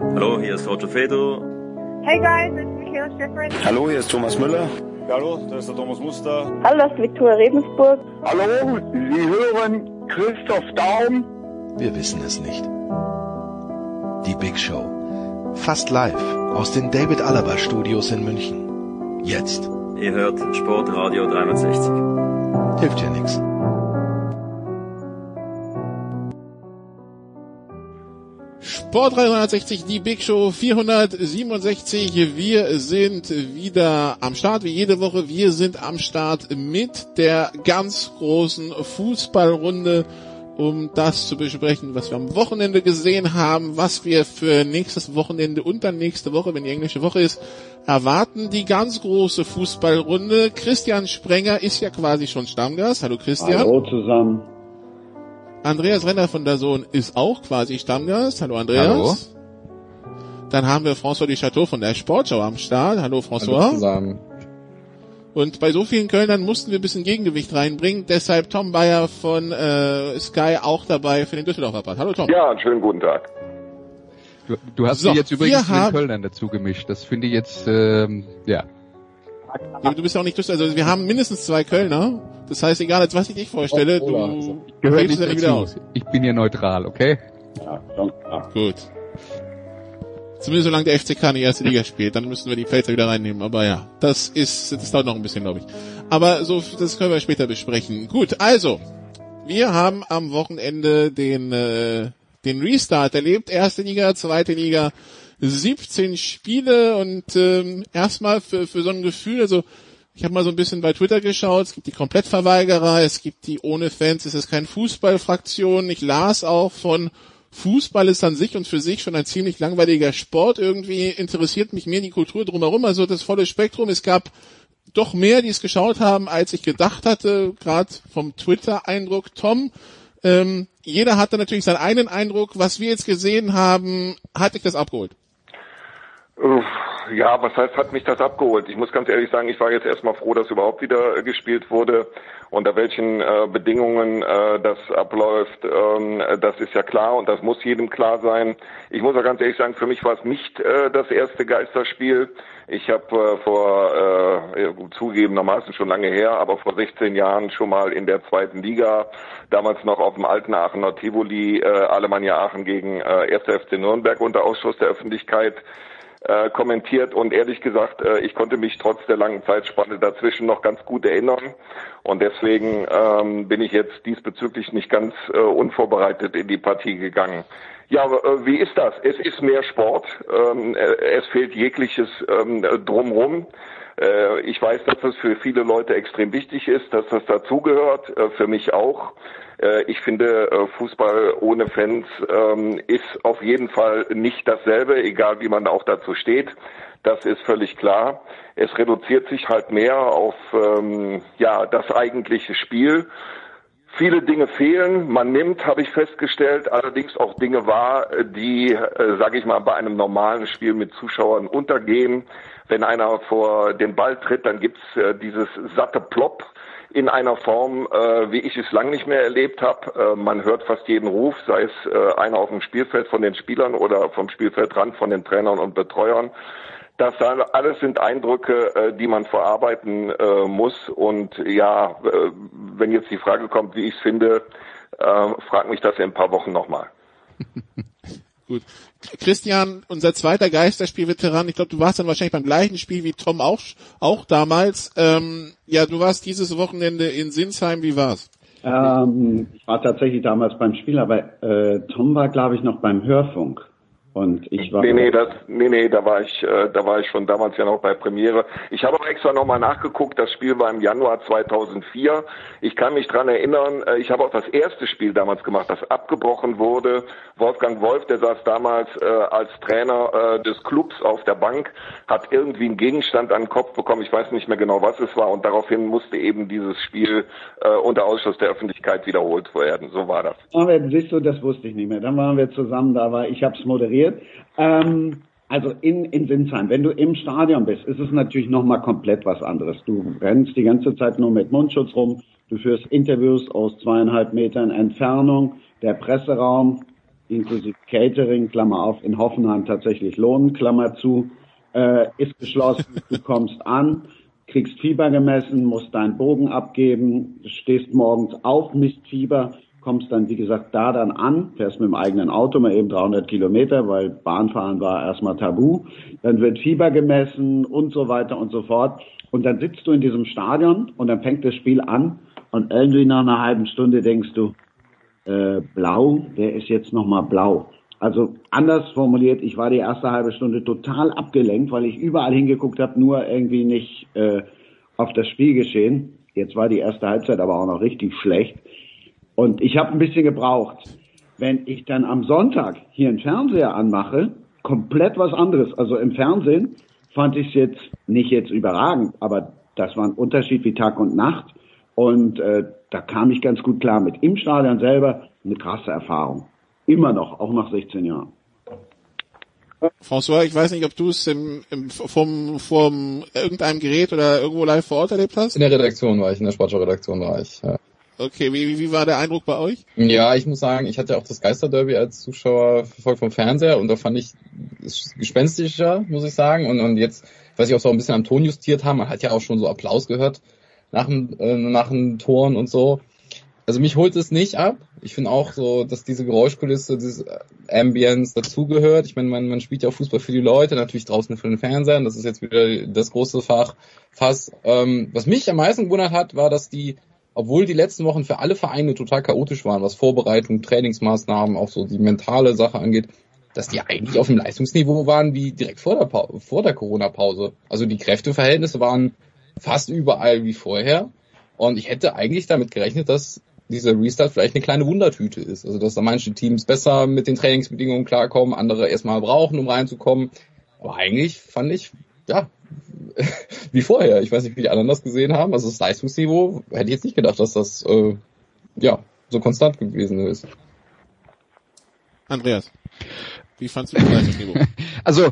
Hallo, hier ist Roger Fedor. Hey guys, it's Michaela Schifrin. Hallo, hier ist Thomas Müller. Hallo, das ist der Thomas Muster. Hallo, das ist Viktoria Rebensburg. Hallo, Sie hören Christoph Daum. Wir wissen es nicht. Die Big Show. Fast live aus den David Alaba Studios in München. Jetzt. Ihr hört Sportradio 360. Hilft ja nichts. Sport 360, die Big Show 467. Wir sind wieder am Start, wie jede Woche. Wir sind am Start mit der ganz großen Fußballrunde, um das zu besprechen, was wir am Wochenende gesehen haben, was wir für nächstes Wochenende und dann nächste Woche, wenn die englische Woche ist, erwarten. Die ganz große Fußballrunde. Christian Sprenger ist ja quasi schon Stammgast. Hallo Christian. Hallo zusammen. Andreas Renner von der Sohn ist auch quasi Stammgast. Hallo Andreas. Hallo. Dann haben wir François Duchateau von der Sportschau am Start. Hallo François. Hallo zusammen. Und bei so vielen Kölnern mussten wir ein bisschen Gegengewicht reinbringen. Deshalb Tom Bayer von äh, Sky auch dabei für den Düsseldorfer Part. Hallo Tom. Ja, einen schönen guten Tag. Du, du hast So, dich jetzt übrigens mit den Kölnern dazu gemischt. Das finde ich jetzt, ähm, ja. Ja, Du bist ja auch nicht Düsseldorfer. Also wir haben mindestens zwei Kölner. Das heißt, egal als was ich dich vorstelle, Ola, du also, nicht es ja nicht wieder aus. Ich bin hier neutral, okay? Ja, schon klar. Gut. Zumindest solange der FCK in die erste Liga spielt, dann müssen wir die Pfälzer wieder reinnehmen. Aber ja, das ist, das dauert noch ein bisschen, glaube ich. Aber so, das können wir später besprechen. Gut, also, wir haben am Wochenende den, äh, den Restart erlebt. Erste Liga, zweite Liga, 17 Spiele und ähm, erstmal für, für so ein Gefühl, also ich habe mal so ein bisschen bei Twitter geschaut, es gibt die Komplettverweigerer, es gibt die ohne Fans, es ist kein Fußballfraktion. Ich las auch von Fußball ist an sich und für sich schon ein ziemlich langweiliger Sport. Irgendwie interessiert mich mehr die Kultur drumherum, also das volle Spektrum. Es gab doch mehr, die es geschaut haben, als ich gedacht hatte, gerade vom Twitter-Eindruck. Tom, ähm, jeder hatte natürlich seinen eigenen Eindruck. Was wir jetzt gesehen haben, hat dich das abgeholt? Ja, was heißt, hat mich das abgeholt? Ich muss ganz ehrlich sagen, ich war jetzt erstmal froh, dass überhaupt wieder äh, gespielt wurde. Unter welchen äh, Bedingungen äh, das abläuft, ähm, das ist ja klar und das muss jedem klar sein. Ich muss auch ganz ehrlich sagen, für mich war es nicht äh, das erste Geisterspiel. Ich habe äh, vor, äh, zugegebenermaßen schon lange her, aber vor 16 Jahren schon mal in der zweiten Liga, damals noch auf dem alten Aachener Tivoli, äh, Alemannia Aachen gegen äh, 1. FC Nürnberg unter Ausschuss der Öffentlichkeit äh, kommentiert und ehrlich gesagt, äh, ich konnte mich trotz der langen Zeitspanne dazwischen noch ganz gut erinnern und deswegen ähm, bin ich jetzt diesbezüglich nicht ganz äh, unvorbereitet in die Partie gegangen. Ja, äh, wie ist das? Es ist mehr Sport, ähm, äh, es fehlt jegliches ähm, drumrum. Äh, Ich weiß, dass das für viele Leute extrem wichtig ist, dass das dazugehört, für mich auch. Äh, Ich finde, äh, Fußball ohne Fans ähm, ist auf jeden Fall nicht dasselbe, egal wie man auch dazu steht. Das ist völlig klar. Es reduziert sich halt mehr auf ähm, ja das eigentliche Spiel. Viele Dinge fehlen. Man nimmt, habe ich festgestellt, allerdings auch Dinge wahr, die, äh, sage ich mal, bei einem normalen Spiel mit Zuschauern untergehen. Wenn einer vor den Ball tritt, dann gibt's äh, dieses satte Plop in einer Form, äh, wie ich es lang nicht mehr erlebt habe. Äh, man hört fast jeden Ruf, sei es äh, einer auf dem Spielfeld von den Spielern oder vom Spielfeldrand von den Trainern und Betreuern. Das alles sind Eindrücke, äh, die man verarbeiten äh, muss. Und ja, äh, wenn jetzt die Frage kommt, wie ich es finde, frag mich das in ein paar Wochen nochmal. Gut. Christian, unser zweiter Geisterspielveteran, ich glaube, du warst dann wahrscheinlich beim gleichen Spiel wie Tom auch, auch damals. Ähm, ja, du warst dieses Wochenende in Sinsheim, wie war's? Ähm, ich war tatsächlich damals beim Spiel, aber äh, Tom war, glaube ich, noch beim Hörfunk. Und ich war Nee, nee, das, nee, nee, da war ich, äh, da war ich schon damals ja noch bei Premiere. Ich habe auch extra nochmal nachgeguckt, das Spiel war im Januar 2004. Ich kann mich dran erinnern, äh, ich habe auch das erste Spiel damals gemacht, das abgebrochen wurde. Wolfgang Wolf, der saß damals äh, als Trainer äh, des Clubs auf der Bank, hat irgendwie einen Gegenstand an den Kopf bekommen, ich weiß nicht mehr genau, was es war, und daraufhin musste eben dieses Spiel äh, unter Ausschluss der Öffentlichkeit wiederholt werden. So war das. Aber siehst du, das wusste ich nicht mehr. Dann waren wir zusammen, da war ich habe es moderiert. Ähm, also in, in Sinsheim, wenn du im Stadion bist, ist es natürlich nochmal komplett was anderes. Du rennst die ganze Zeit nur mit Mundschutz rum, du führst Interviews aus zweieinhalb Metern Entfernung, der Presseraum, inklusive Catering, Klammer auf, in Hoffenheim tatsächlich Lohn, Klammer zu, äh, ist geschlossen, du kommst an, kriegst Fieber gemessen, musst deinen Bogen abgeben, stehst morgens auf, misst Fieber, kommst dann, wie gesagt, da dann an, fährst mit dem eigenen Auto mal eben 300 Kilometer, weil Bahnfahren war erstmal tabu. Dann wird Fieber gemessen und so weiter und so fort. Und dann sitzt du in diesem Stadion und dann fängt das Spiel an und irgendwie nach einer halben Stunde denkst du, äh, blau, wer ist jetzt nochmal blau? Also anders formuliert, ich war die erste halbe Stunde total abgelenkt, weil ich überall hingeguckt habe, nur irgendwie nicht äh, auf das Spiel geschehen. Jetzt war die erste Halbzeit aber auch noch richtig schlecht. Und ich habe ein bisschen gebraucht. Wenn ich dann am Sonntag hier einen Fernseher anmache, komplett was anderes. Also im Fernsehen fand ich es jetzt nicht jetzt überragend, aber das war ein Unterschied wie Tag und Nacht. Und äh, da kam ich ganz gut klar mit. Im Stadion selber eine krasse Erfahrung. Immer noch, auch nach 16 Jahren. François, ich weiß nicht, ob du es im, im, vom, vom irgendeinem Gerät oder irgendwo live vor Ort erlebt hast? In der Redaktion war ich, in der Sportschau-Redaktion war ich. Ja. Okay, wie, wie war der Eindruck bei euch? Ja, ich muss sagen, ich hatte auch das Geisterderby als Zuschauer verfolgt vom Fernseher und da fand ich es gespenstischer, muss ich sagen. Und, und jetzt, weiß ich, auch ein bisschen am Ton justiert haben, man hat ja auch schon so Applaus gehört nach dem, äh, nach den Toren und so. Also mich holt es nicht ab. Ich finde auch so, dass diese Geräuschkulisse, dieses Ambience dazugehört. Ich meine, man, man spielt ja auch Fußball für die Leute, natürlich draußen für den Fernsehern. Das ist jetzt wieder das große Fach. Fass. Ähm, was mich am meisten gewundert hat, war, dass die obwohl die letzten Wochen für alle Vereine total chaotisch waren, was Vorbereitung, Trainingsmaßnahmen, auch so die mentale Sache angeht, dass die eigentlich auf dem Leistungsniveau waren wie direkt vor der, vor der Corona-Pause. Also die Kräfteverhältnisse waren fast überall wie vorher. Und ich hätte eigentlich damit gerechnet, dass dieser Restart vielleicht eine kleine Wundertüte ist. Also dass da manche Teams besser mit den Trainingsbedingungen klarkommen, andere erstmal brauchen, um reinzukommen. Aber eigentlich fand ich, ja, wie vorher. Ich weiß nicht, wie die anderen das gesehen haben. Also das Leistungsniveau hätte ich jetzt nicht gedacht, dass das äh, ja so konstant gewesen ist. Andreas, wie fandst du das Leistungsniveau? Also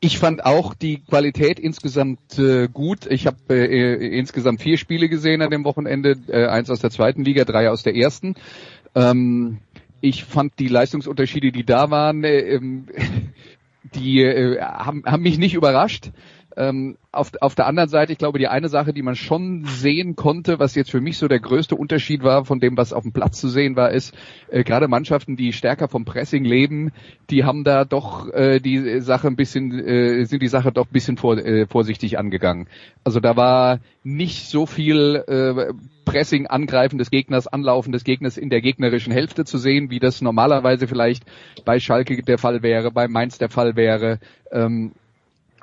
ich fand auch die Qualität insgesamt äh, gut. Ich habe äh, insgesamt vier Spiele gesehen an dem Wochenende, äh, eins aus der zweiten Liga, drei aus der ersten. Ähm, ich fand die Leistungsunterschiede, die da waren, äh, ähm, die äh, haben, haben mich nicht überrascht. Ähm, auf, auf der anderen Seite, ich glaube, die eine Sache, die man schon sehen konnte, was jetzt für mich so der größte Unterschied war von dem, was auf dem Platz zu sehen war, ist, äh, gerade Mannschaften, die stärker vom Pressing leben, die haben da doch äh, die Sache ein bisschen, äh, sind die Sache doch ein bisschen vor, äh, vorsichtig angegangen. Also da war nicht so viel äh, Pressing, Angreifen des Gegners, Anlaufen des Gegners in der gegnerischen Hälfte zu sehen, wie das normalerweise vielleicht bei Schalke der Fall wäre, bei Mainz der Fall wäre. Ähm,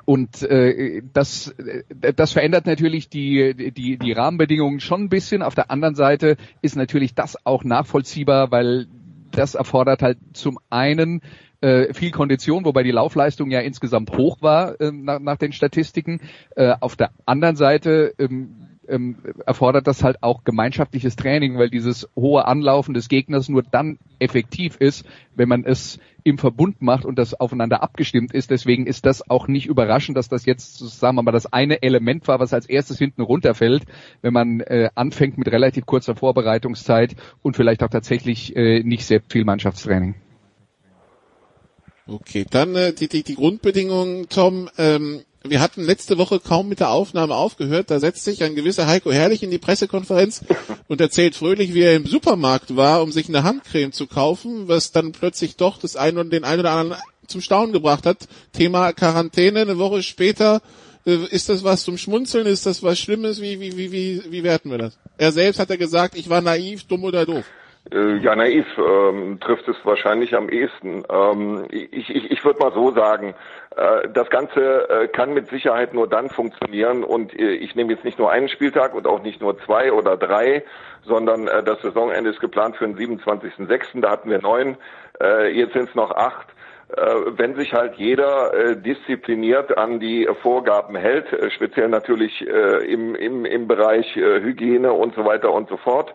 und äh, das, äh, das verändert natürlich die, die, die Rahmenbedingungen schon ein bisschen. Auf der anderen Seite ist natürlich das auch nachvollziehbar, weil das erfordert halt zum einen äh, viel Kondition, wobei die Laufleistung ja insgesamt hoch war äh, nach, nach den Statistiken. Äh, auf der anderen Seite ähm, ähm, erfordert das halt auch gemeinschaftliches Training, weil dieses hohe Anlaufen des Gegners nur dann effektiv ist, wenn man es im Verbund macht und das aufeinander abgestimmt ist. Deswegen ist das auch nicht überraschend, dass das jetzt, sagen wir mal, das eine Element war, was als erstes hinten runterfällt, wenn man äh, anfängt mit relativ kurzer Vorbereitungszeit und vielleicht auch tatsächlich äh, nicht sehr viel Mannschaftstraining. Okay, dann äh, die, die, die Grundbedingungen, Tom. Ähm, wir hatten letzte Woche kaum mit der Aufnahme aufgehört. Da setzt sich ein gewisser Heiko Herrlich in die Pressekonferenz und erzählt fröhlich, wie er im Supermarkt war, um sich eine Handcreme zu kaufen, was dann plötzlich doch das einen und den einen oder anderen zum Staunen gebracht hat. Thema Quarantäne. Eine Woche später äh, ist das was zum Schmunzeln? Ist das was Schlimmes? Wie, wie, wie, wie, wie werten wir das? Er selbst hat er gesagt, ich war naiv, dumm oder doof. Äh, ja, naiv ähm, trifft es wahrscheinlich am ehesten. Ähm, ich ich, ich würde mal so sagen, äh, das Ganze äh, kann mit Sicherheit nur dann funktionieren und äh, ich nehme jetzt nicht nur einen Spieltag und auch nicht nur zwei oder drei, sondern äh, das Saisonende ist geplant für den 27.06., da hatten wir neun, äh, jetzt sind es noch acht äh, wenn sich halt jeder äh, diszipliniert an die Vorgaben hält, speziell natürlich im, im, im Bereich Hygiene und so weiter und so fort.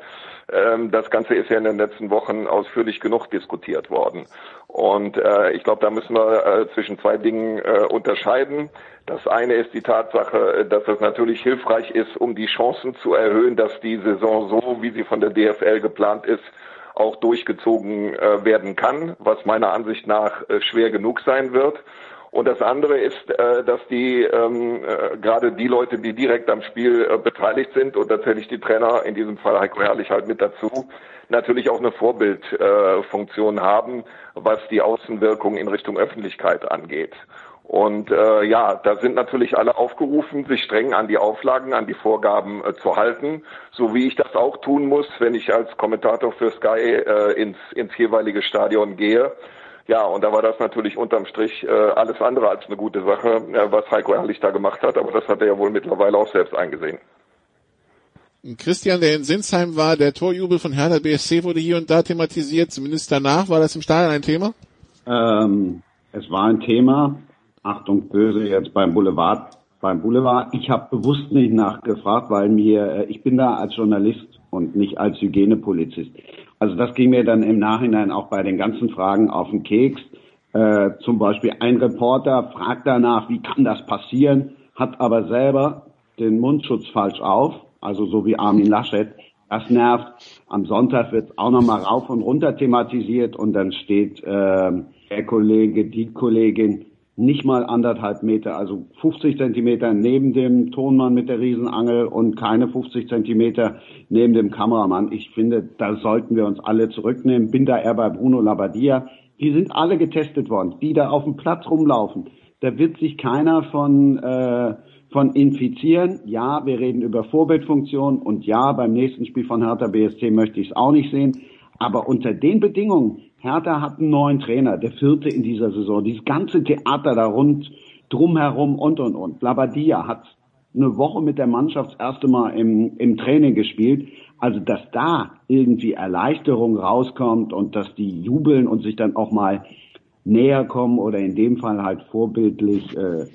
Ähm, das Ganze ist ja in den letzten Wochen ausführlich genug diskutiert worden. Und äh, ich glaube, da müssen wir äh, zwischen zwei Dingen äh, unterscheiden. Das eine ist die Tatsache, dass es natürlich hilfreich ist, um die Chancen zu erhöhen, dass die Saison so, wie sie von der DFL geplant ist, auch durchgezogen äh, werden kann, was meiner Ansicht nach äh, schwer genug sein wird. Und das andere ist, äh, dass die ähm, äh, gerade die Leute, die direkt am Spiel äh, beteiligt sind, und da zähle ich die Trainer, in diesem Fall Heiko Herrlich halt mit dazu, natürlich auch eine Vorbildfunktion äh, haben, was die Außenwirkung in Richtung Öffentlichkeit angeht. Und äh, ja, da sind natürlich alle aufgerufen, sich streng an die Auflagen, an die Vorgaben äh, zu halten, so wie ich das auch tun muss, wenn ich als Kommentator für Sky äh, ins, ins jeweilige Stadion gehe. Ja, und da war das natürlich unterm Strich äh, alles andere als eine gute Sache, äh, was Heiko Herrlich da gemacht hat, aber das hat er ja wohl mittlerweile auch selbst eingesehen. Christian, der in Sinsheim war, der Torjubel von Hertha BSC wurde hier und da thematisiert, zumindest danach war das im Stadion ein Thema? Ähm, es war ein Thema, Achtung böse jetzt beim Boulevard, beim Boulevard. Ich habe bewusst nicht nachgefragt, weil mir, äh, ich bin da als Journalist und nicht als Hygienepolizist. Also das ging mir dann im Nachhinein auch bei den ganzen Fragen auf den Keks. Äh, zum Beispiel ein Reporter fragt danach, wie kann das passieren, hat aber selber den Mundschutz falsch auf, also so wie Armin Laschet. Das nervt. Am Sonntag wird auch nochmal rauf und runter thematisiert und dann steht äh, der Kollege, die Kollegin nicht mal anderthalb Meter, also 50 Zentimeter neben dem Tonmann mit der Riesenangel und keine 50 Zentimeter neben dem Kameramann. Ich finde, da sollten wir uns alle zurücknehmen. Bin da eher bei Bruno Labbadia. Die sind alle getestet worden, die da auf dem Platz rumlaufen. Da wird sich keiner von, äh, von infizieren. Ja, wir reden über Vorbildfunktion und ja, beim nächsten Spiel von Hertha BSC möchte ich es auch nicht sehen. Aber unter den Bedingungen, Hertha hat einen neuen Trainer, der vierte in dieser Saison. Dieses ganze Theater da rund, drumherum und und und. Labadia hat eine Woche mit der Mannschaft das erste Mal im, im Training gespielt. Also, dass da irgendwie Erleichterung rauskommt und dass die jubeln und sich dann auch mal näher kommen oder in dem Fall halt vorbildlich, äh,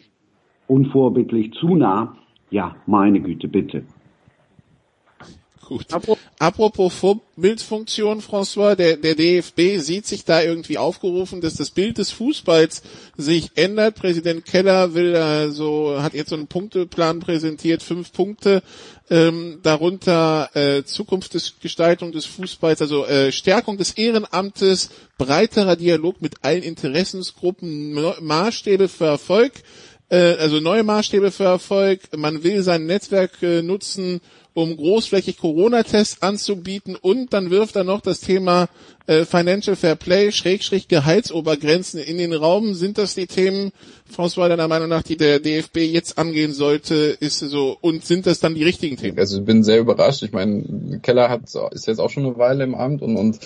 unvorbildlich zu nah. Ja, meine Güte, bitte. Gut. Apropos Vorbildfunktion, François, der, der DFB sieht sich da irgendwie aufgerufen, dass das Bild des Fußballs sich ändert. Präsident Keller will also, hat jetzt so einen Punkteplan präsentiert, fünf Punkte, ähm, darunter äh, Zukunftsgestaltung des Fußballs, also äh, Stärkung des Ehrenamtes, breiterer Dialog mit allen Interessensgruppen, Maßstäbe für Erfolg, äh, also neue Maßstäbe für Erfolg. Man will sein Netzwerk äh, nutzen, um großflächig Corona-Tests anzubieten und dann wirft er noch das Thema äh, Financial Fair Play, Schrägstrich Gehaltsobergrenzen in den Raum. Sind das die Themen, François, deiner Meinung nach, die der DFB jetzt angehen sollte, ist so, und sind das dann die richtigen Themen? Also ich bin sehr überrascht. Ich meine, Keller hat, ist jetzt auch schon eine Weile im Amt und, und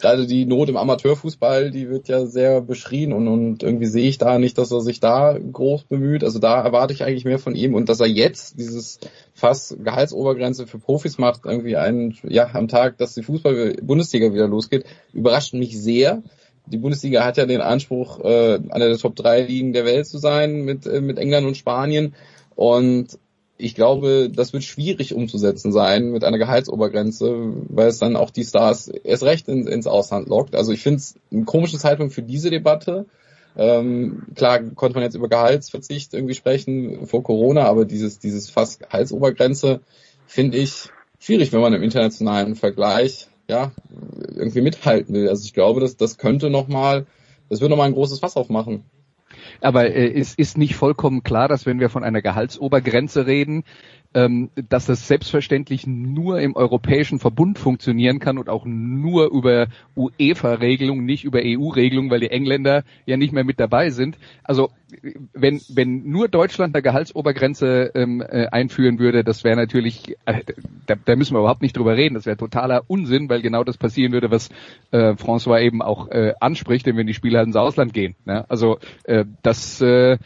gerade die Not im Amateurfußball, die wird ja sehr beschrien und, und irgendwie sehe ich da nicht, dass er sich da groß bemüht. Also da erwarte ich eigentlich mehr von ihm und dass er jetzt dieses fast Gehaltsobergrenze für Profis macht, irgendwie einen, ja, am Tag, dass die Fußball-Bundesliga wieder losgeht, überrascht mich sehr. Die Bundesliga hat ja den Anspruch, äh, einer der Top 3 Ligen der Welt zu sein mit, äh, mit England und Spanien. Und ich glaube, das wird schwierig umzusetzen sein mit einer Gehaltsobergrenze, weil es dann auch die Stars erst recht ins, ins Ausland lockt. Also ich finde es ein komischer Zeitpunkt für diese Debatte. Ähm, klar konnte man jetzt über Gehaltsverzicht irgendwie sprechen vor Corona, aber dieses, dieses fast Gehaltsobergrenze finde ich schwierig, wenn man im internationalen Vergleich ja irgendwie mithalten will. Also ich glaube, dass das könnte nochmal, das wird nochmal ein großes Fass aufmachen. Aber äh, es ist nicht vollkommen klar, dass wenn wir von einer Gehaltsobergrenze reden, ähm, dass das selbstverständlich nur im europäischen Verbund funktionieren kann und auch nur über UEFA-Regelung, nicht über EU-Regelung, weil die Engländer ja nicht mehr mit dabei sind. Also wenn, wenn nur Deutschland eine Gehaltsobergrenze ähm, äh, einführen würde, das wäre natürlich, äh, da, da müssen wir überhaupt nicht drüber reden, das wäre totaler Unsinn, weil genau das passieren würde, was äh, François eben auch äh, anspricht, wenn die Spieler ins Ausland gehen. Ne? Also äh, das, äh,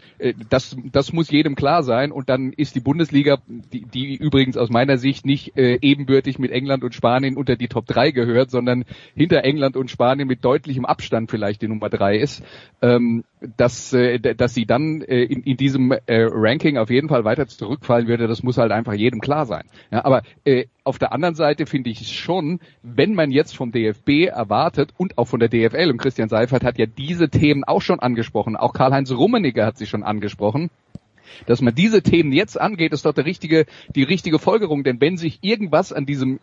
das, das muss jedem klar sein und dann ist die Bundesliga, die übrigens aus meiner Sicht nicht äh, ebenbürtig mit England und Spanien unter die Top 3 gehört, sondern hinter England und Spanien mit deutlichem Abstand vielleicht die Nummer 3 ist, ähm, dass, äh, dass sie dann äh, in, in diesem äh, Ranking auf jeden Fall weiter zurückfallen würde, das muss halt einfach jedem klar sein. Ja, aber äh, auf der anderen Seite finde ich schon, wenn man jetzt vom DFB erwartet und auch von der DFL, und Christian Seifert hat ja diese Themen auch schon angesprochen, auch Karl-Heinz Rummenigge hat sie schon angesprochen, dass man diese Themen jetzt angeht, ist doch der richtige, die richtige Folgerung. Denn wenn sich irgendwas an diesem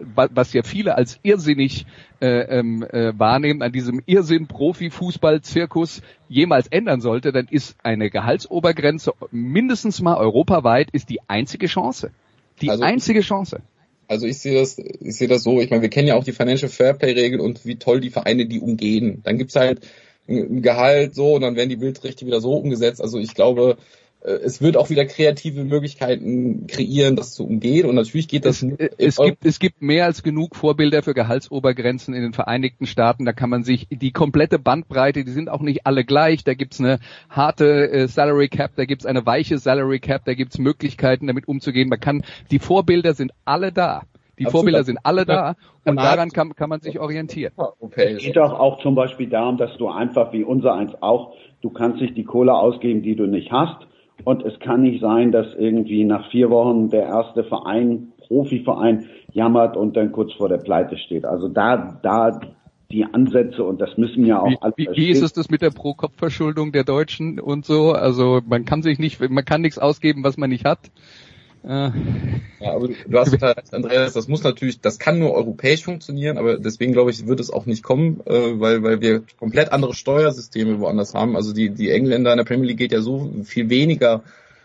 was ja viele als irrsinnig äh, ähm, äh, wahrnehmen, an diesem Irrsinn Profifußball-Zirkus jemals ändern sollte, dann ist eine Gehaltsobergrenze mindestens mal europaweit ist die einzige Chance. Die also, einzige Chance. Also ich sehe das, ich sehe das so, ich meine, wir kennen ja auch die Financial Fairplay-Regel und wie toll die Vereine die umgehen. Dann gibt's halt ein Gehalt so und dann werden die Bildrechte wieder so umgesetzt. Also ich glaube, es wird auch wieder kreative Möglichkeiten kreieren, das zu umgehen. Und natürlich geht das. Es, es gibt, es gibt mehr als genug Vorbilder für Gehaltsobergrenzen in den Vereinigten Staaten. Da kann man sich die komplette Bandbreite, die sind auch nicht alle gleich. Da gibt's eine harte äh, Salary Cap, da gibt's eine weiche Salary Cap, da gibt's Möglichkeiten, damit umzugehen. Man kann, die Vorbilder sind alle da. Die Absolut. Vorbilder sind alle da und daran kann, kann man sich orientieren. Es geht doch auch zum Beispiel darum, dass du einfach wie unser eins auch, du kannst nicht die Kohle ausgeben, die du nicht hast und es kann nicht sein, dass irgendwie nach vier Wochen der erste Verein, Profiverein, jammert und dann kurz vor der Pleite steht. Also da, da die Ansätze und das müssen ja auch wie, alle wie, wie ist es das mit der Pro-Kopf-Verschuldung der Deutschen und so? Also man kann sich nicht, man kann nichts ausgeben, was man nicht hat. Ja, aber du hast total recht, Andreas, das muss natürlich, das kann nur europäisch funktionieren, aber deswegen glaube ich, wird es auch nicht kommen, äh, weil, weil wir komplett andere Steuersysteme woanders haben. Also die, die Engländer in der Premier League geht ja so viel weniger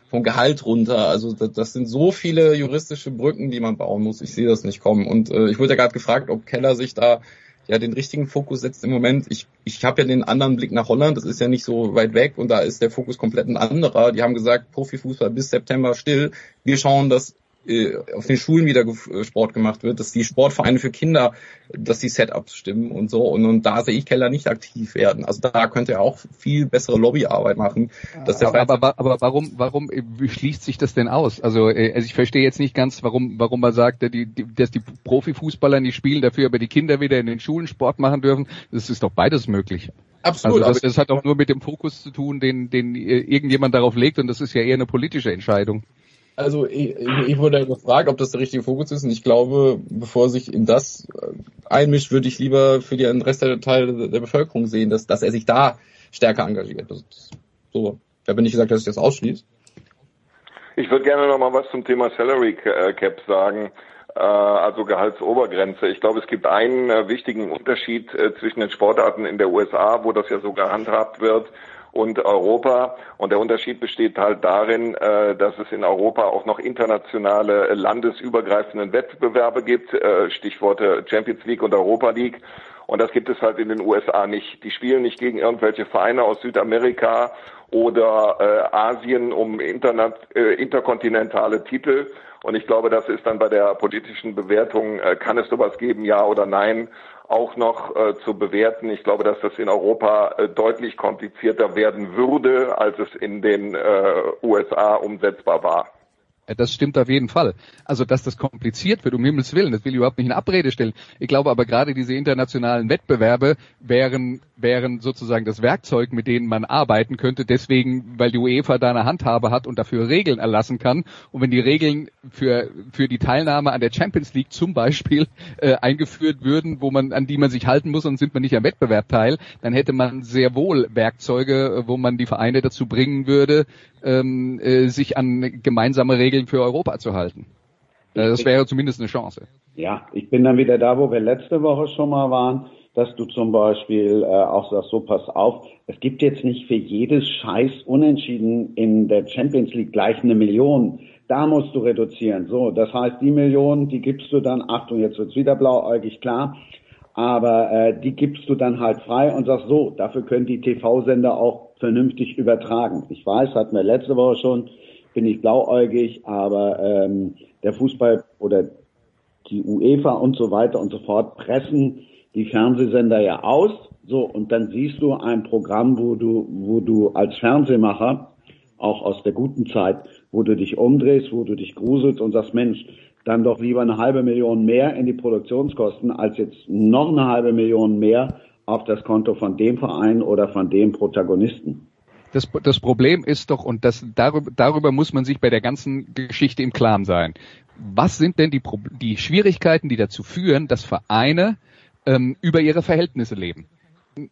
vom Gehalt runter. Also das, das sind so viele juristische Brücken, die man bauen muss. Ich sehe das nicht kommen. Und äh, ich wurde ja gerade gefragt, ob Keller sich da ja den richtigen Fokus setzt im Moment. Ich, ich habe ja den anderen Blick nach Holland, das ist ja nicht so weit weg und da ist der Fokus komplett ein anderer. Die haben gesagt, Profifußball bis September still. Wir schauen, dass auf den Schulen wieder äh, Sport gemacht wird, dass die Sportvereine für Kinder, dass die Setups stimmen und so. Und, und da sehe ich Keller nicht aktiv werden. Also da könnte er auch viel bessere Lobbyarbeit machen. Dass der aber, aber, aber warum, warum schließt sich das denn aus? Also, äh, also ich verstehe jetzt nicht ganz, warum, warum man sagt, die, die, dass die Profifußballer nicht spielen, dafür aber die Kinder wieder in den Schulen Sport machen dürfen. Das ist doch beides möglich. Absolut. Also das, das hat auch nur mit dem Fokus zu tun, den, den irgendjemand darauf legt und das ist ja eher eine politische Entscheidung. Also ich, ich wurde gefragt, ob das der richtige Fokus ist und ich glaube, bevor sich in das äh, einmischt, würde ich lieber für den Rest der Teil der Bevölkerung sehen, dass, dass er sich da stärker engagiert. Das, so, ich habe nicht gesagt, dass ich das ausschließe. Ich würde gerne noch mal was zum Thema Salary äh, Cap sagen, äh, also Gehaltsobergrenze. Ich glaube, es gibt einen wichtigen Unterschied zwischen den Sportarten in der USA, wo das ja so gehandhabt wird, und Europa. Und der Unterschied besteht halt darin, äh, dass es in Europa auch noch internationale äh, landesübergreifenden Wettbewerbe gibt, äh, Stichworte Champions League und Europa League. Und das gibt es halt in den USA nicht. Die spielen nicht gegen irgendwelche Vereine aus Südamerika oder äh, Asien um Internet, äh, interkontinentale Titel. Und ich glaube, das ist dann bei der politischen Bewertung, äh, kann es sowas geben, ja oder nein, auch noch äh, zu bewerten. Ich glaube, dass das in Europa äh, deutlich komplizierter werden würde, als es in den äh, USA umsetzbar war. Das stimmt auf jeden Fall. Also, dass das kompliziert wird, um Himmels Willen, das will ich überhaupt nicht in Abrede stellen. Ich glaube aber gerade diese internationalen Wettbewerbe wären, wären sozusagen das Werkzeug, mit denen man arbeiten könnte. Deswegen, weil die UEFA da eine Handhabe hat und dafür Regeln erlassen kann. Und wenn die Regeln für, für die Teilnahme an der Champions League zum Beispiel äh, eingeführt würden, wo man, an die man sich halten muss und sind man nicht am Wettbewerb teil, dann hätte man sehr wohl Werkzeuge, wo man die Vereine dazu bringen würde, ähm, äh, sich an gemeinsame Regeln für Europa zu halten. Äh, das wäre zumindest eine Chance. Ja, ich bin dann wieder da, wo wir letzte Woche schon mal waren. dass du zum Beispiel äh, auch sagst, so pass auf, es gibt jetzt nicht für jedes Scheiß Unentschieden in der Champions League gleich eine Million. Da musst du reduzieren. So, das heißt, die Million, die gibst du dann, Achtung, jetzt wird's wieder blauäugig, klar, aber äh, die gibst du dann halt frei und sagst so, dafür können die TV-Sender auch vernünftig übertragen. Ich weiß, hatten wir letzte Woche schon, bin ich blauäugig, aber ähm, der Fußball oder die UEFA und so weiter und so fort pressen die Fernsehsender ja aus. So, und dann siehst du ein Programm, wo du, wo du als Fernsehmacher, auch aus der guten Zeit, wo du dich umdrehst, wo du dich gruselst und sagst, Mensch, dann doch lieber eine halbe Million mehr in die Produktionskosten, als jetzt noch eine halbe Million mehr auf das Konto von dem Verein oder von dem Protagonisten. Das, das Problem ist doch, und das, darüber, darüber muss man sich bei der ganzen Geschichte im Klaren sein. Was sind denn die, die Schwierigkeiten, die dazu führen, dass Vereine ähm, über ihre Verhältnisse leben?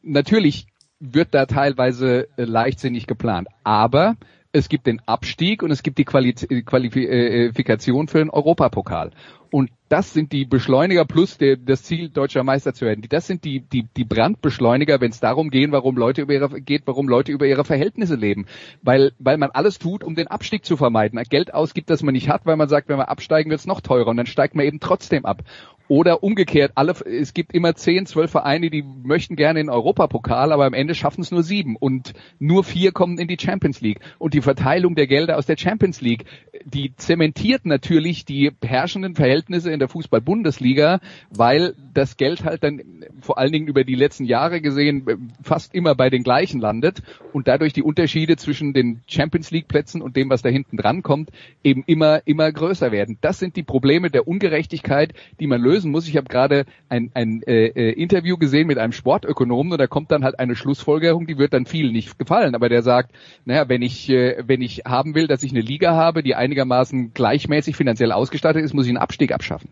Natürlich wird da teilweise äh, leichtsinnig geplant, aber es gibt den Abstieg und es gibt die Quali Qualifikation für den Europapokal. Und das sind die Beschleuniger plus der, das Ziel, deutscher Meister zu werden. Das sind die, die, die Brandbeschleuniger, wenn es darum gehen, warum Leute über ihre, geht, warum Leute über ihre Verhältnisse leben. Weil, weil man alles tut, um den Abstieg zu vermeiden. Geld ausgibt, das man nicht hat, weil man sagt, wenn wir absteigen, wird es noch teurer und dann steigt man eben trotzdem ab. Oder umgekehrt, alle, es gibt immer zehn, zwölf Vereine, die möchten gerne in den Europapokal, aber am Ende schaffen es nur sieben und nur vier kommen in die Champions League. Und die Verteilung der Gelder aus der Champions League, die zementiert natürlich die herrschenden Verhältnisse in der Fußball-Bundesliga, weil das Geld halt dann vor allen Dingen über die letzten Jahre gesehen fast immer bei den gleichen landet und dadurch die Unterschiede zwischen den Champions League Plätzen und dem, was da hinten dran kommt, eben immer, immer größer werden. Das sind die Probleme der Ungerechtigkeit, die man lösen muss. Ich habe gerade ein, ein äh, äh, Interview gesehen mit einem Sportökonomen und da kommt dann halt eine Schlussfolgerung, die wird dann vielen nicht gefallen, aber der sagt, naja, wenn ich, äh, wenn ich haben will, dass ich eine Liga habe, die einigermaßen gleichmäßig finanziell ausgestattet ist, muss ich einen Abstieg abschaffen.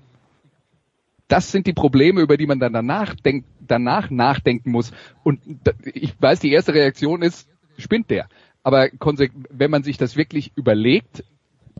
Das sind die Probleme, über die man dann danach, denk, danach nachdenken muss. Und ich weiß, die erste Reaktion ist, spinnt der. Aber wenn man sich das wirklich überlegt,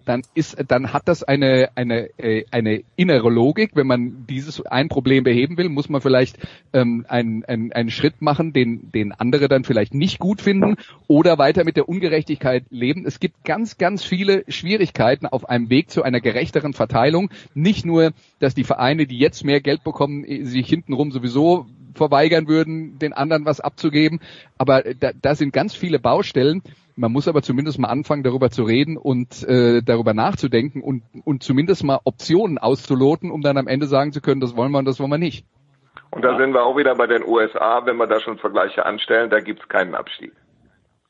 dann ist, dann hat das eine eine äh, eine innere Logik. Wenn man dieses ein Problem beheben will, muss man vielleicht ähm, einen, einen, einen Schritt machen, den den andere dann vielleicht nicht gut finden oder weiter mit der Ungerechtigkeit leben. Es gibt ganz ganz viele Schwierigkeiten auf einem Weg zu einer gerechteren Verteilung. Nicht nur, dass die Vereine, die jetzt mehr Geld bekommen, sich hintenrum sowieso verweigern würden, den anderen was abzugeben. Aber da, da sind ganz viele Baustellen. Man muss aber zumindest mal anfangen, darüber zu reden und äh, darüber nachzudenken und, und zumindest mal Optionen auszuloten, um dann am Ende sagen zu können, das wollen wir und das wollen wir nicht. Und da sind wir auch wieder bei den USA, wenn wir da schon Vergleiche anstellen, da gibt's keinen Abstieg.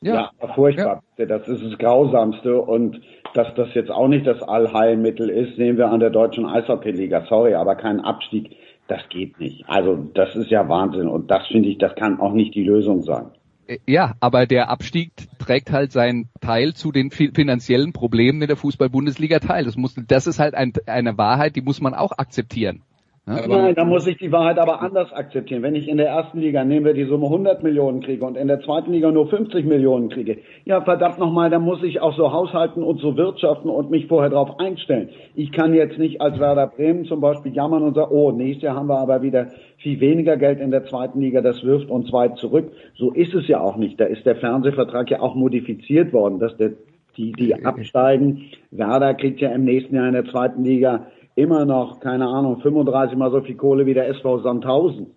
Ja, ja furchtbar. Ja. Das ist das Grausamste und dass das jetzt auch nicht das Allheilmittel ist, sehen wir an der deutschen Eishockeyliga. Sorry, aber kein Abstieg, das geht nicht. Also das ist ja Wahnsinn und das finde ich, das kann auch nicht die Lösung sein. Äh, ja, aber der Abstieg trägt halt seinen Teil zu den finanziellen Problemen in der Fußball-Bundesliga teil. Das muss, das ist halt ein, eine Wahrheit, die muss man auch akzeptieren. Ja, Nein, da muss ich die Wahrheit aber anders akzeptieren. Wenn ich in der ersten Liga, nehmen wir die Summe 100 Millionen kriege und in der zweiten Liga nur 50 Millionen kriege, ja verdammt nochmal, da muss ich auch so haushalten und so wirtschaften und mich vorher darauf einstellen. Ich kann jetzt nicht als Werder Bremen zum Beispiel jammern und sagen, oh, nächstes Jahr haben wir aber wieder viel weniger Geld in der zweiten Liga, das wirft uns weit zurück. So ist es ja auch nicht. Da ist der Fernsehvertrag ja auch modifiziert worden, dass der, die, die absteigen. Werder kriegt ja im nächsten Jahr in der zweiten Liga immer noch, keine Ahnung, 35 mal so viel Kohle wie der SV Sandhausen.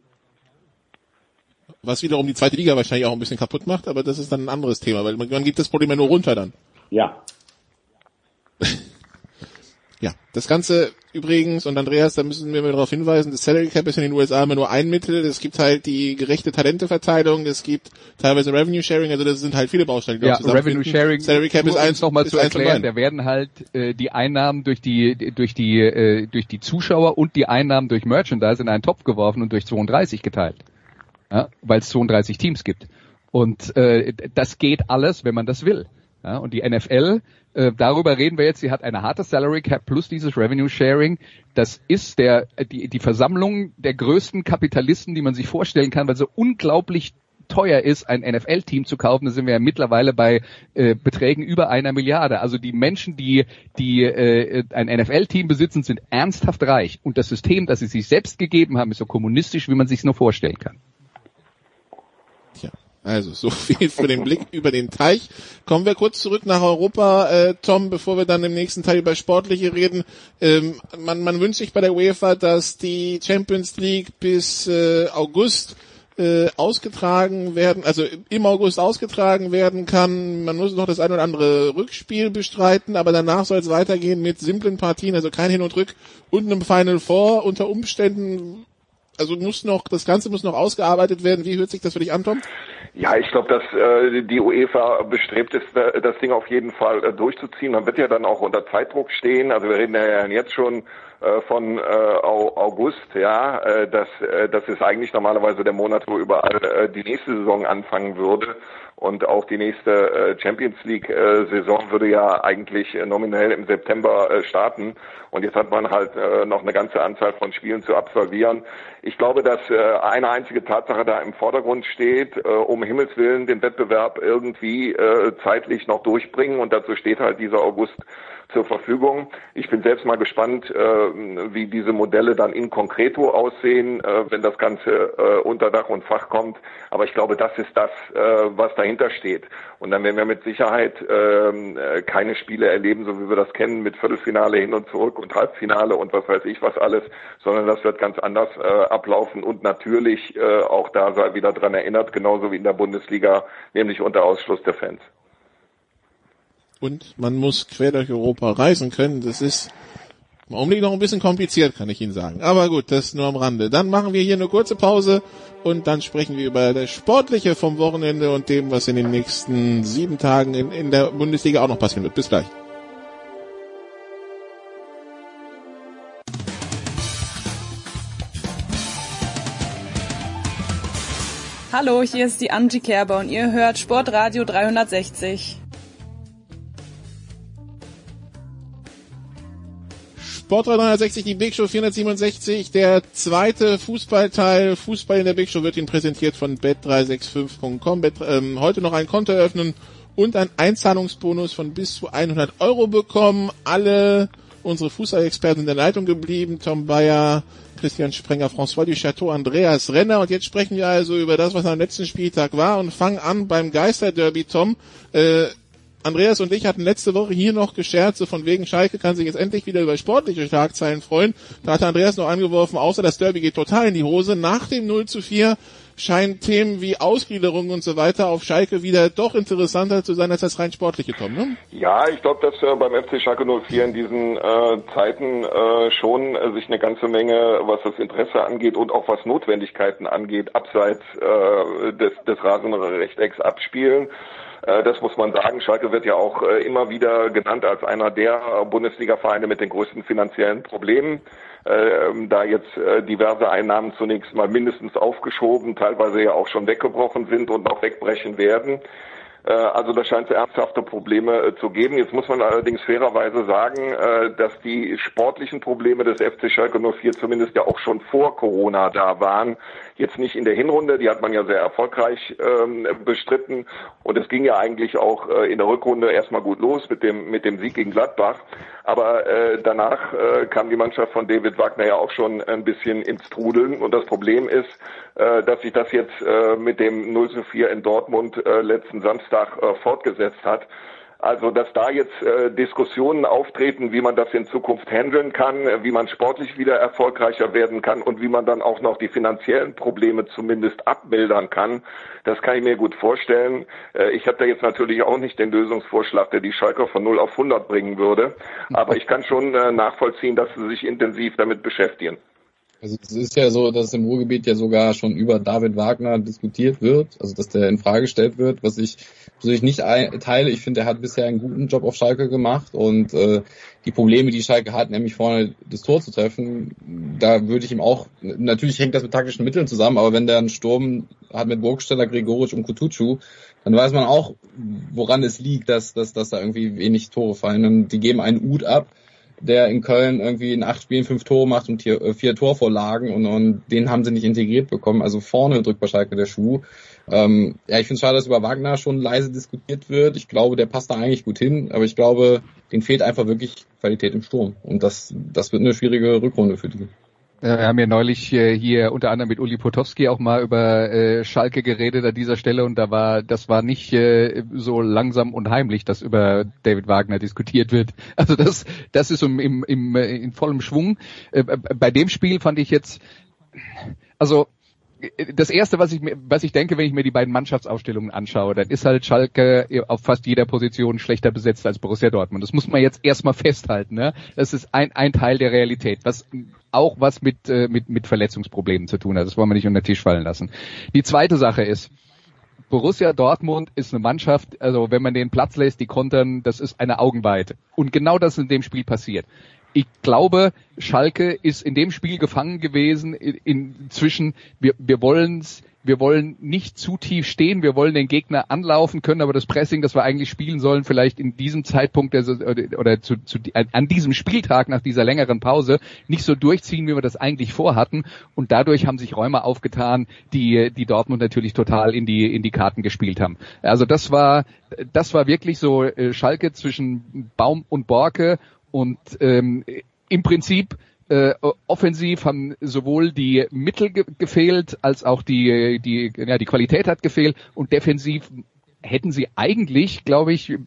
Was wiederum die zweite Liga wahrscheinlich auch ein bisschen kaputt macht, aber das ist dann ein anderes Thema, weil man, man gibt das Problem ja nur runter dann. Ja. Ja, das Ganze übrigens, und Andreas, da müssen wir mal darauf hinweisen, das Salary Cap ist in den USA immer nur ein Mittel, es gibt halt die gerechte Talenteverteilung, es gibt teilweise Revenue Sharing, also das sind halt viele Bausteine, die Ja, Revenue Sharing, Salary Cap ist eins nochmal zu erklären, da werden halt äh, die Einnahmen durch die durch die äh, durch die Zuschauer und die Einnahmen durch Merchandise in einen Topf geworfen und durch 32 geteilt. Ja, weil es 32 Teams gibt. Und äh, das geht alles, wenn man das will. Ja, und die NFL, äh, darüber reden wir jetzt, sie hat eine harte Salary Cap plus dieses Revenue Sharing. Das ist der, die, die Versammlung der größten Kapitalisten, die man sich vorstellen kann, weil so unglaublich teuer ist, ein NFL-Team zu kaufen, da sind wir ja mittlerweile bei äh, Beträgen über einer Milliarde. Also die Menschen, die, die äh, ein NFL-Team besitzen, sind ernsthaft reich. Und das System, das sie sich selbst gegeben haben, ist so kommunistisch, wie man sich nur vorstellen kann. Also so viel für den Blick über den Teich. Kommen wir kurz zurück nach Europa, äh, Tom, bevor wir dann im nächsten Teil über Sportliche reden. Ähm, man, man wünscht sich bei der UEFA, dass die Champions League bis äh, August äh, ausgetragen werden, also im August ausgetragen werden kann. Man muss noch das ein oder andere Rückspiel bestreiten, aber danach soll es weitergehen mit simplen Partien, also kein Hin und Rück und einem Final Four unter Umständen. Also muss noch, das Ganze muss noch ausgearbeitet werden. Wie hört sich das für dich an, Tom? Ja, ich glaube, dass äh, die UEFA bestrebt ist, das Ding auf jeden Fall äh, durchzuziehen. Man wird ja dann auch unter Zeitdruck stehen. Also wir reden ja jetzt schon äh, von äh, August, ja. Äh, das, äh, das ist eigentlich normalerweise der Monat, wo überall äh, die nächste Saison anfangen würde. Und auch die nächste äh, Champions League-Saison würde ja eigentlich nominell im September starten. Und jetzt hat man halt noch eine ganze Anzahl von Spielen zu absolvieren. Ich glaube, dass eine einzige Tatsache da im Vordergrund steht, um Himmels Willen den Wettbewerb irgendwie zeitlich noch durchbringen. Und dazu steht halt dieser August zur Verfügung. Ich bin selbst mal gespannt, äh, wie diese Modelle dann in concreto aussehen, äh, wenn das Ganze äh, unter Dach und Fach kommt. Aber ich glaube, das ist das, was dahinter steht. Und dann werden wir mit Sicherheit ähm, äh, keine Spiele erleben, so wie wir das kennen, mit Viertelfinale hin und zurück und Halbfinale und was weiß ich was alles, sondern das wird ganz anders ablaufen und natürlich auch da sei wieder dran erinnert, genauso wie in der Bundesliga, nämlich unter Ausschluss der Fans und man muss quer durch Europa reisen können. Das ist im Augenblick noch ein bisschen kompliziert, kann ich Ihnen sagen. Aber gut, das nur am Rande. Dann machen wir hier eine kurze Pause und dann sprechen wir über das Sportliche vom Wochenende und dem, was in den nächsten sieben Tagen in, in der Bundesliga auch noch passieren wird. Bis gleich. Hallo, hier ist die Angie Kerber und ihr hört Sportradio 360. Sportrad 360, die Big Show 467, der zweite Fußballteil. Fußball in der Big Show wird Ihnen präsentiert von bet365.com. Bet, ähm, heute noch ein Konto eröffnen und ein Einzahlungsbonus von bis zu 100 Euro bekommen. Alle unsere Fußballexperten in der Leitung geblieben. Tom Bayer, Christian Sprenger, François Duchateau, Andreas Renner. Und jetzt sprechen wir also über das, was am letzten Spieltag war und fangen an beim Geisterderby, Tom. Äh, Andreas und ich hatten letzte Woche hier noch gescherzt, so von wegen Schalke kann sich jetzt endlich wieder über sportliche Schlagzeilen freuen. Da hatte Andreas noch angeworfen, außer das Derby geht total in die Hose. Nach dem 0 zu 4 scheinen Themen wie Ausgliederung und so weiter auf Schalke wieder doch interessanter zu sein als das rein sportliche, Tom, ne? Ja, ich glaube, dass äh, beim FC Schalke 04 in diesen äh, Zeiten äh, schon äh, sich eine ganze Menge, was das Interesse angeht und auch was Notwendigkeiten angeht, abseits äh, des, des Rasenrechtecks abspielen. Äh, das muss man sagen. Schalke wird ja auch äh, immer wieder genannt als einer der Bundesliga-Vereine mit den größten finanziellen Problemen. Ähm, da jetzt äh, diverse Einnahmen zunächst mal mindestens aufgeschoben, teilweise ja auch schon weggebrochen sind und noch wegbrechen werden. Also da scheint es ernsthafte Probleme zu geben. Jetzt muss man allerdings fairerweise sagen, dass die sportlichen Probleme des FC Schalke 04 zumindest ja auch schon vor Corona da waren jetzt nicht in der Hinrunde, die hat man ja sehr erfolgreich ähm, bestritten. Und es ging ja eigentlich auch äh, in der Rückrunde erstmal gut los mit dem mit dem Sieg gegen Gladbach, aber äh, danach äh, kam die Mannschaft von David Wagner ja auch schon ein bisschen ins Trudeln. Und das Problem ist, äh, dass sich das jetzt äh, mit dem 0 zu 4 in Dortmund äh, letzten Samstag äh, fortgesetzt hat. Also, dass da jetzt äh, Diskussionen auftreten, wie man das in Zukunft handeln kann, äh, wie man sportlich wieder erfolgreicher werden kann und wie man dann auch noch die finanziellen Probleme zumindest abmildern kann, das kann ich mir gut vorstellen. Äh, ich habe da jetzt natürlich auch nicht den Lösungsvorschlag, der die Schalker von 0 auf 100 bringen würde, aber ich kann schon äh, nachvollziehen, dass sie sich intensiv damit beschäftigen. Also es ist ja so, dass im Ruhrgebiet ja sogar schon über David Wagner diskutiert wird, also dass der in Frage gestellt wird, was ich persönlich nicht teile. Ich finde, er hat bisher einen guten Job auf Schalke gemacht und äh, die Probleme, die Schalke hat, nämlich vorne das Tor zu treffen, da würde ich ihm auch, natürlich hängt das mit taktischen Mitteln zusammen, aber wenn der einen Sturm hat mit Burgsteller, Gregoric und Kutucu, dann weiß man auch, woran es liegt, dass, dass, dass da irgendwie wenig Tore fallen. Und die geben einen Ut ab der in Köln irgendwie in acht Spielen fünf Tore macht und vier, äh, vier Torvorlagen und, und den haben sie nicht integriert bekommen. Also vorne drückt bei Schalke der Schuh. Ähm, ja, ich finde es schade, dass über Wagner schon leise diskutiert wird. Ich glaube, der passt da eigentlich gut hin, aber ich glaube, den fehlt einfach wirklich Qualität im Sturm. Und das, das wird eine schwierige Rückrunde für die. Wir haben ja neulich äh, hier unter anderem mit Uli Potowski auch mal über äh, Schalke geredet an dieser Stelle und da war, das war nicht äh, so langsam und heimlich, dass über David Wagner diskutiert wird. Also das, das ist im, im, im, in vollem Schwung. Äh, bei dem Spiel fand ich jetzt, also das erste, was ich mir, was ich denke, wenn ich mir die beiden Mannschaftsaufstellungen anschaue, dann ist halt Schalke auf fast jeder Position schlechter besetzt als Borussia Dortmund. Das muss man jetzt erstmal festhalten. Ne? Das ist ein, ein Teil der Realität, was auch was mit, äh, mit, mit Verletzungsproblemen zu tun hat. Das wollen wir nicht unter den Tisch fallen lassen. Die zweite Sache ist, Borussia Dortmund ist eine Mannschaft, also wenn man den Platz lässt, die kontern, das ist eine Augenweite. Und genau das ist in dem Spiel passiert ich glaube, Schalke ist in dem Spiel gefangen gewesen inzwischen, wir, wir wollen's wir wollen nicht zu tief stehen, wir wollen den Gegner anlaufen können, aber das Pressing, das wir eigentlich spielen sollen, vielleicht in diesem Zeitpunkt oder, oder zu, zu, an diesem Spieltag nach dieser längeren Pause nicht so durchziehen, wie wir das eigentlich vorhatten. Und dadurch haben sich Räume aufgetan, die, die Dortmund natürlich total in die, in die Karten gespielt haben. Also das war, das war wirklich so äh, Schalke zwischen Baum und Borke und ähm, im Prinzip äh, offensiv haben sowohl die Mittel ge gefehlt, als auch die, die, ja, die Qualität hat gefehlt und defensiv hätten sie eigentlich, glaube ich,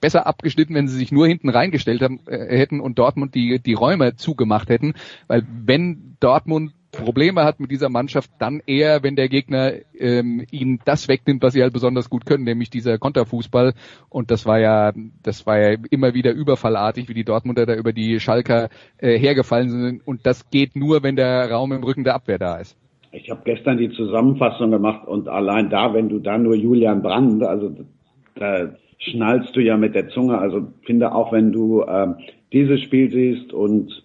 besser abgeschnitten, wenn sie sich nur hinten reingestellt haben, äh, hätten und Dortmund die, die Räume zugemacht hätten. Weil wenn Dortmund Probleme hat mit dieser Mannschaft, dann eher, wenn der Gegner ähm, ihnen das wegnimmt, was sie halt besonders gut können, nämlich dieser Konterfußball. Und das war ja, das war ja immer wieder überfallartig, wie die Dortmunder da über die Schalker äh, hergefallen sind. Und das geht nur, wenn der Raum im Rücken der Abwehr da ist. Ich habe gestern die Zusammenfassung gemacht und allein da, wenn du da nur Julian Brand, also da schnallst du ja mit der Zunge. Also finde auch, wenn du ähm, dieses Spiel siehst und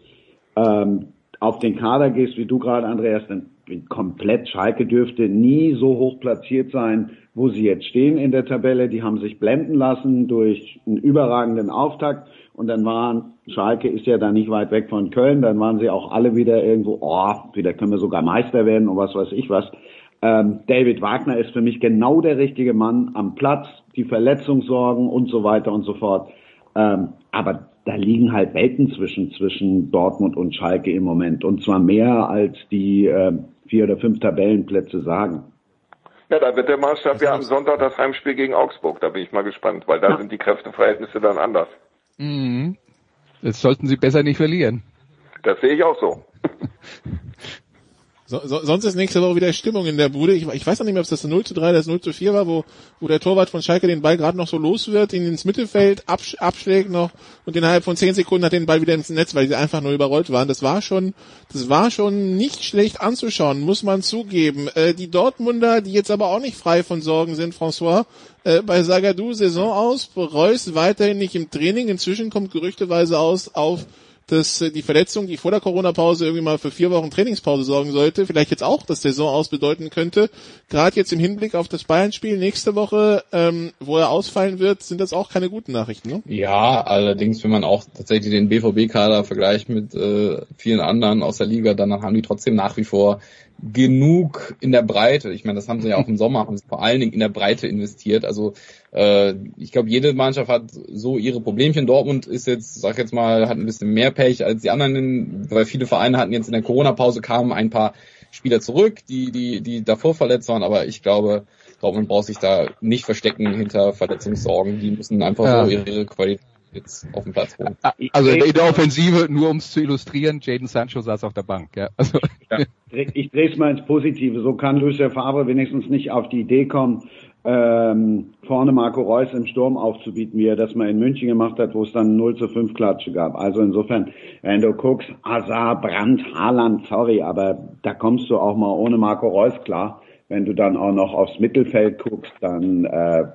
ähm, auf den Kader gehst, wie du gerade, Andreas, dann komplett Schalke dürfte nie so hoch platziert sein, wo sie jetzt stehen in der Tabelle. Die haben sich blenden lassen durch einen überragenden Auftakt und dann waren, Schalke ist ja da nicht weit weg von Köln, dann waren sie auch alle wieder irgendwo, oh, wieder können wir sogar Meister werden und was weiß ich was. Ähm, David Wagner ist für mich genau der richtige Mann am Platz, die Verletzungssorgen und so weiter und so fort. Ähm, aber da liegen halt Welten zwischen, zwischen Dortmund und Schalke im Moment. Und zwar mehr als die äh, vier oder fünf Tabellenplätze sagen. Ja, da wird der Maßstab ja am Sonntag das Heimspiel gegen Augsburg. Da bin ich mal gespannt, weil da ja. sind die Kräfteverhältnisse dann anders. Mhm. Jetzt sollten sie besser nicht verlieren. Das sehe ich auch so. So, so, sonst ist nächste Woche wieder Stimmung in der Bude. Ich, ich weiß noch nicht mehr, ob das 0 zu 3 oder das 0 zu 4 war, wo, wo der Torwart von Schalke den Ball gerade noch so los wird, ihn ins Mittelfeld absch abschlägt noch und innerhalb von 10 Sekunden hat den Ball wieder ins Netz, weil sie einfach nur überrollt waren. Das war schon, das war schon nicht schlecht anzuschauen, muss man zugeben. Äh, die Dortmunder, die jetzt aber auch nicht frei von Sorgen sind, François, äh, bei Sagadou Saison aus, Reus weiterhin nicht im Training. Inzwischen kommt gerüchteweise aus auf dass äh, die Verletzung, die vor der Corona-Pause irgendwie mal für vier Wochen Trainingspause sorgen sollte, vielleicht jetzt auch das Saison aus bedeuten könnte. Gerade jetzt im Hinblick auf das Bayern-Spiel nächste Woche, ähm, wo er ausfallen wird, sind das auch keine guten Nachrichten, ne? Ja, allerdings, wenn man auch tatsächlich den BVB-Kader vergleicht mit äh, vielen anderen aus der Liga, dann haben die trotzdem nach wie vor genug in der Breite. Ich meine, das haben sie ja auch im Sommer, haben sie vor allen Dingen in der Breite investiert. Also äh, ich glaube, jede Mannschaft hat so ihre Problemchen. Dortmund ist jetzt, sag jetzt mal, hat ein bisschen mehr Pech als die anderen, weil viele Vereine hatten jetzt in der Corona-Pause kamen ein paar Spieler zurück, die, die, die davor verletzt waren, aber ich glaube, Dortmund braucht sich da nicht verstecken hinter Verletzungssorgen. Die müssen einfach ja. so ihre Qualität jetzt auf dem Platz holen. Also in der Offensive, nur um es zu illustrieren, Jaden Sancho saß auf der Bank. Ja. Also. Ja. Ich drehe es mal ins Positive. So kann Lucia Favre wenigstens nicht auf die Idee kommen, ähm, vorne Marco Reus im Sturm aufzubieten, wie er das mal in München gemacht hat, wo es dann 0 zu 5 Klatsche gab. Also insofern, wenn du guckst, Azar, Brandt, Haaland, sorry, aber da kommst du auch mal ohne Marco Reus klar. Wenn du dann auch noch aufs Mittelfeld guckst, dann äh,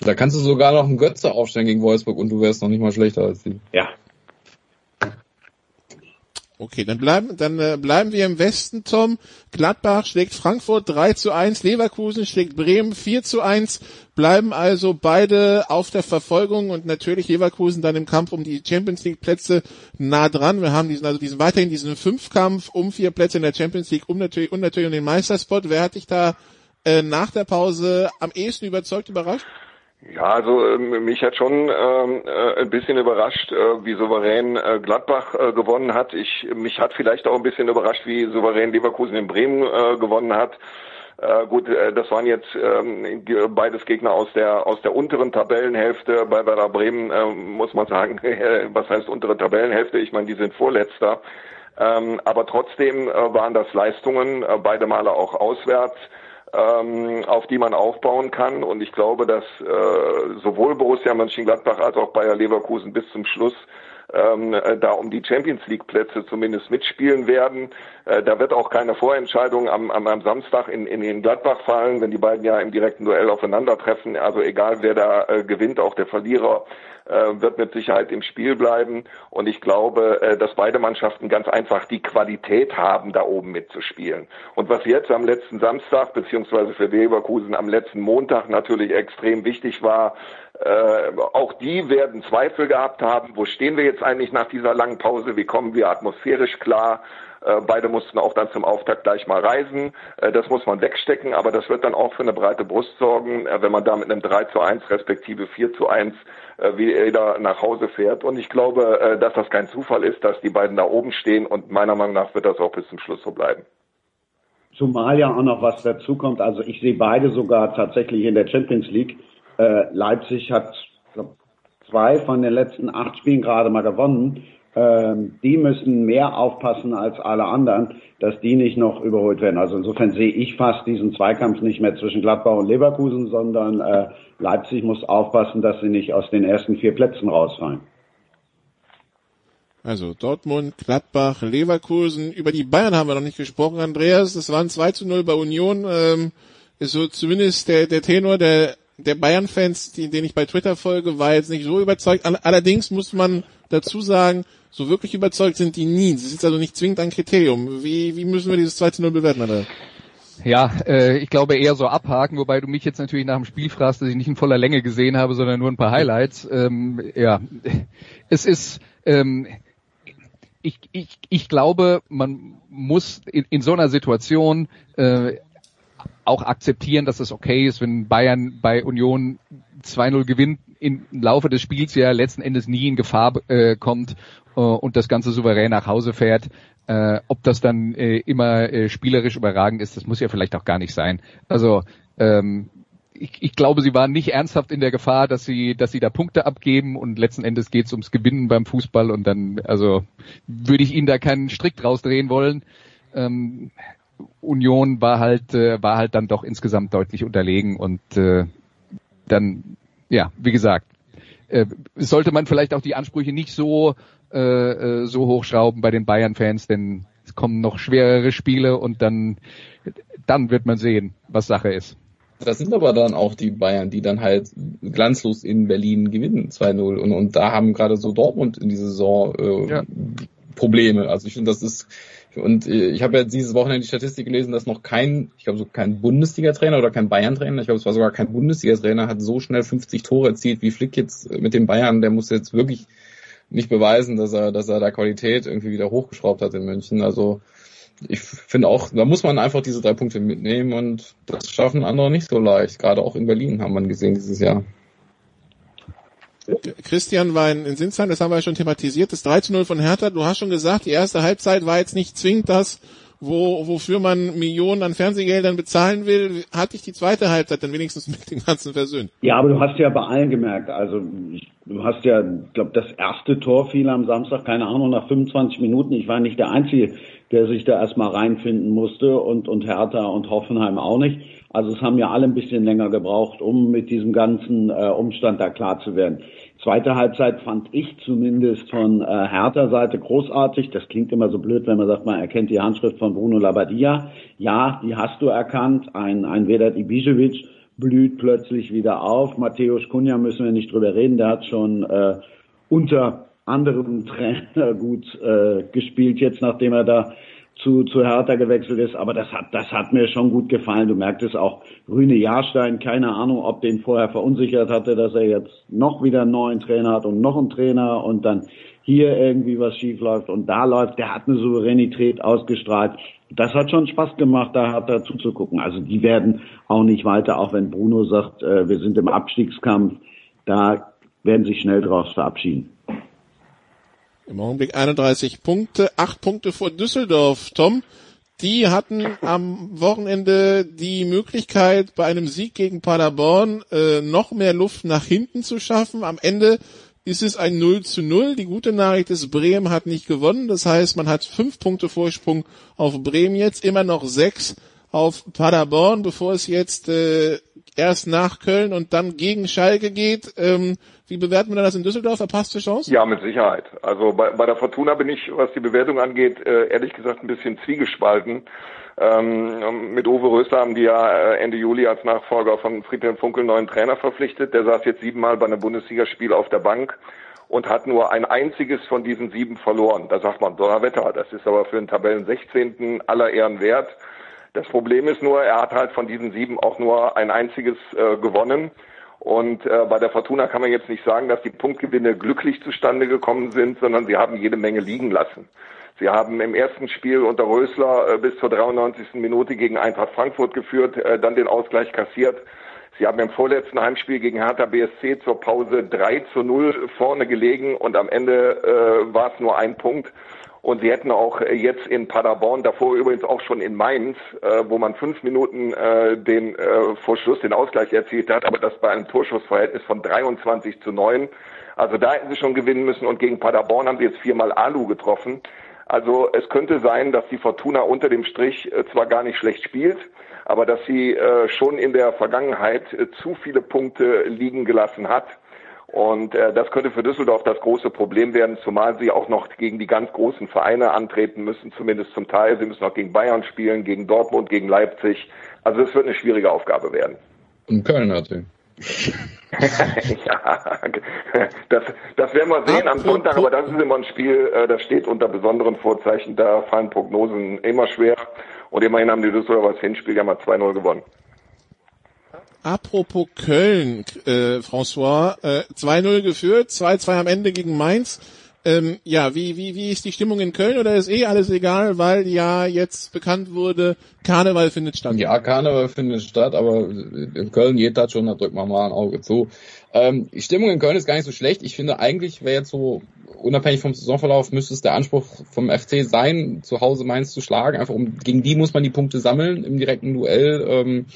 da kannst du sogar noch einen Götze aufstellen gegen Wolfsburg und du wärst noch nicht mal schlechter als die. Ja. Okay, dann bleiben, dann äh, bleiben wir im Westen, Tom. Gladbach schlägt Frankfurt 3 zu 1, Leverkusen schlägt Bremen 4 zu 1, bleiben also beide auf der Verfolgung und natürlich Leverkusen dann im Kampf um die Champions League Plätze nah dran. Wir haben diesen, also diesen weiterhin diesen Fünfkampf um vier Plätze in der Champions League um natürlich, und natürlich um den Meisterspot. Wer hat dich da äh, nach der Pause am ehesten überzeugt, überrascht? Ja, also ähm, mich hat schon ähm, äh, ein bisschen überrascht, äh, wie souverän äh, Gladbach äh, gewonnen hat. Ich mich hat vielleicht auch ein bisschen überrascht, wie souverän Leverkusen in Bremen äh, gewonnen hat. Äh, gut, äh, das waren jetzt ähm, beides Gegner aus der aus der unteren Tabellenhälfte. Bei Werder Bremen äh, muss man sagen, äh, was heißt untere Tabellenhälfte? Ich meine, die sind Vorletzter. Ähm, aber trotzdem äh, waren das Leistungen, äh, beide Male auch auswärts ähm, auf die man aufbauen kann. Und ich glaube, dass äh, sowohl Borussia Mönchengladbach als auch Bayer Leverkusen bis zum Schluss ähm, äh, da um die Champions League Plätze zumindest mitspielen werden. Äh, da wird auch keine Vorentscheidung am, am, am Samstag in, in, in Gladbach fallen, wenn die beiden ja im direkten Duell aufeinandertreffen. Also egal wer da äh, gewinnt, auch der Verlierer äh, wird mit Sicherheit im Spiel bleiben. Und ich glaube, äh, dass beide Mannschaften ganz einfach die Qualität haben, da oben mitzuspielen. Und was jetzt am letzten Samstag beziehungsweise für Leverkusen am letzten Montag natürlich extrem wichtig war, äh, auch die werden Zweifel gehabt haben, wo stehen wir jetzt eigentlich nach dieser langen Pause, wie kommen wir atmosphärisch klar, äh, beide mussten auch dann zum Auftakt gleich mal reisen. Äh, das muss man wegstecken, aber das wird dann auch für eine breite Brust sorgen, wenn man da mit einem 3 zu 1 respektive 4 zu 1 wieder nach Hause fährt. Und ich glaube, dass das kein Zufall ist, dass die beiden da oben stehen und meiner Meinung nach wird das auch bis zum Schluss so bleiben. Zumal ja auch noch was dazukommt. Also ich sehe beide sogar tatsächlich in der Champions League. Leipzig hat glaub, zwei von den letzten acht Spielen gerade mal gewonnen ähm, die müssen mehr aufpassen als alle anderen, dass die nicht noch überholt werden. Also insofern sehe ich fast diesen Zweikampf nicht mehr zwischen Gladbach und Leverkusen, sondern äh, Leipzig muss aufpassen, dass sie nicht aus den ersten vier Plätzen rausfallen. Also Dortmund, Gladbach, Leverkusen. Über die Bayern haben wir noch nicht gesprochen, Andreas. Das waren 2 zu 0 bei Union. Ähm, ist so zumindest der, der Tenor der, der Bayern-Fans, den ich bei Twitter folge, war jetzt nicht so überzeugt. Allerdings muss man dazu sagen, so wirklich überzeugt sind die nie. Das ist also nicht zwingend ein Kriterium. Wie, wie müssen wir dieses 2 0 bewerten, Alter? Ja, äh, ich glaube eher so abhaken, wobei du mich jetzt natürlich nach dem Spiel fragst, dass ich nicht in voller Länge gesehen habe, sondern nur ein paar Highlights. Ähm, ja, es ist, ähm, ich, ich, ich glaube, man muss in, in so einer Situation äh, auch akzeptieren, dass es okay ist, wenn Bayern bei Union 2-0 gewinnt, im Laufe des Spiels ja letzten Endes nie in Gefahr äh, kommt äh, und das Ganze souverän nach Hause fährt. Äh, ob das dann äh, immer äh, spielerisch überragend ist, das muss ja vielleicht auch gar nicht sein. Also ähm, ich, ich glaube, sie waren nicht ernsthaft in der Gefahr, dass sie, dass sie da Punkte abgeben und letzten Endes geht es ums Gewinnen beim Fußball und dann, also würde ich ihnen da keinen Strick draus drehen wollen. Ähm, Union war halt, äh, war halt dann doch insgesamt deutlich unterlegen und äh, dann, ja, wie gesagt, äh, sollte man vielleicht auch die Ansprüche nicht so äh, äh, so hochschrauben bei den Bayern-Fans, denn es kommen noch schwerere Spiele und dann, dann wird man sehen, was Sache ist. Das sind aber dann auch die Bayern, die dann halt glanzlos in Berlin gewinnen, 2-0. Und, und da haben gerade so Dortmund in dieser Saison äh, ja. Probleme. Also ich finde, das ist und äh, ich habe ja dieses Wochenende die Statistik gelesen, dass noch kein, ich glaube so kein Bundesliga-Trainer oder kein Bayern-Trainer, ich glaube es war sogar kein Bundesliga-Trainer, hat so schnell 50 Tore erzielt wie Flick jetzt mit den Bayern. Der muss jetzt wirklich nicht beweisen, dass er, dass er da Qualität irgendwie wieder hochgeschraubt hat in München. Also ich finde auch, da muss man einfach diese drei Punkte mitnehmen und das schaffen andere nicht so leicht. Gerade auch in Berlin haben wir gesehen dieses Jahr. Christian war in, in Sinsheim, das haben wir ja schon thematisiert, das 3 zu 0 von Hertha. Du hast schon gesagt, die erste Halbzeit war jetzt nicht zwingend das, wo, wofür man Millionen an Fernsehgeldern bezahlen will. Hat dich die zweite Halbzeit dann wenigstens mit dem Ganzen versöhnt? Ja, aber du hast ja bei allen gemerkt, also ich, du hast ja, ich glaube, das erste Tor fiel am Samstag, keine Ahnung, nach 25 Minuten. Ich war nicht der Einzige, der sich da erstmal reinfinden musste und, und Hertha und Hoffenheim auch nicht. Also es haben ja alle ein bisschen länger gebraucht, um mit diesem ganzen äh, Umstand da klar zu werden. Zweite Halbzeit fand ich zumindest von äh, Hertha Seite großartig. Das klingt immer so blöd, wenn man sagt, man erkennt die Handschrift von Bruno Labbadia. Ja, die hast du erkannt. Ein, ein Vedat Ibišević blüht plötzlich wieder auf. Matthäus Kunja müssen wir nicht drüber reden. Der hat schon äh, unter anderem Trainer gut äh, gespielt, jetzt nachdem er da zu, zu Hertha gewechselt ist. Aber das hat, das hat mir schon gut gefallen. Du merkst es auch. Rüne Jahrstein, keine Ahnung, ob den vorher verunsichert hatte, dass er jetzt noch wieder einen neuen Trainer hat und noch einen Trainer und dann hier irgendwie was schief läuft und da läuft. Der hat eine Souveränität ausgestrahlt. Das hat schon Spaß gemacht, da hat er zuzugucken. Also die werden auch nicht weiter, auch wenn Bruno sagt, äh, wir sind im Abstiegskampf. Da werden sich schnell draus verabschieden. Im Augenblick 31 Punkte, 8 Punkte vor Düsseldorf. Tom, die hatten am Wochenende die Möglichkeit, bei einem Sieg gegen Paderborn äh, noch mehr Luft nach hinten zu schaffen. Am Ende ist es ein 0 zu 0. Die gute Nachricht ist, Bremen hat nicht gewonnen. Das heißt, man hat fünf Punkte Vorsprung auf Bremen jetzt, immer noch sechs auf Paderborn, bevor es jetzt äh, erst nach Köln und dann gegen Schalke geht. Ähm, wie bewerten wir das in Düsseldorf? Verpasste Chance? Ja, mit Sicherheit. Also bei, bei der Fortuna bin ich, was die Bewertung angeht, äh, ehrlich gesagt ein bisschen zwiegespalten. Ähm, mit Uwe Röster haben die ja äh, Ende Juli als Nachfolger von Friedhelm Funkel neuen Trainer verpflichtet. Der saß jetzt siebenmal bei einem Bundesligaspiel auf der Bank und hat nur ein einziges von diesen sieben verloren. Da sagt man, Donnerwetter, das ist aber für den Tabellen 16. aller Ehren wert. Das Problem ist nur, er hat halt von diesen sieben auch nur ein einziges äh, gewonnen. Und äh, bei der Fortuna kann man jetzt nicht sagen, dass die Punktgewinne glücklich zustande gekommen sind, sondern sie haben jede Menge liegen lassen. Sie haben im ersten Spiel unter Rösler äh, bis zur 93. Minute gegen Eintracht Frankfurt geführt, äh, dann den Ausgleich kassiert. Sie haben im vorletzten Heimspiel gegen Hertha BSC zur Pause 3 zu 0 vorne gelegen und am Ende äh, war es nur ein Punkt. Und sie hätten auch äh, jetzt in Paderborn, davor übrigens auch schon in Mainz, äh, wo man fünf Minuten äh, den äh, vor den Ausgleich erzielt hat, aber das bei einem Torschussverhältnis von 23 zu 9. Also da hätten sie schon gewinnen müssen und gegen Paderborn haben sie jetzt viermal Alu getroffen. Also es könnte sein, dass die Fortuna unter dem Strich äh, zwar gar nicht schlecht spielt, aber dass sie äh, schon in der Vergangenheit zu viele Punkte liegen gelassen hat und äh, das könnte für Düsseldorf das große Problem werden, zumal sie auch noch gegen die ganz großen Vereine antreten müssen, zumindest zum Teil. Sie müssen auch gegen Bayern spielen, gegen Dortmund, gegen Leipzig. Also es wird eine schwierige Aufgabe werden. Und Köln natürlich. ja, das, das werden wir sehen am Sonntag, aber das ist immer ein Spiel, äh, das steht unter besonderen Vorzeichen. Da fallen Prognosen immer schwer. Und immerhin haben die Düsseldorfer das Hinspiel ja mal 2-0 gewonnen. Apropos Köln, äh, François, äh, 2-0 geführt, 2-2 am Ende gegen Mainz. Ähm, ja, wie, wie, wie ist die Stimmung in Köln oder ist eh alles egal, weil ja jetzt bekannt wurde, Karneval findet statt? Ja, Karneval findet statt, aber in Köln geht das schon, da drückt man mal ein Auge zu. Ähm, die Stimmung in Köln ist gar nicht so schlecht. Ich finde eigentlich wäre jetzt so, unabhängig vom Saisonverlauf, müsste es der Anspruch vom FC sein, zu Hause Mainz zu schlagen. Einfach um, gegen die muss man die Punkte sammeln im direkten Duell. Ähm,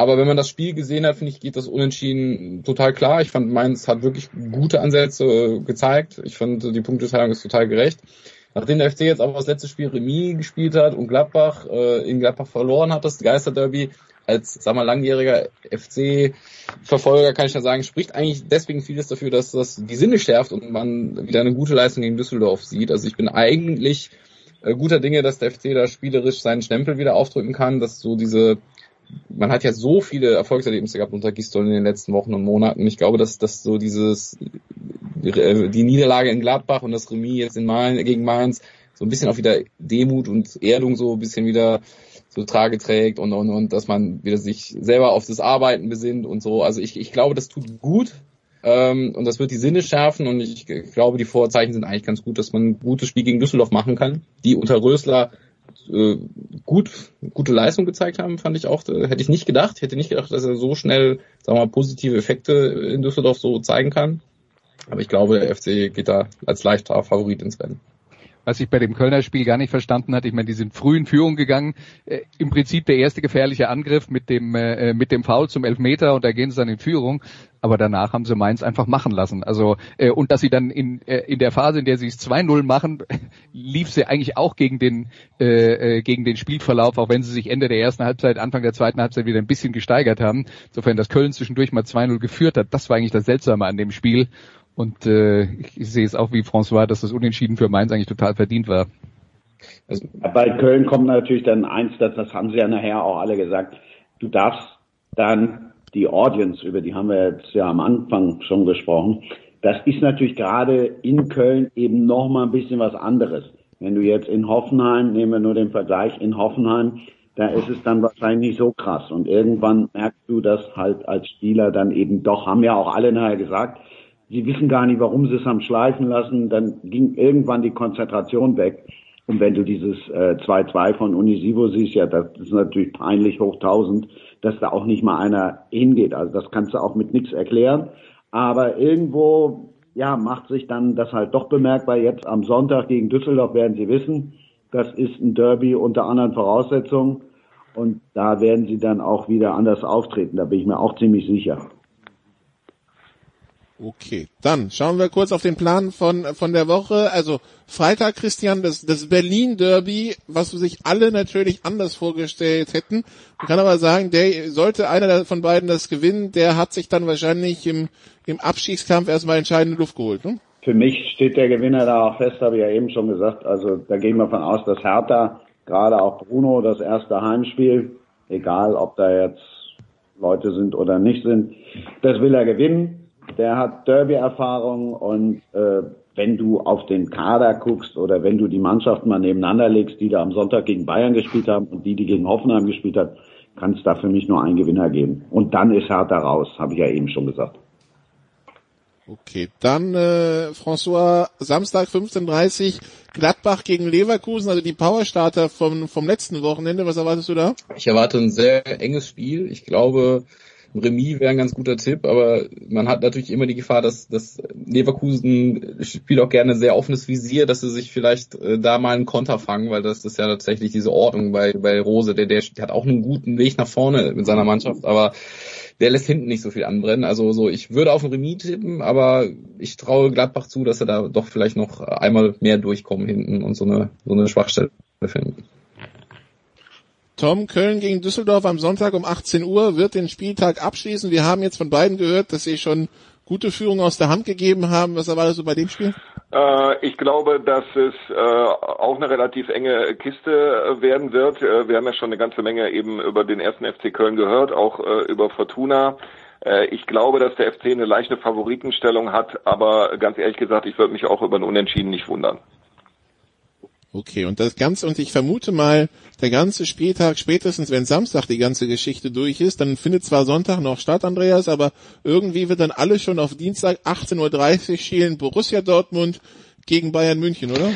aber wenn man das Spiel gesehen hat, finde ich, geht das unentschieden total klar. Ich fand, Mainz hat wirklich gute Ansätze äh, gezeigt. Ich fand, die Punkteteilung ist total gerecht. Nachdem der FC jetzt aber das letzte Spiel Remis gespielt hat und Gladbach äh, in Gladbach verloren hat, das Geisterderby, als, sag mal, langjähriger FC-Verfolger kann ich ja sagen, spricht eigentlich deswegen vieles dafür, dass das die Sinne schärft und man wieder eine gute Leistung gegen Düsseldorf sieht. Also ich bin eigentlich äh, guter Dinge, dass der FC da spielerisch seinen Stempel wieder aufdrücken kann, dass so diese man hat ja so viele Erfolgserlebnisse gehabt unter Gistol in den letzten Wochen und Monaten. Ich glaube, dass, dass so dieses, die Niederlage in Gladbach und das Remis jetzt in Mainz, gegen Mainz so ein bisschen auch wieder Demut und Erdung so ein bisschen wieder so Trage trägt und, und, und dass man wieder sich selber auf das Arbeiten besinnt und so. Also ich, ich glaube, das tut gut ähm, und das wird die Sinne schärfen und ich glaube, die Vorzeichen sind eigentlich ganz gut, dass man ein gutes Spiel gegen Düsseldorf machen kann, die unter Rösler äh, gut, gute Leistung gezeigt haben, fand ich auch. Äh, hätte ich nicht gedacht. Hätte nicht gedacht, dass er so schnell, sagen wir mal, positive Effekte in Düsseldorf so zeigen kann. Aber ich glaube, der FC geht da als leichter Favorit ins Rennen was ich bei dem Kölner Spiel gar nicht verstanden hatte. Ich meine, die sind früh in Führung gegangen. Äh, Im Prinzip der erste gefährliche Angriff mit dem äh, mit dem Foul zum Elfmeter und da gehen sie dann in Führung aber danach haben sie Mainz einfach machen lassen. Also äh, und dass sie dann in äh, in der Phase, in der sie es 2-0 machen, lief sie eigentlich auch gegen den äh, äh, gegen den Spielverlauf, auch wenn sie sich Ende der ersten Halbzeit, Anfang der zweiten Halbzeit wieder ein bisschen gesteigert haben. Insofern, dass Köln zwischendurch mal 2-0 geführt hat, das war eigentlich das Seltsame an dem Spiel. Und äh, ich sehe es auch wie François, dass das Unentschieden für Mainz eigentlich total verdient war. Also, bei Köln kommt natürlich dann eins, das, das haben sie ja nachher auch alle gesagt. Du darfst dann die Audience, über die haben wir jetzt ja am Anfang schon gesprochen, das ist natürlich gerade in Köln eben noch mal ein bisschen was anderes. Wenn du jetzt in Hoffenheim, nehmen wir nur den Vergleich, in Hoffenheim, da ist es dann wahrscheinlich nicht so krass. Und irgendwann merkst du das halt als Spieler dann eben doch, haben ja auch alle nachher gesagt, sie wissen gar nicht, warum sie es haben schleifen lassen. Dann ging irgendwann die Konzentration weg. Und wenn du dieses 2-2 äh, von Unisivo siehst, ja, das ist natürlich peinlich hoch 1000, dass da auch nicht mal einer hingeht. Also das kannst du auch mit nichts erklären. Aber irgendwo, ja, macht sich dann das halt doch bemerkbar. Jetzt am Sonntag gegen Düsseldorf werden sie wissen, das ist ein Derby unter anderen Voraussetzungen. Und da werden sie dann auch wieder anders auftreten. Da bin ich mir auch ziemlich sicher. Okay, dann schauen wir kurz auf den Plan von, von der Woche. Also Freitag, Christian, das, das Berlin Derby, was sich alle natürlich anders vorgestellt hätten. Man kann aber sagen, der sollte einer von beiden das gewinnen, der hat sich dann wahrscheinlich im, im Abstiegskampf erstmal entscheidende Luft geholt. Ne? Für mich steht der Gewinner da auch fest, habe ich ja eben schon gesagt. Also da gehen wir von aus, dass Hertha, gerade auch Bruno, das erste Heimspiel, egal ob da jetzt Leute sind oder nicht sind, das will er gewinnen der hat Derby-Erfahrung und äh, wenn du auf den Kader guckst oder wenn du die Mannschaften mal nebeneinander legst, die da am Sonntag gegen Bayern gespielt haben und die, die gegen Hoffenheim gespielt hat, kann es da für mich nur einen Gewinner geben. Und dann ist Hertha raus, habe ich ja eben schon gesagt. Okay, dann äh, François, Samstag 15.30 Gladbach gegen Leverkusen, also die Powerstarter vom, vom letzten Wochenende. Was erwartest du da? Ich erwarte ein sehr enges Spiel. Ich glaube, Remis wäre ein ganz guter Tipp, aber man hat natürlich immer die Gefahr, dass, dass Leverkusen spielt auch gerne sehr offenes Visier, dass sie sich vielleicht äh, da mal einen Konter fangen, weil das ist ja tatsächlich diese Ordnung bei, bei Rose, der, der, der hat auch einen guten Weg nach vorne mit seiner Mannschaft, aber der lässt hinten nicht so viel anbrennen. Also so, ich würde auf ein Remis tippen, aber ich traue Gladbach zu, dass er da doch vielleicht noch einmal mehr durchkommen hinten und so eine, so eine Schwachstelle finden. Tom, Köln gegen Düsseldorf am Sonntag um 18 Uhr wird den Spieltag abschließen. Wir haben jetzt von beiden gehört, dass sie schon gute Führung aus der Hand gegeben haben. Was erwartest du bei dem Spiel? Äh, ich glaube, dass es äh, auch eine relativ enge Kiste äh, werden wird. Wir haben ja schon eine ganze Menge eben über den ersten FC Köln gehört, auch über Fortuna. Ich glaube, dass der FC eine leichte Favoritenstellung hat, aber ganz ehrlich gesagt, ich würde mich auch über ein Unentschieden nicht wundern. Okay, und das Ganze, und ich vermute mal, der ganze Spieltag, spätestens wenn Samstag die ganze Geschichte durch ist, dann findet zwar Sonntag noch statt, Andreas, aber irgendwie wird dann alles schon auf Dienstag 18.30 Uhr schielen, Borussia Dortmund gegen Bayern München, oder?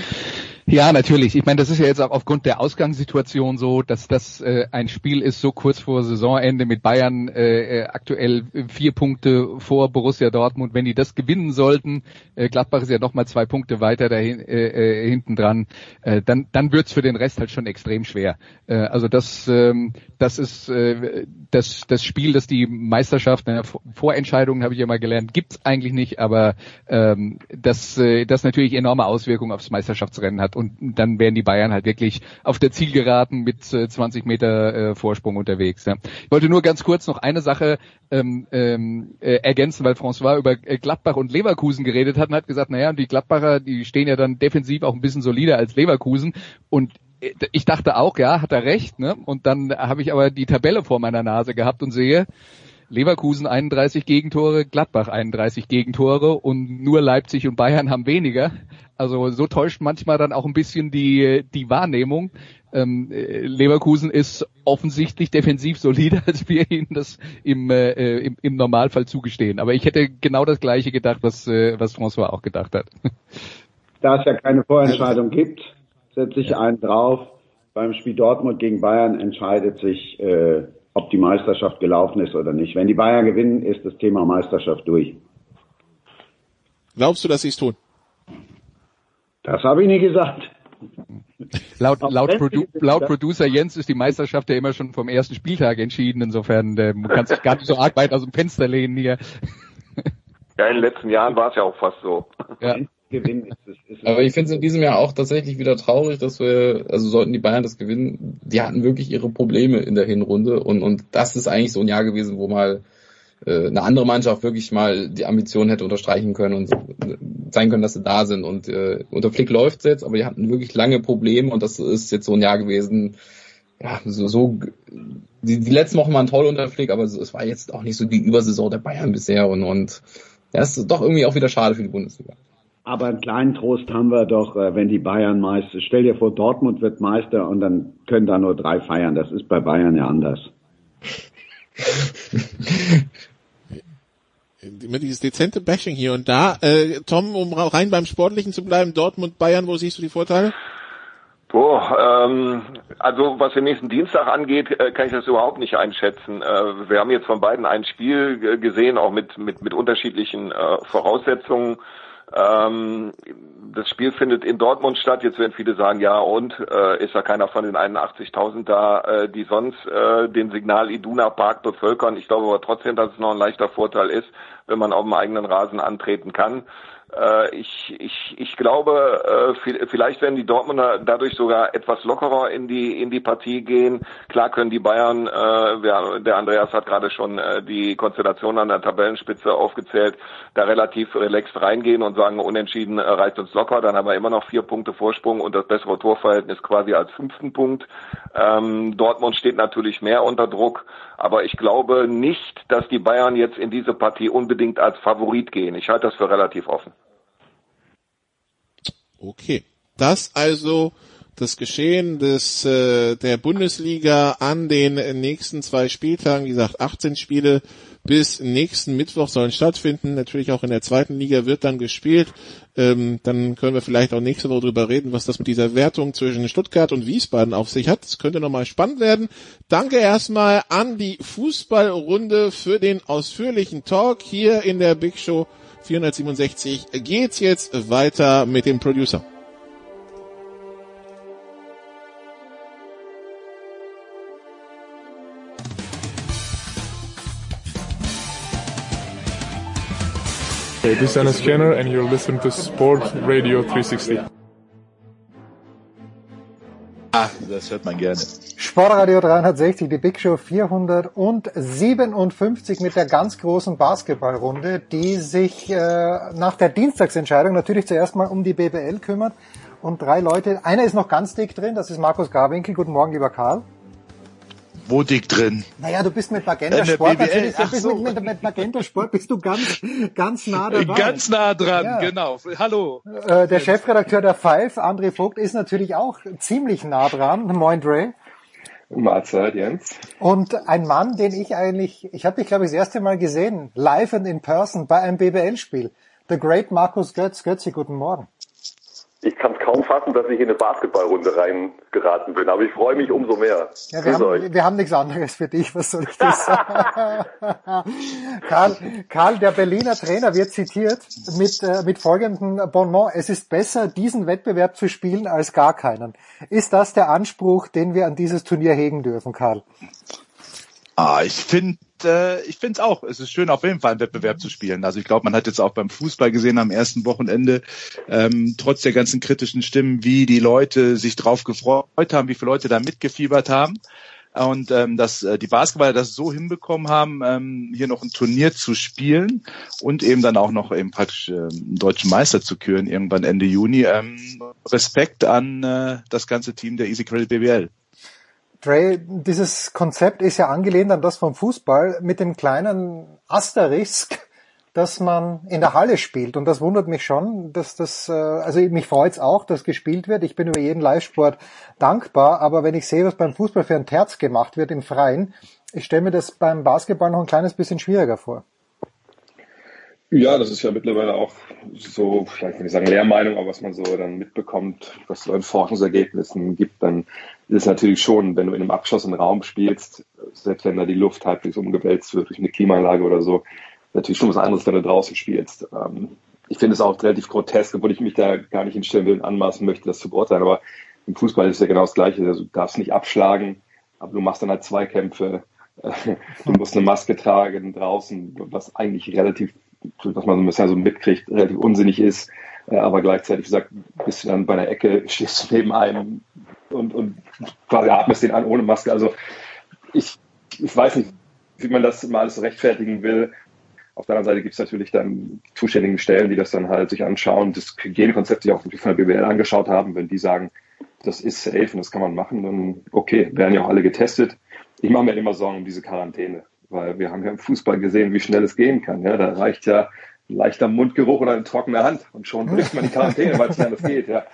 Ja, natürlich. Ich meine, das ist ja jetzt auch aufgrund der Ausgangssituation so, dass das äh, ein Spiel ist so kurz vor Saisonende mit Bayern äh, äh, aktuell vier Punkte vor Borussia Dortmund. Wenn die das gewinnen sollten, äh, Gladbach ist ja nochmal zwei Punkte weiter dahin, äh, äh, hinten dran, äh, dann, dann wird's für den Rest halt schon extrem schwer. Äh, also das, ähm, das ist äh, das, das Spiel, das die Meisterschaft, äh, Vorentscheidungen habe ich ja mal gelernt, gibt's eigentlich nicht, aber ähm, das, äh, das natürlich enorme Auswirkungen aufs Meisterschaftsrennen hat und dann wären die Bayern halt wirklich auf der Zielgeraden mit äh, 20 Meter äh, Vorsprung unterwegs. Ja. Ich wollte nur ganz kurz noch eine Sache ähm, ähm, äh, ergänzen, weil François über äh, Gladbach und Leverkusen geredet hat und hat gesagt, naja, die Gladbacher, die stehen ja dann defensiv auch ein bisschen solider als Leverkusen und äh, ich dachte auch, ja, hat er recht, ne? Und dann habe ich aber die Tabelle vor meiner Nase gehabt und sehe, Leverkusen 31 Gegentore, Gladbach 31 Gegentore und nur Leipzig und Bayern haben weniger. Also so täuscht manchmal dann auch ein bisschen die, die Wahrnehmung. Ähm, Leverkusen ist offensichtlich defensiv solider, als wir ihnen das im, äh, im, im Normalfall zugestehen. Aber ich hätte genau das Gleiche gedacht, was, äh, was François auch gedacht hat. Da es ja keine Vorentscheidung gibt, setze ich einen drauf. Beim Spiel Dortmund gegen Bayern entscheidet sich, äh, ob die Meisterschaft gelaufen ist oder nicht. Wenn die Bayern gewinnen, ist das Thema Meisterschaft durch. Glaubst du, dass sie es tun? Das habe ich nie gesagt. Laut, laut, Produ laut Producer Jens ist die Meisterschaft ja immer schon vom ersten Spieltag entschieden. Insofern äh, man kann sich gar nicht so arg weit aus dem Fenster lehnen hier. Ja, in den letzten Jahren war es ja auch fast so. Ja. Aber ich finde es in diesem Jahr auch tatsächlich wieder traurig, dass wir, also sollten die Bayern das gewinnen, die hatten wirklich ihre Probleme in der Hinrunde und, und das ist eigentlich so ein Jahr gewesen, wo mal äh, eine andere Mannschaft wirklich mal die Ambition hätte unterstreichen können und so, zeigen können, dass sie da sind. Und äh, unter Flick läuft's jetzt, aber die hatten wirklich lange Probleme und das ist jetzt so ein Jahr gewesen, ja, so, so die, die letzten Wochen waren toll unter Flick, aber es war jetzt auch nicht so die Übersaison der Bayern bisher und, und das ist doch irgendwie auch wieder schade für die Bundesliga. Aber einen kleinen Trost haben wir doch, äh, wenn die Bayern Meister. Stell dir vor, Dortmund wird Meister und dann können da nur drei feiern. Das ist bei Bayern ja anders. Immer dieses dezente Bashing hier und da. Äh, Tom, um rein beim Sportlichen zu bleiben, Dortmund, Bayern, wo siehst du die Vorteile? Boah, ähm, also was den nächsten Dienstag angeht, äh, kann ich das überhaupt nicht einschätzen. Äh, wir haben jetzt von beiden ein Spiel gesehen, auch mit, mit, mit unterschiedlichen äh, Voraussetzungen. Ähm, das Spiel findet in Dortmund statt. Jetzt werden viele sagen, ja und äh, ist ja keiner von den 81.000 da, äh, die sonst äh, den Signal Iduna Park bevölkern. Ich glaube aber trotzdem, dass es noch ein leichter Vorteil ist, wenn man auf dem eigenen Rasen antreten kann. Äh, ich, ich, ich glaube, äh, vielleicht werden die Dortmunder dadurch sogar etwas lockerer in die in die Partie gehen. Klar können die Bayern, äh, der Andreas hat gerade schon die Konstellation an der Tabellenspitze aufgezählt, da relativ relaxed reingehen und sagen, unentschieden reicht uns locker. Dann haben wir immer noch vier Punkte Vorsprung und das bessere Torverhältnis quasi als fünften Punkt. Ähm, Dortmund steht natürlich mehr unter Druck, aber ich glaube nicht, dass die Bayern jetzt in diese Partie unbedingt als Favorit gehen. Ich halte das für relativ offen. Okay. Das also das Geschehen des äh, der Bundesliga an den nächsten zwei Spieltagen, wie gesagt, 18 Spiele bis nächsten Mittwoch sollen stattfinden. Natürlich auch in der zweiten Liga wird dann gespielt. Ähm, dann können wir vielleicht auch nächste Woche drüber reden, was das mit dieser Wertung zwischen Stuttgart und Wiesbaden auf sich hat. Das könnte nochmal spannend werden. Danke erstmal an die Fußballrunde für den ausführlichen Talk hier in der Big Show 467 geht's jetzt weiter mit dem Producer. Hey, this is Dennis Kenner and you're listening to Sport Radio 360. Ah, das hört man gerne. Sportradio 360, die Big Show 457 mit der ganz großen Basketballrunde, die sich äh, nach der Dienstagsentscheidung natürlich zuerst mal um die BBL kümmert. Und drei Leute, einer ist noch ganz dick drin, das ist Markus Garwinkel. Guten Morgen, lieber Karl. Wo dick drin? Naja, du bist mit Magenta äh, Sport natürlich, Ach so. mit, mit, Magenta Sport bist du ganz, ganz nah dabei. Ganz nah dran, ja. genau. Hallo. Äh, der Chefredakteur der Five, André Vogt, ist natürlich auch ziemlich nah dran. Moin Dre. Mahlzeit, Jens. Und ein Mann, den ich eigentlich, ich habe dich glaube ich das erste Mal gesehen, live and in person bei einem BBL-Spiel. The Great Markus Götz. Götzi, guten Morgen. Ich kann es kaum fassen, dass ich in eine Basketballrunde reingeraten bin, aber ich freue mich umso mehr. Ja, wir, haben, wir haben nichts anderes für dich, was soll ich das sagen? Karl, Karl, der Berliner Trainer wird zitiert mit, äh, mit folgendem Bonmot, es ist besser, diesen Wettbewerb zu spielen, als gar keinen. Ist das der Anspruch, den wir an dieses Turnier hegen dürfen, Karl? Ah, ich finde äh, ich finde es auch. Es ist schön, auf jeden Fall einen Wettbewerb zu spielen. Also ich glaube, man hat jetzt auch beim Fußball gesehen am ersten Wochenende, ähm, trotz der ganzen kritischen Stimmen, wie die Leute sich drauf gefreut haben, wie viele Leute da mitgefiebert haben. Und ähm, dass äh, die Basketballer das so hinbekommen haben, ähm, hier noch ein Turnier zu spielen und eben dann auch noch eben praktisch äh, einen deutschen Meister zu küren, irgendwann Ende Juni. Ähm, Respekt an äh, das ganze Team der Easy Credit BBL. Dre, dieses Konzept ist ja angelehnt an das vom Fußball mit dem kleinen Asterisk, dass man in der Halle spielt. Und das wundert mich schon, dass das, äh, also mich freut's auch, dass gespielt wird. Ich bin über jeden Live-Sport dankbar, aber wenn ich sehe, was beim Fußball für ein Terz gemacht wird im Freien, ich stelle mir das beim Basketball noch ein kleines bisschen schwieriger vor. Ja, das ist ja mittlerweile auch so, ich will nicht sagen Lehrmeinung, aber was man so dann mitbekommt, was so in Forschungsergebnissen gibt, dann ist natürlich schon, wenn du in einem abgeschossenen Raum spielst, selbst wenn da die Luft halbwegs umgewälzt wird durch eine Klimaanlage oder so, natürlich schon was anderes, wenn du draußen spielst. Ähm, ich finde es auch relativ grotesk, obwohl ich mich da gar nicht hinstellen will und anmaßen möchte, das zu beurteilen, aber im Fußball ist es ja genau das Gleiche. Also du darfst nicht abschlagen, aber du machst dann halt Zweikämpfe, du musst eine Maske tragen draußen, was eigentlich relativ was man bisher so mitkriegt, relativ unsinnig ist. Äh, aber gleichzeitig sagt, bist du dann bei der Ecke, stehst du neben einem und, und quasi atmest den an ohne Maske. Also ich, ich weiß nicht, wie man das mal alles rechtfertigen will. Auf der anderen Seite gibt es natürlich dann zuständigen Stellen, die das dann halt sich anschauen, das Hygienekonzept sich auch von der BWL angeschaut haben. Wenn die sagen, das ist safe und das kann man machen, dann okay, werden ja auch alle getestet. Ich mache mir immer Sorgen um diese Quarantäne weil wir haben ja im Fußball gesehen, wie schnell es gehen kann. Ja, da reicht ja leichter Mundgeruch oder eine trockene Hand und schon bricht man die Quarantäne, weil es anders geht. Ja.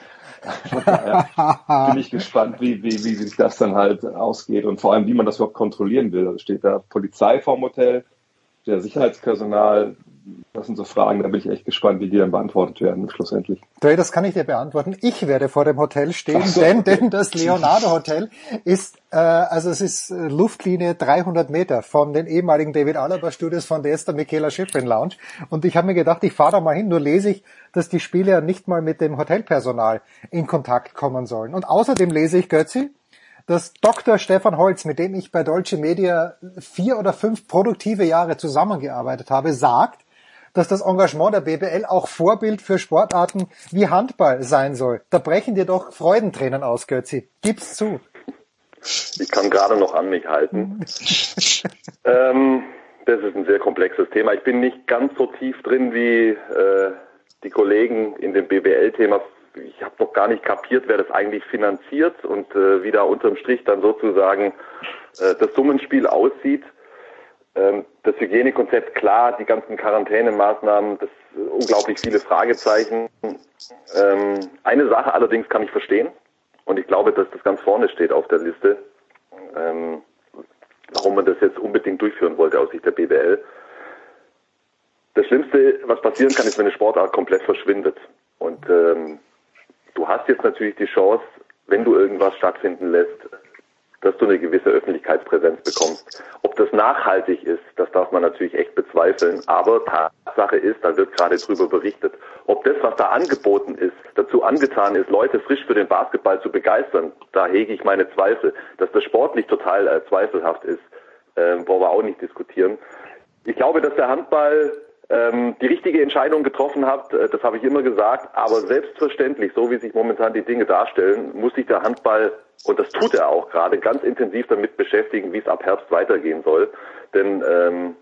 Bin ich gespannt, wie, wie, wie sich das dann halt ausgeht und vor allem, wie man das überhaupt kontrollieren will. Also steht da Polizei vorm Hotel, der Sicherheitspersonal, das sind so Fragen, da bin ich echt gespannt, wie die dann beantwortet werden schlussendlich. Dre, das kann ich dir beantworten. Ich werde vor dem Hotel stehen, so, denn, okay. denn das Leonardo Hotel ist, äh, also es ist äh, Luftlinie 300 Meter von den ehemaligen David Alaba Studios von der Esther Michaela Schifrin Lounge. Und ich habe mir gedacht, ich fahre da mal hin, nur lese ich, dass die Spieler nicht mal mit dem Hotelpersonal in Kontakt kommen sollen. Und außerdem lese ich, Götzi, dass Dr. Stefan Holz, mit dem ich bei Deutsche Media vier oder fünf produktive Jahre zusammengearbeitet habe, sagt, dass das Engagement der BBL auch Vorbild für Sportarten wie Handball sein soll. Da brechen dir doch Freudentränen aus, Götzi. Gib's zu. Ich kann gerade noch an mich halten. ähm, das ist ein sehr komplexes Thema. Ich bin nicht ganz so tief drin wie äh, die Kollegen in dem BBL-Thema. Ich habe noch gar nicht kapiert, wer das eigentlich finanziert und äh, wie da unterm Strich dann sozusagen äh, das Summenspiel aussieht. Ähm, das Hygienekonzept, klar, die ganzen Quarantänemaßnahmen, das unglaublich viele Fragezeichen. Ähm, eine Sache allerdings kann ich verstehen und ich glaube, dass das ganz vorne steht auf der Liste, ähm, warum man das jetzt unbedingt durchführen wollte aus Sicht der BWL. Das Schlimmste, was passieren kann, ist, wenn eine Sportart komplett verschwindet. Und ähm, du hast jetzt natürlich die Chance, wenn du irgendwas stattfinden lässt, dass du eine gewisse Öffentlichkeitspräsenz bekommst. Ob das nachhaltig ist, das darf man natürlich echt bezweifeln. Aber Tatsache ist, da wird gerade drüber berichtet. Ob das, was da angeboten ist, dazu angetan ist, Leute frisch für den Basketball zu begeistern, da hege ich meine Zweifel. Dass das sportlich total äh, zweifelhaft ist, äh, wollen wir auch nicht diskutieren. Ich glaube, dass der Handball ähm, die richtige Entscheidung getroffen hat, äh, das habe ich immer gesagt, aber selbstverständlich, so wie sich momentan die Dinge darstellen, muss sich der Handball, und das tut er auch gerade, ganz intensiv damit beschäftigen, wie es ab Herbst weitergehen soll. Denn ähm,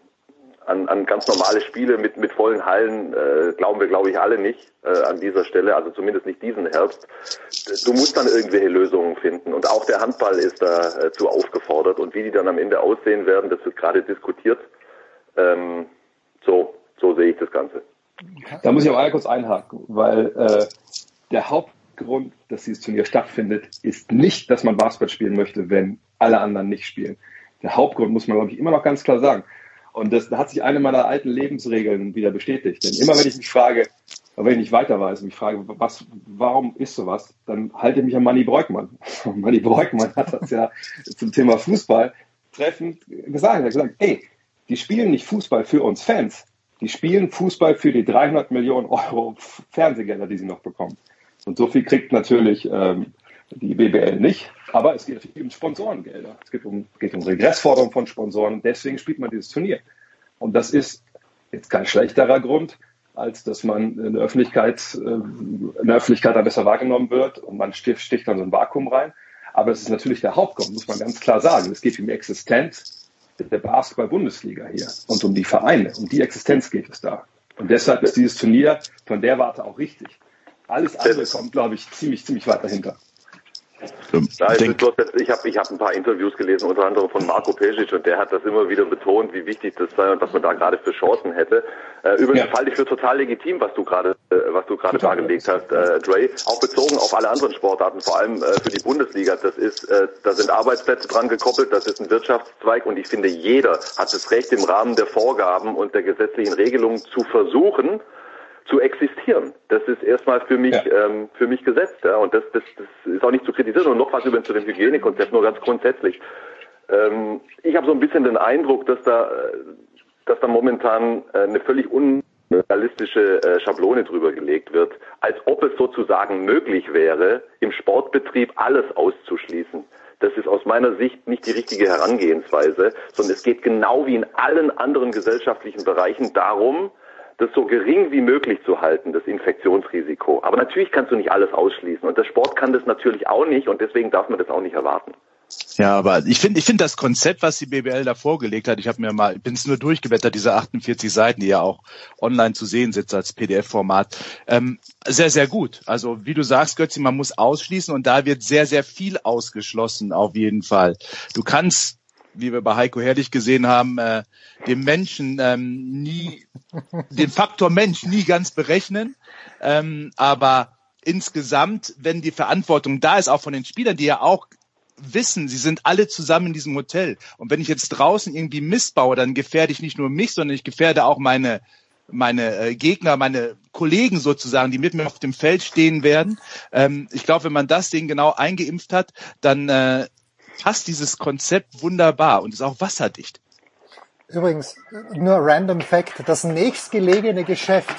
an, an ganz normale Spiele mit, mit vollen Hallen äh, glauben wir, glaube ich, alle nicht äh, an dieser Stelle, also zumindest nicht diesen Herbst. Du musst dann irgendwelche Lösungen finden und auch der Handball ist dazu äh, aufgefordert und wie die dann am Ende aussehen werden, das wird gerade diskutiert. Ähm, so, so sehe ich das Ganze. Da muss ich aber einmal kurz einhaken, weil äh, der Hauptgrund, dass dieses Turnier stattfindet, ist nicht, dass man Basketball spielen möchte, wenn alle anderen nicht spielen. Der Hauptgrund muss man, glaube ich, immer noch ganz klar sagen. Und das da hat sich eine meiner alten Lebensregeln wieder bestätigt. Denn immer wenn ich mich frage, wenn ich nicht weiter weiß, mich frage, was, warum ist sowas, dann halte ich mich an Manny Breukmann. Manny Breukmann hat das ja zum Thema Fußball treffend gesagt. Er hat gesagt, ey, die spielen nicht Fußball für uns Fans, die spielen Fußball für die 300 Millionen Euro Fernsehgelder, die sie noch bekommen. Und so viel kriegt natürlich ähm, die BBL nicht. Aber es geht um Sponsorengelder. Es geht um, geht um Regressforderungen von Sponsoren. Deswegen spielt man dieses Turnier. Und das ist jetzt kein schlechterer Grund, als dass man in der Öffentlichkeit, äh, in der Öffentlichkeit dann besser wahrgenommen wird und man sticht, dann so ein Vakuum rein. Aber es ist natürlich der Hauptgrund, muss man ganz klar sagen. Es geht um Existenz der Basketball-Bundesliga hier und um die Vereine. Um die Existenz geht es da. Und deshalb ist dieses Turnier von der Warte auch richtig. Alles andere kommt, glaube ich, ziemlich, ziemlich weit dahinter. Bloß jetzt, ich habe ich hab ein paar Interviews gelesen, unter anderem von Marco Pesic, und der hat das immer wieder betont, wie wichtig das sei und was man da gerade für Chancen hätte. Äh, übrigens ja. halte ich für total legitim, was du gerade äh, was du gerade dargelegt hast, äh, Dre, auch bezogen auf alle anderen Sportarten, vor allem äh, für die Bundesliga. Das ist, äh, da sind Arbeitsplätze dran gekoppelt, das ist ein Wirtschaftszweig und ich finde, jeder hat das Recht im Rahmen der Vorgaben und der gesetzlichen Regelungen zu versuchen, zu existieren. Das ist erstmal für mich ja. ähm, für mich gesetzt, ja. Und das, das, das ist auch nicht zu kritisieren. Und noch was übrigens zu dem Hygienekonzept, nur ganz grundsätzlich. Ähm, ich habe so ein bisschen den Eindruck, dass da, dass da momentan äh, eine völlig unrealistische äh, Schablone drüber gelegt wird, als ob es sozusagen möglich wäre, im Sportbetrieb alles auszuschließen. Das ist aus meiner Sicht nicht die richtige Herangehensweise, sondern es geht genau wie in allen anderen gesellschaftlichen Bereichen darum, das so gering wie möglich zu halten, das Infektionsrisiko. Aber natürlich kannst du nicht alles ausschließen und der Sport kann das natürlich auch nicht und deswegen darf man das auch nicht erwarten. Ja, aber ich finde, ich finde das Konzept, was die BBL da vorgelegt hat, ich habe mir mal, bin es nur durchgeblättert, diese 48 Seiten, die ja auch online zu sehen sind als PDF-Format, ähm, sehr, sehr gut. Also wie du sagst, Götzi, man muss ausschließen und da wird sehr, sehr viel ausgeschlossen auf jeden Fall. Du kannst wie wir bei Heiko Herrlich gesehen haben, äh, dem Menschen ähm, nie, den Faktor Mensch nie ganz berechnen. Ähm, aber insgesamt, wenn die Verantwortung da ist, auch von den Spielern, die ja auch wissen, sie sind alle zusammen in diesem Hotel. Und wenn ich jetzt draußen irgendwie Mist baue, dann gefährde ich nicht nur mich, sondern ich gefährde auch meine meine äh, Gegner, meine Kollegen sozusagen, die mit mir auf dem Feld stehen werden. Ähm, ich glaube, wenn man das Ding genau eingeimpft hat, dann äh, passt dieses Konzept wunderbar und ist auch wasserdicht. Übrigens, nur random Fact, das nächstgelegene Geschäft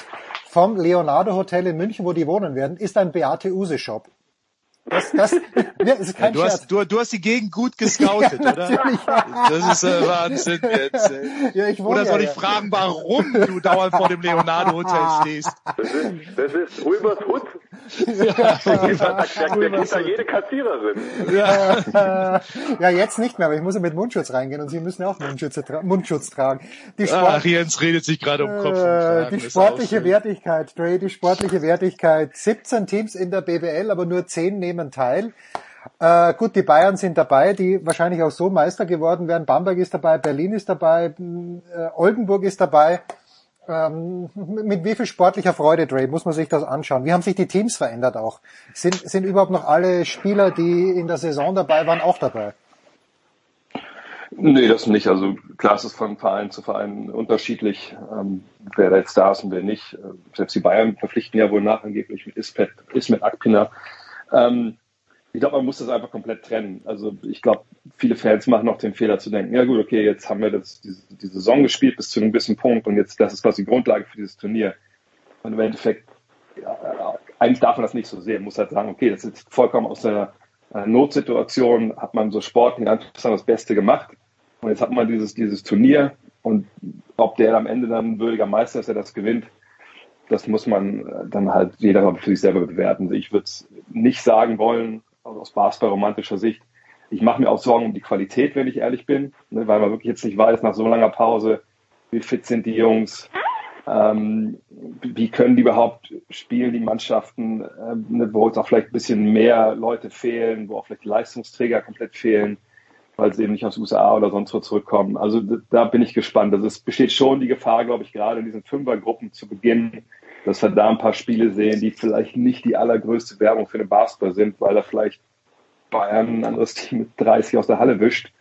vom Leonardo Hotel in München, wo die wohnen werden, ist ein Beate Use Shop. Das, das, ja, ist kein ja, du, hast, du, du hast die Gegend gut gescoutet, ja, oder? Das ist äh, Wahnsinn jetzt. Ey. Ja, ich oder soll ich fragen, warum du dauernd vor dem Leonardo Hotel stehst? Das ist, das ist Rübers Hut. Ja, da geht da jede Kassiererin. Ja. ja, jetzt nicht mehr, aber ich muss ja mit Mundschutz reingehen und Sie müssen auch Mundschutz, tra Mundschutz tragen. Die Sport Ach, Jens redet sich gerade um Kopf. Äh, die sportliche Wertigkeit, Dre, die sportliche Wertigkeit. 17 Teams in der BWL, aber nur 10 nehmen teil. Äh, gut, die Bayern sind dabei, die wahrscheinlich auch so Meister geworden wären. Bamberg ist dabei, Berlin ist dabei, äh, Oldenburg ist dabei. Ähm, mit wie viel sportlicher Freude, Dre, muss man sich das anschauen? Wie haben sich die Teams verändert auch? Sind, sind überhaupt noch alle Spieler, die in der Saison dabei waren, auch dabei? Nee, das nicht. Also klar ist es von Verein zu Verein unterschiedlich, ähm, wer da jetzt da ist und wer nicht. Äh, selbst die Bayern verpflichten ja wohl nach angeblich mit Ismet, Ismet Akpina. Ähm, ich glaube, man muss das einfach komplett trennen. Also ich glaube, viele Fans machen noch den Fehler zu denken, ja gut, okay, jetzt haben wir das, die, die Saison gespielt bis zu einem gewissen Punkt und jetzt das ist quasi die Grundlage für dieses Turnier. Und im Endeffekt, ja, eigentlich darf man das nicht so sehen. Man muss halt sagen, okay, das ist vollkommen aus der äh, Notsituation, hat man so sportlich das Beste gemacht. Und jetzt hat man dieses, dieses Turnier und ob der am Ende dann würdiger Meister ist, der das gewinnt, das muss man äh, dann halt jeder für sich selber bewerten. Ich würde es nicht sagen wollen, aus basketball-romantischer Sicht. Ich mache mir auch Sorgen um die Qualität, wenn ich ehrlich bin, ne, weil man wirklich jetzt nicht weiß, nach so langer Pause, wie fit sind die Jungs, ähm, wie können die überhaupt spielen, die Mannschaften, äh, ne, wo jetzt auch vielleicht ein bisschen mehr Leute fehlen, wo auch vielleicht die Leistungsträger komplett fehlen, weil sie eben nicht aus den USA oder sonst wo zurückkommen. Also da bin ich gespannt. Also es besteht schon die Gefahr, glaube ich, gerade in diesen Fünfergruppen zu Beginn, dass wir da ein paar Spiele sehen, die vielleicht nicht die allergrößte Werbung für den Basketball sind, weil da vielleicht Bayern ein anderes Team mit 30 aus der Halle wischt,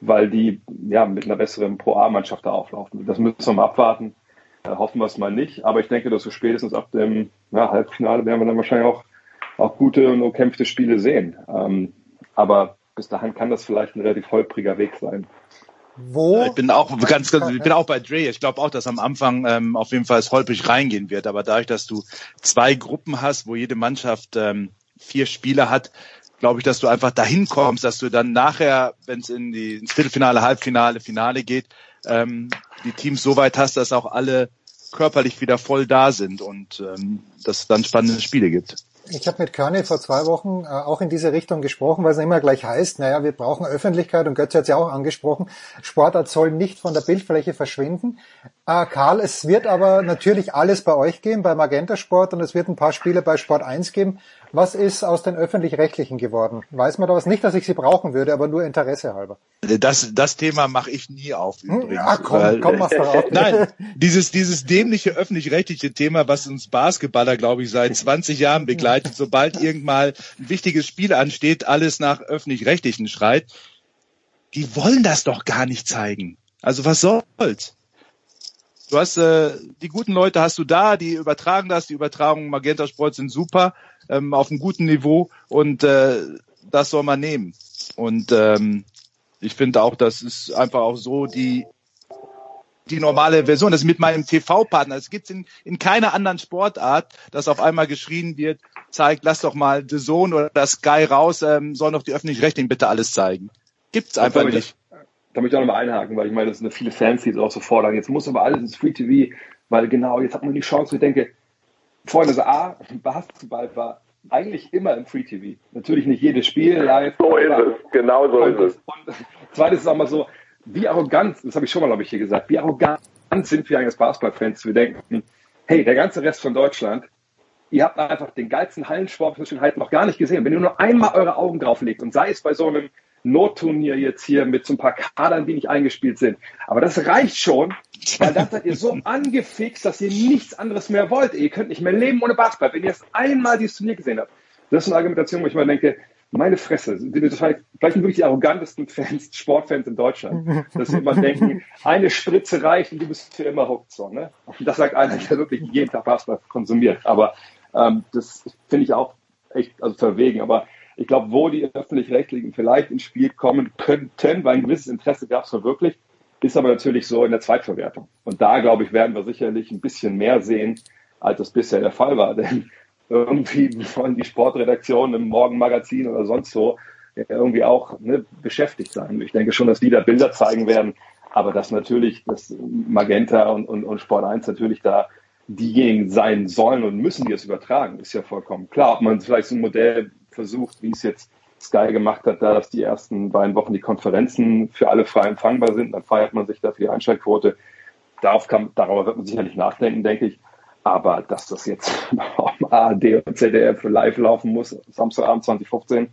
weil die ja mit einer besseren Pro-A-Mannschaft da auflaufen. Das müssen wir mal abwarten. Da hoffen wir es mal nicht. Aber ich denke, dass wir spätestens ab dem ja, Halbfinale werden wir dann wahrscheinlich auch, auch gute und umkämpfte Spiele sehen. Ähm, aber bis dahin kann das vielleicht ein relativ holpriger Weg sein. Wo? Ich bin auch ganz, ganz ich bin auch bei Dre. Ich glaube auch, dass am Anfang ähm, auf jeden Fall es holprig reingehen wird. Aber dadurch, dass du zwei Gruppen hast, wo jede Mannschaft ähm, vier Spieler hat, glaube ich, dass du einfach dahin kommst, dass du dann nachher, wenn es in die ins Viertelfinale, Halbfinale, Finale geht, ähm, die Teams so weit hast, dass auch alle körperlich wieder voll da sind und ähm, dass es dann spannende Spiele gibt. Ich habe mit Körny vor zwei Wochen äh, auch in diese Richtung gesprochen, weil es immer gleich heißt, naja, wir brauchen Öffentlichkeit und Götze hat es ja auch angesprochen, Sportart soll nicht von der Bildfläche verschwinden. Äh, Karl, es wird aber natürlich alles bei euch geben, bei Magenta Sport und es wird ein paar Spiele bei Sport 1 geben. Was ist aus den Öffentlich-Rechtlichen geworden? Weiß man da was? Nicht, dass ich sie brauchen würde, aber nur Interesse halber. Das, das Thema mache ich nie auf hm? übrigens. Ja, komm, weil, komm, mach's doch auf. Nein, dieses, dieses dämliche öffentlich-rechtliche Thema, was uns Basketballer, glaube ich, seit 20 Jahren begleitet, sobald irgendwann ein wichtiges Spiel ansteht, alles nach öffentlich-rechtlichen schreit. Die wollen das doch gar nicht zeigen. Also was soll's? Du hast äh, die guten Leute hast du da, die übertragen das, die Übertragungen Magenta Sport sind super ähm, auf einem guten Niveau und äh, das soll man nehmen. Und ähm, ich finde auch, das ist einfach auch so die die normale Version. Das ist mit meinem TV-Partner. Es gibt in, in keiner anderen Sportart, dass auf einmal geschrien wird, zeigt, lass doch mal The Zone oder das Sky raus, ähm, soll doch die öffentlich-rechtlichen bitte alles zeigen. Gibt's einfach da nicht. Ich, da möchte ich auch nochmal einhaken, weil ich meine, das sind viele Fans, die es auch so fordern. Jetzt muss aber alles ins Free TV, weil genau, jetzt hat man die Chance. Ich denke, Freunde, so A, Basketball war eigentlich immer im Free TV. Natürlich nicht jedes Spiel live. So ist es, genau so und, ist es. Und zweites ist auch mal so, wie arrogant, das habe ich schon mal, glaube ich, hier gesagt, wie arrogant sind wir eigentlich als Basketballfans, wir denken, hey, der ganze Rest von Deutschland, ihr habt einfach den geilsten Hallensport noch gar nicht gesehen. Wenn ihr nur einmal eure Augen drauf legt und sei es bei so einem Notturnier jetzt hier mit so ein paar Kadern, die nicht eingespielt sind. Aber das reicht schon, weil dann seid ihr so angefixt, dass ihr nichts anderes mehr wollt. Ihr könnt nicht mehr leben ohne Basketball, wenn ihr erst einmal dieses Turnier gesehen habt. Das ist eine Argumentation, wo ich mal denke, meine Fresse, sind die vielleicht, vielleicht wirklich die arrogantesten Fans, Sportfans in Deutschland, dass sie immer denken, eine Spritze reicht und du bist für immer hooked. So, ne? Und das sagt einer, der wirklich jeden Tag Basketball konsumiert. Aber ähm, das finde ich auch echt also verwegen. Aber ich glaube, wo die öffentlich-rechtlichen vielleicht ins Spiel kommen könnten, weil ein gewisses Interesse gab es wirklich, ist aber natürlich so in der Zweitverwertung. Und da, glaube ich, werden wir sicherlich ein bisschen mehr sehen, als das bisher der Fall war. Denn irgendwie wollen die Sportredaktionen im Morgenmagazin oder sonst so irgendwie auch ne, beschäftigt sein. Ich denke schon, dass die da Bilder zeigen werden, aber dass natürlich das Magenta und, und, und Sport 1 natürlich da diejenigen sein sollen und müssen, die es übertragen, ist ja vollkommen klar. Ob man vielleicht so ein Modell versucht, wie es jetzt Sky gemacht hat, da dass die ersten beiden Wochen die Konferenzen für alle frei empfangbar sind, dann feiert man sich da für die Einschaltquote. Darauf kann, darüber wird man sicherlich nachdenken, denke ich. Aber dass das jetzt auf ARD und ZDF live laufen muss, Samstagabend 2015,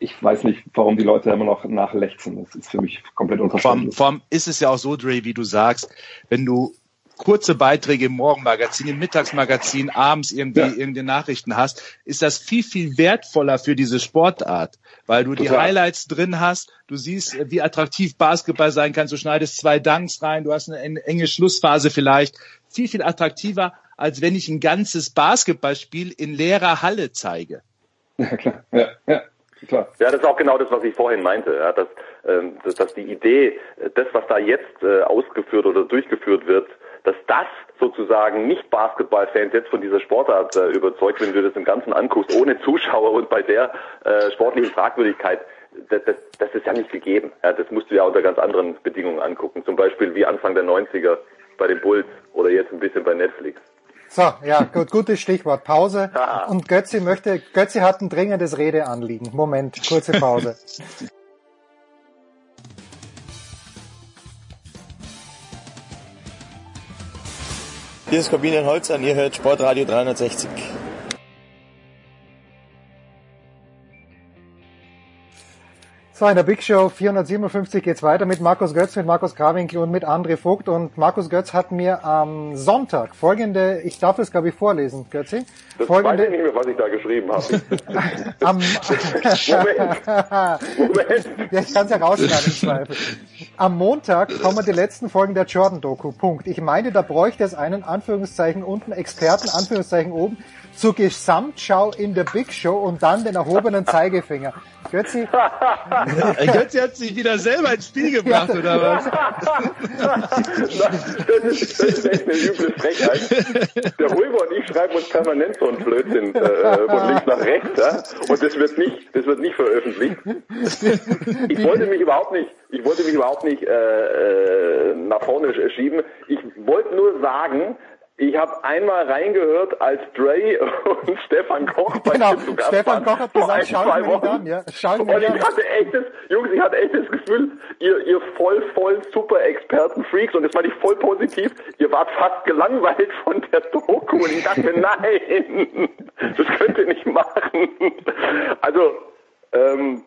ich weiß nicht, warum die Leute immer noch nachlechzen. Das ist für mich komplett unverständlich. Vor allem ist es ja auch so, Dre, wie du sagst, wenn du kurze Beiträge im Morgenmagazin, im Mittagsmagazin, abends irgendwie ja. irgendeine Nachrichten hast, ist das viel, viel wertvoller für diese Sportart, weil du Total. die Highlights drin hast, du siehst, wie attraktiv Basketball sein kann, du schneidest zwei Dunks rein, du hast eine enge Schlussphase vielleicht, viel, viel attraktiver, als wenn ich ein ganzes Basketballspiel in leerer Halle zeige. Ja, klar. Ja, ja. Klar. Ja, das ist auch genau das, was ich vorhin meinte, ja, dass, ähm, dass, dass die Idee, das, was da jetzt äh, ausgeführt oder durchgeführt wird, dass das sozusagen nicht Basketballfans jetzt von dieser Sportart äh, überzeugt, wenn du das im Ganzen anguckst, ohne Zuschauer und bei der äh, sportlichen Fragwürdigkeit, das, das, das ist ja nicht gegeben. Ja, das musst du ja unter ganz anderen Bedingungen angucken. Zum Beispiel wie Anfang der 90er bei den Bulls oder jetzt ein bisschen bei Netflix. So, ja, gut, gutes Stichwort. Pause. Und Götzi möchte, Götzi hat ein dringendes Redeanliegen. Moment, kurze Pause. Hier ist Corbinian Holzer und ihr hört Sportradio 360. So, in der Big Show 457 geht's weiter mit Markus Götz, mit Markus Krawinkel und mit André Vogt. Und Markus Götz hat mir am Sonntag folgende, ich darf es glaube ich vorlesen, Götzi. Das folgende, weiß ich nicht mehr, was ich da geschrieben habe. am, Moment, Moment. Ja, ich kann es ja rausschneiden Zweifel. Am Montag kommen die letzten Folgen der Jordan-Doku. Punkt. Ich meine, da bräuchte es einen, Anführungszeichen unten, Experten, Anführungszeichen oben, zur Gesamtschau in der Big Show und dann den erhobenen Zeigefinger. Götzi? Götzi hat sich wieder selber ins Spiel gebracht, ja, oder was? das, ist, das ist echt eine üble Frechheit. Der Röber und ich schreiben uns permanent so einen Blödsinn äh, von links nach rechts, ja? und das wird nicht, das wird nicht veröffentlicht. Ich wollte mich überhaupt nicht, ich wollte mich überhaupt nicht äh, äh nach vorne schieben. Ich wollte nur sagen, ich habe einmal reingehört, als Dre und Stefan Koch bei genau, mir zu Gast Stefan Koch hat gesagt, schau mir an, ja. Schau mir und ich hatte echtes, Jungs, ich hatte echtes Gefühl, ihr, ihr voll, voll super Experten-Freaks, und das meine ich voll positiv, ihr wart fast gelangweilt von der Doku und ich dachte, nein, das könnt ihr nicht machen. Also, ähm,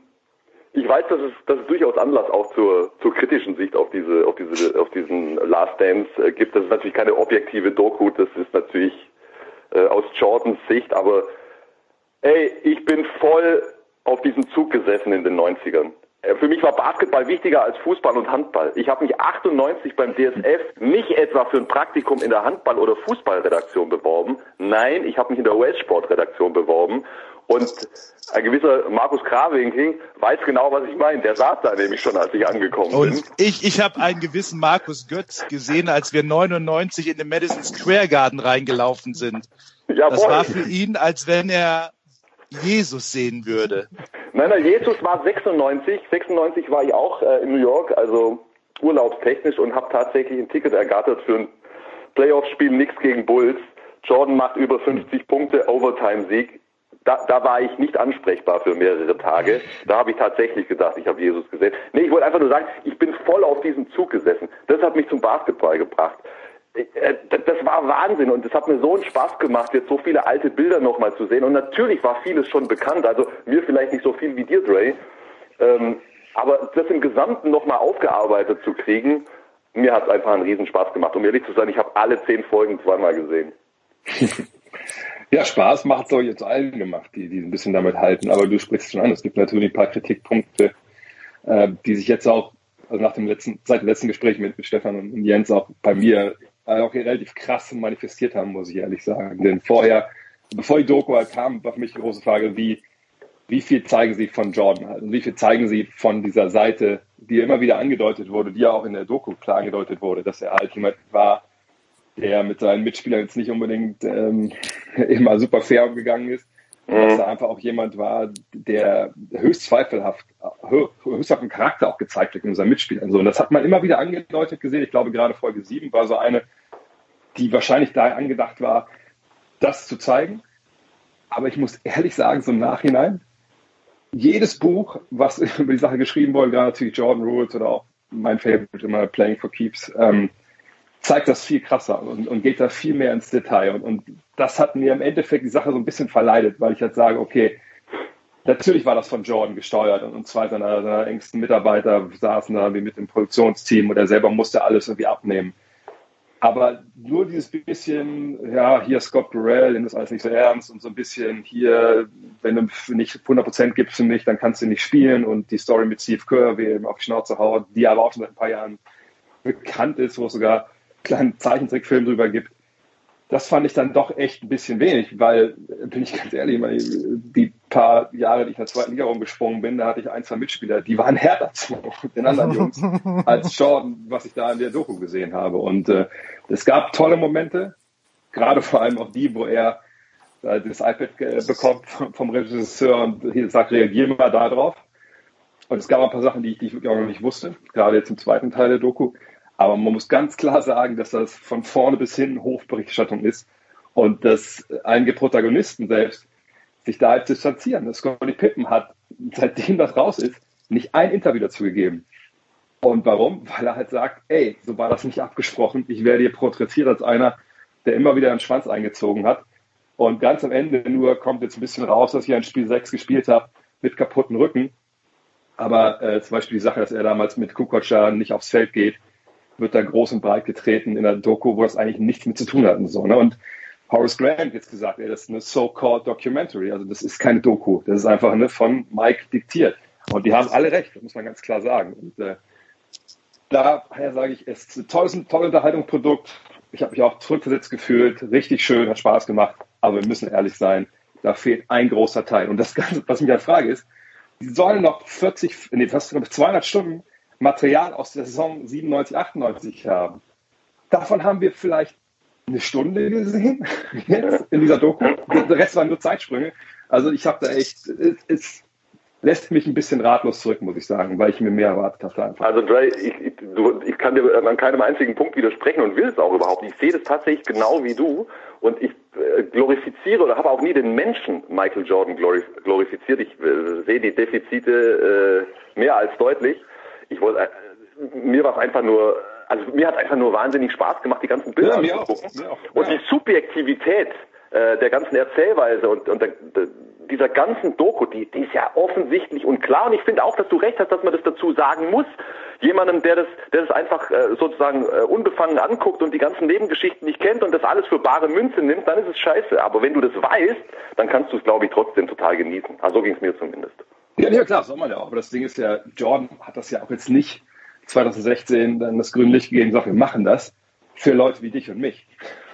ich weiß, dass es, dass es durchaus Anlass auch zur, zur kritischen Sicht auf diese, auf diese, auf diesen Last Dance äh, gibt. Das ist natürlich keine objektive Doku, das ist natürlich äh, aus Jordans Sicht, aber ey, ich bin voll auf diesem Zug gesessen in den 90ern. Äh, für mich war Basketball wichtiger als Fußball und Handball. Ich habe mich 98 beim DSF nicht etwa für ein Praktikum in der Handball- oder Fußballredaktion beworben. Nein, ich habe mich in der US-Sportredaktion beworben und ein gewisser Markus Krawinkel weiß genau, was ich meine. Der saß da nämlich schon, als ich angekommen Und bin. ich, ich habe einen gewissen Markus Götz gesehen, als wir 99 in den Madison Square Garden reingelaufen sind. Jawohl. Das war für ihn, als wenn er Jesus sehen würde. Nein, nein, Jesus war 96. 96 war ich auch äh, in New York, also urlaubstechnisch und habe tatsächlich ein Ticket ergattert für ein Playoff-Spiel, nichts gegen Bulls. Jordan macht über 50 Punkte, Overtime-Sieg da, da war ich nicht ansprechbar für mehrere Tage. Da habe ich tatsächlich gedacht, ich habe Jesus gesehen. Nee, ich wollte einfach nur sagen, ich bin voll auf diesem Zug gesessen. Das hat mich zum Basketball gebracht. Äh, das war Wahnsinn und es hat mir so einen Spaß gemacht, jetzt so viele alte Bilder nochmal zu sehen. Und natürlich war vieles schon bekannt, also mir vielleicht nicht so viel wie dir, Dre. Ähm, aber das im Gesamten nochmal aufgearbeitet zu kriegen, mir hat es einfach einen Riesenspaß gemacht. Um ehrlich zu sein, ich habe alle zehn Folgen zweimal gesehen. Ja, Spaß macht es auch jetzt allen gemacht, die, die ein bisschen damit halten. Aber du sprichst schon an, es gibt natürlich ein paar Kritikpunkte, äh, die sich jetzt auch, also nach dem letzten, seit dem letzten Gespräch mit, mit Stefan und Jens auch bei mir auch relativ krass manifestiert haben, muss ich ehrlich sagen. Denn vorher, bevor die Doku halt kam, war für mich die große Frage, wie, wie viel zeigen sie von Jordan halt und wie viel zeigen sie von dieser Seite, die immer wieder angedeutet wurde, die ja auch in der Doku klar angedeutet wurde, dass er halt jemand war, der mit seinen Mitspielern jetzt nicht unbedingt ähm, immer super fair umgegangen ist. Mhm. Dass er einfach auch jemand war, der höchst zweifelhaft, höchst auf den Charakter auch gezeigt hat in seinen Mitspielern. So, und das hat man immer wieder angedeutet gesehen. Ich glaube, gerade Folge 7 war so eine, die wahrscheinlich da angedacht war, das zu zeigen. Aber ich muss ehrlich sagen, so im Nachhinein, jedes Buch, was über die Sache geschrieben wurde, gerade natürlich Jordan Rules oder auch mein Favorite immer Playing for Keeps, ähm, zeigt das viel krasser und, und geht da viel mehr ins Detail. Und, und das hat mir im Endeffekt die Sache so ein bisschen verleidet, weil ich halt sage, okay, natürlich war das von Jordan gesteuert und zwei seiner, seiner engsten Mitarbeiter saßen da wie mit dem Produktionsteam und er selber musste alles irgendwie abnehmen. Aber nur dieses bisschen, ja, hier Scott Burrell, nimm das alles nicht so ernst und so ein bisschen hier, wenn du nicht 100% gibst für mich, dann kannst du nicht spielen und die Story mit Steve Kerr, wie eben auf die Schnauze haut, die aber auch schon seit ein paar Jahren bekannt ist, wo es sogar kleinen Zeichentrickfilm drüber gibt. Das fand ich dann doch echt ein bisschen wenig, weil, bin ich ganz ehrlich, die paar Jahre, die ich in der zweiten Liga rumgesprungen bin, da hatte ich ein, zwei Mitspieler, die waren härter zu den anderen Jungs als Jordan, was ich da in der Doku gesehen habe. Und äh, es gab tolle Momente, gerade vor allem auch die, wo er äh, das iPad äh, bekommt vom Regisseur und sagt, reagier mal da drauf. Und es gab ein paar Sachen, die ich, die ich wirklich auch noch nicht wusste, gerade jetzt im zweiten Teil der Doku. Aber man muss ganz klar sagen, dass das von vorne bis hin Hofberichterstattung ist und dass einige Protagonisten selbst sich da halt distanzieren. Das Scotty Pippen hat, seitdem das raus ist, nicht ein Interview dazu gegeben. Und warum? Weil er halt sagt, ey, so war das nicht abgesprochen. Ich werde hier porträtiert als einer, der immer wieder einen Schwanz eingezogen hat. Und ganz am Ende nur kommt jetzt ein bisschen raus, dass ich ein Spiel 6 gespielt habe mit kaputten Rücken. Aber äh, zum Beispiel die Sache, dass er damals mit Kukocha nicht aufs Feld geht, wird da groß und breit getreten in der Doku, wo das eigentlich nichts mit zu tun hat und so. Ne? Und Horace Grant jetzt gesagt, ey, das ist eine so-called Documentary. Also das ist keine Doku. Das ist einfach ne, von Mike diktiert. Und die haben alle recht, das muss man ganz klar sagen. Und äh, daher sage ich, es ist ein tolles, tolles Unterhaltungsprodukt. Ich habe mich auch zurückversetzt gefühlt, richtig schön, hat Spaß gemacht. Aber wir müssen ehrlich sein, da fehlt ein großer Teil. Und das Ganze, was ich mich halt frage, ist, die sollen noch 40, nee, fast 200 Stunden Material aus der Saison 97, 98 haben. Davon haben wir vielleicht eine Stunde gesehen jetzt in dieser Doku. Der Rest waren nur Zeitsprünge. Also ich habe da echt, es, es, lässt mich ein bisschen ratlos zurück, muss ich sagen, weil ich mir mehr erwartet. Einfach. Also Dre, ich, ich, ich kann dir an keinem einzigen Punkt widersprechen und will es auch überhaupt. Ich sehe das tatsächlich genau wie du und ich äh, glorifiziere oder habe auch nie den Menschen Michael Jordan glorifiziert. Ich äh, sehe die Defizite äh, mehr als deutlich ich wollte, äh, mir war es einfach nur, also mir hat einfach nur wahnsinnig Spaß gemacht, die ganzen Bilder ja, anzugucken. Auch, auch, und ja. die Subjektivität äh, der ganzen Erzählweise und, und der, der, dieser ganzen Doku, die, die ist ja offensichtlich und klar. Und ich finde auch, dass du recht hast, dass man das dazu sagen muss. Jemandem, der das, der das einfach äh, sozusagen äh, unbefangen anguckt und die ganzen Nebengeschichten nicht kennt und das alles für bare Münze nimmt, dann ist es scheiße. Aber wenn du das weißt, dann kannst du es, glaube ich, trotzdem total genießen. Also so ging es mir zumindest. Ja, ja, klar, soll man ja auch. Aber das Ding ist ja, Jordan hat das ja auch jetzt nicht 2016 dann das grüne Licht gegeben, sagt, wir machen das für Leute wie dich und mich.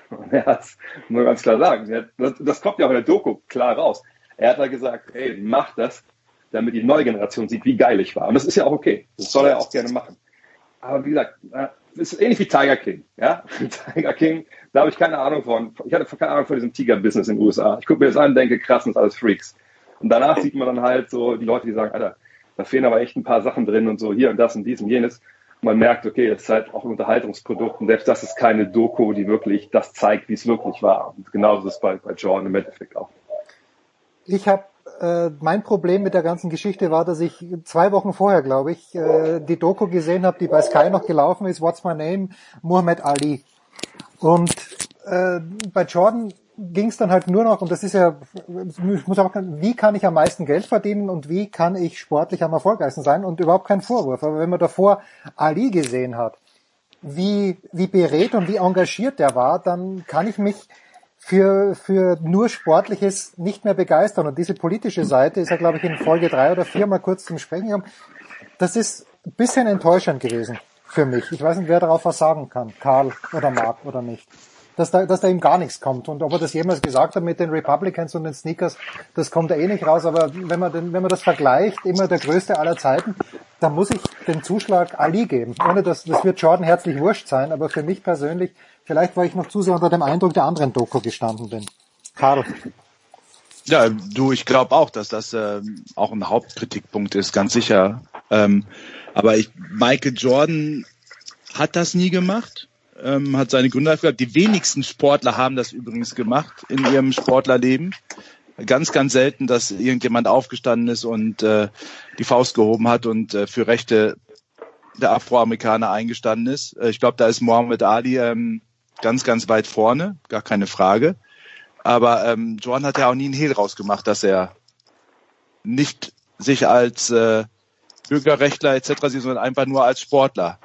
Und er hat es nur ganz klar sagen. Das, kommt ja auch in der Doku klar raus. Er hat da gesagt, hey, mach das, damit die neue Generation sieht, wie geil ich war. Und das ist ja auch okay. Das soll er auch gerne machen. Aber wie gesagt, es ist ähnlich wie Tiger King. Ja? Tiger King, da habe ich keine Ahnung von. Ich hatte keine Ahnung von diesem Tiger-Business in den USA. Ich gucke mir das an und denke, krass, das sind alles Freaks. Und danach sieht man dann halt so die Leute, die sagen, Alter, da fehlen aber echt ein paar Sachen drin und so hier und das und dies und jenes. Und man merkt, okay, das ist halt auch ein Unterhaltungsprodukt und selbst das ist keine Doku, die wirklich das zeigt, wie es wirklich war. Und genauso ist es bei, bei Jordan im Endeffekt auch. Ich habe äh, mein Problem mit der ganzen Geschichte war, dass ich zwei Wochen vorher, glaube ich, äh, die Doku gesehen habe, die bei Sky noch gelaufen ist, What's My Name, Muhammad Ali. Und äh, bei Jordan ging es dann halt nur noch, und das ist ja, ich muss auch, wie kann ich am meisten Geld verdienen und wie kann ich sportlich am erfolgreichsten sein und überhaupt kein Vorwurf. Aber wenn man davor Ali gesehen hat, wie, wie berät und wie engagiert der war, dann kann ich mich für, für nur Sportliches nicht mehr begeistern. Und diese politische Seite ist ja, glaube ich, in Folge drei oder vier mal kurz zum Sprechen gekommen. Das ist ein bisschen enttäuschend gewesen für mich. Ich weiß nicht, wer darauf was sagen kann. Karl oder Mark oder nicht dass da, dass da ihm gar nichts kommt. Und ob er das jemals gesagt hat mit den Republicans und den Sneakers, das kommt ja eh nicht raus. Aber wenn man, den, wenn man das vergleicht, immer der größte aller Zeiten, dann muss ich den Zuschlag Ali geben. Ohne dass, das wird Jordan herzlich wurscht sein, aber für mich persönlich, vielleicht weil ich noch zu sehr unter dem Eindruck der anderen Doku gestanden bin. Karl. Ja, du, ich glaube auch, dass das äh, auch ein Hauptkritikpunkt ist, ganz sicher. Ähm, aber ich, Michael Jordan hat das nie gemacht ähm, hat seine Gründe dafür gehabt. Die wenigsten Sportler haben das übrigens gemacht in ihrem Sportlerleben. Ganz, ganz selten, dass irgendjemand aufgestanden ist und äh, die Faust gehoben hat und äh, für Rechte der Afroamerikaner eingestanden ist. Äh, ich glaube, da ist Muhammad Ali ähm, ganz, ganz weit vorne, gar keine Frage. Aber ähm, Jordan hat ja auch nie einen Hehl rausgemacht, dass er nicht sich als äh, Bürgerrechtler etc., sondern einfach nur als Sportler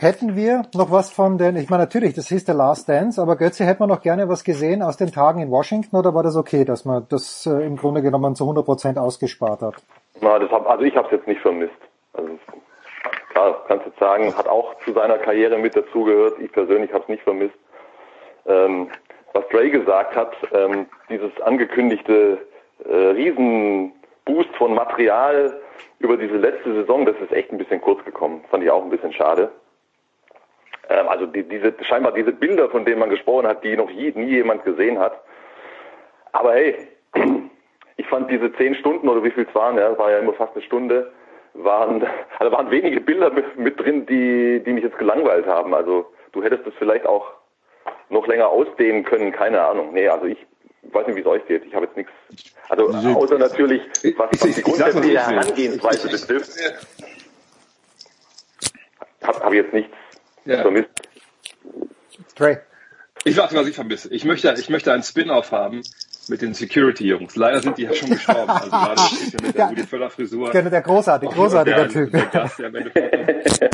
Hätten wir noch was von den, ich meine natürlich, das hieß der Last Dance, aber Götze, hätte man noch gerne was gesehen aus den Tagen in Washington oder war das okay, dass man das äh, im Grunde genommen zu 100 Prozent ausgespart hat? Na, das hab, also ich habe es jetzt nicht vermisst. Also klar, kannst du sagen, hat auch zu seiner Karriere mit dazugehört. Ich persönlich habe es nicht vermisst. Ähm, was Dre gesagt hat, ähm, dieses angekündigte äh, Riesenboost von Material über diese letzte Saison, das ist echt ein bisschen kurz gekommen. Fand ich auch ein bisschen schade. Ähm, also die, diese, scheinbar diese Bilder, von denen man gesprochen hat, die noch je, nie jemand gesehen hat. Aber hey, ich fand diese zehn Stunden oder wie viel es waren, ja, war ja immer fast eine Stunde, waren, also waren wenige Bilder mit, mit drin, die, die mich jetzt gelangweilt haben. Also du hättest es vielleicht auch noch länger ausdehnen können, keine Ahnung. Nee, also ich weiß nicht, wie es euch geht. Ich habe jetzt nichts. Also außer natürlich, was, was die grundsätzliche Herangehensweise betrifft, habe hab ich jetzt nichts ja. vermisst. Trey. Ich weiß, was ich vermisse. Ich möchte, ich möchte einen Spin-off haben mit den Security-Jungs. Leider sind die ja schon gestorben. Also gerade mit der Rudi Völler-Frisur. Der, der großartige, großartiger Typ. Der Gast, der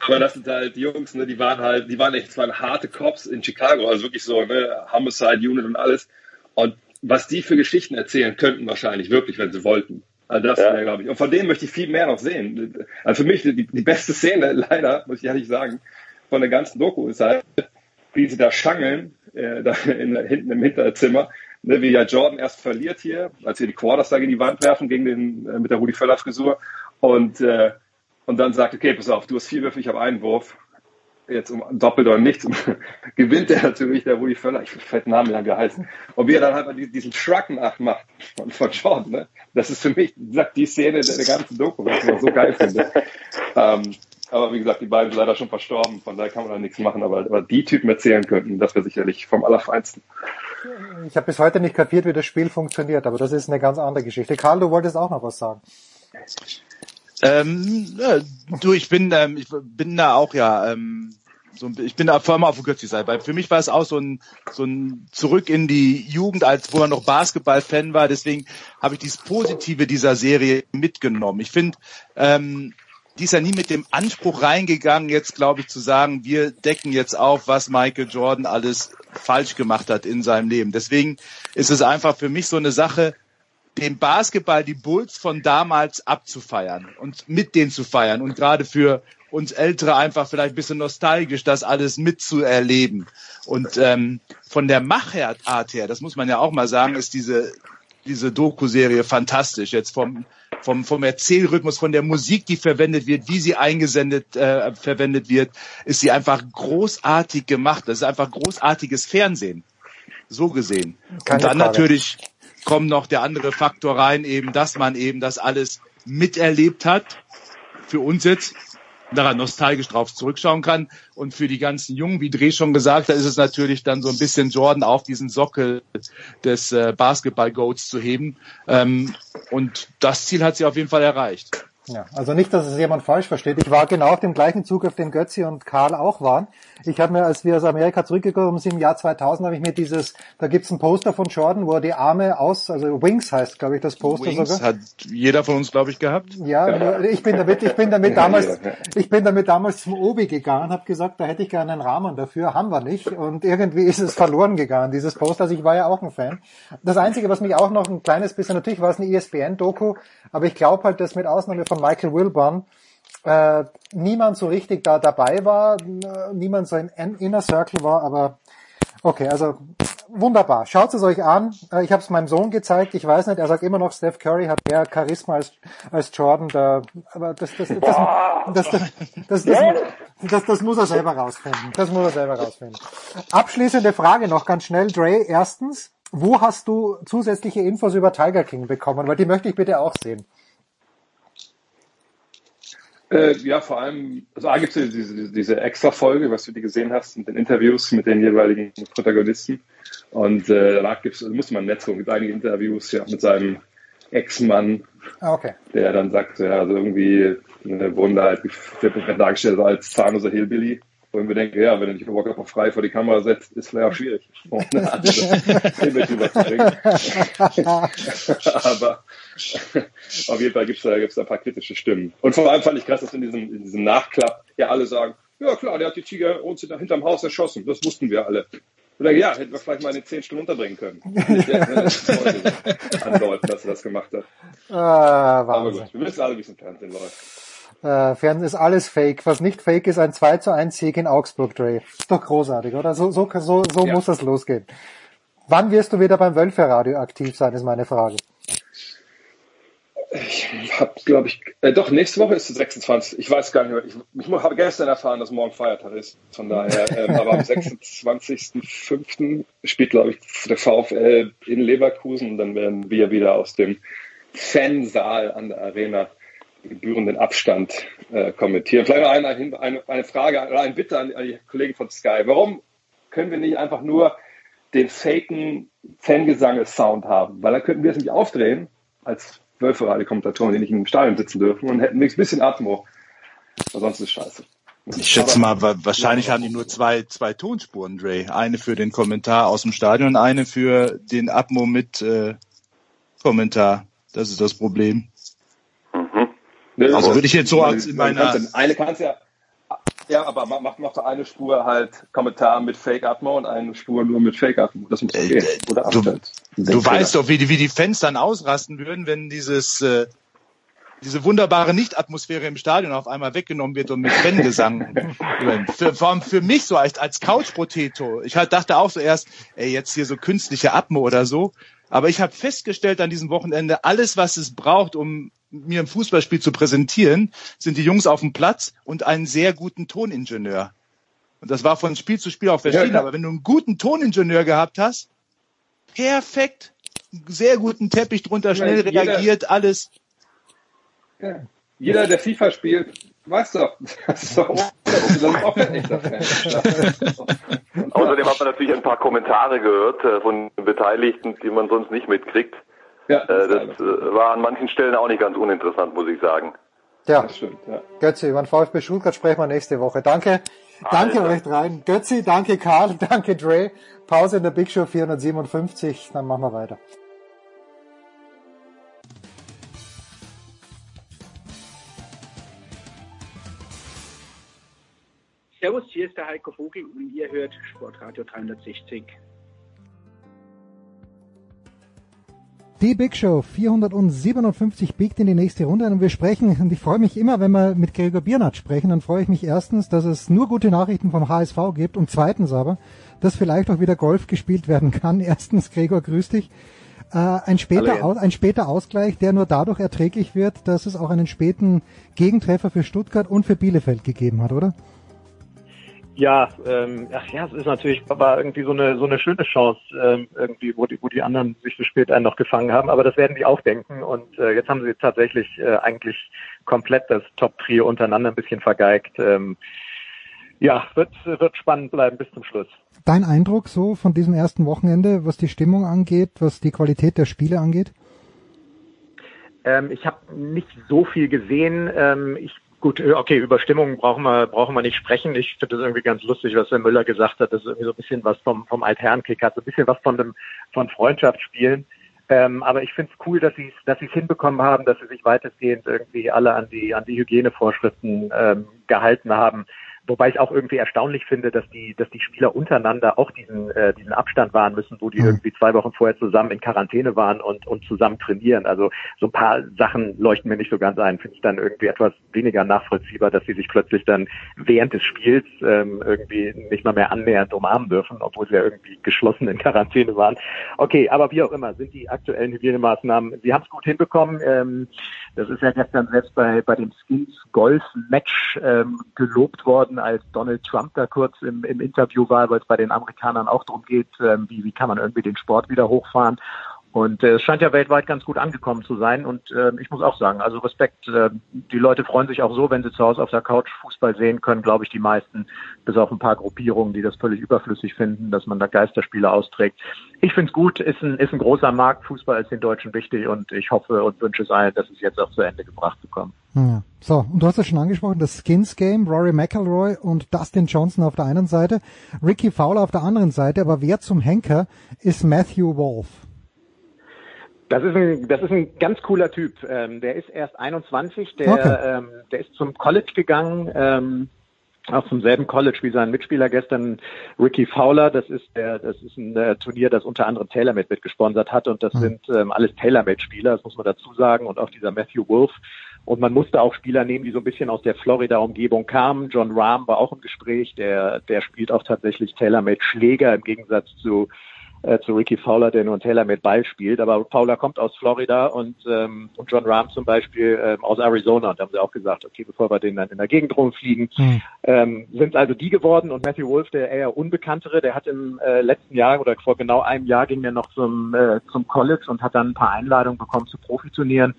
Aber das sind halt die Jungs, ne, die waren halt, die waren echt, es waren harte Cops in Chicago, also wirklich so, ne, Homicide Unit und alles. Und was die für Geschichten erzählen könnten wahrscheinlich, wirklich, wenn sie wollten. Also das ja. glaube ich. Und von denen möchte ich viel mehr noch sehen. Also für mich die, die beste Szene, leider, muss ich ehrlich sagen, von der ganzen Doku ist halt, wie sie da schangeln, äh, da in, hinten im Hinterzimmer, ne, wie ja Jordan erst verliert hier, als sie die Quarters da gegen die Wand werfen, gegen den, äh, mit der Rudi Völler Frisur. Und, äh, und dann sagt, okay, pass auf, du hast vier Würfe, ich habe einen Wurf jetzt um doppelt oder nichts, gewinnt er natürlich, der Rudi Völler, ich fällt Namen lang geheißen. Und wie er dann halt diesen Shrug nachmacht von, von Jordan, ne? das ist für mich, wie gesagt, die Szene der, der ganzen Doku, was ich so geil finde. ähm, aber wie gesagt, die beiden sind leider schon verstorben, von daher kann man da nichts machen, aber, aber die Typen erzählen könnten, das wäre sicherlich vom Allerfeinsten. Ich habe bis heute nicht kapiert, wie das Spiel funktioniert, aber das ist eine ganz andere Geschichte. Karl, du wolltest auch noch was sagen. Ähm, ja, du, ich bin, ähm, ich bin da auch ja, ähm, so, ich bin da vor allem auf der Götzi-Seite. Weil für mich war es auch so ein, so ein Zurück in die Jugend, als wo man noch Basketball-Fan war. Deswegen habe ich dieses Positive dieser Serie mitgenommen. Ich finde, ähm, die ist ja nie mit dem Anspruch reingegangen, jetzt glaube ich zu sagen, wir decken jetzt auf, was Michael Jordan alles falsch gemacht hat in seinem Leben. Deswegen ist es einfach für mich so eine Sache, den Basketball, die Bulls von damals abzufeiern und mit denen zu feiern und gerade für uns Ältere einfach vielleicht ein bisschen nostalgisch, das alles mitzuerleben. Und ähm, von der Machart her, das muss man ja auch mal sagen, ist diese diese Doku-Serie fantastisch. Jetzt vom vom vom Erzählrhythmus, von der Musik, die verwendet wird, wie sie eingesendet äh, verwendet wird, ist sie einfach großartig gemacht. Das ist einfach großartiges Fernsehen, so gesehen. Keine Und dann Frage. natürlich kommt noch der andere Faktor rein, eben, dass man eben das alles miterlebt hat. Für uns jetzt daran nostalgisch drauf zurückschauen kann. Und für die ganzen Jungen, wie Dreh schon gesagt hat, ist es natürlich dann so ein bisschen Jordan auf diesen Sockel des äh, Basketball-Goats zu heben. Ähm, und das Ziel hat sie auf jeden Fall erreicht. Ja, also nicht, dass es jemand falsch versteht. Ich war genau auf dem gleichen Zug, auf dem Götzi und Karl auch waren. Ich habe mir, als wir aus Amerika zurückgekommen sind im Jahr 2000, habe ich mir dieses, da gibt's ein Poster von Jordan, wo er die Arme aus, also Wings heißt, glaube ich, das Poster Wings sogar. hat jeder von uns, glaube ich, gehabt. Ja, nur ich bin damit, ich bin damit damals, ich bin damit damals zum Obi gegangen, habe gesagt, da hätte ich gerne einen Rahmen dafür, haben wir nicht. Und irgendwie ist es verloren gegangen, dieses Poster. Also ich war ja auch ein Fan. Das Einzige, was mich auch noch ein kleines bisschen, natürlich war es eine ESPN-Doku, aber ich glaube halt, dass mit Ausnahme von Michael Wilburn äh, niemand so richtig da dabei war, äh, niemand so im Inner Circle war, aber okay, also wunderbar. Schaut es euch an. Äh, Ich habe es meinem Sohn gezeigt. Ich weiß nicht, er sagt immer noch, Steph Curry hat mehr Charisma als, als Jordan. Da, aber das, das, das, das, das, das, das, das, das, das muss er selber rausfinden. Das muss er selber rausfinden. Abschließende Frage noch ganz schnell, Dre. Erstens, wo hast du zusätzliche Infos über Tiger King bekommen? Weil die möchte ich bitte auch sehen. Äh, ja, vor allem, also A gibt es diese, diese, diese extra Folge, was du die gesehen hast, mit den Interviews mit den jeweiligen Protagonisten. Und äh, danach gibt's, also muss man Netz, gibt einige Interviews ja, mit seinem Ex-Mann, Ah, okay. der dann sagt, ja, also irgendwie äh, wurden da halt dargestellt als zahnloser Hillbilly. Wo ich mir denke, ja, wenn er nicht Walker auf frei vor die Kamera setzt, ist vielleicht auch schwierig, ohne andere Image überzubringen. Aber auf jeden Fall gibt's da, gibt's da ein paar kritische Stimmen. Und vor allem fand ich krass, dass in diesem, in diesem Nachklapp ja alle sagen, ja klar, der hat die Tiger uns hinterm Haus erschossen. Das wussten wir alle. Dann, ja, hätten wir vielleicht mal in den zehn Stunden unterbringen können. Nicht, ja, ne, das andeuten, dass er das gemacht hat. Ah, Aber Wahnsinn. gut, wir wissen alle, wie es im Fernsehen läuft. Äh, Fernsehen ist alles fake. Was nicht fake ist, ein 2 zu 1 Sieg in Augsburg, Dre. Ist doch großartig, oder? So, so, so, so muss das losgehen. Wann wirst du wieder beim Wölferradio aktiv sein, ist meine Frage. Ich habe, glaube ich, äh, doch, nächste Woche ist es 26. Ich weiß gar nicht mehr. Ich, ich habe gestern erfahren, dass morgen Feiertag ist. Von daher, ähm, aber am 26.05. spielt, glaube ich, der VfL in Leverkusen und dann werden wir wieder aus dem Fansaal an der Arena gebührenden Abstand äh, kommentieren. Vielleicht noch eine, eine, eine Frage oder eine Bitte an, an die Kollegen von Sky. Warum können wir nicht einfach nur den faken Fangesange-Sound haben? Weil dann könnten wir es nämlich aufdrehen als Wölfe-Radio-Kommentatoren, die nicht im Stadion sitzen dürfen und hätten wenigstens ein bisschen Atmo. Aber sonst ist es scheiße. Ich schätze mal, wa- wahrscheinlich haben die nur zwei, zwei Tonspuren, Dre. Eine für den Kommentar aus dem Stadion und eine für den Atmo mit äh, Kommentar. Das ist das Problem. Also würde ich jetzt so als in meiner eine kannst ja, ja, aber mach, mach, mach doch eine Spur halt Kommentar mit Fake Atmo und eine Spur nur mit Fake Atmo. Das muss gehen. Oder du, du weißt doch, wie die, wie die Fans dann ausrasten würden, wenn dieses äh, diese wunderbare Nicht-Atmosphäre im Stadion auf einmal weggenommen wird und mit Fangesang. für, vor allem für mich so als, als Couch-Potato. Ich halt dachte auch so erst, ey, jetzt hier so künstliche Atmo oder so. Aber ich habe festgestellt an diesem Wochenende, alles, was es braucht, um mir ein Fußballspiel zu präsentieren, sind die Jungs auf dem Platz und einen sehr guten Toningenieur. Und das war von Spiel zu Spiel auch verschieden. klar. aber wenn du einen guten Toningenieur gehabt hast, perfekt, sehr guten Teppich drunter, schnell jeder- reagiert, alles. Ja. Jeder, der FIFA spielt, weiß doch. Das ist doch das. Außerdem hat man natürlich ein paar Kommentare gehört äh, von Beteiligten, die man sonst nicht mitkriegt. Ja, äh, das äh, war an manchen Stellen auch nicht ganz uninteressant, muss ich sagen. Ja, stimmt, ja. Götzi, über den VfB Stuttgart sprechen wir nächste Woche. Danke, danke euch dreien. Götzi, danke Karl, danke Dre. Pause in der Big Show 457, dann machen wir weiter. Servus, hier ist der Heiko Vogel und ihr hört Sportradio 360. Die Big Show 457 biegt in die nächste Runde und wir sprechen, und ich freue mich immer, wenn wir mit Gregor Biernat sprechen, dann freue ich mich erstens, dass es nur gute Nachrichten vom HSV gibt und zweitens aber, dass vielleicht auch wieder Golf gespielt werden kann. Erstens, Gregor, grüß dich. Äh, ein, später Aus, ein später Ausgleich, der nur dadurch erträglich wird, dass es auch einen späten Gegentreffer für Stuttgart und für Bielefeld gegeben hat, oder? Ja, ähm, ach ja, es ist natürlich war irgendwie so eine so eine schöne Chance ähm, irgendwie, wo die wo die anderen sich so spät einen noch gefangen haben. Aber das werden die auch denken. Und äh, jetzt haben sie tatsächlich äh, eigentlich komplett das Top-Trio untereinander ein bisschen vergeigt. Ähm, ja, wird wird spannend bleiben bis zum Schluss. Dein Eindruck so von diesem ersten Wochenende, was die Stimmung angeht, was die Qualität der Spiele angeht? Ähm, ich habe nicht so viel gesehen. Ähm, ich Gut, äh, okay, über Stimmung brauchen wir, brauchen wir nicht sprechen. Ich finde das irgendwie ganz lustig, was der Müller gesagt hat. Das ist irgendwie so ein bisschen was vom, vom Altherrenkick hat, so ein bisschen was von dem, von Freundschaftsspielen. Ähm, aber ich finde es cool, dass sie dass sie es hinbekommen haben, dass sie sich weitestgehend irgendwie alle an die an die Hygienevorschriften ähm, gehalten haben. Wobei ich auch irgendwie erstaunlich finde, dass die, dass die Spieler untereinander auch diesen, äh, diesen Abstand wahren müssen, wo die mhm. irgendwie zwei Wochen vorher zusammen in Quarantäne waren und, und zusammen trainieren. Also so ein paar Sachen leuchten mir nicht so ganz ein. Finde ich dann irgendwie etwas weniger nachvollziehbar, dass sie sich plötzlich dann während des Spiels ähm, irgendwie nicht mal mehr annähernd umarmen dürfen, obwohl sie ja irgendwie geschlossen in Quarantäne waren. Okay, aber wie auch immer, sind die aktuellen Hygienemaßnahmen, sie haben es gut hinbekommen. Ähm, das ist ja gestern selbst bei, bei dem Skins Golf Match ähm, gelobt worden, als Donald Trump da kurz im, im Interview war, weil es bei den Amerikanern auch darum geht, ähm, wie, wie kann man irgendwie den Sport wieder hochfahren. Und äh, es scheint ja weltweit ganz gut angekommen zu sein. Und äh, ich muss auch sagen, also Respekt, äh, die Leute freuen sich auch so, wenn sie zu Hause auf der Couch Fußball sehen können, glaube ich, die meisten, bis auf ein paar Gruppierungen, die das völlig überflüssig finden, dass man da Geisterspiele austrägt. Ich finde es gut, ist ein, ist ein großer Markt, Fußball ist den Deutschen wichtig und ich hoffe und wünsche es allen, dass es jetzt auch zu Ende gebracht bekommt. Ja. So, und du hast es schon angesprochen, das Skins Game, Rory McElroy und Dustin Johnson auf der einen Seite, Ricky Fowler auf der anderen Seite, aber wer zum Henker ist Matthew Wolf? Das ist ein, das ist ein ganz cooler Typ. Ähm, der ist erst 21, der, okay. ähm, der ist zum College gegangen, ähm, auch zum selben College wie sein Mitspieler gestern, Ricky Fowler. Das ist der, das ist ein äh, Turnier, das unter anderem TaylorMade mitgesponsert hat und das mhm. sind ähm, alles TaylorMade-Spieler, das muss man dazu sagen und auch dieser Matthew Wolf. Und man musste auch Spieler nehmen, die so ein bisschen aus der Florida-Umgebung kamen. John Rahm war auch im Gespräch, der, der spielt auch tatsächlich TaylorMade-Schläger im Gegensatz zu äh, zu Ricky Fowler, der nur ein Taylor mit Ball spielt. Aber Fowler kommt aus Florida und, ähm, und John Rahm zum Beispiel ähm, aus Arizona. Und da haben sie auch gesagt, okay, bevor wir den dann in der Gegend rumfliegen, mhm. ähm, sind also die geworden. Und Matthew Wolf, der eher unbekanntere, der hat im äh, letzten Jahr oder vor genau einem Jahr ging er noch zum, äh, zum College und hat dann ein paar Einladungen bekommen zu Profiturnieren.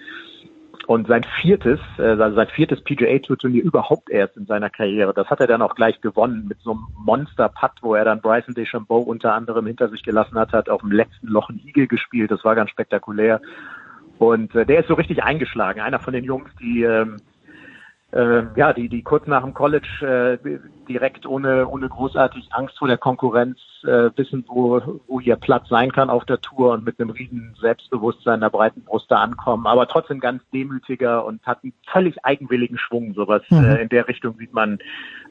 Und sein viertes, also sein viertes PGA Tour Turnier überhaupt erst in seiner Karriere. Das hat er dann auch gleich gewonnen mit so einem Monster Putt, wo er dann Bryson DeChambeau unter anderem hinter sich gelassen hat, hat auf dem letzten Loch ein Igel gespielt. Das war ganz spektakulär. Und äh, der ist so richtig eingeschlagen. Einer von den Jungs, die ähm, äh, ja, die, die kurz nach dem College äh, direkt ohne, ohne großartig Angst vor der Konkurrenz äh, wissen, wo, wo ihr Platz sein kann auf der Tour und mit einem riesen Selbstbewusstsein der breiten Brust da ankommen, aber trotzdem ganz demütiger und hat einen völlig eigenwilligen Schwung. Sowas mhm. äh, in der Richtung sieht man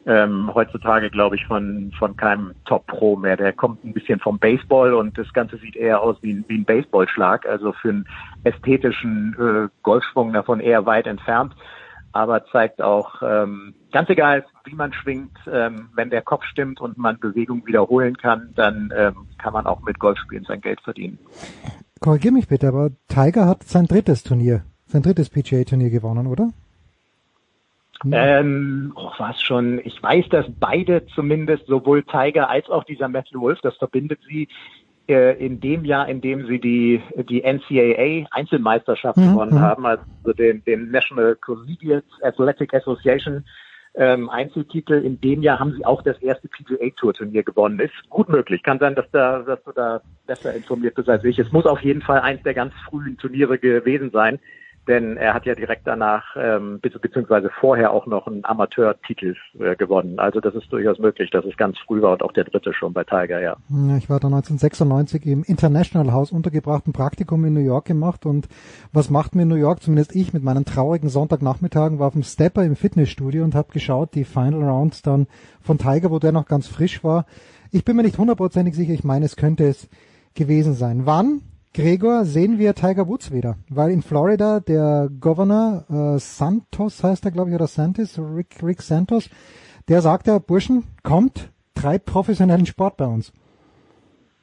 ähm, heutzutage, glaube ich, von, von keinem Top-Pro mehr. Der kommt ein bisschen vom Baseball und das Ganze sieht eher aus wie ein, wie ein Baseballschlag, also für einen ästhetischen äh, Golfschwung davon eher weit entfernt aber zeigt auch, ähm, ganz egal, wie man schwingt, ähm, wenn der Kopf stimmt und man Bewegung wiederholen kann, dann ähm, kann man auch mit Golfspielen sein Geld verdienen. Korrigier mich bitte, aber Tiger hat sein drittes Turnier, sein drittes PGA-Turnier gewonnen, oder? Ähm, oh, was schon. Ich weiß, dass beide zumindest, sowohl Tiger als auch dieser Matthew Wolf, das verbindet sie, in dem Jahr, in dem sie die, die NCAA Einzelmeisterschaft mhm. gewonnen mhm. haben, also den, den National Collegiate Athletic Association ähm, Einzeltitel. In dem Jahr haben sie auch das erste PGA Tour Turnier gewonnen. Ist gut möglich. Kann sein, dass da, dass du da besser informiert bist als ich. Es muss auf jeden Fall eins der ganz frühen Turniere gewesen sein denn er hat ja direkt danach ähm, beziehungsweise vorher auch noch einen Amateurtitel äh, gewonnen. Also das ist durchaus möglich, dass es ganz früh war und auch der dritte schon bei Tiger, ja. ja ich war da 1996 im International House untergebracht, ein Praktikum in New York gemacht und was macht mir New York, zumindest ich mit meinen traurigen Sonntagnachmittagen, war auf dem Stepper im Fitnessstudio und habe geschaut, die Final Rounds dann von Tiger, wo der noch ganz frisch war. Ich bin mir nicht hundertprozentig sicher, ich meine, es könnte es gewesen sein. Wann? Gregor, sehen wir Tiger Woods wieder, weil in Florida der Governor äh, Santos heißt er, glaube ich, oder Santos, Rick, Rick Santos, der sagt ja, Burschen, kommt, treibt professionellen Sport bei uns.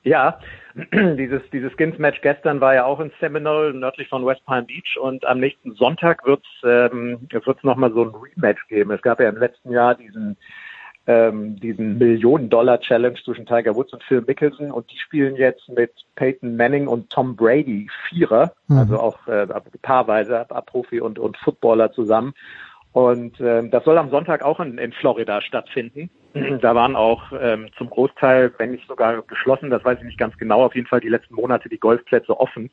Ja, dieses, dieses Skins-Match gestern war ja auch in Seminole, nördlich von West Palm Beach und am nächsten Sonntag wird es ähm, wird's nochmal so ein Rematch geben. Es gab ja im letzten Jahr diesen ähm, diesen Millionen-Dollar-Challenge zwischen Tiger Woods und Phil Mickelson und die spielen jetzt mit Peyton Manning und Tom Brady Vierer, mhm. also auch äh, paarweise Profi und, und Footballer zusammen. Und ähm, das soll am Sonntag auch in, in Florida stattfinden. Da waren auch ähm, zum Großteil, wenn nicht sogar geschlossen, das weiß ich nicht ganz genau, auf jeden Fall die letzten Monate die Golfplätze offen.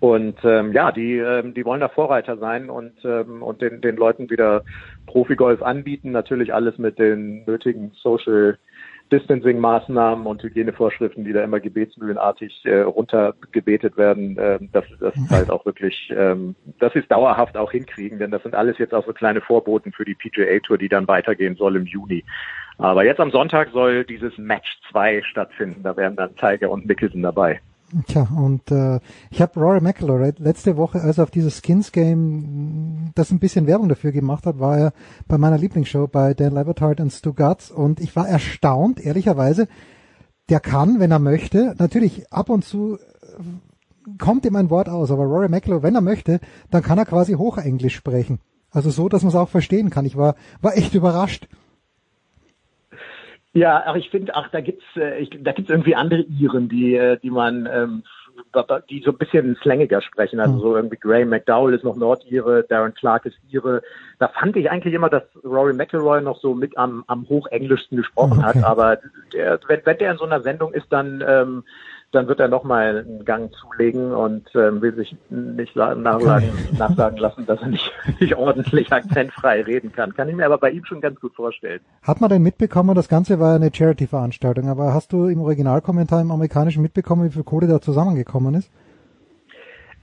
Und ähm, ja, die, ähm, die wollen da Vorreiter sein und, ähm, und den, den Leuten wieder Profigolf anbieten. Natürlich alles mit den nötigen Social Distancing-Maßnahmen und Hygienevorschriften, die da immer gebetsmühlenartig äh, runtergebetet werden, äh, dass das ist halt auch wirklich, ähm, dass sie es dauerhaft auch hinkriegen, denn das sind alles jetzt auch so kleine Vorboten für die PGA Tour, die dann weitergehen soll im Juni. Aber jetzt am Sonntag soll dieses Match 2 stattfinden. Da wären dann Tiger und Mickelson dabei. Tja, und äh, ich habe Rory McIlroy letzte Woche, als er auf dieses Skins Game das ein bisschen Werbung dafür gemacht hat, war er bei meiner Lieblingsshow bei Dan Levertard und Stu Gatz und ich war erstaunt, ehrlicherweise, der kann, wenn er möchte, natürlich ab und zu äh, kommt ihm ein Wort aus, aber Rory McIlroy, wenn er möchte, dann kann er quasi Hochenglisch sprechen. Also so, dass man es auch verstehen kann. Ich war, war echt überrascht. Ja, ach, ich finde, ach, da gibt's, äh, ich, da gibt's irgendwie andere Iren, die, äh, die man, ähm, die so ein bisschen slangiger sprechen. Also so irgendwie Graham McDowell ist noch Nordire, Darren Clark ist Ire. Da fand ich eigentlich immer, dass Rory McIlroy noch so mit am, am hochenglischsten gesprochen okay. hat. Aber der, wenn, wenn der in so einer Sendung ist, dann ähm, dann wird er nochmal einen Gang zulegen und ähm, will sich nicht nachsagen, nachsagen lassen, dass er nicht, nicht ordentlich akzentfrei reden kann. Kann ich mir aber bei ihm schon ganz gut vorstellen. Hat man denn mitbekommen, das Ganze war eine Charity-Veranstaltung, aber hast du im Originalkommentar im amerikanischen mitbekommen, wie viel Kohle da zusammengekommen ist?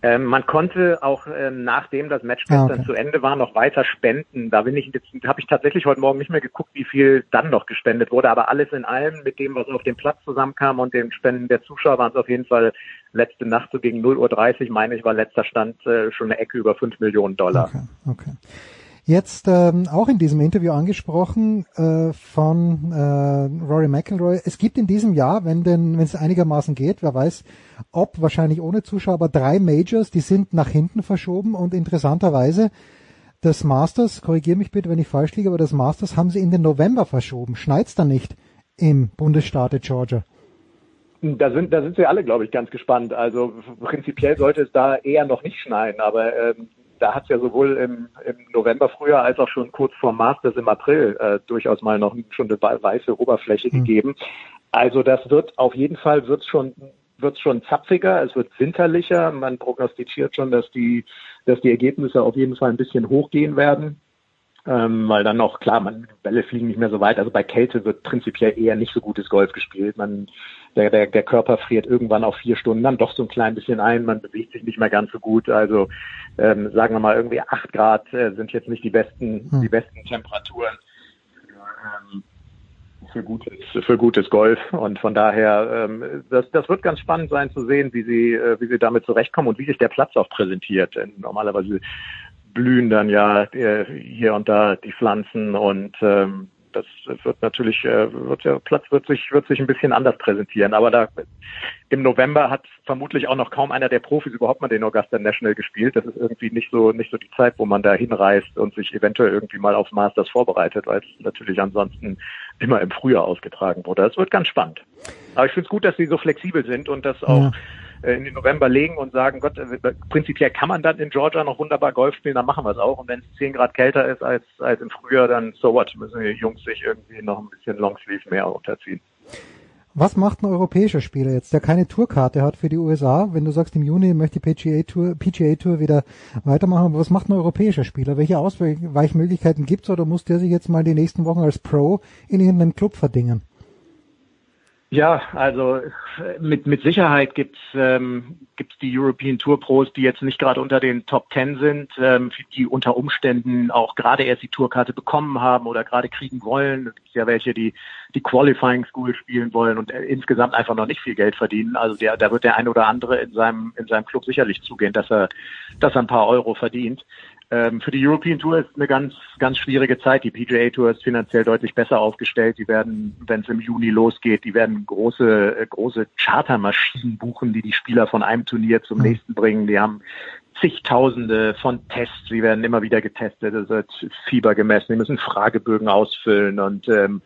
Ähm, man konnte auch ähm, nachdem das Match gestern ah, okay. zu Ende war noch weiter spenden. Da bin ich jetzt habe ich tatsächlich heute Morgen nicht mehr geguckt, wie viel dann noch gespendet wurde, aber alles in allem mit dem, was auf dem Platz zusammenkam und den Spenden der Zuschauer waren es auf jeden Fall letzte Nacht so gegen 0.30 Uhr, meine ich, war letzter Stand äh, schon eine Ecke über 5 Millionen Dollar. Okay, okay. Jetzt ähm, auch in diesem Interview angesprochen äh, von äh, Rory McIlroy. Es gibt in diesem Jahr, wenn denn, wenn es einigermaßen geht, wer weiß, ob wahrscheinlich ohne Zuschauer, aber drei Majors, die sind nach hinten verschoben und interessanterweise das Masters, korrigiere mich bitte, wenn ich falsch liege, aber das Masters haben sie in den November verschoben. Schneit's da nicht im Bundesstaate Georgia? Da sind, da sind sie alle, glaube ich, ganz gespannt. Also prinzipiell sollte es da eher noch nicht schneien, aber ähm, da hat es ja sowohl im, im November früher als auch schon kurz vor Masters im April äh, durchaus mal noch schon eine weiße Oberfläche mhm. gegeben. Also das wird auf jeden Fall wird schon wird schon zapfiger, es wird winterlicher. Man prognostiziert schon, dass die dass die Ergebnisse auf jeden Fall ein bisschen hochgehen werden. Ähm, weil dann noch, klar, man, Bälle fliegen nicht mehr so weit. Also bei Kälte wird prinzipiell eher nicht so gutes Golf gespielt. Man der, der, der Körper friert irgendwann auf vier Stunden dann doch so ein klein bisschen ein, man bewegt sich nicht mehr ganz so gut. Also ähm, sagen wir mal irgendwie acht Grad äh, sind jetzt nicht die besten, hm. die besten Temperaturen für, ähm, für gutes, für gutes Golf. Und von daher, ähm, das, das wird ganz spannend sein zu sehen, wie sie, äh, wie sie damit zurechtkommen und wie sich der Platz auch präsentiert. Denn normalerweise blühen dann ja äh, hier und da die Pflanzen und ähm, das wird natürlich, äh, wird der Platz wird sich, wird sich ein bisschen anders präsentieren. Aber da im November hat vermutlich auch noch kaum einer der Profis überhaupt mal den Augusta National gespielt. Das ist irgendwie nicht so, nicht so die Zeit, wo man da hinreist und sich eventuell irgendwie mal aufs Masters vorbereitet, weil es natürlich ansonsten immer im Frühjahr ausgetragen wurde. Das wird ganz spannend. Aber ich finde es gut, dass sie so flexibel sind und das auch ja in den November legen und sagen, Gott, äh, prinzipiell kann man dann in Georgia noch wunderbar Golf spielen, dann machen wir es auch. Und wenn es 10 Grad kälter ist als, als im Frühjahr, dann so what, müssen die Jungs sich irgendwie noch ein bisschen Longsleeve mehr unterziehen. Was macht ein europäischer Spieler jetzt, der keine Tourkarte hat für die USA? Wenn du sagst, im Juni möchte die PGA Tour, PGA Tour wieder weitermachen, was macht ein europäischer Spieler? Welche Ausweichmöglichkeiten gibt's oder muss der sich jetzt mal die nächsten Wochen als Pro in irgendeinem Club verdingen? Ja, also mit, mit Sicherheit gibt's ähm, gibt's die European Tour Pros, die jetzt nicht gerade unter den Top Ten sind, ähm, die unter Umständen auch gerade erst die Tourkarte bekommen haben oder gerade kriegen wollen. Es gibt ja welche, die die Qualifying School spielen wollen und äh, insgesamt einfach noch nicht viel Geld verdienen. Also der, da wird der ein oder andere in seinem in seinem Club sicherlich zugehen, dass er dass er ein paar Euro verdient. Ähm, für die European Tour ist eine ganz, ganz schwierige Zeit. Die PGA Tour ist finanziell deutlich besser aufgestellt. Die werden, wenn es im Juni losgeht, die werden große, äh, große Chartermaschinen buchen, die die Spieler von einem Turnier zum mhm. nächsten bringen. Die haben zigtausende von Tests, sie werden immer wieder getestet, es wird Fieber gemessen, die müssen Fragebögen ausfüllen und ähm,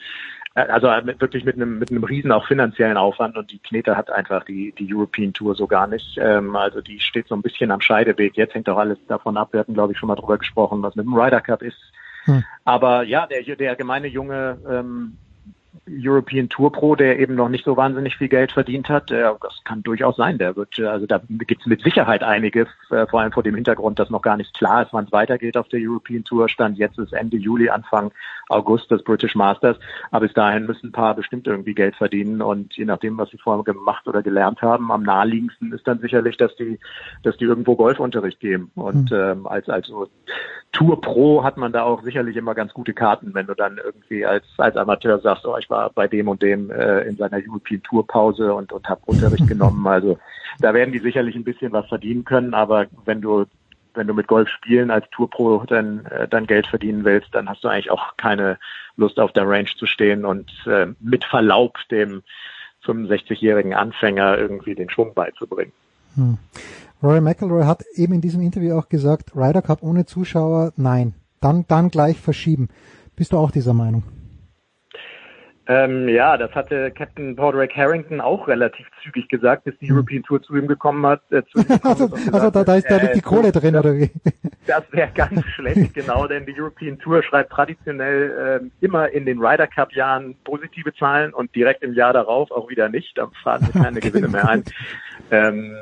also wirklich mit einem mit einem riesen auch finanziellen Aufwand und die Knete hat einfach die die European Tour so gar nicht. Ähm, also die steht so ein bisschen am Scheideweg. Jetzt hängt auch alles davon ab. Wir hatten glaube ich schon mal drüber gesprochen, was mit dem Ryder Cup ist. Hm. Aber ja, der der gemeine Junge ähm, European Tour Pro, der eben noch nicht so wahnsinnig viel Geld verdient hat. Äh, das kann durchaus sein. Der wird, äh, also da gibt es mit Sicherheit einige, äh, vor allem vor dem Hintergrund, dass noch gar nicht klar ist, wann es weitergeht auf der European Tour. Stand jetzt ist Ende Juli, Anfang August das British Masters. Aber bis dahin müssen ein paar bestimmt irgendwie Geld verdienen und je nachdem, was sie vorher gemacht oder gelernt haben, am naheliegendsten ist dann sicherlich, dass die, dass die irgendwo Golfunterricht geben. Und mhm. ähm, als also Tour Pro hat man da auch sicherlich immer ganz gute Karten, wenn du dann irgendwie als als Amateur sagst, oh, ich war bei dem und dem äh, in seiner European Tour Pause und und habe Unterricht genommen. Also da werden die sicherlich ein bisschen was verdienen können, aber wenn du wenn du mit Golf spielen als Tour Pro dann äh, dann Geld verdienen willst, dann hast du eigentlich auch keine Lust auf der Range zu stehen und äh, mit Verlaub dem 65-jährigen Anfänger irgendwie den Schwung beizubringen. Hm. Rory McIlroy hat eben in diesem Interview auch gesagt, Ryder Cup ohne Zuschauer, nein. Dann, dann gleich verschieben. Bist du auch dieser Meinung? Ähm, ja, das hatte Captain Padraig Harrington auch relativ zügig gesagt, bis die hm. European Tour zu ihm gekommen hat. Äh, ihm gekommen also, gesagt, also da, da ist da äh, die Kohle drin, oder wie? Das wäre ganz schlecht, genau, denn die European Tour schreibt traditionell äh, immer in den Ryder Cup Jahren positive Zahlen und direkt im Jahr darauf auch wieder nicht. Da fahren sie keine Gewinne mehr ein. Ähm,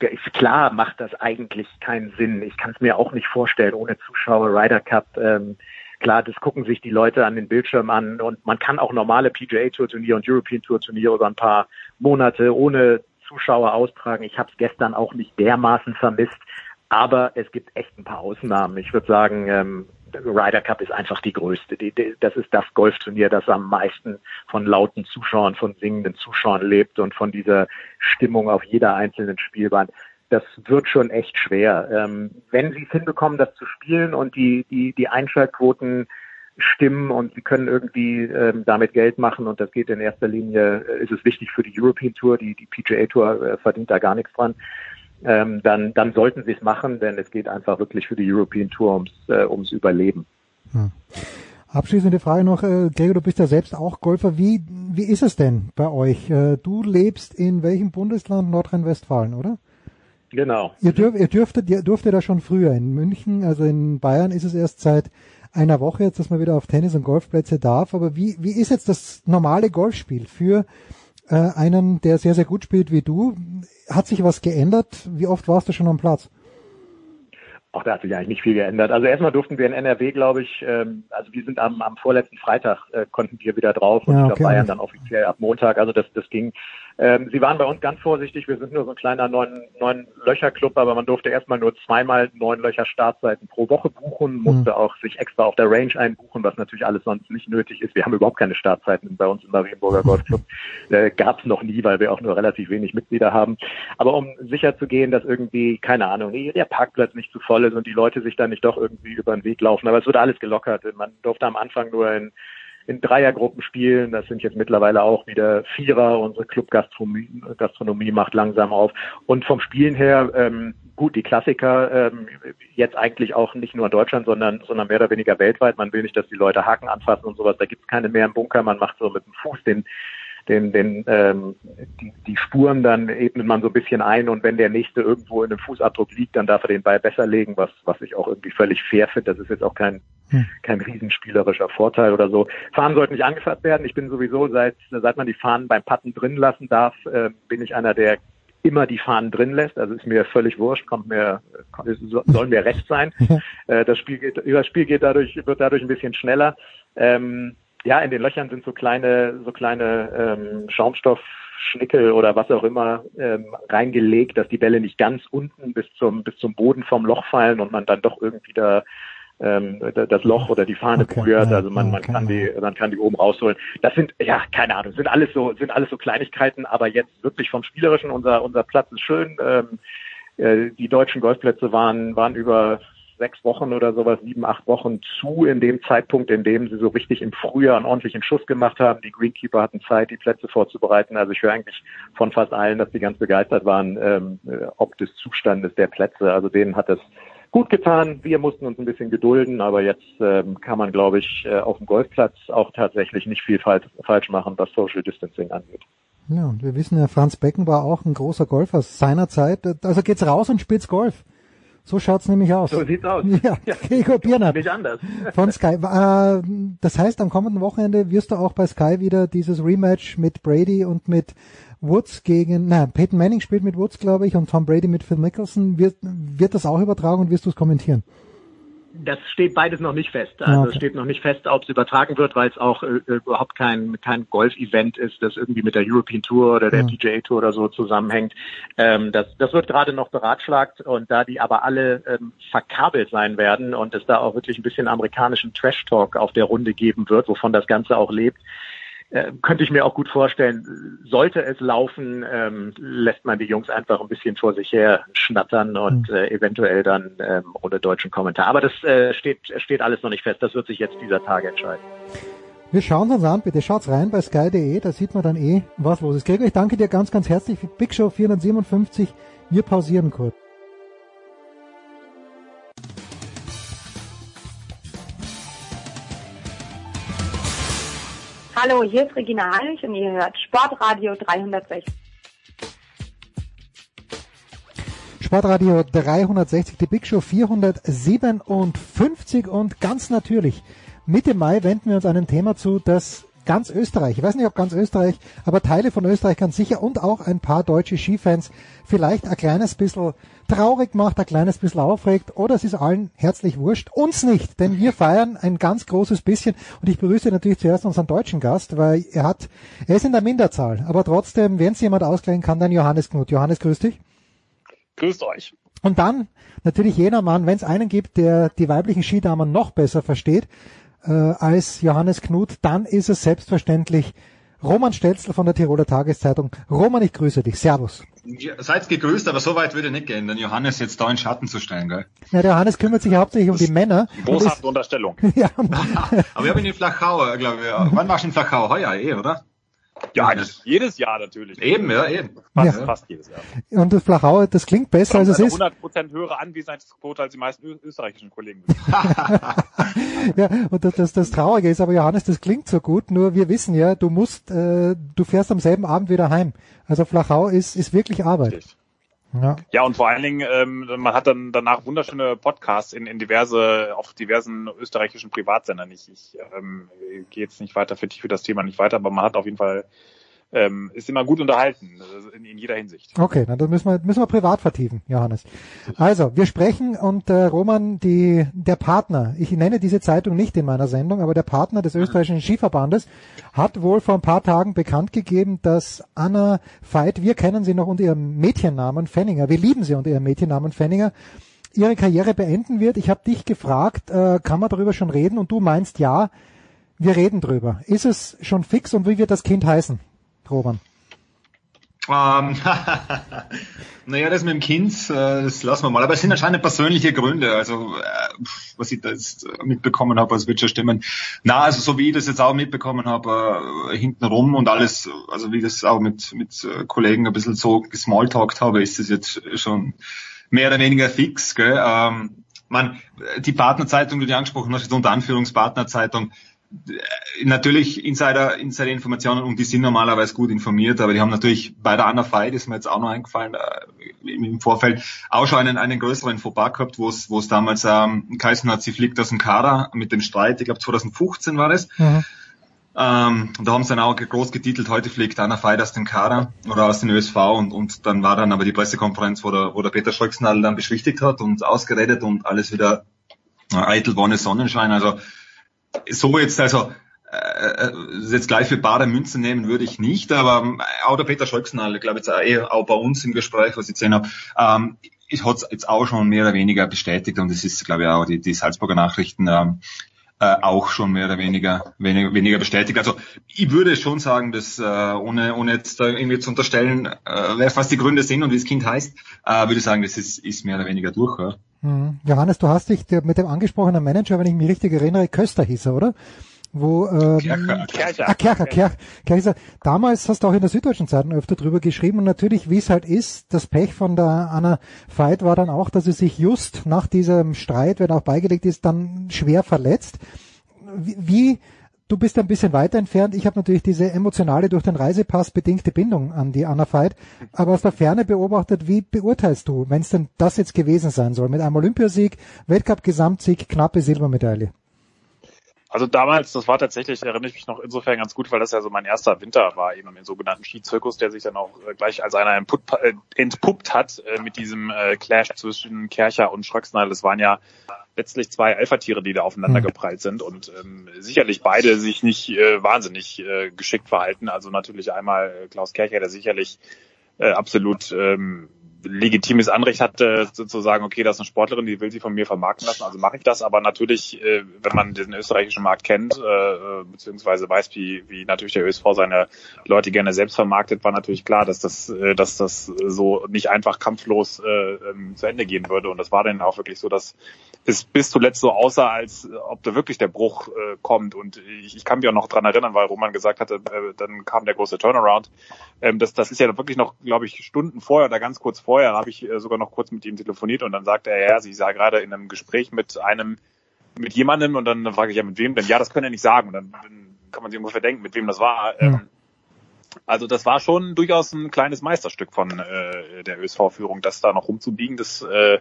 ist klar, macht das eigentlich keinen Sinn. Ich kann es mir auch nicht vorstellen, ohne Zuschauer Ryder Cup. Ähm, klar, das gucken sich die Leute an den Bildschirm an und man kann auch normale PGA Tour Turniere und European Tour Turniere über ein paar Monate ohne Zuschauer austragen. Ich habe es gestern auch nicht dermaßen vermisst, aber es gibt echt ein paar Ausnahmen. Ich würde sagen, ähm, Ryder Cup ist einfach die größte. Die, die, das ist das Golfturnier, das am meisten von lauten Zuschauern, von singenden Zuschauern lebt und von dieser Stimmung auf jeder einzelnen Spielbahn. Das wird schon echt schwer. Ähm, wenn sie es hinbekommen, das zu spielen und die, die, die Einschaltquoten stimmen und sie können irgendwie ähm, damit Geld machen und das geht in erster Linie, äh, ist es wichtig für die European Tour, die, die PGA Tour äh, verdient da gar nichts dran ähm, dann, dann sollten sie es machen, denn es geht einfach wirklich für die European Tour ums, äh, ums Überleben. Hm. Abschließende Frage noch, äh, Gregor, du bist ja selbst auch Golfer. Wie, wie ist es denn bei euch? Äh, du lebst in welchem Bundesland? Nordrhein-Westfalen, oder? Genau. Ihr, dürf, ihr dürftet, ihr durftet da schon früher. In München, also in Bayern ist es erst seit einer Woche jetzt, dass man wieder auf Tennis- und Golfplätze darf. Aber wie, wie ist jetzt das normale Golfspiel für äh, einen, der sehr, sehr gut spielt wie du? Hat sich was geändert? Wie oft warst du schon am Platz? Auch da hat sich eigentlich nicht viel geändert. Also erstmal durften wir in NRW, glaube ich, ähm, also wir sind am, am vorletzten Freitag äh, konnten wir wieder drauf und ja, okay. Bayern dann offiziell ab Montag. Also das, das ging ähm, sie waren bei uns ganz vorsichtig. Wir sind nur so ein kleiner neun, neun Löcher-Club, aber man durfte erstmal nur zweimal neun Löcher Startseiten pro Woche buchen, musste mhm. auch sich extra auf der Range einbuchen, was natürlich alles sonst nicht nötig ist. Wir haben überhaupt keine Startzeiten bei uns im Marienburger Golfclub. Äh, Gab es noch nie, weil wir auch nur relativ wenig Mitglieder haben. Aber um sicher zu gehen, dass irgendwie, keine Ahnung, der Parkplatz nicht zu voll ist und die Leute sich dann nicht doch irgendwie über den Weg laufen. Aber es wurde alles gelockert. Man durfte am Anfang nur in in Dreiergruppen spielen. Das sind jetzt mittlerweile auch wieder Vierer. Unsere Clubgastronomie Gastronomie macht langsam auf. Und vom Spielen her, ähm, gut, die Klassiker, ähm, jetzt eigentlich auch nicht nur in Deutschland, sondern, sondern mehr oder weniger weltweit. Man will nicht, dass die Leute Haken anfassen und sowas. Da gibt's keine mehr im Bunker. Man macht so mit dem Fuß den den, den ähm, die, die Spuren dann ebnet man so ein bisschen ein und wenn der nächste irgendwo in einem Fußabdruck liegt, dann darf er den Ball besser legen, was was ich auch irgendwie völlig fair finde. Das ist jetzt auch kein hm. kein riesenspielerischer Vorteil oder so. Fahnen sollten nicht angefasst werden. Ich bin sowieso seit seit man die Fahnen beim Patten drin lassen darf, äh, bin ich einer der immer die Fahnen drin lässt. Also ist mir völlig wurscht, kommt mir, soll mir recht sein. Äh, das Spiel geht, das Spiel geht dadurch, wird dadurch ein bisschen schneller. Ähm, ja, in den Löchern sind so kleine, so kleine ähm, Schaumstoffschnickel oder was auch immer ähm, reingelegt, dass die Bälle nicht ganz unten bis zum bis zum Boden vom Loch fallen und man dann doch irgendwie da ähm, das Loch oder die Fahne okay, berührt. Also man, man kann die, man kann die oben rausholen. Das sind, ja, keine Ahnung, sind alles so, sind alles so Kleinigkeiten, aber jetzt wirklich vom Spielerischen, unser, unser Platz ist schön. Ähm, äh, die deutschen Golfplätze waren, waren über sechs Wochen oder sowas, sieben, acht Wochen zu in dem Zeitpunkt, in dem sie so richtig im Frühjahr einen ordentlichen Schuss gemacht haben. Die Greenkeeper hatten Zeit, die Plätze vorzubereiten. Also ich höre eigentlich von fast allen, dass die ganz begeistert waren, ähm, äh, ob des Zustandes der Plätze. Also denen hat es gut getan. Wir mussten uns ein bisschen gedulden, aber jetzt ähm, kann man, glaube ich, äh, auf dem Golfplatz auch tatsächlich nicht viel falsch, falsch machen, was Social Distancing angeht. Ja, und wir wissen ja, Franz Becken war auch ein großer Golfer seiner Zeit. Also geht's raus und spielt's Golf. So schaut's nämlich aus. So sieht's aus. Ja, Gregor Biernert. Nicht anders. Von Sky. Äh, das heißt, am kommenden Wochenende wirst du auch bei Sky wieder dieses Rematch mit Brady und mit Woods gegen, nein, Peyton Manning spielt mit Woods, glaube ich, und Tom Brady mit Phil Mickelson. Wird, wird das auch übertragen und wirst du es kommentieren? Das steht beides noch nicht fest. Also Okay. es steht noch nicht fest, ob es übertragen wird, weil es auch äh, überhaupt kein, kein Golf-Event ist, das irgendwie mit der European Tour oder der Ja. PGA Tour oder so zusammenhängt. Ähm, das, das wird gerade noch beratschlagt und da die aber alle ähm, verkabelt sein werden und es da auch wirklich ein bisschen amerikanischen Trash-Talk auf der Runde geben wird, wovon das Ganze auch lebt, äh, könnte ich mir auch gut vorstellen, sollte es laufen, ähm, lässt man die Jungs einfach ein bisschen vor sich her schnattern und äh, eventuell dann ähm, ohne deutschen Kommentar. Aber das äh, steht, steht alles noch nicht fest. Das wird sich jetzt dieser Tage entscheiden. Wir schauen uns an, bitte schaut's rein bei sky.de, da sieht man dann eh, was los ist. Gregor, ich danke dir ganz, ganz herzlich für Big Show 457. Wir pausieren kurz. Hallo, hier ist Regina Heinrich und ihr hört Sportradio 360. Sportradio 360, die Big Show 457 und ganz natürlich Mitte Mai wenden wir uns einem Thema zu, das ganz Österreich, ich weiß nicht ob ganz Österreich, aber Teile von Österreich ganz sicher und auch ein paar deutsche Skifans vielleicht ein kleines bisschen traurig macht, ein kleines bisschen aufregt oder es ist allen herzlich wurscht. Uns nicht, denn wir feiern ein ganz großes bisschen und ich begrüße natürlich zuerst unseren deutschen Gast, weil er hat, er ist in der Minderzahl, aber trotzdem, wenn es jemand ausgleichen kann, dann Johannes Knut. Johannes, grüß dich. Grüßt euch. Und dann natürlich jener Mann, wenn es einen gibt, der die weiblichen Skidamen noch besser versteht äh, als Johannes Knut, dann ist es selbstverständlich Roman Stelzl von der Tiroler Tageszeitung. Roman, ich grüße dich. Servus. Ja, seid gegrüßt, aber so weit würde ich nicht gehen, den Johannes jetzt da in Schatten zu stellen, gell? Ja, der Johannes kümmert sich hauptsächlich um die Männer. Boshafte Unterstellung. ja, Aber ich habe ihn in Flachau, äh, glaube ich. Wann warst du in Flachau? Heuer eh, oder? Ja, jedes Jahr natürlich. Eben, ja, eben. Fast, Ja. fast jedes Jahr. und das Flachau, das klingt besser als es ist. 100% höhere Anwesenheitsquote als die meisten österreichischen Kollegen. Ja, und das, das, das Traurige ist aber, Johannes, das klingt so gut, nur wir wissen ja, du musst, äh, du fährst am selben Abend wieder heim. Also Flachau ist, ist wirklich Arbeit. Ja. Ja, und vor allen Dingen, ähm, man hat dann danach wunderschöne Podcasts in, in diverse, auf diversen österreichischen Privatsendern. Ich, ich ähm, gehe jetzt nicht weiter, vertiefe das Thema nicht weiter, aber man hat auf jeden Fall, ähm, ist immer gut unterhalten, äh, in, in jeder Hinsicht. Okay, dann das müssen wir, müssen wir privat vertiefen, Johannes. Also, wir sprechen und äh, Roman, die, der Partner, ich nenne diese Zeitung nicht in meiner Sendung, aber der Partner des österreichischen Skiverbandes hat wohl vor ein paar Tagen bekannt gegeben, dass Anna Veit, wir kennen sie noch unter ihrem Mädchennamen Fenninger, wir lieben sie unter ihrem Mädchennamen Fenninger, ihre Karriere beenden wird. Ich habe dich gefragt, äh, kann man darüber schon reden? Und du meinst ja, wir reden drüber. Ist es schon fix und wie wird das Kind heißen, Roman? Ähm, naja, das mit dem Kind, äh, das lassen wir mal. Aber es sind anscheinend persönliche Gründe. Also, äh, was ich da jetzt mitbekommen habe, das wird schon stimmen. Na, also so wie ich das jetzt auch mitbekommen habe, äh, hintenrum und alles, also wie ich das auch mit, mit Kollegen ein bisschen so gesmalltalkt habe, ist das jetzt schon mehr oder weniger fix. Gell? Ähm, man, die Partnerzeitung, die du angesprochen hast, ist unter Anführungspartnerzeitung, natürlich Insider, Insider-Informationen und die sind normalerweise gut informiert, aber die haben natürlich bei der Anna Veit, ist mir jetzt auch noch eingefallen, äh, im Vorfeld auch schon einen, einen größeren Fauxpas gehabt, wo es wo es damals ähm, geheißen hat, sie fliegt aus dem Kader mit dem Streit, ich glaube 2015 war das. Ähm, und da haben sie dann auch groß getitelt, heute fliegt Anna Veit aus dem Kader oder aus dem ÖSV und, und dann war dann aber die Pressekonferenz, wo der, wo der Peter Scholznadel dann beschwichtigt hat und ausgeredet und alles wieder äh, eitel Wonne Sonnenschein. Also so jetzt, also äh, äh, jetzt gleich für bare Münzen nehmen würde ich nicht, aber ähm, auch der Peter Scholznadel, ich glaube jetzt auch, eh, auch bei uns im Gespräch, was ich gesehen habe, ähm, ich hat es jetzt auch schon mehr oder weniger bestätigt und es ist, glaube ich, auch die, die Salzburger Nachrichten ähm, äh, auch schon mehr oder weniger, weniger weniger bestätigt. Also ich würde schon sagen, dass äh, ohne ohne jetzt da irgendwie zu unterstellen, äh, wer was die Gründe sind und wie das Kind heißt, äh, würde ich sagen, das ist, ist mehr oder weniger durch. Ja. Mhm. Johannes, du hast dich mit dem angesprochenen Manager, wenn ich mich richtig erinnere, Köster hieß er, oder? Wo, ähm, Kercher. Kercher. Ah, Kercher, Kercher, Kercher. Damals hast du auch in der Süddeutschen Zeitung öfter drüber geschrieben und natürlich, wie es halt ist, das Pech von der Anna Veit war dann auch, dass sie sich just nach diesem Streit, wenn auch beigelegt ist, dann schwer verletzt. Wie, wie du bist ein bisschen weiter entfernt. Ich habe natürlich diese emotionale durch den Reisepass bedingte Bindung an die Anna Veit. Aber aus der Ferne beobachtet, wie beurteilst du, wenn es denn das jetzt gewesen sein soll? Mit einem Olympiasieg, Weltcup-Gesamtsieg, knappe Silbermedaille. Also damals, das war tatsächlich, erinnere ich mich noch insofern ganz gut, weil das ja so mein erster Winter war, eben im sogenannten Skizirkus, der sich dann auch äh, gleich als einer entpuppt, äh, entpuppt hat äh, mit diesem äh, Clash zwischen Kercher und Schröcksnadel. Das waren ja letztlich zwei Alpha-Tiere, die da aufeinander mhm. geprallt sind und ähm, sicherlich beide sich nicht äh, wahnsinnig geschickt verhalten. Also natürlich einmal Klaus Kercher, der sicherlich absolut ähm, legitimes Anrecht hatte, zu sagen, okay, das ist eine Sportlerin, die will sie von mir vermarkten lassen, also mache ich das. Aber natürlich, äh, wenn man den österreichischen Markt kennt, äh, beziehungsweise weiß, wie, wie natürlich der ÖSV seine Leute gerne selbst vermarktet, war natürlich klar, dass das, äh, dass das so nicht einfach kampflos äh, ähm, zu Ende gehen würde. Und das war dann auch wirklich so, dass es bis zuletzt so aussah, als ob da wirklich der Bruch äh, kommt. Und ich, ich kann mich auch noch dran erinnern, weil Roman gesagt hatte, äh, dann kam der große Turnaround. Ähm, das, das ist ja wirklich noch, glaube ich, Stunden vorher oder ganz kurz vorher habe ich äh, sogar noch kurz mit ihm telefoniert und dann sagte er, ja, sie sei gerade in einem Gespräch mit einem, mit jemandem und dann, dann frage ich ja, mit wem denn? Ja, das können er nicht sagen. Und dann, dann kann man sich ungefähr denken, mit wem das war. Ja. Ähm, also das war schon durchaus ein kleines Meisterstück von äh, der ÖSV-Führung, das da noch rumzubiegen, das, äh,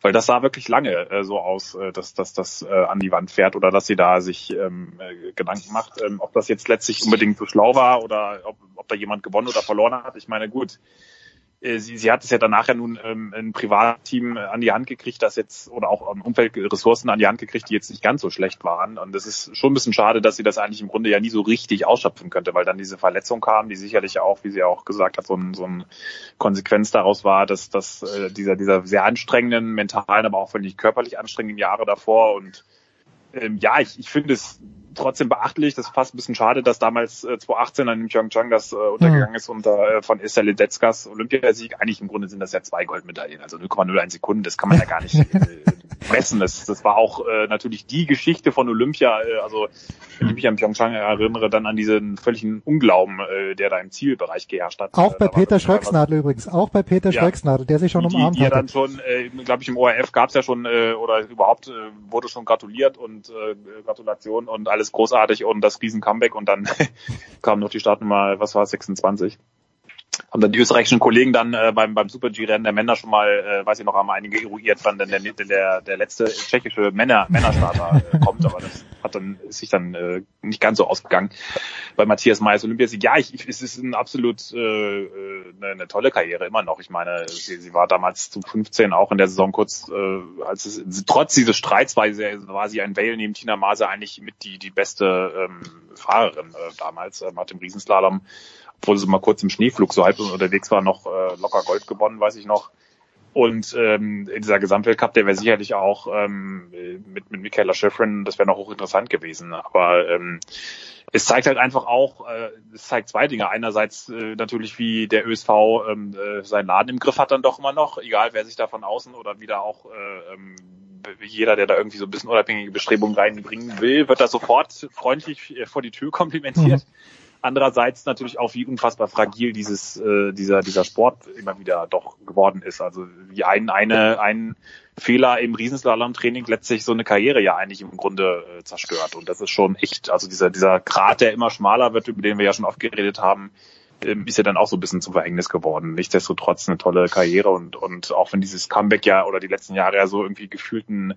weil das sah wirklich lange äh, so aus, äh, dass, dass das äh, an die Wand fährt oder dass sie da sich ähm, äh, Gedanken macht, ähm, ob das jetzt letztlich unbedingt so schlau war oder ob, ob da jemand gewonnen oder verloren hat. Ich meine, gut, sie, sie hat es ja danach ja nun ähm, ein Privatteam äh, an die Hand gekriegt, das jetzt oder auch ähm, Umfeldressourcen an die Hand gekriegt, die jetzt nicht ganz so schlecht waren. Und das ist schon ein bisschen schade, dass sie das eigentlich im Grunde ja nie so richtig ausschöpfen könnte, weil dann diese Verletzung kam, die sicherlich auch, wie sie auch gesagt hat, so ein, so ein Konsequenz daraus war, dass, dass äh, dieser, dieser sehr anstrengenden, mentalen, aber auch völlig körperlich anstrengenden Jahre davor und ähm, ja, ich, ich finde es trotzdem beachtlich. Das ist fast ein bisschen schade, dass damals äh, 2018 an Pyeongchang das äh, untergegangen ist unter äh, von Esther Ledetskas Olympiasieg. Eigentlich im Grunde sind das ja zwei Goldmedaillen, also 0,01 Sekunden. Das kann man ja gar nicht äh, messen. Das, das war auch äh, natürlich die Geschichte von Olympia. Äh, also wenn ich mich an Pyeongchang erinnere, dann an diesen völligen Unglauben, äh, der da im Zielbereich geherrscht hat. Auch bei Peter Schröcksnadel übrigens. Auch bei Peter ja, Schröcksnadel, der sich schon die, umarmt hat. Ja, dann schon, äh, glaube ich, im ORF gab es ja schon äh, oder überhaupt äh, wurde schon gratuliert und äh, Gratulation und alles großartig und das riesen Comeback und dann kam noch die Startnummer, was war es, 26 haben dann die österreichischen Kollegen dann äh, beim, beim Super-G-Rennen der Männer schon mal, äh, weiß ich noch, haben einige eruiert, wann denn der, der, der letzte tschechische Männer, Männerstarter äh, kommt, aber das hat dann, sich dann äh, nicht ganz so ausgegangen. Bei Matthias Mayers Olympiasieg, ja, ich, es ist ein absolut äh, eine, eine tolle Karriere immer noch. Ich meine, sie, sie war damals zu 15 auch in der Saison kurz, äh, als es, trotz dieses Streits war sie, war sie ein Vale neben Tina Maase eigentlich mit die, die beste ähm, Fahrerin äh, damals, äh, hat im Riesenslalom obwohl sie mal kurz im Schneeflug so halb unterwegs war, noch äh, locker Gold gewonnen, weiß ich noch. Und ähm, in dieser Gesamtweltcup, der wäre sicherlich auch ähm, mit, mit Michaela Schifrin, das wäre noch hochinteressant gewesen. Aber ähm, es zeigt halt einfach auch, äh, es zeigt zwei Dinge. Einerseits äh, natürlich, wie der ÖSV ähm, äh, seinen Laden im Griff hat dann doch immer noch, egal wer sich da von außen oder wieder auch äh, ähm, jeder, der da irgendwie so ein bisschen unabhängige Bestrebungen reinbringen will, wird da sofort freundlich äh, vor die Tür komplimentiert. Mhm. Andererseits natürlich auch, wie unfassbar fragil dieses, äh, dieser, dieser Sport immer wieder doch geworden ist. Also wie ein, eine, ein Fehler im Riesenslalom-Training letztlich so eine Karriere ja eigentlich im Grunde äh, zerstört. Und das ist schon echt, also dieser, dieser Grat, der immer schmaler wird, über den wir ja schon oft geredet haben, ähm, ist ja dann auch so ein bisschen zum Verhängnis geworden. Nichtsdestotrotz eine tolle Karriere und, und auch wenn dieses Comeback ja oder die letzten Jahre ja so irgendwie gefühlten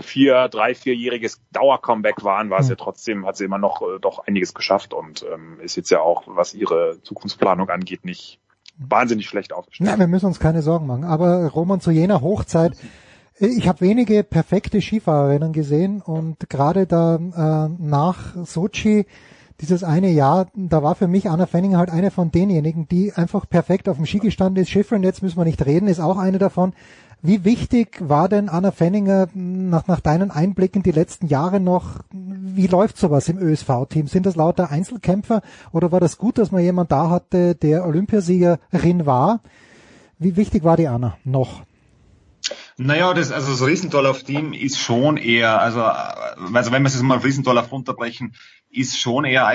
vier, drei, vierjähriges Dauercomeback waren, war es ja trotzdem, hat sie immer noch äh, doch einiges geschafft und ähm, ist jetzt ja auch, was ihre Zukunftsplanung angeht, nicht wahnsinnig schlecht aufgestellt. Ja, wir müssen uns keine Sorgen machen. Aber Roman, zu jener Hochzeit, ich habe wenige perfekte Skifahrerinnen gesehen und gerade da äh, nach Sochi dieses eine Jahr, da war für mich Anna Fenning halt eine von denjenigen, die einfach perfekt auf dem Ski gestanden ist. Schifrin, jetzt müssen wir nicht reden, ist auch eine davon. Wie wichtig war denn Anna Fenninger nach, nach deinen Einblicken die letzten Jahre noch? Wie läuft sowas im ÖSV-Team? Sind das lauter Einzelkämpfer oder war das gut, dass man jemand da hatte, der Olympiasiegerin war? Wie wichtig war die Anna noch? Naja, das, also das Riesendorlauf-Team ist schon eher, also, also wenn wir es jetzt mal auf Riesendorlauf runterbrechen, ist schon eher,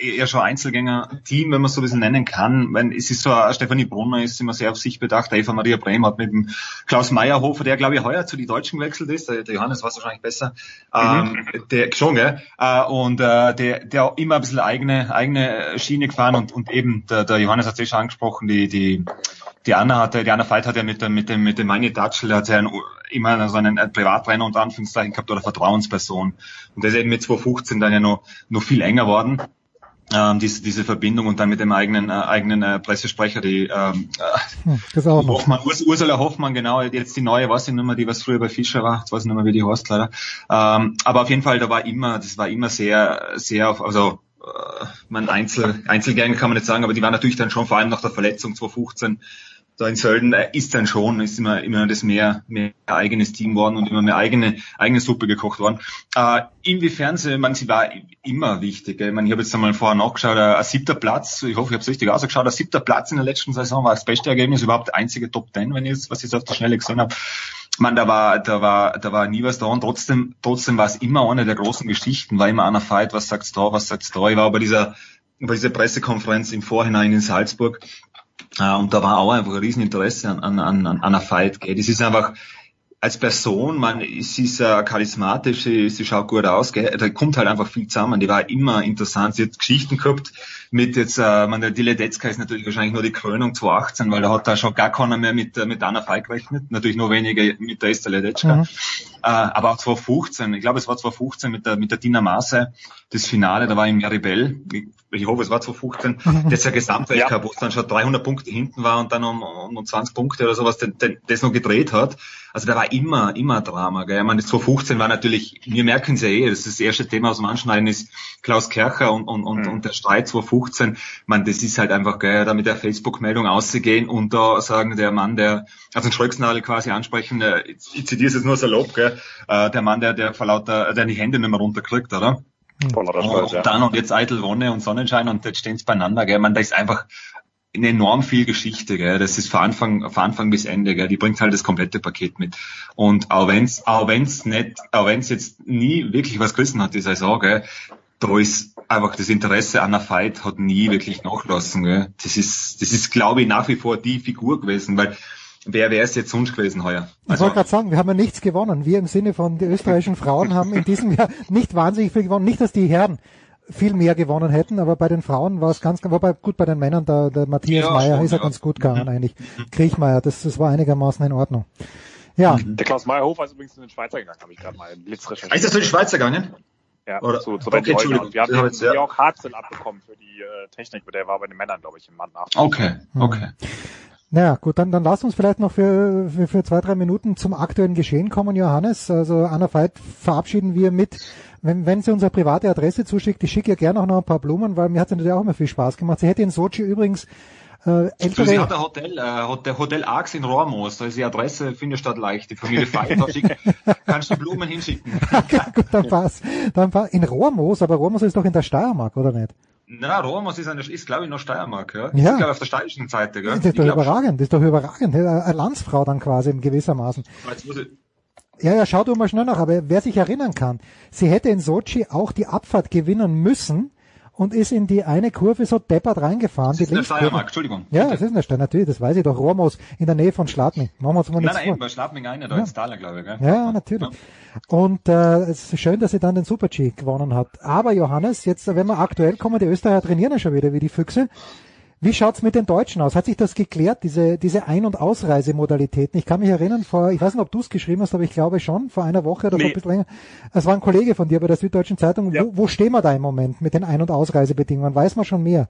äh, eher schon Einzelgänger-Team, wenn man es so ein bisschen nennen kann. Wenn, es ist so, Stefanie Brunner ist immer sehr auf sich bedacht, Eva Maria Brehm hat mit dem Klaus Meyerhofer, der glaube ich heuer zu den Deutschen gewechselt ist, der, der Johannes war es wahrscheinlich besser, mhm. ähm, der schon, gell? Äh, und äh, der, der auch immer ein bisschen eigene, eigene Schiene gefahren und, und eben, der, der Johannes hat es eh schon angesprochen, die, die die Anna hatte, die Anna Veit hat ja mit dem, mit dem, mit dem Datschel, der hat ja einen, immer so einen Privattrainer unter Anführungszeichen gehabt oder Vertrauensperson. Und das ist eben mit 2015 dann ja noch, noch viel enger worden. Ähm, diese, diese Verbindung und dann mit dem eigenen äh, eigenen äh, Pressesprecher, die ähm, hm, das auch noch. Hoffmann, Urs, Ursula Hoffmann, genau, jetzt die neue, weiß ich nicht mehr, die was früher bei Fischer war, jetzt weiß ich nicht mehr, wie die heißt leider. Ähm, aber auf jeden Fall, da war immer, das war immer sehr, sehr auf, also äh, man Einzel, Einzelgänger kann man nicht sagen, aber die waren natürlich dann schon vor allem nach der Verletzung 2015 da in Sölden äh, ist dann schon, ist immer, immer das mehr, mehr eigenes Team worden und immer mehr eigene, eigene Suppe gekocht worden. Äh, inwiefern sie, man, sie war immer wichtig. Ich, meine, ich habe jetzt einmal vorher nachgeschaut, äh, ein siebter Platz, ich hoffe, ich habe es richtig ausgeschaut, ein siebter Platz in der letzten Saison war das beste Ergebnis, überhaupt einzige Top Ten, wenn ich jetzt, was ich jetzt auf der Schnelle gesehen habe. Man, da war, da war, da war nie was da und trotzdem, trotzdem war es immer eine der großen Geschichten, war immer einer Fight, was sagt's da, was sagt's da. Ich war bei dieser, bei dieser Pressekonferenz im Vorhinein in Salzburg und da war auch einfach ein Rieseninteresse an, an, an, an einer Fight. Gell. Das ist einfach als Person, man, sie ist uh, charismatisch, sie, sie schaut gut aus, gell. da kommt halt einfach viel zusammen. Die war immer interessant. Sie hat Geschichten gehabt mit jetzt, uh, man, der Diledetzka ist natürlich wahrscheinlich nur die Krönung 2018, weil da hat da schon gar keiner mehr mit, mit Anna Fight gerechnet. Natürlich nur wenige mit der Esther Ledetzka. Mhm. Uh, aber auch 2015, ich glaube es war 2015 mit der, mit der Dina Masse, das Finale, da war im Meribel, ich hoffe, es war 2015, mhm. das ja Gesamtweltcup, ja. wo es dann schon 300 Punkte hinten war und dann um, um 20 Punkte oder sowas, den, den, das noch gedreht hat. Also da war immer, immer Drama. Gell? Ich meine, das 2015 war natürlich, wir merken es ja eh, das, ist das erste Thema aus dem Anschneiden ist Klaus Kercher und, und, und, mhm. und der Streit 2015. Man, das ist halt einfach geil, da mit der Facebook-Meldung auszugehen und da sagen, der Mann, der, also den Schröcksnadel quasi ansprechen, äh, ich zitiere es jetzt nur salopp, gell? Äh, der Mann, der, der vor lauter, der die Hände nicht mehr runterkriegt, oder? Voller Stolz, ja. Dann und jetzt eitel Wonne und Sonnenschein und jetzt stehen sie beieinander, gell. Man, da ist einfach eine enorm viel Geschichte, gell. Das ist von Anfang, von Anfang bis Ende, gell. Die bringt halt das komplette Paket mit. Und auch wenn's, auch wenn's nicht, auch wenn's jetzt nie wirklich was gerissen hat, die Saison, gell, da ist einfach das Interesse an einer Fight hat nie wirklich nachlassen, gell. Das ist, das ist, glaube ich, nach wie vor die Figur gewesen, weil wer wäre es jetzt sonst gewesen heuer? Also, ich wollte gerade sagen, wir haben ja nichts gewonnen. Wir im Sinne von die österreichischen Frauen haben in diesem Jahr nicht wahnsinnig viel gewonnen. Nicht, dass die Herren viel mehr gewonnen hätten, aber bei den Frauen war es ganz, wobei gut bei den Männern, der, der Matthias ja, Meyer ist ja ganz gut gegangen mhm. eigentlich. Kriechmeier, das, das war einigermaßen in Ordnung. Ja. Der Klaus Meyerhofer ist übrigens in den Schweizer gegangen, habe ich gerade mal im Blitz recherchiert. Ist das in die Schweizer gegangen? Ja, Oder, zu, zu okay, Entschuldigung. Wir haben jetzt, ja. auch Harzel abbekommen für die äh, Technik, der war bei den Männern, glaube ich, im Mann nach. Okay, okay. Naja, gut, dann, dann lass uns vielleicht noch für, für, für zwei, drei Minuten zum aktuellen Geschehen kommen, Johannes. Also Anna Veit verabschieden wir mit, wenn, wenn sie unsere private Adresse zuschickt, ich schicke ihr gerne auch noch ein paar Blumen, weil mir hat es natürlich auch immer viel Spaß gemacht. Sie hätte in Sochi übrigens äh, ältere... Sie hat ein Hotel, äh, Hotel Arx in Rohrmoos, da ist die Adresse, findest du leicht. Die Familie Veit, kannst du Blumen hinschicken. okay, gut, dann passt. Dann passt. In Rohrmoos, aber Rohrmoos ist doch in der Steiermark, oder nicht? Na, Rohrmoos ist, eine, ist glaube ich, noch Steiermark, ja? ja. Ist, glaube auf der steirischen Seite, gell? Das ist doch überragend, das ist doch überragend. Eine Landsfrau dann quasi in gewissermaßen. Ja, ja, schau du mal schnell nach, aber wer sich erinnern kann, sie hätte in Sochi auch die Abfahrt gewinnen müssen, und ist in die eine Kurve so deppert reingefahren. Das ist die eine Steiermark, Entschuldigung. Ja, das ist eine Steiermark, natürlich, das weiß ich doch. Rohrmoos in der Nähe von Schladming. Machen wir uns mal Nein, nein, bei Schladming einer, da ja. ist Thaler, glaube ich. Gell? Ja, natürlich. Ja. Und äh, es ist schön, dass sie dann den Super-G gewonnen hat. Aber Johannes, jetzt, wenn wir aktuell kommen, die Österreicher trainieren ja schon wieder wie die Füchse. Wie schaut's mit den Deutschen aus? Hat sich das geklärt, diese, diese Ein- und Ausreisemodalitäten? Ich kann mich erinnern, vor, ich weiß nicht, ob du es geschrieben hast, aber ich glaube schon, vor einer Woche oder nee. vor ein bisschen länger. Es war ein Kollege von dir bei der Süddeutschen Zeitung. Ja. Wo, wo stehen wir da im Moment mit den Ein- und Ausreisebedingungen? Weiß man schon mehr?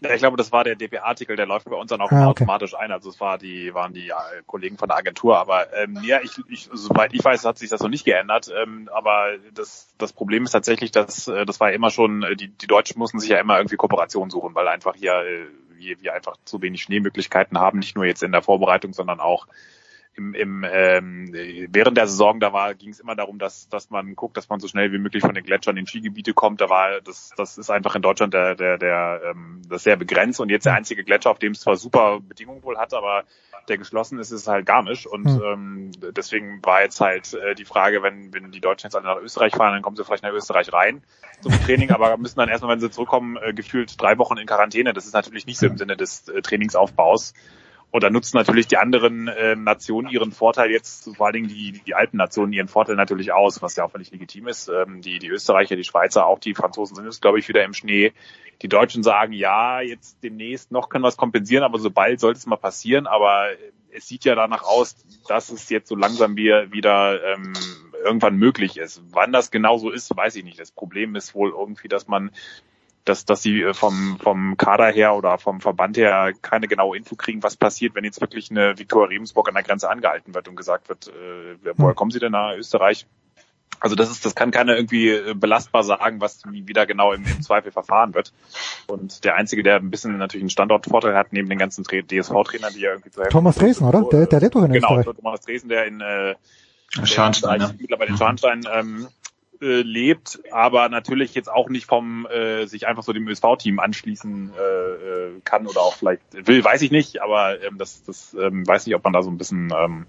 Ja, ich glaube, das war der DPA-Artikel, der läuft bei uns dann auch ah, okay. automatisch ein. Also es war die, waren die äh, Kollegen von der Agentur. Aber ähm, ja, ich, ich, soweit ich weiß, hat sich das noch nicht geändert. Ähm, aber das, das Problem ist tatsächlich, dass äh, das war immer schon, äh, die, die Deutschen mussten sich ja immer irgendwie Kooperation suchen, weil einfach hier äh, wir, wir einfach zu wenig Schneemöglichkeiten haben, nicht nur jetzt in der Vorbereitung, sondern auch im, im ähm, während der Saison, da war, ging es immer darum, dass, dass man guckt, dass man so schnell wie möglich von den Gletschern in Skigebiete kommt. Da war das, das ist einfach in Deutschland der, der, der ähm, das sehr begrenzt und jetzt der einzige Gletscher, auf dem es zwar super Bedingungen wohl hat, aber der geschlossen ist, ist halt Garmisch und Hm. ähm, deswegen war jetzt halt äh, die Frage, wenn, wenn die Deutschen jetzt alle nach Österreich fahren, dann kommen sie vielleicht nach Österreich rein zum Training, aber müssen dann erstmal, wenn sie zurückkommen, äh, gefühlt drei Wochen in Quarantäne. Das ist natürlich nicht so im Sinne des äh, Trainingsaufbaus. Und da nutzen natürlich die anderen äh, Nationen ihren Vorteil jetzt, vor allen Dingen die, die alten Nationen ihren Vorteil natürlich aus, was ja auch völlig legitim ist. Ähm, die, die Österreicher, die Schweizer, auch die Franzosen sind jetzt, glaube ich, wieder im Schnee. Die Deutschen sagen, ja, jetzt demnächst noch können wir es kompensieren, aber sobald sollte es mal passieren. Aber es sieht ja danach aus, dass es jetzt so langsam wieder, wieder ähm, irgendwann möglich ist. Wann das genau so ist, weiß ich nicht. Das Problem ist wohl irgendwie, dass man dass, dass sie äh, vom, vom Kader her oder vom Verband her keine genaue Info kriegen, was passiert, wenn jetzt wirklich eine Viktoria Rebensburg an der Grenze angehalten wird und gesagt wird, äh, woher kommen sie denn nach Österreich? Also das ist, das kann keiner irgendwie äh, belastbar sagen, was wie da genau im, im Zweifel verfahren wird. Und der einzige, der ein bisschen natürlich einen Standortvorteil hat, neben den ganzen DSV-Trainern, die ja irgendwie zu helfen Thomas Dresden, oder? Der, der lebt doch in Genau, Österreich. Thomas Dresden, der in äh, Scharnstein, in ne? mittlerweile in Schornstein ähm, äh, lebt, aber natürlich jetzt auch nicht vom äh, sich einfach so dem ÖSV-Team anschließen äh, äh, kann oder auch vielleicht will, weiß ich nicht, aber ähm, das, das ähm, weiß nicht, ob man da so ein bisschen ähm,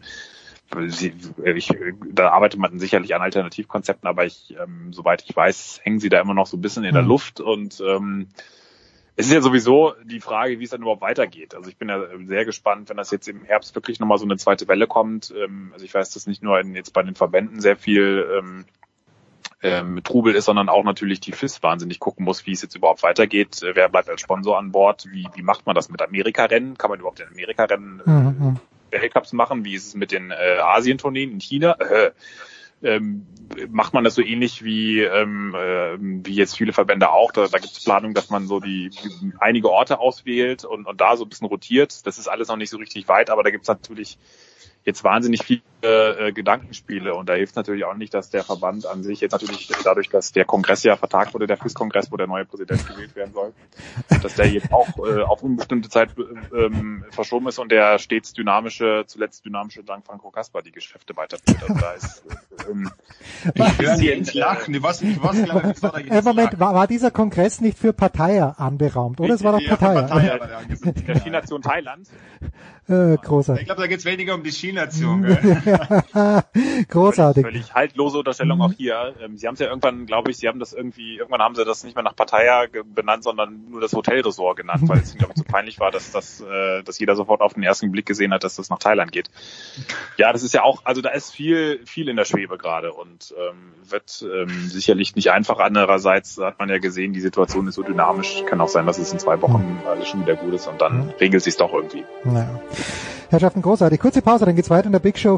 sie, ich, da arbeitet man sicherlich an Alternativkonzepten, aber ich, ähm, soweit ich weiß, hängen sie da immer noch so ein bisschen in der Mhm. Luft und ähm, es ist ja sowieso die Frage, wie es dann überhaupt weitergeht. Also ich bin ja sehr gespannt, wenn das jetzt im Herbst wirklich nochmal so eine zweite Welle kommt. Ähm, also ich weiß, dass nicht nur in, jetzt bei den Verbänden sehr viel ähm, ähm, Trubel ist, sondern auch natürlich die FIS wahnsinnig gucken muss, wie es jetzt überhaupt weitergeht. Äh, Wer bleibt als Sponsor an Bord? Wie, wie macht man das mit Amerika-Rennen? Kann man überhaupt den Amerika-Rennen Mhm, mhm. Weltcups machen? Wie ist es mit den äh, Asientourneen in China? Äh, ähm, macht man das so ähnlich wie ähm, äh, wie jetzt viele Verbände auch? Da, da gibt es Planung, dass man so die, einige Orte auswählt und, und da so ein bisschen rotiert. Das ist alles noch nicht so richtig weit, aber da gibt es natürlich jetzt wahnsinnig viele äh, Gedankenspiele und da hilft natürlich auch nicht, dass der Verband an sich jetzt natürlich dadurch, dass der Kongress ja vertagt wurde, der FIS-Kongress, wo der neue Präsident gewählt werden soll, dass der jetzt auch äh, auf unbestimmte Zeit ähm, verschoben ist und der stets dynamische, zuletzt dynamische Dank Franco Kasper die Geschäfte weiterführt. Also da ist ähm, Ich höre Jens lachen. Ich weiß nicht, was glaube ich, war Äh, Moment, war, war dieser Kongress nicht für Parteier anberaumt, oder? Es war doch Ja, Parteier. Partei war der der Skination Thailand. Äh, großartig. Ich glaube, da geht's weniger um die Skination. großartig. Völlig haltlose Unterstellung auch hier. Ähm, Sie haben es ja irgendwann, glaube ich, Sie haben das irgendwie, irgendwann haben Sie das nicht mehr nach ge- benannt, sondern nur das Hotelresort genannt, weil es glaube ich, so peinlich war, dass das, äh, dass jeder sofort auf den ersten Blick gesehen hat, dass das nach Thailand geht. Ja, das ist ja auch, also da ist viel, viel in der Schwebe gerade und ähm, wird ähm, sicherlich nicht einfach. Andererseits hat man ja gesehen, die Situation ist so dynamisch. Kann auch sein, dass es in zwei Wochen alles schon wieder gut ist und dann regelt sich doch irgendwie. Naja. Herrschaften, großartig. Kurze Pause, dann geht's weiter in der Big Show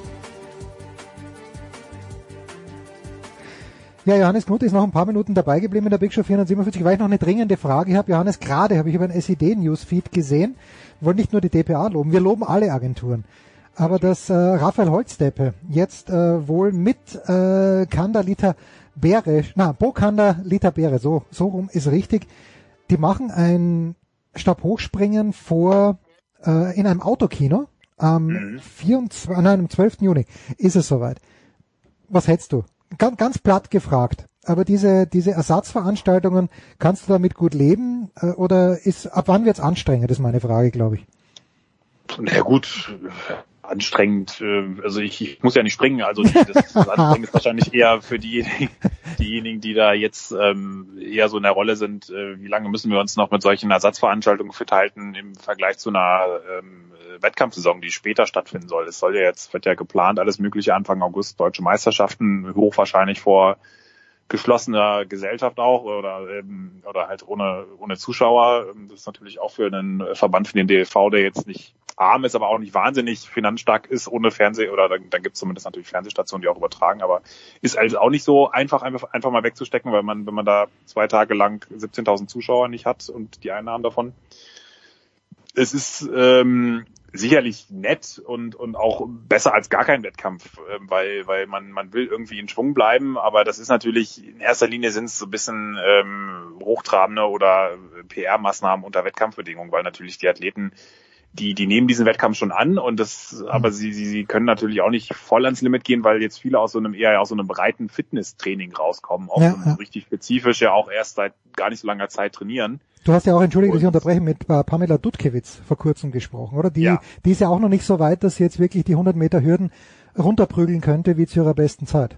Ja, Johannes Knut ist noch ein paar Minuten dabei geblieben in der Big Show 447, weil ich noch eine dringende Frage habe. Johannes, gerade habe ich über ein SED-Newsfeed gesehen. Wir wollen nicht nur die DPA loben, wir loben alle Agenturen. Aber dass äh, Raphael Holzdeppe jetzt äh, wohl mit äh, Kandalita Bere, na, Bo Kandalita Bere, so, so rum ist richtig, die machen ein Stabhochspringen vor äh, in einem Autokino am 24, nein, am 12. Juni ist es soweit. Was hältst du? Ganz, ganz platt gefragt. Aber diese, diese Ersatzveranstaltungen, kannst du damit gut leben? Äh, Oder ist, ab wann wird's anstrengend? Das ist meine Frage, glaube ich. Na gut, anstrengend. äh, Also ich, ich muss ja nicht springen. Also das, das Anstrengend ist wahrscheinlich eher für diejenigen, diejenigen, die da jetzt ähm, eher so in der Rolle sind. Äh, wie lange müssen wir uns noch mit solchen Ersatzveranstaltungen fit halten im Vergleich zu einer ähm, Wettkampfsaison, die später stattfinden soll? Es soll ja jetzt wird ja geplant alles Mögliche Anfang August deutsche Meisterschaften hochwahrscheinlich vor geschlossener Gesellschaft auch oder ähm, oder halt ohne ohne Zuschauer. Ähm, Das ist natürlich auch für einen Verband für den DLV, der jetzt nicht arm ist, aber auch nicht wahnsinnig finanzstark ist, ohne Fernseh oder dann, dann gibt es zumindest natürlich Fernsehstationen, die auch übertragen, aber ist also auch nicht so einfach, einfach einfach mal wegzustecken, weil man wenn man da zwei Tage lang 17.000 Zuschauer nicht hat und die Einnahmen davon. Es ist ähm, sicherlich nett und und auch besser als gar kein Wettkampf, äh, weil weil man man will irgendwie in Schwung bleiben, aber das ist natürlich in erster Linie sind es so ein bisschen ähm, hochtrabende oder PR-Maßnahmen unter Wettkampfbedingungen, weil natürlich die Athleten die die nehmen diesen Wettkampf schon an und das aber sie sie sie können natürlich auch nicht voll ans Limit gehen, weil jetzt viele aus so einem eher aus so einem breiten Fitnesstraining rauskommen, auch Ja, so ja. richtig spezifisch ja auch erst seit gar nicht so langer Zeit trainieren. Du hast ja auch, entschuldige, dass ich unterbreche, mit äh, Pamela Dudkewitz vor kurzem gesprochen, oder? Die, Ja. die ist ja auch noch nicht so weit, dass sie jetzt wirklich die 100 Meter Hürden runterprügeln könnte, wie zu ihrer besten Zeit.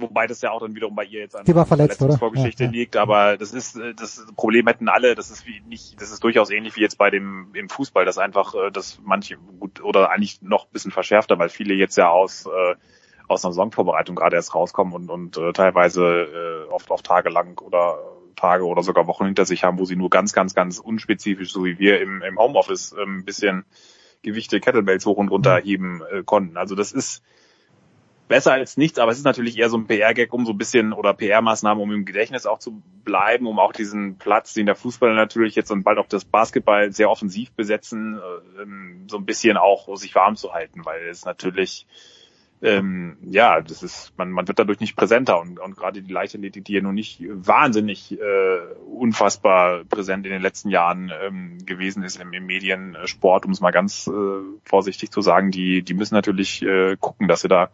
Wobei das ja auch dann wiederum bei ihr jetzt an Die war verletzt, oder? Verletzungsvorgeschichte Ja, ja. liegt, aber das ist äh, das Problem hätten alle, das ist wie nicht, das ist durchaus ähnlich wie jetzt bei dem im Fußball, dass einfach äh, das manche gut oder eigentlich noch ein bisschen verschärfter, weil viele jetzt ja aus äh, aus einer Saisonvorbereitung gerade erst rauskommen und und äh, teilweise äh, oft auf Tage lang oder Tage oder sogar Wochen hinter sich haben, wo sie nur ganz ganz ganz unspezifisch, so wie wir im im Homeoffice ähm, ein bisschen Gewichte Kettlebells hoch und runter heben äh, konnten. Also das ist besser als nichts, aber es ist natürlich eher so ein PR-Gag, um so ein bisschen oder PR-Maßnahmen, um im Gedächtnis auch zu bleiben, um auch diesen Platz, den der Fußball natürlich jetzt und bald auch das Basketball sehr offensiv besetzen, äh, ähm, so ein bisschen auch sich warm zu halten, weil es natürlich ähm, ja, das ist, man, man wird dadurch nicht präsenter und, und gerade die Leichtathletik, die ja nun nicht wahnsinnig äh, unfassbar präsent in den letzten Jahren ähm, gewesen ist im, im Mediensport, um es mal ganz äh, vorsichtig zu sagen, die, die müssen natürlich äh, gucken, dass sie da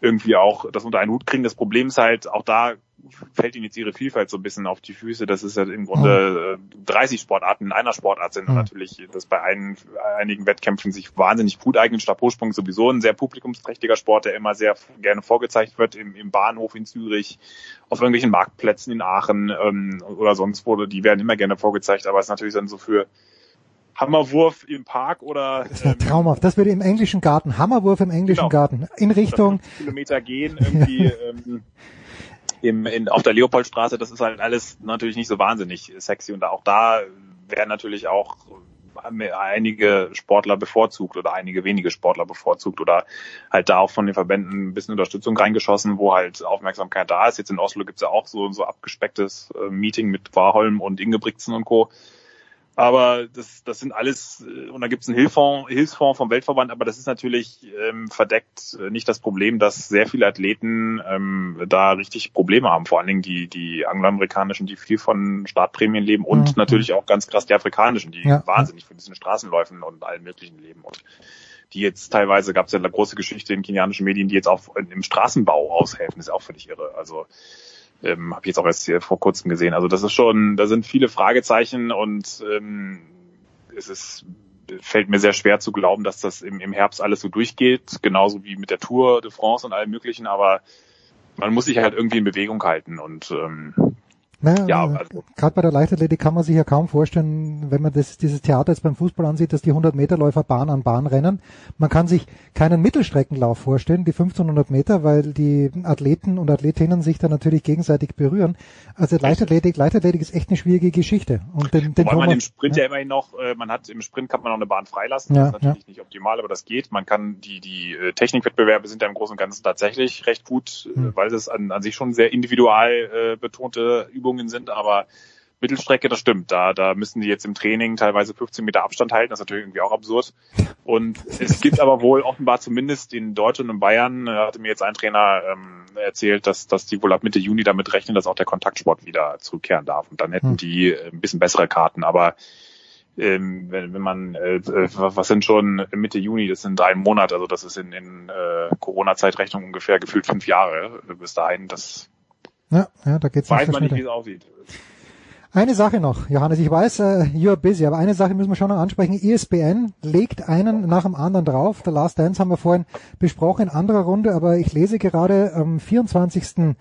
irgendwie auch das unter einen Hut kriegen. Das Problem ist halt, auch da fällt ihnen jetzt ihre Vielfalt so ein bisschen auf die Füße, dass es halt im Grunde äh, 30 Sportarten in einer Sportart sind und Mhm. natürlich, dass bei ein, einigen Wettkämpfen sich wahnsinnig gut eignen. Stabhochsprung sowieso ein sehr publikumsträchtiger Sport, der immer sehr gerne vorgezeigt wird im, im Bahnhof in Zürich, auf irgendwelchen Marktplätzen in Aachen ähm, oder sonst wo. Die werden immer gerne vorgezeigt, aber es ist natürlich dann so für Hammerwurf im Park oder ähm, Traumhaft. Das würde im englischen Garten, Hammerwurf im englischen Genau. Garten, in Richtung, Kilometer gehen irgendwie ähm, im, in, auf der Leopoldstraße, das ist halt alles natürlich nicht so wahnsinnig sexy und auch da werden natürlich auch einige Sportler bevorzugt oder einige wenige Sportler bevorzugt oder halt da auch von den Verbänden ein bisschen Unterstützung reingeschossen, wo halt Aufmerksamkeit da ist. Jetzt in Oslo gibt's ja auch so so abgespecktes äh, Meeting mit Warholm und Ingebrigtsen und Co. Aber das, das sind alles, äh, und da gibt es einen Hilfsfonds, Hilfsfonds vom Weltverband, aber das ist natürlich ähm, verdeckt äh, nicht das Problem, dass sehr viele Athleten ähm, da richtig Probleme haben. Vor allen Dingen die, die angloamerikanischen, die viel von Startprämien leben und Mhm. natürlich auch ganz krass die afrikanischen, die Ja. wahnsinnig von diesen Straßenläufen und allen möglichen leben. Und die jetzt teilweise gab es ja eine große Geschichte in kenianischen Medien, die jetzt auch im Straßenbau aushelfen, ist auch völlig irre. Also ähm, habe ich jetzt auch erst hier vor kurzem gesehen. Also das ist schon, da sind viele Fragezeichen und ähm, es ist fällt mir sehr schwer zu glauben, dass das im, im Herbst alles so durchgeht, genauso wie mit der Tour de France und allem möglichen, aber man muss sich halt irgendwie in Bewegung halten und ähm, naja, ja, äh, also gerade bei der Leichtathletik kann man sich ja kaum vorstellen, wenn man das, dieses Theater jetzt beim Fußball ansieht, dass die 100 Meter Läufer Bahn an Bahn rennen. Man kann sich keinen Mittelstreckenlauf vorstellen, die 1500 Meter, weil die Athleten und Athletinnen sich da natürlich gegenseitig berühren. Also Leichtathletik, Leichtathletik ist echt eine schwierige Geschichte. Und den, den Wobei man Thomas- im Sprint ja immerhin noch, äh, man hat im Sprint kann man noch eine Bahn freilassen. Ja, das ist natürlich nicht optimal, aber das geht. Man kann die die äh, Technikwettbewerbe sind ja im Großen und Ganzen tatsächlich recht gut, Hm. äh, weil das an, an sich schon sehr individual äh, betonte Übungen sind, aber Mittelstrecke, das stimmt. Da, da müssen die jetzt im Training teilweise 15 Meter Abstand halten. Das ist natürlich irgendwie auch absurd. Und es gibt aber wohl offenbar zumindest in Deutschland und Bayern, äh, hatte mir jetzt ein Trainer ähm, erzählt, dass, dass die wohl ab Mitte Juni damit rechnen, dass auch der Kontaktsport wieder zurückkehren darf. Und dann hätten Hm. die äh, ein bisschen bessere Karten. Aber ähm, wenn, wenn man, äh, äh, was sind schon Mitte Juni, das sind drei Monate, also das ist in, in äh, Corona-Zeitrechnung ungefähr gefühlt fünf Jahre bis dahin. Das Ja, ja, da geht's weiß man nicht, wie es aussieht. Eine Sache noch, Johannes, ich weiß, äh, you're busy, aber eine Sache müssen wir schon noch ansprechen. ESPN legt einen nach dem anderen drauf. Der Last Dance haben wir vorhin besprochen in anderer Runde, aber ich lese gerade am 24.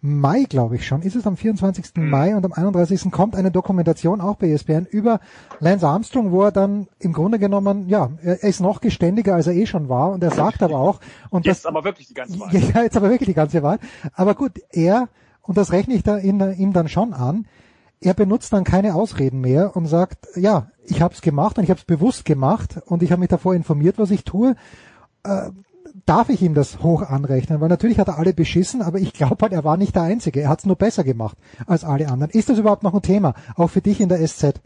Mai, glaube ich schon. Ist es am 24. Mai und am 31. kommt eine Dokumentation auch bei ESPN über Lance Armstrong, wo er dann im Grunde genommen, ja, er ist noch geständiger, als er eh schon war und er sagt aber auch, und Jetzt das, aber wirklich die ganze Wahl. ja, jetzt aber wirklich die ganze Wahl. Aber gut, er und das rechne ich da in, ihm dann schon an, er benutzt dann keine Ausreden mehr und sagt, ja, ich habe es gemacht und ich habe es bewusst gemacht und ich habe mich davor informiert, was ich tue. Äh, darf ich ihm das hoch anrechnen? Weil natürlich hat er alle beschissen, aber ich glaube halt, er war nicht der Einzige. Er hat es nur besser gemacht als alle anderen. Ist das überhaupt noch ein Thema? Auch für dich in der SZ?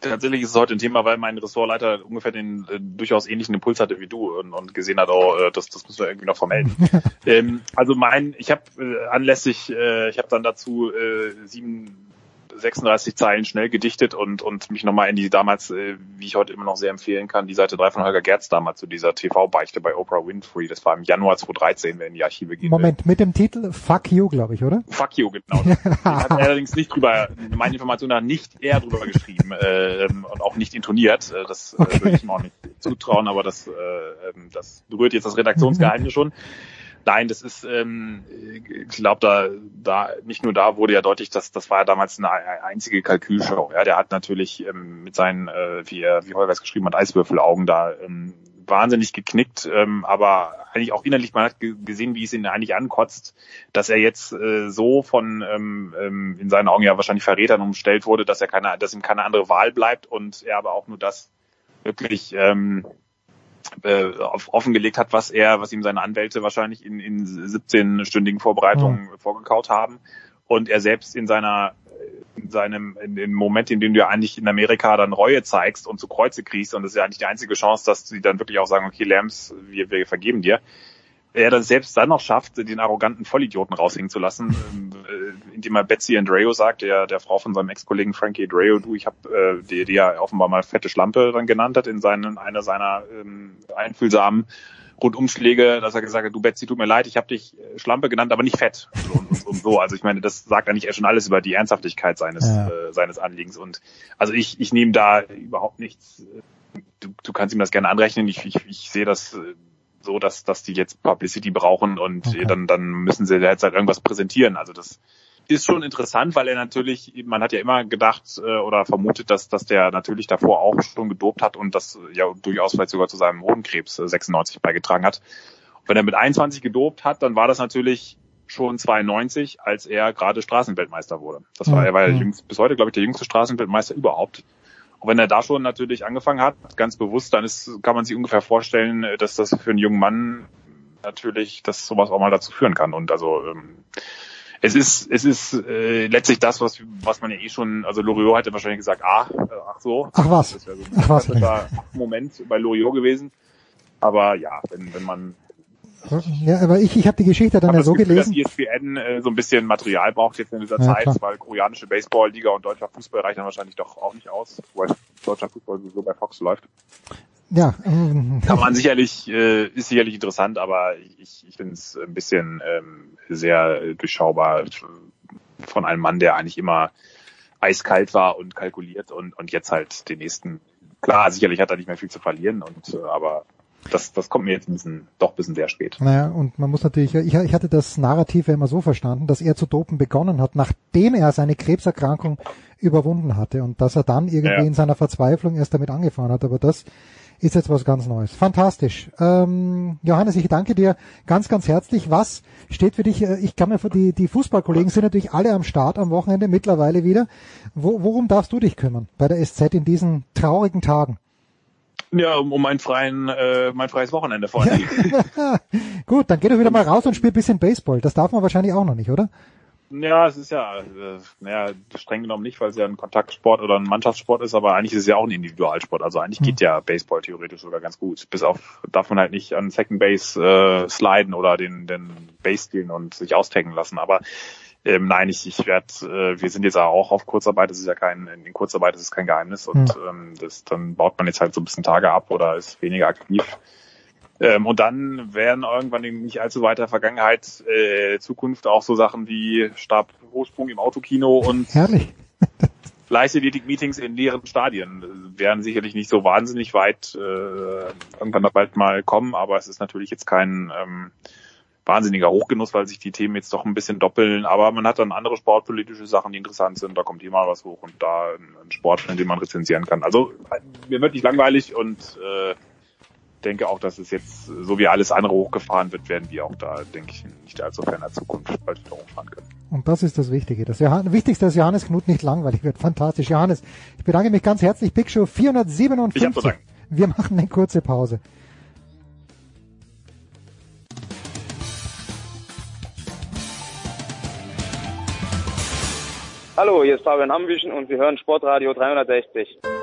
Tatsächlich ist es heute ein Thema, weil mein Ressortleiter ungefähr den äh, durchaus ähnlichen Impuls hatte wie du und, und gesehen hat, oh, äh, das, das müssen wir irgendwie noch vermelden. ähm, also mein, ich habe äh, anlässlich, äh, ich habe dann dazu äh, sieben 36 Zeilen schnell gedichtet und, und mich nochmal in die damals, äh, wie ich heute immer noch sehr empfehlen kann, die Seite 3 von Holger Gerz damals zu dieser TV-Beichte bei Oprah Winfrey. Das war im Januar 2013, wenn in die Archive gehen. Moment, mit dem Titel Fuck You, glaube ich, oder? Fuck You, genau. hat allerdings nicht drüber, meine Information nach nicht eher drüber geschrieben äh, und auch nicht intoniert. Äh, das äh, okay. würde ich ihm auch nicht zutrauen, aber das, äh, ähm, das berührt jetzt das Redaktionsgeheimnis schon. Nein, das ist, ähm, ich glaube, da, da nicht nur da wurde ja deutlich, dass das war ja damals eine einzige Kalkülshow. Ja, der hat natürlich ähm, mit seinen, äh, wie er, wie Holger es geschrieben hat, Eiswürfelaugen da ähm, wahnsinnig geknickt, ähm, aber eigentlich auch innerlich, man hat gesehen, wie es ihn eigentlich ankotzt, dass er jetzt äh, so von ähm, ähm, in seinen Augen ja wahrscheinlich Verrätern umstellt wurde, dass er keine, dass ihm keine andere Wahl bleibt und er aber auch nur das wirklich ähm, äh, offengelegt hat, was er, was ihm seine Anwälte wahrscheinlich in, in 17-stündigen Vorbereitungen mhm. vorgekaut haben. Und er selbst in seiner in seinem, in dem Moment, in dem du ja eigentlich in Amerika dann Reue zeigst und zu Kreuze kriegst, und das ist ja eigentlich die einzige Chance, dass sie dann wirklich auch sagen, okay, Lambs, wir, wir vergeben dir, er das selbst dann noch schafft, den arroganten Vollidioten raushängen zu lassen, äh, indem er Betsy Andreo sagt, der, der Frau von seinem Ex-Kollegen Frankie Andreo, du, ich habe äh, die, die ja offenbar mal fette Schlampe dann genannt hat in seinen, einer seiner ähm, einfühlsamen Rundumschläge, dass er gesagt hat, du Betsy, tut mir leid, ich habe dich äh, Schlampe genannt, aber nicht fett. Und, und, und, so. Also ich meine, das sagt eigentlich schon alles über die Ernsthaftigkeit seines, ja. äh, seines Anliegens. Und also ich, ich nehme da überhaupt nichts. Äh, du, du kannst ihm das gerne anrechnen. Ich, ich, ich sehe das äh, so, dass, dass die jetzt Publicity brauchen und okay. dann, dann müssen sie jetzt halt irgendwas präsentieren. Also das ist schon interessant, weil er natürlich, man hat ja immer gedacht äh, oder vermutet, dass, dass der natürlich davor auch schon gedopt hat und das ja durchaus vielleicht sogar zu seinem Hodenkrebs äh, 96 beigetragen hat. Und wenn er mit 21 gedopt hat, dann war das natürlich schon 92, als er gerade Straßenweltmeister wurde. Das war, er war ja mhm. bis heute, glaube ich, der jüngste Straßenweltmeister überhaupt. Und wenn er da schon natürlich angefangen hat, ganz bewusst, dann ist, kann man sich ungefähr vorstellen, dass das für einen jungen Mann natürlich, dass sowas auch mal dazu führen kann. Und also ähm, es ist, es ist äh, letztlich das, was, was man ja eh schon, also Loriot hätte wahrscheinlich gesagt, ah, äh, ach so. Ach was. Das wäre so ein ach was. Moment bei Loriot gewesen. Aber ja, wenn, wenn man ja, aber ich, ich habe die Geschichte dann ja so Gefühl, gelesen. Dass ESPN äh, so ein bisschen Material braucht jetzt in dieser ja, Zeit, klar. weil koreanische Baseballliga und deutscher Fußball reichen wahrscheinlich doch auch nicht aus, weil deutscher Fußball so bei Fox läuft. Ja. Kann man sicherlich, äh, ist sicherlich interessant, aber ich, ich finde es ein bisschen ähm, sehr durchschaubar von einem Mann, der eigentlich immer eiskalt war und kalkuliert und, und jetzt halt den nächsten. Klar, sicherlich hat er nicht mehr viel zu verlieren und äh, aber das, das kommt mir jetzt ein bisschen, doch ein bisschen sehr spät. Naja, und man muss natürlich, ich, ich hatte das Narrativ ja immer so verstanden, dass er zu dopen begonnen hat, nachdem er seine Krebserkrankung überwunden hatte und dass er dann irgendwie ja. in seiner Verzweiflung erst damit angefangen hat. Aber das ist jetzt was ganz Neues. Fantastisch. Ähm, Johannes, ich danke dir ganz, ganz herzlich. Was steht für dich, äh, ich kann mir die, die Fußballkollegen sind natürlich alle am Start am Wochenende mittlerweile wieder. Wo, worum darfst du dich kümmern bei der SZ in diesen traurigen Tagen? Ja, um, um mein, freien, äh, mein freies Wochenende vor allem. Gut, dann geh doch wieder mal raus und spiel ein bisschen Baseball. Das darf man wahrscheinlich auch noch nicht, oder? Ja, es ist ja, äh, naja, streng genommen nicht, weil es ja ein Kontaktsport oder ein Mannschaftssport ist, aber eigentlich ist es ja auch ein Individualsport. Also eigentlich hm. geht ja Baseball theoretisch sogar ganz gut. Bis auf darf man halt nicht an Second Base äh, sliden oder den, den Base spielen und sich austaggen lassen. Aber ähm, nein, ich, ich werde, äh, wir sind jetzt auch auf Kurzarbeit, das ist ja kein, in Kurzarbeit ist es kein Geheimnis und mhm. ähm, das, dann baut man jetzt halt so ein bisschen Tage ab oder ist weniger aktiv. Ähm, und dann werden irgendwann in nicht allzu weiter Vergangenheit äh, Zukunft auch so Sachen wie Stabhochsprung im Autokino und Herrlich. Leichtathletik-Meetings in leeren Stadien werden sicherlich nicht so wahnsinnig weit äh, irgendwann bald mal kommen, aber es ist natürlich jetzt kein ähm, wahnsinniger Hochgenuss, weil sich die Themen jetzt doch ein bisschen doppeln. Aber man hat dann andere sportpolitische Sachen, die interessant sind. Da kommt immer was hoch und da ein Sport, in dem man rezensieren kann. Also mir wird nicht langweilig und äh, denke auch, dass es jetzt, so wie alles andere hochgefahren wird, werden wir auch da, denke ich, nicht allzu ferner Zukunft bald wieder hochfahren können. Und das ist das Wichtige. Das Johann Wichtigste, dass Johannes Knut nicht langweilig wird. Fantastisch. Johannes, ich bedanke mich ganz herzlich. Big Show 457. Wir machen eine kurze Pause. Hallo, hier ist Fabian Ambüchen und Sie hören Sportradio 360.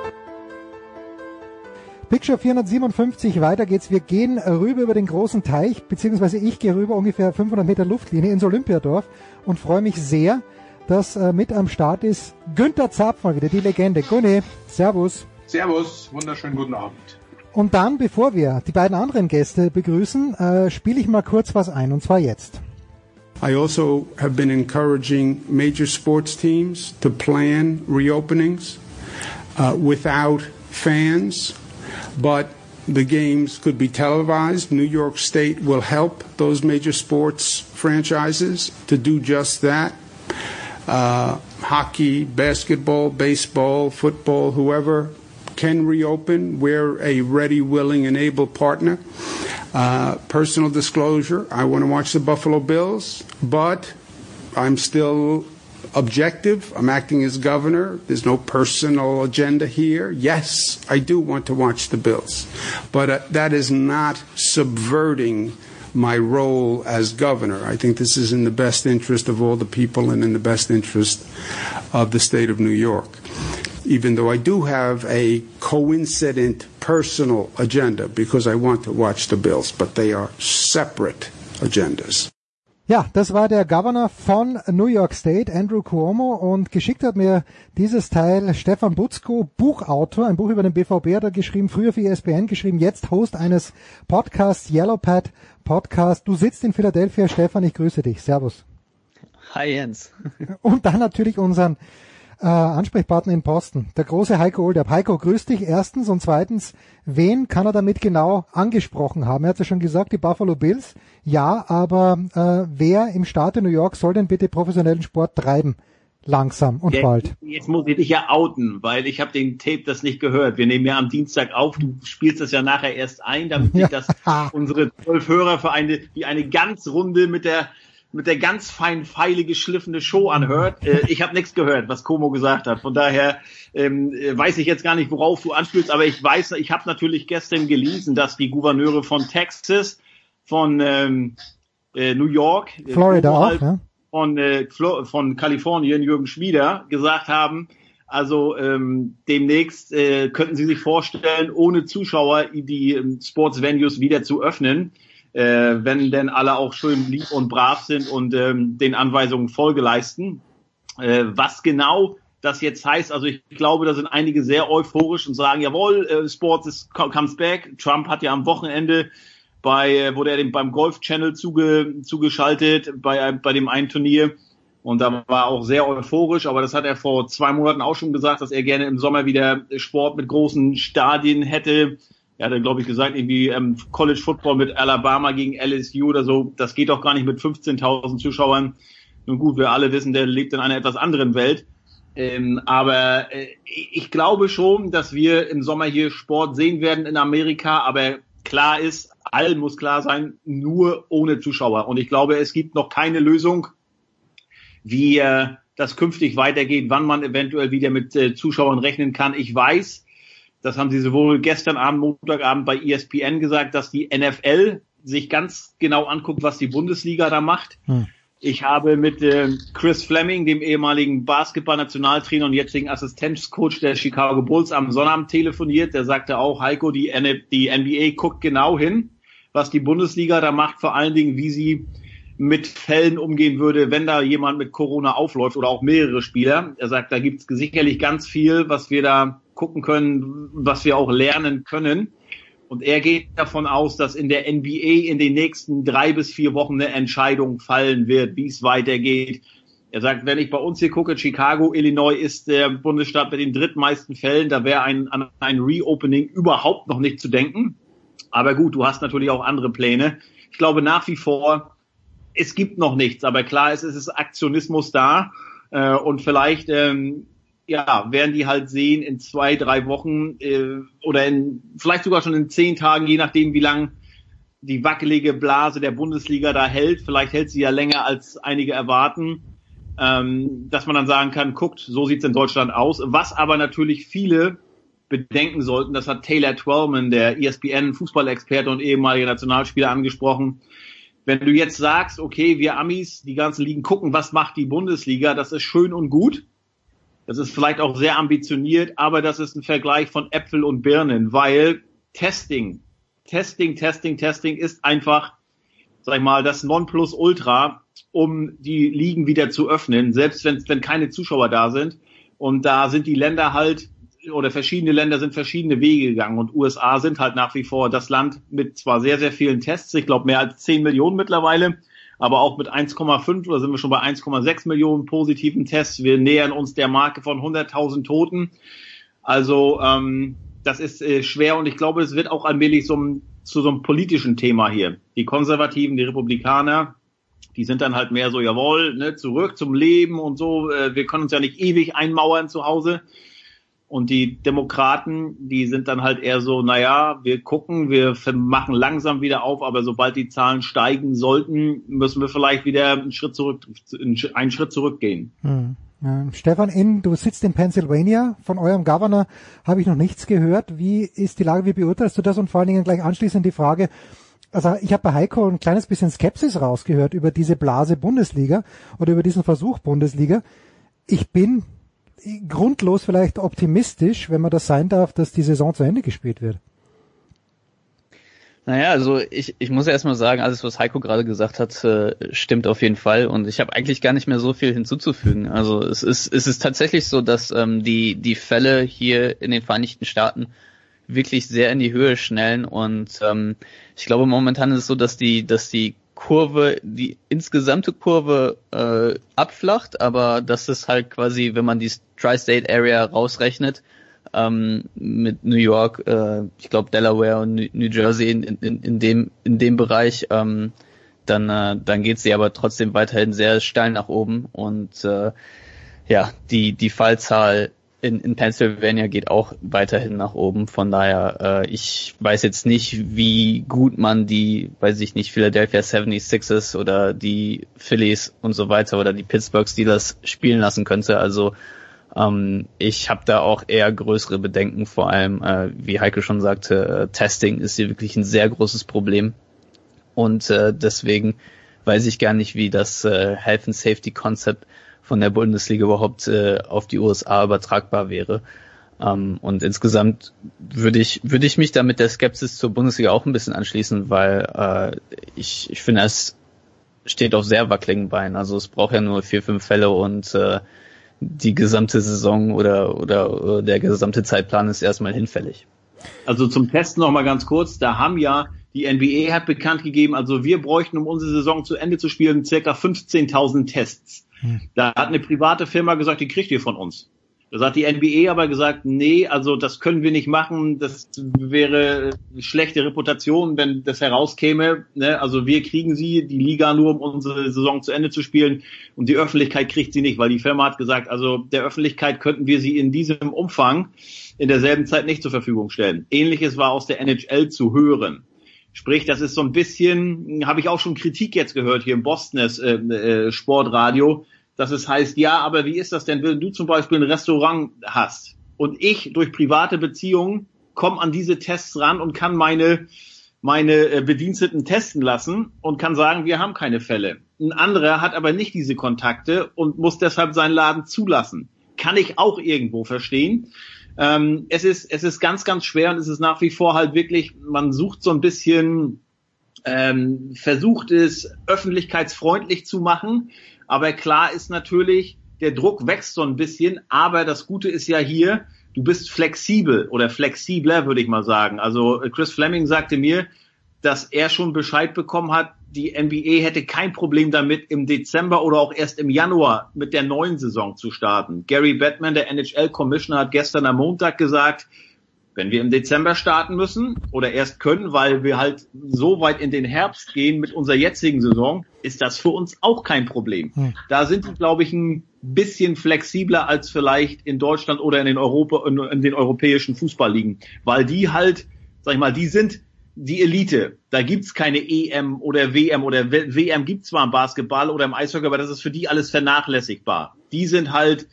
Picture 457, weiter geht's. Wir gehen rüber über den großen Teich, beziehungsweise ich gehe rüber ungefähr 500 Meter Luftlinie ins Olympiadorf und freue mich sehr, dass äh, mit am Start ist Günther Zapf mal wieder, die Legende. Gunni, Servus. Servus, wunderschönen guten Abend. Und dann, bevor wir die beiden anderen Gäste begrüßen, äh, spiele ich mal kurz was ein, und zwar jetzt. I also have been encouraging major sports teams to plan reopenings uh, without fans, but the games could be televised. New York State will help those major sports franchises to do just that. Uh, hockey, basketball, baseball, football, whoever can reopen. We're a ready, willing, and able partner. Uh, personal disclosure, I want to watch the Buffalo Bills, but I'm still objective. I'm acting as governor. There's no personal agenda here. Yes, I do want to watch the Bills, but uh, that is not subverting my role as governor. I think this is in the best interest of all the people and in the best interest of the state of New York even though I do have a coincident personal agenda because I want to watch the Bills, but they are separate agendas. Ja, das war der Governor von New York State, Andrew Cuomo, und geschickt hat mir dieses Teil Stefan Butzko, Buchautor, ein Buch über den BVB hat er geschrieben, früher für ESPN geschrieben, jetzt Host eines Podcasts, Yellowpad Podcast. Du sitzt in Philadelphia, Stefan, ich grüße dich. Servus. Hi Jens. Und dann natürlich unseren äh, Ansprechpartner im Posten, der große Heiko Olderb. Heiko, grüß dich erstens und zweitens, wen kann er damit genau angesprochen haben? Er hat ja schon gesagt, die Buffalo Bills, ja, aber äh, wer im Staat New York soll denn bitte professionellen Sport treiben? Langsam und jetzt, bald. Jetzt muss ich dich ja outen, weil ich habe den Tape das nicht gehört. Wir nehmen ja am Dienstag auf, du spielst das ja nachher erst ein, damit sich das unsere zwölf Hörer für eine, die eine ganz runde mit der mit der ganz fein feile geschliffene Show anhört. Äh, ich habe nichts gehört, was Como gesagt hat. Von daher ähm, weiß ich jetzt gar nicht, worauf du anspielst, aber ich weiß, ich habe natürlich gestern gelesen, dass die Gouverneure von Texas, von ähm, äh, New York, Florida auch, ja. von, äh, von Kalifornien, Jürgen Schmieder, gesagt haben, also ähm, demnächst äh, könnten Sie sich vorstellen, ohne Zuschauer die ähm, Sportsvenues wieder zu öffnen äh, wenn denn alle auch schön lieb und brav sind und ähm, den Anweisungen Folge leisten. Äh, was genau das jetzt heißt, also ich glaube, da sind einige sehr euphorisch und sagen, jawohl, äh, Sports is, comes back. Trump hat ja am Wochenende bei, äh, wurde er dem, beim Golf Channel zuge, zugeschaltet bei, bei dem einen Turnier. Und da war auch sehr euphorisch, aber das hat er vor zwei Monaten auch schon gesagt, dass er gerne im Sommer wieder Sport mit großen Stadien hätte. Er hat glaube ich, gesagt, irgendwie ähm, College Football mit Alabama gegen LSU oder so. Das geht doch gar nicht mit 15.000 Zuschauern. Nun gut, wir alle wissen, der lebt in einer etwas anderen Welt. Ähm, aber äh, ich glaube schon, dass wir im Sommer hier Sport sehen werden in Amerika. Aber klar ist, allen muss klar sein, nur ohne Zuschauer. Und ich glaube, es gibt noch keine Lösung, wie äh, das künftig weitergeht, wann man eventuell wieder mit äh, Zuschauern rechnen kann. Ich weiß, das haben sie sowohl gestern Abend, Montagabend bei ESPN gesagt, dass die NFL sich ganz genau anguckt, was die Bundesliga da macht. Hm. Ich habe mit äh, Chris Fleming, dem ehemaligen Basketball-Nationaltrainer und jetzigen Assistenzcoach der Chicago Bulls, am Sonnabend telefoniert. Der sagte auch, Heiko, die, die NBA guckt genau hin, was die Bundesliga da macht, vor allen Dingen, wie sie mit Fällen umgehen würde, wenn da jemand mit Corona aufläuft oder auch mehrere Spieler. Er sagt, da gibt es sicherlich ganz viel, was wir da gucken können, was wir auch lernen können. Und er geht davon aus, dass in der NBA in den nächsten drei bis vier Wochen eine Entscheidung fallen wird, wie es weitergeht. Er sagt, wenn ich bei uns hier gucke, Chicago, Illinois ist der Bundesstaat mit den drittmeisten Fällen, da wäre ein, an ein Reopening überhaupt noch nicht zu denken. Aber gut, du hast natürlich auch andere Pläne. Ich glaube nach wie vor, es gibt noch nichts, aber klar ist, es ist Aktionismus da. Äh, und vielleicht ähm, ja, werden die halt sehen in zwei, drei Wochen äh, oder in vielleicht sogar schon in zehn Tagen, je nachdem, wie lang die wackelige Blase der Bundesliga da hält. Vielleicht hält sie ja länger, als einige erwarten. ähm, dass man dann sagen kann, guckt, so sieht's in Deutschland aus. Was aber natürlich viele bedenken sollten, das hat Taylor Twellman, der ESPN-Fußballexperte und ehemalige Nationalspieler angesprochen. Wenn du jetzt sagst, okay, wir Amis, die ganzen Ligen gucken, was macht die Bundesliga, das ist schön und gut. Das ist vielleicht auch sehr ambitioniert, aber das ist ein Vergleich von Äpfel und Birnen, weil Testing, Testing, Testing, Testing ist einfach, sag ich mal, das Nonplusultra, um die Ligen wieder zu öffnen, selbst wenn, wenn keine Zuschauer da sind. Und da sind die Länder halt oder verschiedene Länder sind verschiedene Wege gegangen und USA sind halt nach wie vor das Land mit zwar sehr, sehr vielen Tests, ich glaube mehr als 10 Millionen mittlerweile, aber auch mit 1,5 oder sind wir schon bei 1,6 Millionen positiven Tests. Wir nähern uns der Marke von 100.000 Toten. Also ähm, das ist äh, schwer und ich glaube, es wird auch allmählich so zu so einem politischen Thema hier. Die Konservativen, die Republikaner, die sind dann halt mehr so, jawohl, ne, zurück zum Leben und so. Äh, wir können uns ja nicht ewig einmauern zu Hause. Und die Demokraten, die sind dann halt eher so, naja, wir gucken, wir machen langsam wieder auf, aber sobald die Zahlen steigen sollten, müssen wir vielleicht wieder einen Schritt zurück, einen Schritt zurückgehen. Hm. Stefan, in, du sitzt in Pennsylvania. Von eurem Governor habe ich noch nichts gehört. Wie ist die Lage? Wie beurteilst du das? Und vor allen Dingen gleich anschließend die Frage, also ich habe bei Heiko ein kleines bisschen Skepsis rausgehört über diese Blase Bundesliga oder über diesen Versuch Bundesliga. Ich bin grundlos vielleicht optimistisch, wenn man das sein darf, dass die Saison zu Ende gespielt wird. Naja, also ich, ich muss erstmal sagen, alles, was Heiko gerade gesagt hat, äh, stimmt auf jeden Fall und ich habe eigentlich gar nicht mehr so viel hinzuzufügen. Also es ist, es ist tatsächlich so, dass ähm, die, die Fälle hier in den Vereinigten Staaten wirklich sehr in die Höhe schnellen und ähm, ich glaube momentan ist es so, dass die, dass die Kurve, die insgesamte Kurve äh, abflacht, aber das ist halt quasi, wenn man die Tri-State Area rausrechnet, ähm, mit New York, äh, ich glaube Delaware und New Jersey in, in, in dem in dem Bereich, ähm, dann äh, dann geht sie aber trotzdem weiterhin sehr steil nach oben und äh, ja die die Fallzahl in, in Pennsylvania geht auch weiterhin nach oben. Von daher, äh, ich weiß jetzt nicht, wie gut man die, weiß ich nicht, Philadelphia 76ers oder die Phillies und so weiter oder die Pittsburgh Steelers spielen lassen könnte. Also ähm, ich habe da auch eher größere Bedenken, vor allem, äh, wie Heike schon sagte, äh, Testing ist hier wirklich ein sehr großes Problem. Und äh, deswegen weiß ich gar nicht, wie das äh, Health and Safety Concept von der Bundesliga überhaupt äh, auf die USA übertragbar wäre. Ähm, und insgesamt würde ich, würde ich mich da mit der Skepsis zur Bundesliga auch ein bisschen anschließen, weil äh, ich, ich finde, es steht auf sehr wackeligen Beinen. Also es braucht ja nur vier, fünf Fälle und äh, die gesamte Saison oder, oder, oder der gesamte Zeitplan ist erstmal hinfällig. Also zum Testen noch mal ganz kurz. Da haben ja die NBA hat bekannt gegeben, also wir bräuchten, um unsere Saison zu Ende zu spielen, circa 15.000 Tests. Da hat eine private Firma gesagt, die kriegt ihr von uns. Da hat die NBA aber gesagt, nee, also das können wir nicht machen, das wäre schlechte Reputation, wenn das herauskäme. Ne? Also wir kriegen sie, die Liga nur, um unsere Saison zu Ende zu spielen und die Öffentlichkeit kriegt sie nicht, weil die Firma hat gesagt, also der Öffentlichkeit könnten wir sie in diesem Umfang in derselben Zeit nicht zur Verfügung stellen. Ähnliches war aus der NHL zu hören. Sprich, das ist so ein bisschen, habe ich auch schon Kritik jetzt gehört hier im Boston äh, äh, Sportradio, dass es heißt, ja, aber wie ist das denn, wenn du zum Beispiel ein Restaurant hast und ich durch private Beziehungen komme an diese Tests ran und kann meine meine äh, Bediensteten testen lassen und kann sagen, wir haben keine Fälle. Ein anderer hat aber nicht diese Kontakte und muss deshalb seinen Laden zulassen. Kann ich auch irgendwo verstehen. Ähm, es ist, es ist ganz, ganz schwer und es ist nach wie vor halt wirklich, man sucht so ein bisschen, ähm, versucht es öffentlichkeitsfreundlich zu machen. Aber klar ist natürlich, der Druck wächst so ein bisschen. Aber das Gute ist ja hier, du bist flexibel oder flexibler, würde ich mal sagen. Also Chris Fleming sagte mir, dass er schon Bescheid bekommen hat, die NBA hätte kein Problem damit, im Dezember oder auch erst im Januar mit der neuen Saison zu starten. Gary Batman, der NHL-Commissioner, hat gestern am Montag gesagt, wenn wir im Dezember starten müssen oder erst können, weil wir halt so weit in den Herbst gehen mit unserer jetzigen Saison, ist das für uns auch kein Problem. Hm. Da sind die, glaube ich, ein bisschen flexibler als vielleicht in Deutschland oder in den Europa, in den europäischen Fußballligen, weil die halt, sag ich mal, die sind die Elite. Da gibt's keine EM oder WM oder WM gibt's zwar im Basketball oder im Eishockey, aber das ist für die alles vernachlässigbar. Die sind halt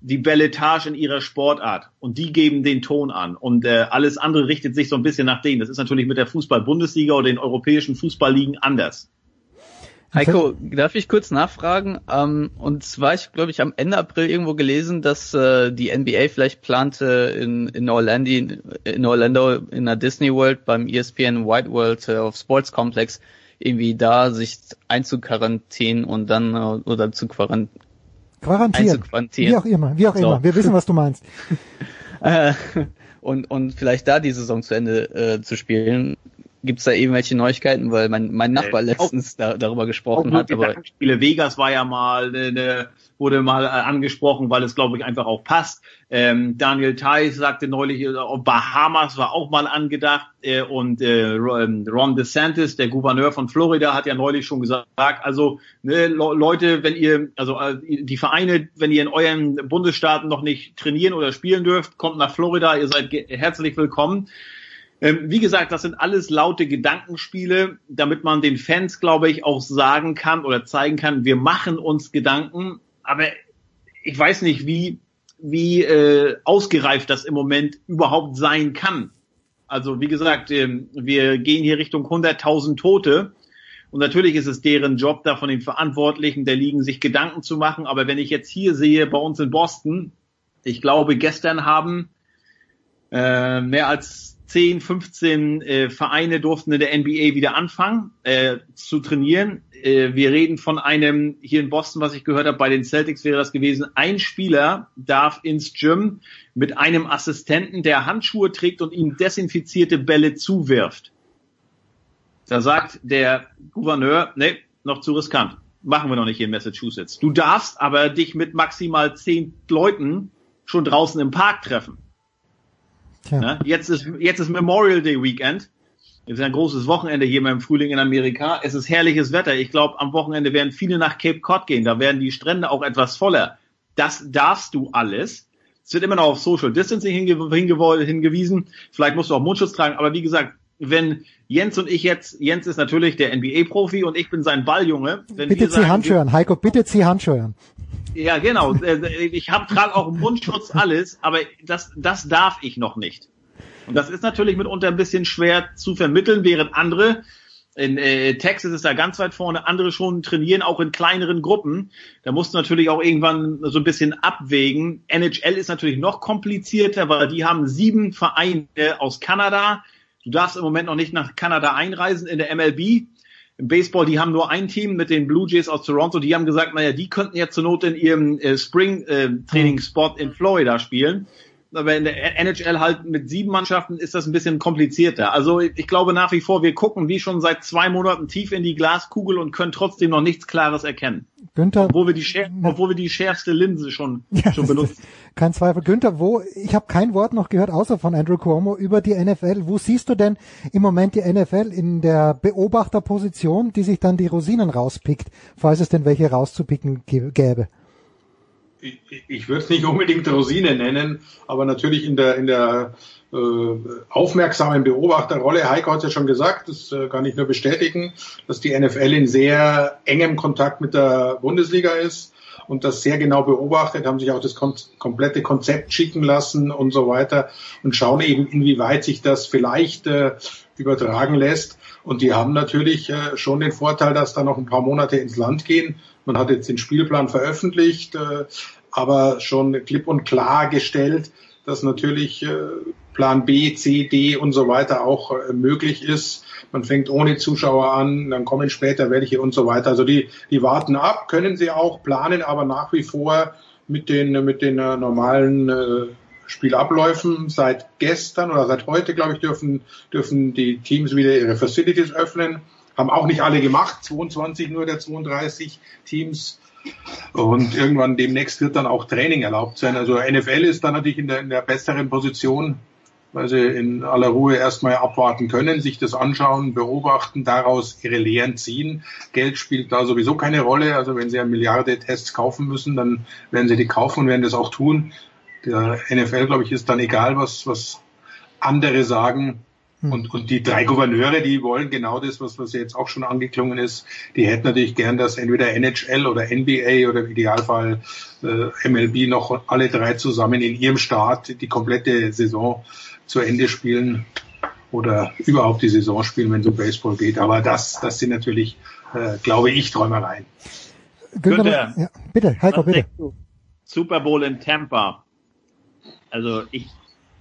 die Belletage in ihrer Sportart und die geben den Ton an und äh, alles andere richtet sich so ein bisschen nach denen. Das ist natürlich mit der Fußball-Bundesliga oder den europäischen Fußballligen anders. Heiko, darf ich kurz nachfragen? Ähm, und zwar, ich glaube, ich am Ende April irgendwo gelesen, dass äh, die NBA vielleicht plante in, in Orlando, in Orlando in der Disney World beim ESPN White World äh, of Sports Complex irgendwie da sich einzuquarantänen und dann äh, oder zu quarant Quarantieren. Wie auch immer, wie auch so. immer. Wir wissen, was du meinst. äh, und, und vielleicht da die Saison zu Ende äh, zu spielen. Gibt es da irgendwelche Neuigkeiten, weil mein, mein Nachbar äh, letztens da, darüber gesprochen hat. Aber Spiele Vegas war ja mal eine wurde mal äh, angesprochen, weil es glaube ich einfach auch passt. Ähm, Daniel Theiss sagte neulich, äh, Bahamas war auch mal angedacht äh, und äh, ähm, Ron DeSantis, der Gouverneur von Florida, hat ja neulich schon gesagt, also ne, Leute, wenn ihr, also äh, die Vereine, wenn ihr in euren Bundesstaaten noch nicht trainieren oder spielen dürft, kommt nach Florida, ihr seid herzlich willkommen. Ähm, wie gesagt, das sind alles laute Gedankenspiele, damit man den Fans, glaube ich, auch sagen kann oder zeigen kann, wir machen uns Gedanken, aber ich weiß nicht, wie, wie äh, ausgereift das im Moment überhaupt sein kann. Also wie gesagt, äh, wir gehen hier Richtung 100.000 Tote. Und natürlich ist es deren Job, da von den Verantwortlichen der Ligen sich Gedanken zu machen. Aber wenn ich jetzt hier sehe, bei uns in Boston, ich glaube, gestern haben äh, mehr als 10, 15 äh, Vereine durften in der NBA wieder anfangen äh, zu trainieren. Äh, wir reden von einem, hier in Boston, was ich gehört habe, bei den Celtics wäre das gewesen, ein Spieler darf ins Gym mit einem Assistenten, der Handschuhe trägt und ihm desinfizierte Bälle zuwirft. Da sagt der Gouverneur, nee, noch zu riskant. Machen wir noch nicht hier in Massachusetts. Du darfst aber dich mit maximal zehn Leuten schon draußen im Park treffen. Ja. Jetzt ist, jetzt ist Memorial Day Weekend. Es ist ein großes Wochenende hier im Frühling in Amerika. Es ist herrliches Wetter. Ich glaube, am Wochenende werden viele nach Cape Cod gehen. Da werden die Strände auch etwas voller. Das darfst du alles. Es wird immer noch auf Social Distancing hinge hinge hingewiesen. Vielleicht musst du auch Mundschutz tragen. Aber wie gesagt, wenn Jens und ich jetzt, Jens ist natürlich der NBA-Profi und ich bin sein Balljunge. Wenn bitte zieh Handschuhe an, Heiko, bitte zieh Handschuhe an. Ja, genau. Äh, ich hab, trage auch Mundschutz, alles, aber das, das darf ich noch nicht. Und das ist natürlich mitunter ein bisschen schwer zu vermitteln, während andere, in äh, Texas ist da ganz weit vorne, andere schon trainieren, auch in kleineren Gruppen. Da musst du natürlich auch irgendwann so ein bisschen abwägen. NHL ist natürlich noch komplizierter, weil die haben sieben Vereine aus Kanada. Du darfst im Moment noch nicht nach Kanada einreisen in der MLB im Baseball, die haben nur ein Team mit den Blue Jays aus Toronto, die haben gesagt, naja, die könnten jetzt zur Not in ihrem äh, Spring äh, in Florida spielen. Aber in der NHL halt mit sieben Mannschaften ist das ein bisschen komplizierter. Also ich glaube nach wie vor, wir gucken wie schon seit zwei Monaten tief in die Glaskugel und können trotzdem noch nichts Klares erkennen. Günther, obwohl wir die, schär, obwohl wir die schärfste Linse schon, ja, schon benutzen. Kein Zweifel. Günther, wo, ich habe kein Wort noch gehört, außer von Andrew Cuomo, über die NFL. Wo siehst du denn im Moment die NFL in der Beobachterposition, die sich dann die Rosinen rauspickt, falls es denn welche rauszupicken gäbe? Ich, würde es nicht unbedingt Rosine nennen, aber natürlich in der, in der äh, aufmerksamen Beobachterrolle. Heiko hat es ja schon gesagt, das äh, kann ich nur bestätigen, dass die NFL in sehr engem Kontakt mit der Bundesliga ist und das sehr genau beobachtet, haben sich auch das kom komplette Konzept schicken lassen und so weiter und schauen eben, inwieweit sich das vielleicht äh, übertragen lässt. Und die haben natürlich äh, schon den Vorteil, dass da noch ein paar Monate ins Land gehen. Man hat jetzt den Spielplan veröffentlicht, äh, aber schon klipp und klar gestellt, dass natürlich äh, Plan B, C, D und so weiter auch äh, möglich ist. Man fängt ohne Zuschauer an, dann kommen später welche und so weiter. Also die, die warten ab, können sie auch planen, aber nach wie vor mit den, mit den normalen Spielabläufen. Seit gestern oder seit heute, glaube ich, dürfen, dürfen die Teams wieder ihre Facilities öffnen. Haben auch nicht alle gemacht, 22 nur der 32 Teams. Und irgendwann demnächst wird dann auch Training erlaubt sein. Also NFL ist dann natürlich in der, in der besseren Position, weil sie in aller Ruhe erstmal abwarten können, sich das anschauen, beobachten, daraus ihre Lehren ziehen. Geld spielt da sowieso keine Rolle. Also wenn sie eine Milliarde Tests kaufen müssen, dann werden sie die kaufen und werden das auch tun. Der NFL, glaube ich, ist dann egal, was, was andere sagen. Und, und die drei Gouverneure, die wollen genau das, was, was jetzt auch schon angeklungen ist. Die hätten natürlich gern, dass entweder NHL oder NBA oder im Idealfall äh, MLB noch alle drei zusammen in ihrem Staat die komplette Saison zu Ende spielen oder überhaupt die Saison spielen, wenn es um Baseball geht. Aber das, das sind natürlich, äh, glaube ich, Träumereien. Günther, ja, bitte, Heiko, bitte. Super Bowl in Tampa. Also ich,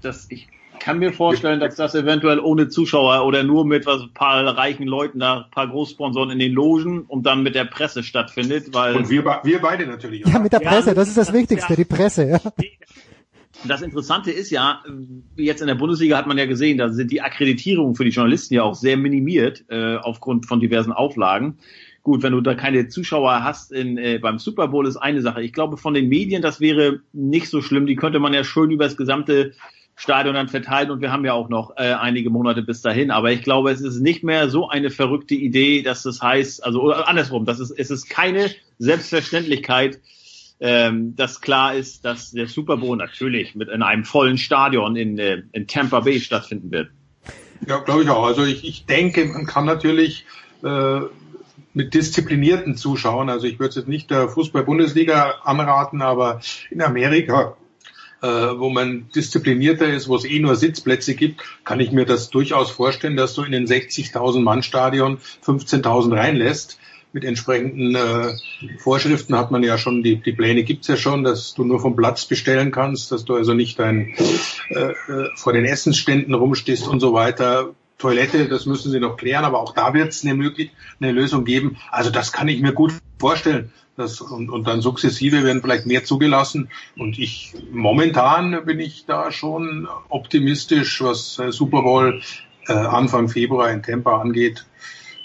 das, ich kann mir vorstellen, dass das eventuell ohne Zuschauer oder nur mit was ein paar reichen Leuten da, ein paar Großsponsoren in den Logen und dann mit der Presse stattfindet, weil und wir, wir beide natürlich. Ja, mit der Presse, das ist das Wichtigste, die Presse. Ja. Das Interessante ist ja, jetzt in der Bundesliga hat man ja gesehen, da sind die Akkreditierungen für die Journalisten ja auch sehr minimiert äh, aufgrund von diversen Auflagen. Gut, wenn du da keine Zuschauer hast in, äh, beim Super Bowl ist eine Sache. Ich glaube, von den Medien, das wäre nicht so schlimm. Die könnte man ja schön über das gesamte Stadion dann verteilen und wir haben ja auch noch äh, einige Monate bis dahin. Aber ich glaube, es ist nicht mehr so eine verrückte Idee, dass das heißt, also oder andersrum, das ist, es ist keine Selbstverständlichkeit, ähm, dass klar ist, dass der Super Bowl natürlich mit in einem vollen Stadion in, äh, in Tampa Bay stattfinden wird. Ja, glaube ich auch. Also ich, ich denke, man kann natürlich äh, mit disziplinierten Zuschauern, also ich würde es jetzt nicht der Fußball-Bundesliga anraten, aber in Amerika, äh, wo man disziplinierter ist, wo es eh nur Sitzplätze gibt, kann ich mir das durchaus vorstellen, dass du in den 60.000 Mann Stadion 15.000 reinlässt. Mit entsprechenden äh, Vorschriften hat man ja schon, die, die Pläne gibt's ja schon, dass du nur vom Platz bestellen kannst, dass du also nicht ein, äh, äh, vor den Essensständen rumstehst und so weiter. Toilette, das müssen sie noch klären, aber auch da wird es eine, eine Lösung geben. Also das kann ich mir gut vorstellen. Das, und, und dann sukzessive werden vielleicht mehr zugelassen. Und ich momentan bin ich da schon optimistisch, was äh, Super Bowl äh, Anfang Februar in Tampa angeht.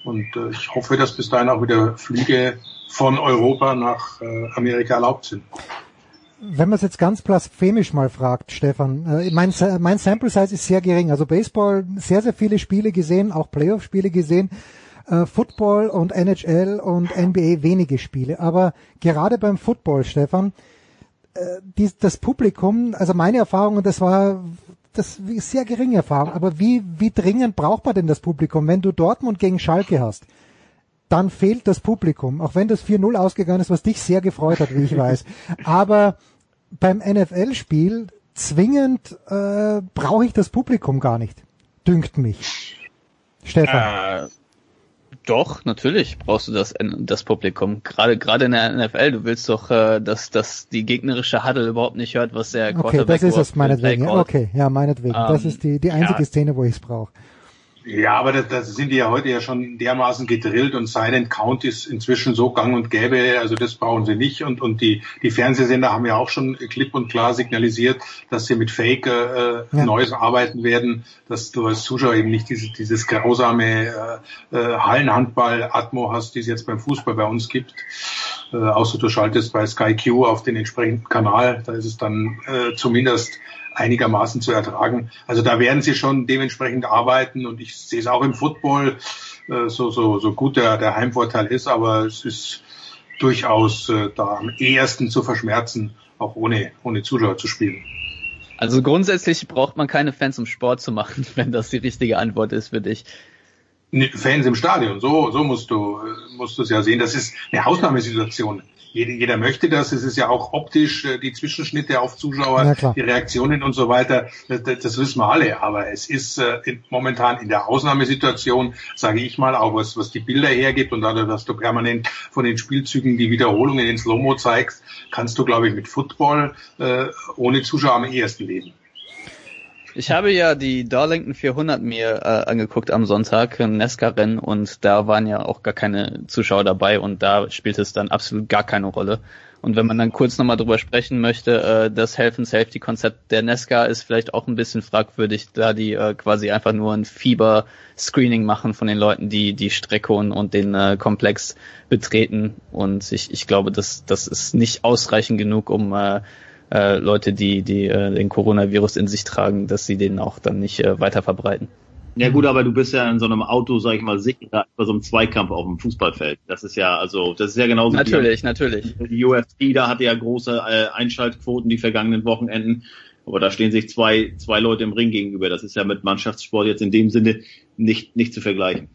Und äh, ich hoffe, dass bis dahin auch wieder Flüge von Europa nach äh, Amerika erlaubt sind. Wenn man es jetzt ganz blasphemisch mal fragt, Stefan, äh, mein, mein Sample Size ist sehr gering. Also Baseball, sehr, sehr viele Spiele gesehen, auch Playoff-Spiele gesehen. Äh, Football und NHL und NBA wenige Spiele. Aber gerade beim Football, Stefan, äh, die, das Publikum, also meine Erfahrung, und das war das ist sehr geringe Erfahrung, aber wie, wie dringend braucht man denn das Publikum? Wenn du Dortmund gegen Schalke hast, dann fehlt das Publikum, auch wenn das 4-0 ausgegangen ist, was dich sehr gefreut hat, wie ich weiß. Aber beim NFL-Spiel zwingend äh, brauche ich das Publikum gar nicht, dünkt mich. Stefan. Äh, doch, natürlich brauchst du das, das Publikum. Gerade, gerade in der NFL, du willst doch, äh, dass, dass die gegnerische Huddle überhaupt nicht hört, was der Okay, das ist es meinetwegen. Okay, ja, meinetwegen. Um, das ist die, die einzige ja. Szene, wo ich es brauche. Ja, aber das, das sind die ja heute ja schon dermaßen gedrillt und Silent Count ist inzwischen so gang und gäbe, also das brauchen sie nicht. Und, und die, die Fernsehsender haben ja auch schon klipp und klar signalisiert, dass sie mit Fake äh, ja. Neues arbeiten werden, dass du als Zuschauer eben nicht diese, dieses grausame äh, äh, Hallenhandball-Atmo hast, die es jetzt beim Fußball bei uns gibt. Äh, außer du schaltest bei Sky Q auf den entsprechenden Kanal, da ist es dann äh, zumindest einigermaßen zu ertragen. Also da werden sie schon dementsprechend arbeiten und ich sehe es auch im Football, äh, so, so, so gut der, der Heimvorteil ist, aber es ist durchaus äh, da am ehesten zu verschmerzen, auch ohne, ohne Zuschauer zu spielen. Also grundsätzlich braucht man keine Fans, um Sport zu machen, wenn das die richtige Antwort ist für dich. Fans im Stadion, so, so musst du, musst du es ja sehen. Das ist eine Ausnahmesituation jeder, jeder möchte das. Es ist ja auch optisch äh, die Zwischenschnitte auf Zuschauer, die Reaktionen und so weiter. Das, das, wissen wir alle. Aber es ist äh, in, momentan in der Ausnahmesituation, sage ich mal, auch was, was die Bilder hergibt und dadurch, dass du permanent von den Spielzügen die Wiederholungen in Slow-Mo zeigst, kannst du, glaube ich, mit Football äh, ohne Zuschauer am ehesten leben. Ich habe ja die Darlington 400 mir äh, angeguckt am Sonntag, ein Nesca-Rennen, und da waren ja auch gar keine Zuschauer dabei und da spielt es dann absolut gar keine Rolle. Und wenn man dann kurz nochmal drüber sprechen möchte, äh, das Health and Safety Konzept der Nesca ist vielleicht auch ein bisschen fragwürdig, da die äh, quasi einfach nur ein Fieber-Screening machen von den Leuten, die die Strecke und, und den äh, Komplex betreten. Und ich, ich glaube, das, das ist nicht ausreichend genug, um äh, äh, Leute, die, die äh, den Coronavirus in sich tragen, dass sie den auch dann nicht äh, weiter verbreiten. Ja gut, aber du bist ja in so einem Auto, sag ich mal, sicher bei so einem Zweikampf auf dem Fußballfeld. Das ist ja, also, das ist ja genauso. Natürlich, die, natürlich. Die UFC, da hatte ja große äh, Einschaltquoten die vergangenen Wochenenden. Aber da stehen sich zwei, zwei Leute im Ring gegenüber. Das ist ja mit Mannschaftssport jetzt in dem Sinne nicht, nicht zu vergleichen.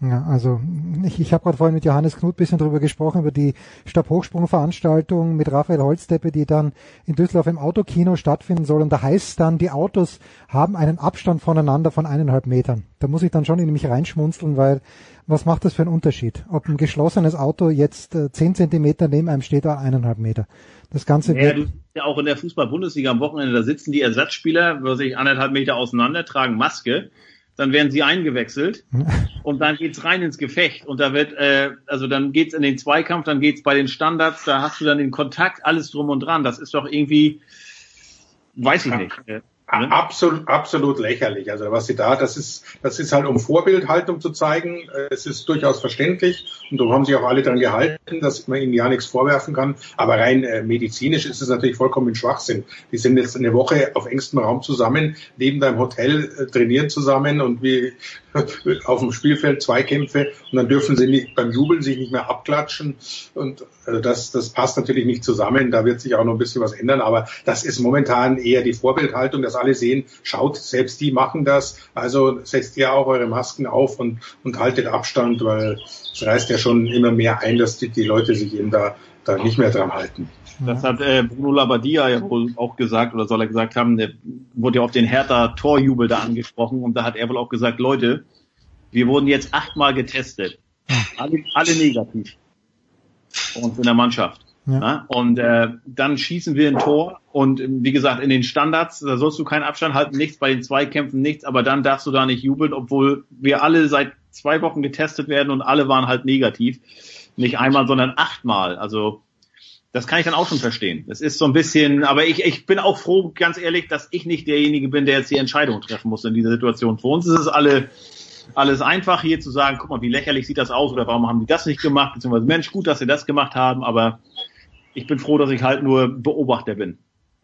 Ja, also ich, ich habe gerade vorhin mit Johannes Knut bisschen drüber gesprochen, über die Stabhochsprungveranstaltung mit Raphael Holzdeppe, die dann in Düsseldorf im Autokino stattfinden soll. Und da heißt dann, die Autos haben einen Abstand voneinander von eineinhalb Metern. Da muss ich dann schon in mich reinschmunzeln, weil was macht das für einen Unterschied? Ob ein geschlossenes Auto jetzt äh, zehn Zentimeter neben einem steht oder eineinhalb Meter. Das Ganze ja, du ja auch in der Fußball-Bundesliga am Wochenende, da sitzen die Ersatzspieler, was ich anderthalb Meter auseinander, tragen Maske dann werden sie eingewechselt und dann geht's rein ins Gefecht und da wird, äh, also dann geht's in den Zweikampf, dann geht's bei den Standards, da hast du dann den Kontakt, alles drum und dran. Das ist doch irgendwie, weiß ich nicht. Äh, Ne? Absolut, absolut lächerlich. Also was sie da, das ist, das ist halt um Vorbildhaltung zu zeigen. Es ist durchaus verständlich und da haben sich auch alle dran gehalten, dass man ihnen ja nichts vorwerfen kann. Aber rein äh, medizinisch ist es natürlich vollkommen Schwachsinn. Die sind jetzt eine Woche auf engstem Raum zusammen, neben deinem Hotel äh, trainieren zusammen und wie auf dem Spielfeld Zweikämpfe und dann dürfen sie nicht beim Jubeln sich nicht mehr abklatschen und also das, das passt natürlich nicht zusammen. Da wird sich auch noch ein bisschen was ändern, aber das ist momentan eher die Vorbildhaltung, dass alle sehen, schaut, selbst die machen das. Also setzt ihr auch eure Masken auf und, und haltet Abstand, weil es reißt ja schon immer mehr ein, dass die, die Leute sich eben da, da nicht mehr dran halten. Das hat äh, Bruno Labbadia ja wohl auch gesagt, oder soll er gesagt haben, der wurde ja auf den Hertha Torjubel da angesprochen und da hat er wohl auch gesagt, Leute, wir wurden jetzt achtmal getestet. Alle, alle negativ. Und in der Mannschaft. Ja. Und äh, dann schießen wir ein Tor und wie gesagt, in den Standards, da sollst du keinen Abstand halten, nichts, bei den Zweikämpfen nichts, aber dann darfst du da nicht jubeln, obwohl wir alle seit zwei Wochen getestet werden und alle waren halt negativ. Nicht einmal, sondern achtmal. Also das kann ich dann auch schon verstehen. Es ist so ein bisschen, aber ich, ich bin auch froh, ganz ehrlich, dass ich nicht derjenige bin, der jetzt die Entscheidung treffen muss in dieser Situation. Für uns ist es alle alles einfach hier zu sagen, guck mal, wie lächerlich sieht das aus oder warum haben die das nicht gemacht, beziehungsweise Mensch, gut, dass sie das gemacht haben, aber ich bin froh, dass ich halt nur Beobachter bin.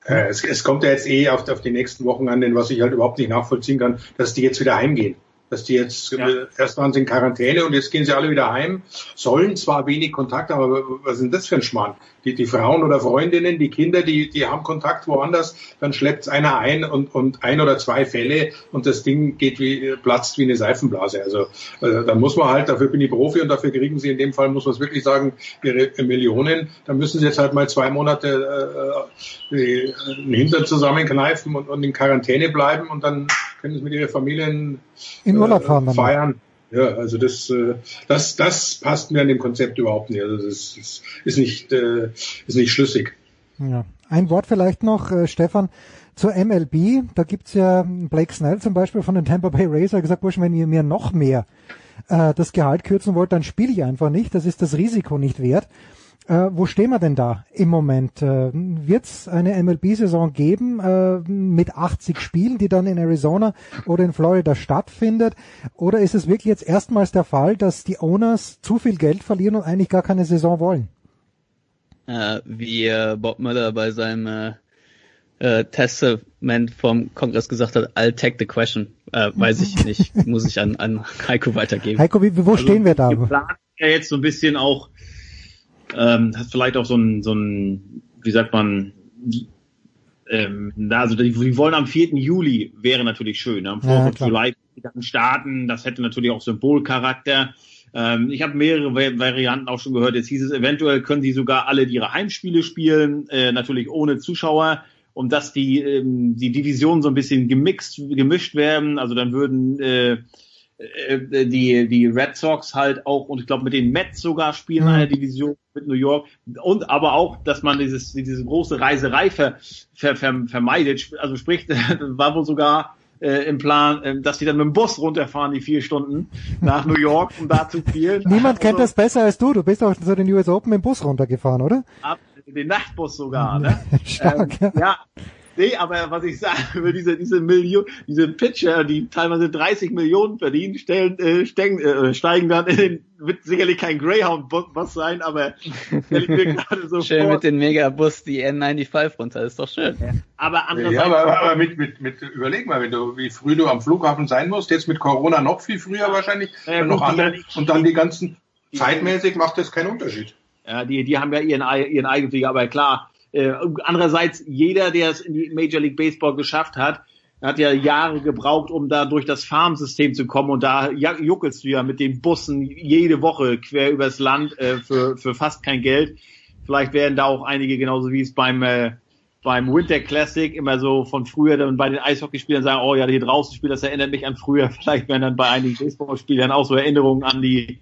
Äh, es, es kommt ja jetzt eh auf, auf die nächsten Wochen an, denn was ich halt überhaupt nicht nachvollziehen kann, dass die jetzt wieder heimgehen dass die jetzt ja. erst waren sie in Quarantäne und jetzt gehen sie alle wieder heim, sollen zwar wenig Kontakt, aber was ist denn das für ein Schmarrn? Die, die Frauen oder Freundinnen, die Kinder, die, die haben Kontakt woanders, dann schleppt einer ein und, und ein oder zwei Fälle und das Ding geht wie, platzt wie eine Seifenblase. Also äh, da muss man halt, dafür bin ich Profi und dafür kriegen sie in dem Fall, muss man es wirklich sagen, ihre Millionen. Da müssen sie jetzt halt mal zwei Monate äh, den Hintern zusammenkneifen und, und in Quarantäne bleiben und dann können mit ihren Familien in Urlaub fahren. Äh, feiern. Ja, also das, äh, das, das passt mir an dem Konzept überhaupt nicht. Also das, das ist nicht, äh, ist nicht schlüssig. Ja. Ein Wort vielleicht noch, äh, Stefan, zur MLB. Da gibt's ja Blake Snell zum Beispiel von den Tampa Bay Rays, gesagt, Bursch, wenn ihr mir noch mehr äh, das Gehalt kürzen wollt, dann spiele ich einfach nicht. Das ist das Risiko nicht wert. Äh, wo stehen wir denn da im Moment? Äh, Wird es eine MLB-Saison geben äh, mit 80 Spielen, die dann in Arizona oder in Florida stattfindet? Oder ist es wirklich jetzt erstmals der Fall, dass die Owners zu viel Geld verlieren und eigentlich gar keine Saison wollen? Äh, wie äh, Bob Müller bei seinem äh, äh, Testament vom Kongress gesagt hat, I'll take the question. Äh, weiß ich nicht, muss ich an, an Heiko weitergeben. Heiko, wie, wo also, stehen wir da? Plan ja jetzt so ein bisschen auch ähm, hat vielleicht auch so ein, so ein, wie sagt man, ähm, also die, die wollen am 4. Juli wäre natürlich schön. Ne? Am 4. Ja, Juli starten, das hätte natürlich auch Symbolcharakter. Ähm, ich habe mehrere Varianten auch schon gehört. Jetzt hieß es, eventuell können sie sogar alle ihre Heimspiele spielen, äh, natürlich ohne Zuschauer, um dass die, ähm, die Divisionen so ein bisschen gemixt, gemischt werden. Also dann würden äh, die, die Red Sox halt auch, und ich glaube mit den Mets sogar spielen in einer Division mit New York. Und aber auch, dass man dieses, diese große Reiserei ver, ver, ver, vermeidet. Also sprich, war wohl sogar äh, im Plan, äh, dass die dann mit dem Bus runterfahren, die vier Stunden nach New York, um da zu spielen. Niemand also, kennt das besser als du. Du bist auch zu den US Open mit dem Bus runtergefahren, oder? Ab, den Nachtbus sogar, ne? Stark, ähm, ja. ja. Nee, aber was ich sage, über diese, diese Million, diese Pitcher, die teilweise 30 Millionen verdienen, stellen, äh, steigen, äh, steigen dann in den, wird sicherlich kein Greyhound-Bus sein, aber stelle ich mir gerade so schön vor. mit dem Megabus die N95 runter, ist doch schön. Ja. Aber andererseits. Ja, aber, aber mit, mit, mit, überleg mal, wenn du, wie früh du am Flughafen sein musst, jetzt mit Corona noch viel früher wahrscheinlich, ja, noch andere, und dann die ganzen, zeitmäßig macht das keinen Unterschied. Ja, die, die haben ja ihren, ihren Eigenflieger, aber klar, Äh, andererseits, jeder, der es in die Major League Baseball geschafft hat, hat ja Jahre gebraucht, um da durch das Farmsystem zu kommen und da juckelst du ja mit den Bussen jede Woche quer übers Land äh, für, für fast kein Geld. Vielleicht werden da auch einige, genauso wie es beim äh, beim Winter Classic immer so von früher dann bei den Eishockeyspielern sagen, oh ja, hier draußen spielt, das erinnert mich an früher. Vielleicht werden dann bei einigen Baseballspielern auch so Erinnerungen an die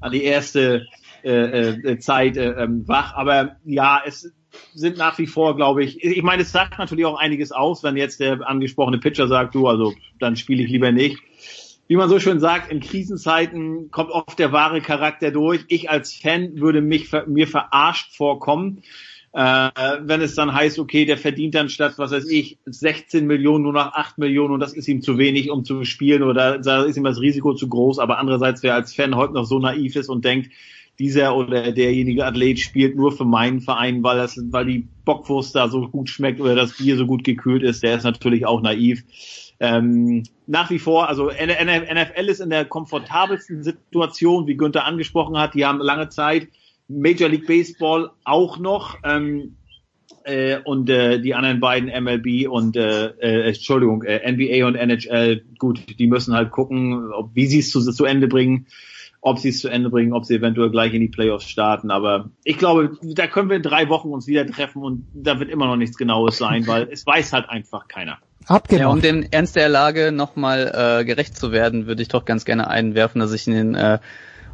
an die erste äh, äh, Zeit äh, ähm, wach. Aber ja, es sind nach wie vor, glaube ich, ich meine, es sagt natürlich auch einiges aus, wenn jetzt der angesprochene Pitcher sagt, du, also dann spiele ich lieber nicht. Wie man so schön sagt, in Krisenzeiten kommt oft der wahre Charakter durch. Ich als Fan würde mich mir verarscht vorkommen, äh, wenn es dann heißt, okay, der verdient dann statt, was weiß ich, 16 Millionen nur noch 8 Millionen und das ist ihm zu wenig, um zu spielen oder da ist ihm das Risiko zu groß. Aber andererseits, wer als Fan heute noch so naiv ist und denkt, dieser oder derjenige Athlet spielt nur für meinen Verein, weil das, weil die Bockwurst da so gut schmeckt oder das Bier so gut gekühlt ist, der ist natürlich auch naiv. Ähm, nach wie vor, also NFL ist in der komfortabelsten Situation, wie Günther angesprochen hat. Die haben lange Zeit Major League Baseball auch noch. Ähm, äh, und äh, die anderen beiden MLB und äh, äh, Entschuldigung äh, NBA und NHL gut die müssen halt gucken ob, wie sie es zu, zu Ende bringen ob sie es zu Ende bringen, ob sie eventuell gleich in die Playoffs starten. Aber ich glaube, da können wir in drei Wochen uns wieder treffen und da wird immer noch nichts Genaues sein, weil es weiß halt einfach keiner. Abgemacht. Ja, um dem Ernst der Lage nochmal äh, gerecht zu werden, würde ich doch ganz gerne einwerfen, dass ich in den äh,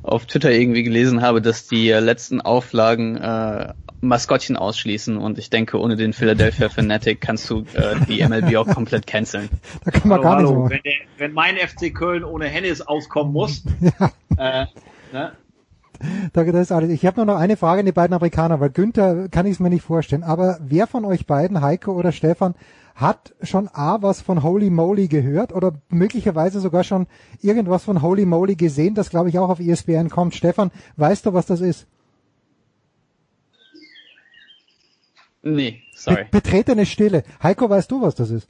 auf Twitter irgendwie gelesen habe, dass die letzten Auflagen äh, Maskottchen ausschließen und ich denke, ohne den Philadelphia Fanatic kannst du äh, die MLB auch komplett canceln. Da kann man hallo, gar nicht hallo. Wenn, der, wenn mein FC Köln ohne Hennis auskommen muss, ja. äh, ne? Da, das ist alles. Ich habe nur noch eine Frage an die beiden Amerikaner, weil Günther kann ich es mir nicht vorstellen. Aber wer von euch beiden, Heiko oder Stefan, hat schon A was von Holy Moly gehört oder möglicherweise sogar schon irgendwas von Holy Moly gesehen, das glaube ich auch auf ESPN kommt. Stefan, weißt du, was das ist? Nee, sorry. Be betretene Stille. Heiko, weißt du, was das ist?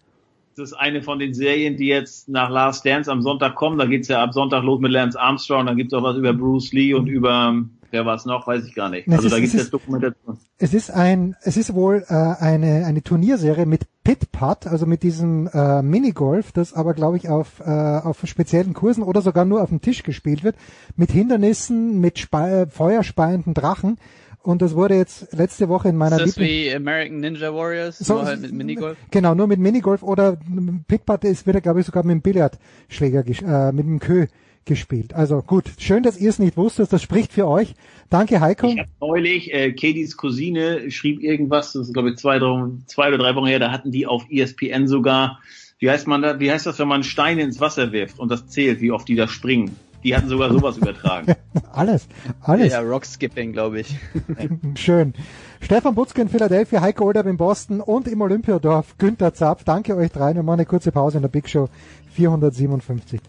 Das ist eine von den Serien, die jetzt nach Last Dance am Sonntag kommen. Da geht's ja ab Sonntag los mit Lance Armstrong. Dann gibt's auch was über Bruce Lee und über Wer war es noch? Weiß ich gar nicht. Es also ist, da gibt es Dokumentation. Es ist ein, es ist wohl äh, eine eine Turnierserie mit Pit Putt, also mit diesem äh, Minigolf, das aber glaube ich auf äh, auf speziellen Kursen oder sogar nur auf dem Tisch gespielt wird, mit Hindernissen, mit Spe feuerspeienden Drachen. Und das wurde jetzt letzte Woche in meiner Ist das wie American Ninja Warriors, so, nur halt mit Minigolf? Genau, nur mit Minigolf oder Pitputt ist wieder, glaube ich, sogar mit dem Billardschläger, äh, mit dem Kö gespielt. Also gut, schön, dass ihr es nicht wusstet. Das spricht für euch. Danke, Heiko. Ich hab neulich, äh, Katie's Cousine schrieb irgendwas, das ist glaube ich zwei, drei, zwei oder drei Wochen her, da hatten die auf ESPN sogar, wie heißt man da, wie heißt das, wenn man Steine ins Wasser wirft und das zählt, wie oft die da springen? Die hatten sogar sowas übertragen. alles, alles. Ja, Rockskipping, glaube ich. Schön. Stefan Butzke in Philadelphia, Heiko Older in Boston und im Olympiadorf Günther Zapf. Danke euch dreien. Wir machen eine kurze Pause in der Big Show 457.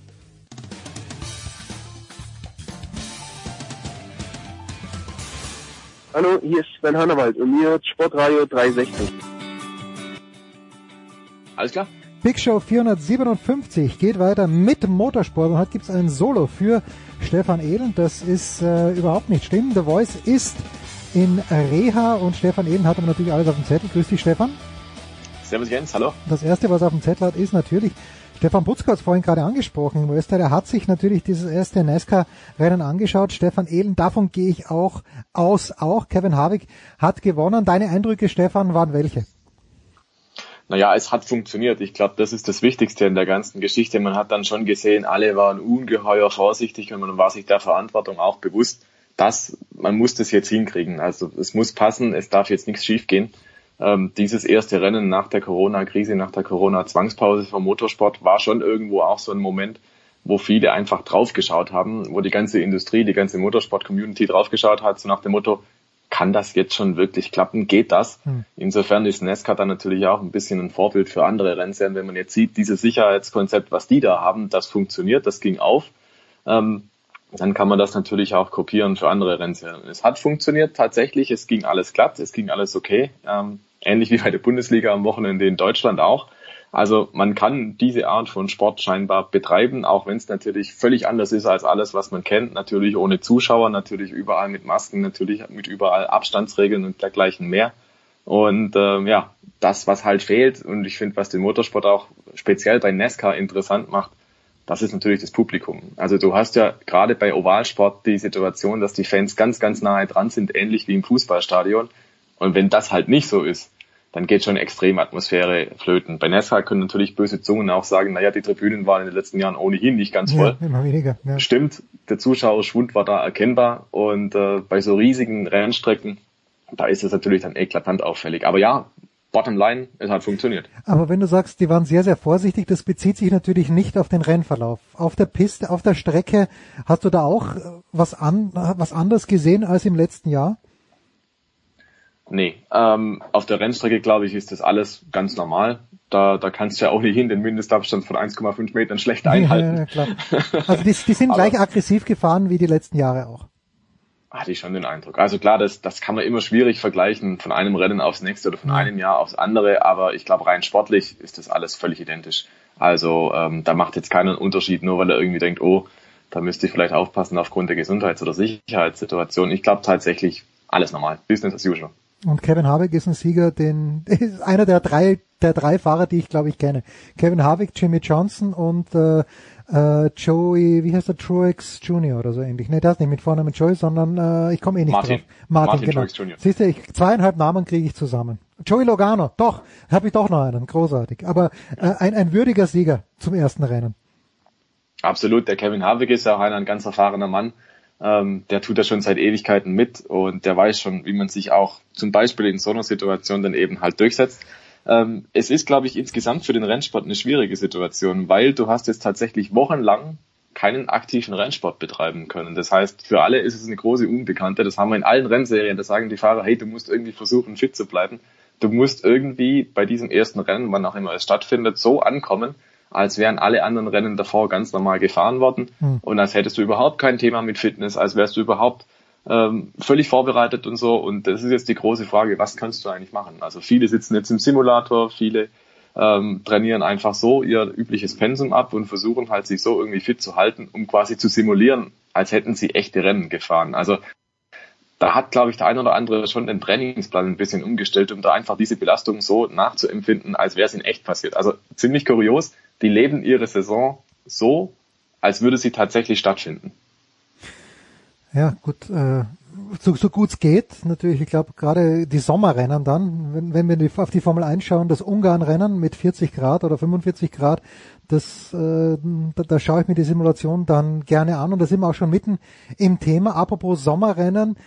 Hallo, hier ist Sven Hannawald und mir hört Sportradio 360. Alles klar. Big Show 457 geht weiter mit Motorsport und heute gibt es ein Solo für Stefan Ehlen. Das ist äh, überhaupt nicht schlimm. The Voice ist in Reha und Stefan Ehlen hat aber natürlich alles auf dem Zettel. Grüß dich, Stefan. Servus Jens, hallo. Das erste, was auf dem Zettel hat, ist natürlich Stefan Butzko hat es vorhin gerade angesprochen. In Österreich hat sich natürlich dieses erste NASCAR-Rennen angeschaut. Stefan Ehlen, davon gehe ich auch aus. Auch Kevin Harvick hat gewonnen. Deine Eindrücke, Stefan, waren welche? Naja, es hat funktioniert. Ich glaube, das ist das Wichtigste in der ganzen Geschichte. Man hat dann schon gesehen, alle waren ungeheuer vorsichtig und man war sich der Verantwortung auch bewusst, dass man muss das jetzt hinkriegen. Also es muss passen, es darf jetzt nichts schiefgehen ähm, dieses erste Rennen nach der Corona-Krise, nach der Corona-Zwangspause vom Motorsport war schon irgendwo auch so ein Moment, wo viele einfach draufgeschaut haben, wo die ganze Industrie, die ganze Motorsport-Community draufgeschaut hat, so nach dem Motto, kann das jetzt schon wirklich klappen? Geht das? Hm. Insofern ist NASCAR dann natürlich auch ein bisschen ein Vorbild für andere Rennserien, wenn man jetzt sieht, dieses Sicherheitskonzept, was die da haben, das funktioniert, das ging auf. Ähm, dann kann man das natürlich auch kopieren für andere Rennserien. Es hat funktioniert tatsächlich, es ging alles glatt, es ging alles okay. Ähm, ähnlich wie bei der Bundesliga am Wochenende in Deutschland auch. Also man kann diese Art von Sport scheinbar betreiben, auch wenn es natürlich völlig anders ist als alles, was man kennt. Natürlich ohne Zuschauer, natürlich überall mit Masken, natürlich mit überall Abstandsregeln und dergleichen mehr. Und ähm, ja, das, was halt fehlt, und ich finde, was den Motorsport auch speziell bei NASCAR interessant macht, das ist natürlich das Publikum. Also du hast ja gerade bei Ovalsport die Situation, dass die Fans ganz, ganz nahe dran sind, ähnlich wie im Fußballstadion. Und wenn das halt nicht so ist, dann geht schon extrem Atmosphäre flöten. Bei NASCAR können natürlich böse Zungen auch sagen, naja, die Tribünen waren in den letzten Jahren ohnehin nicht ganz voll. Ja, immer weniger. Ja. Stimmt, der Zuschauerschwund war da erkennbar und äh, bei so riesigen Rennstrecken, da ist es natürlich dann eklatant auffällig. Aber ja, bottom line, es hat funktioniert. Aber wenn du sagst, die waren sehr, sehr vorsichtig, das bezieht sich natürlich nicht auf den Rennverlauf. Auf der Piste, auf der Strecke, hast du da auch was, an, was anderes gesehen als im letzten Jahr? Nee, ähm, auf der Rennstrecke, glaube ich, ist das alles ganz normal. Da, da kannst du ja auch nicht hin den Mindestabstand von 1,5 Metern schlecht einhalten. Ja, klar. Also die, die sind gleich aggressiv gefahren wie die letzten Jahre auch. Hatte ich schon den Eindruck. Also klar, das, das kann man immer schwierig vergleichen von einem Rennen aufs nächste oder von einem Jahr aufs andere, aber ich glaube rein sportlich ist das alles völlig identisch. Also ähm, da macht jetzt keinen Unterschied, nur weil er irgendwie denkt, oh, da müsste ich vielleicht aufpassen aufgrund der Gesundheits- oder Sicherheitssituation. Ich glaube tatsächlich alles normal, Business as usual. Und Kevin Harvick ist ein Sieger, den ist einer der drei der drei Fahrer, die ich glaube ich kenne. Kevin Harvick, Jimmy Johnson und äh, äh, Joey, wie heißt der, Truex Jr. oder so ähnlich. Nee, das nicht mit Vornamen Joey, sondern äh, ich komme eh nicht Martin. drauf. Martin, Martin genau. Truex Jr. Siehst du, ich, zweieinhalb Namen kriege ich zusammen. Joey Logano, doch, habe ich doch noch einen, großartig. Aber äh, ein, ein würdiger Sieger zum ersten Rennen. Absolut, der Kevin Harvick ist ja auch einer, ein ganz erfahrener Mann. Ähm, der tut das schon seit Ewigkeiten mit und der weiß schon, wie man sich auch zum Beispiel in so einer Situation dann eben halt durchsetzt. Ähm, es ist, glaube ich, insgesamt für den Rennsport eine schwierige Situation, weil du hast jetzt tatsächlich wochenlang keinen aktiven Rennsport betreiben können. Das heißt, für alle ist es eine große Unbekannte. Das haben wir in allen Rennserien. Da sagen die Fahrer, hey, du musst irgendwie versuchen, fit zu bleiben. Du musst irgendwie bei diesem ersten Rennen, wann auch immer es stattfindet, so ankommen, als wären alle anderen Rennen davor ganz normal gefahren worden Hm. und als hättest du überhaupt kein Thema mit Fitness, als wärst du überhaupt ähm, völlig vorbereitet und so. Und das ist jetzt die große Frage, was kannst du eigentlich machen? Also viele sitzen jetzt im Simulator, viele ähm, trainieren einfach so ihr übliches Pensum ab und versuchen halt sich so irgendwie fit zu halten, um quasi zu simulieren, als hätten sie echte Rennen gefahren. Also da hat, glaube ich, der ein oder andere schon den Trainingsplan ein bisschen umgestellt, um da einfach diese Belastung so nachzuempfinden, als wäre es in echt passiert. Also ziemlich kurios, die leben ihre Saison so, als würde sie tatsächlich stattfinden. Ja, gut, äh, so, so gut es geht. Natürlich, ich glaube, gerade die Sommerrennen dann, wenn, wenn wir die, auf die Formel 1 schauen, das Ungarn-Rennen mit 40 Grad oder 45 Grad, das, äh, da, da schaue ich mir die Simulation dann gerne an und da sind wir auch schon mitten im Thema. Apropos Sommerrennen,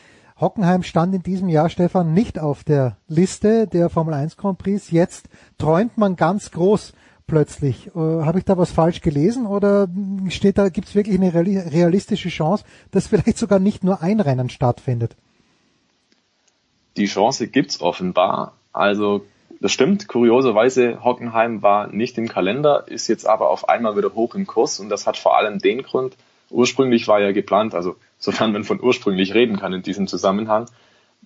Hockenheim stand in diesem Jahr, Stefan, nicht auf der Liste der Formel 1 Grand Prix. Jetzt träumt man ganz groß plötzlich. Äh, Habe ich da was falsch gelesen oder steht da, gibt es wirklich eine reali- realistische Chance, dass vielleicht sogar nicht nur ein Rennen stattfindet? Die Chance gibt's offenbar. Also das stimmt, kurioserweise Hockenheim war nicht im Kalender, ist jetzt aber auf einmal wieder hoch im Kurs und das hat vor allem den Grund, ursprünglich war ja geplant, also sofern man von ursprünglich reden kann in diesem Zusammenhang,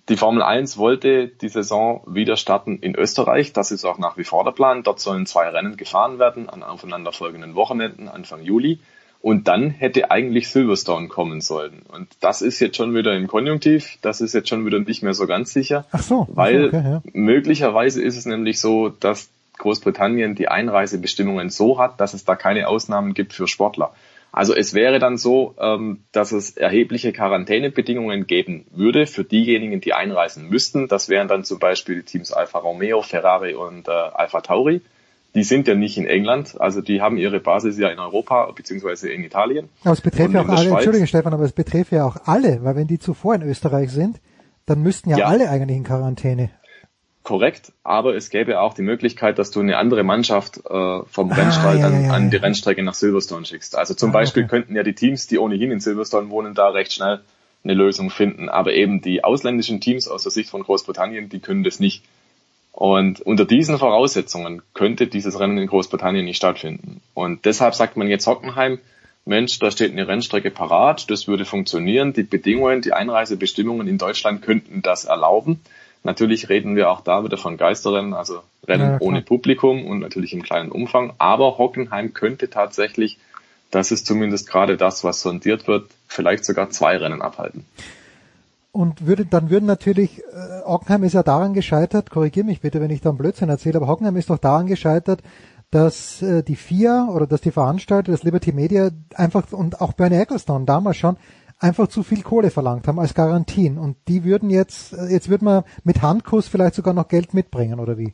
die Formel 1 wollte die Saison wieder starten in Österreich. Das ist auch nach wie vor der Plan. Dort sollen zwei Rennen gefahren werden an aufeinanderfolgenden Wochenenden Anfang Juli. Und dann hätte eigentlich Silverstone kommen sollen. Und das ist jetzt schon wieder im Konjunktiv. Das ist jetzt schon wieder nicht mehr so ganz sicher. Ach so. Weil okay, ja. möglicherweise ist es nämlich so, dass Großbritannien die Einreisebestimmungen so hat, dass es da keine Ausnahmen gibt für Sportler. Also es wäre dann so, ähm, dass es erhebliche Quarantänebedingungen geben würde für diejenigen, die einreisen müssten. Das wären dann zum Beispiel die Teams Alfa Romeo, Ferrari und äh, Alfa Tauri. Die sind ja nicht in England, also die haben ihre Basis ja in Europa beziehungsweise in Italien. Aber es betrifft ja auch alle, Schweiz- Entschuldige Stefan, aber es betrifft ja auch alle, weil wenn die zuvor in Österreich sind, dann müssten ja, Ja. alle eigentlich in Quarantäne. Korrekt, aber es gäbe auch die Möglichkeit, dass du eine andere Mannschaft äh, vom Rennstall Ah, ja, dann ja, ja, an die ja. Rennstrecke nach Silverstone schickst. Also zum Ah, Beispiel okay. könnten ja die Teams, die ohnehin in Silverstone wohnen, da recht schnell eine Lösung finden. Aber eben die ausländischen Teams aus der Sicht von Großbritannien, die können das nicht. Und unter diesen Voraussetzungen könnte dieses Rennen in Großbritannien nicht stattfinden. Und deshalb sagt man jetzt Hockenheim, Mensch, da steht eine Rennstrecke parat, das würde funktionieren. Die Bedingungen, die Einreisebestimmungen in Deutschland könnten das erlauben. Natürlich reden wir auch da wieder von Geisterrennen, also Rennen Ja, ohne Publikum und natürlich im kleinen Umfang. Aber Hockenheim könnte tatsächlich, das ist zumindest gerade das, was sondiert wird, vielleicht sogar zwei Rennen abhalten. und würde, dann würden natürlich, äh, Ockenheim ist ja daran gescheitert, korrigier mich bitte, wenn ich da einen Blödsinn erzähle, aber Hockenheim ist doch daran gescheitert, dass äh, die FIA oder dass die Veranstalter, das Liberty Media einfach und auch Bernie Ecclestone damals schon einfach zu viel Kohle verlangt haben als Garantien und die würden jetzt, äh, jetzt würde man mit Handkuss vielleicht sogar noch Geld mitbringen oder wie?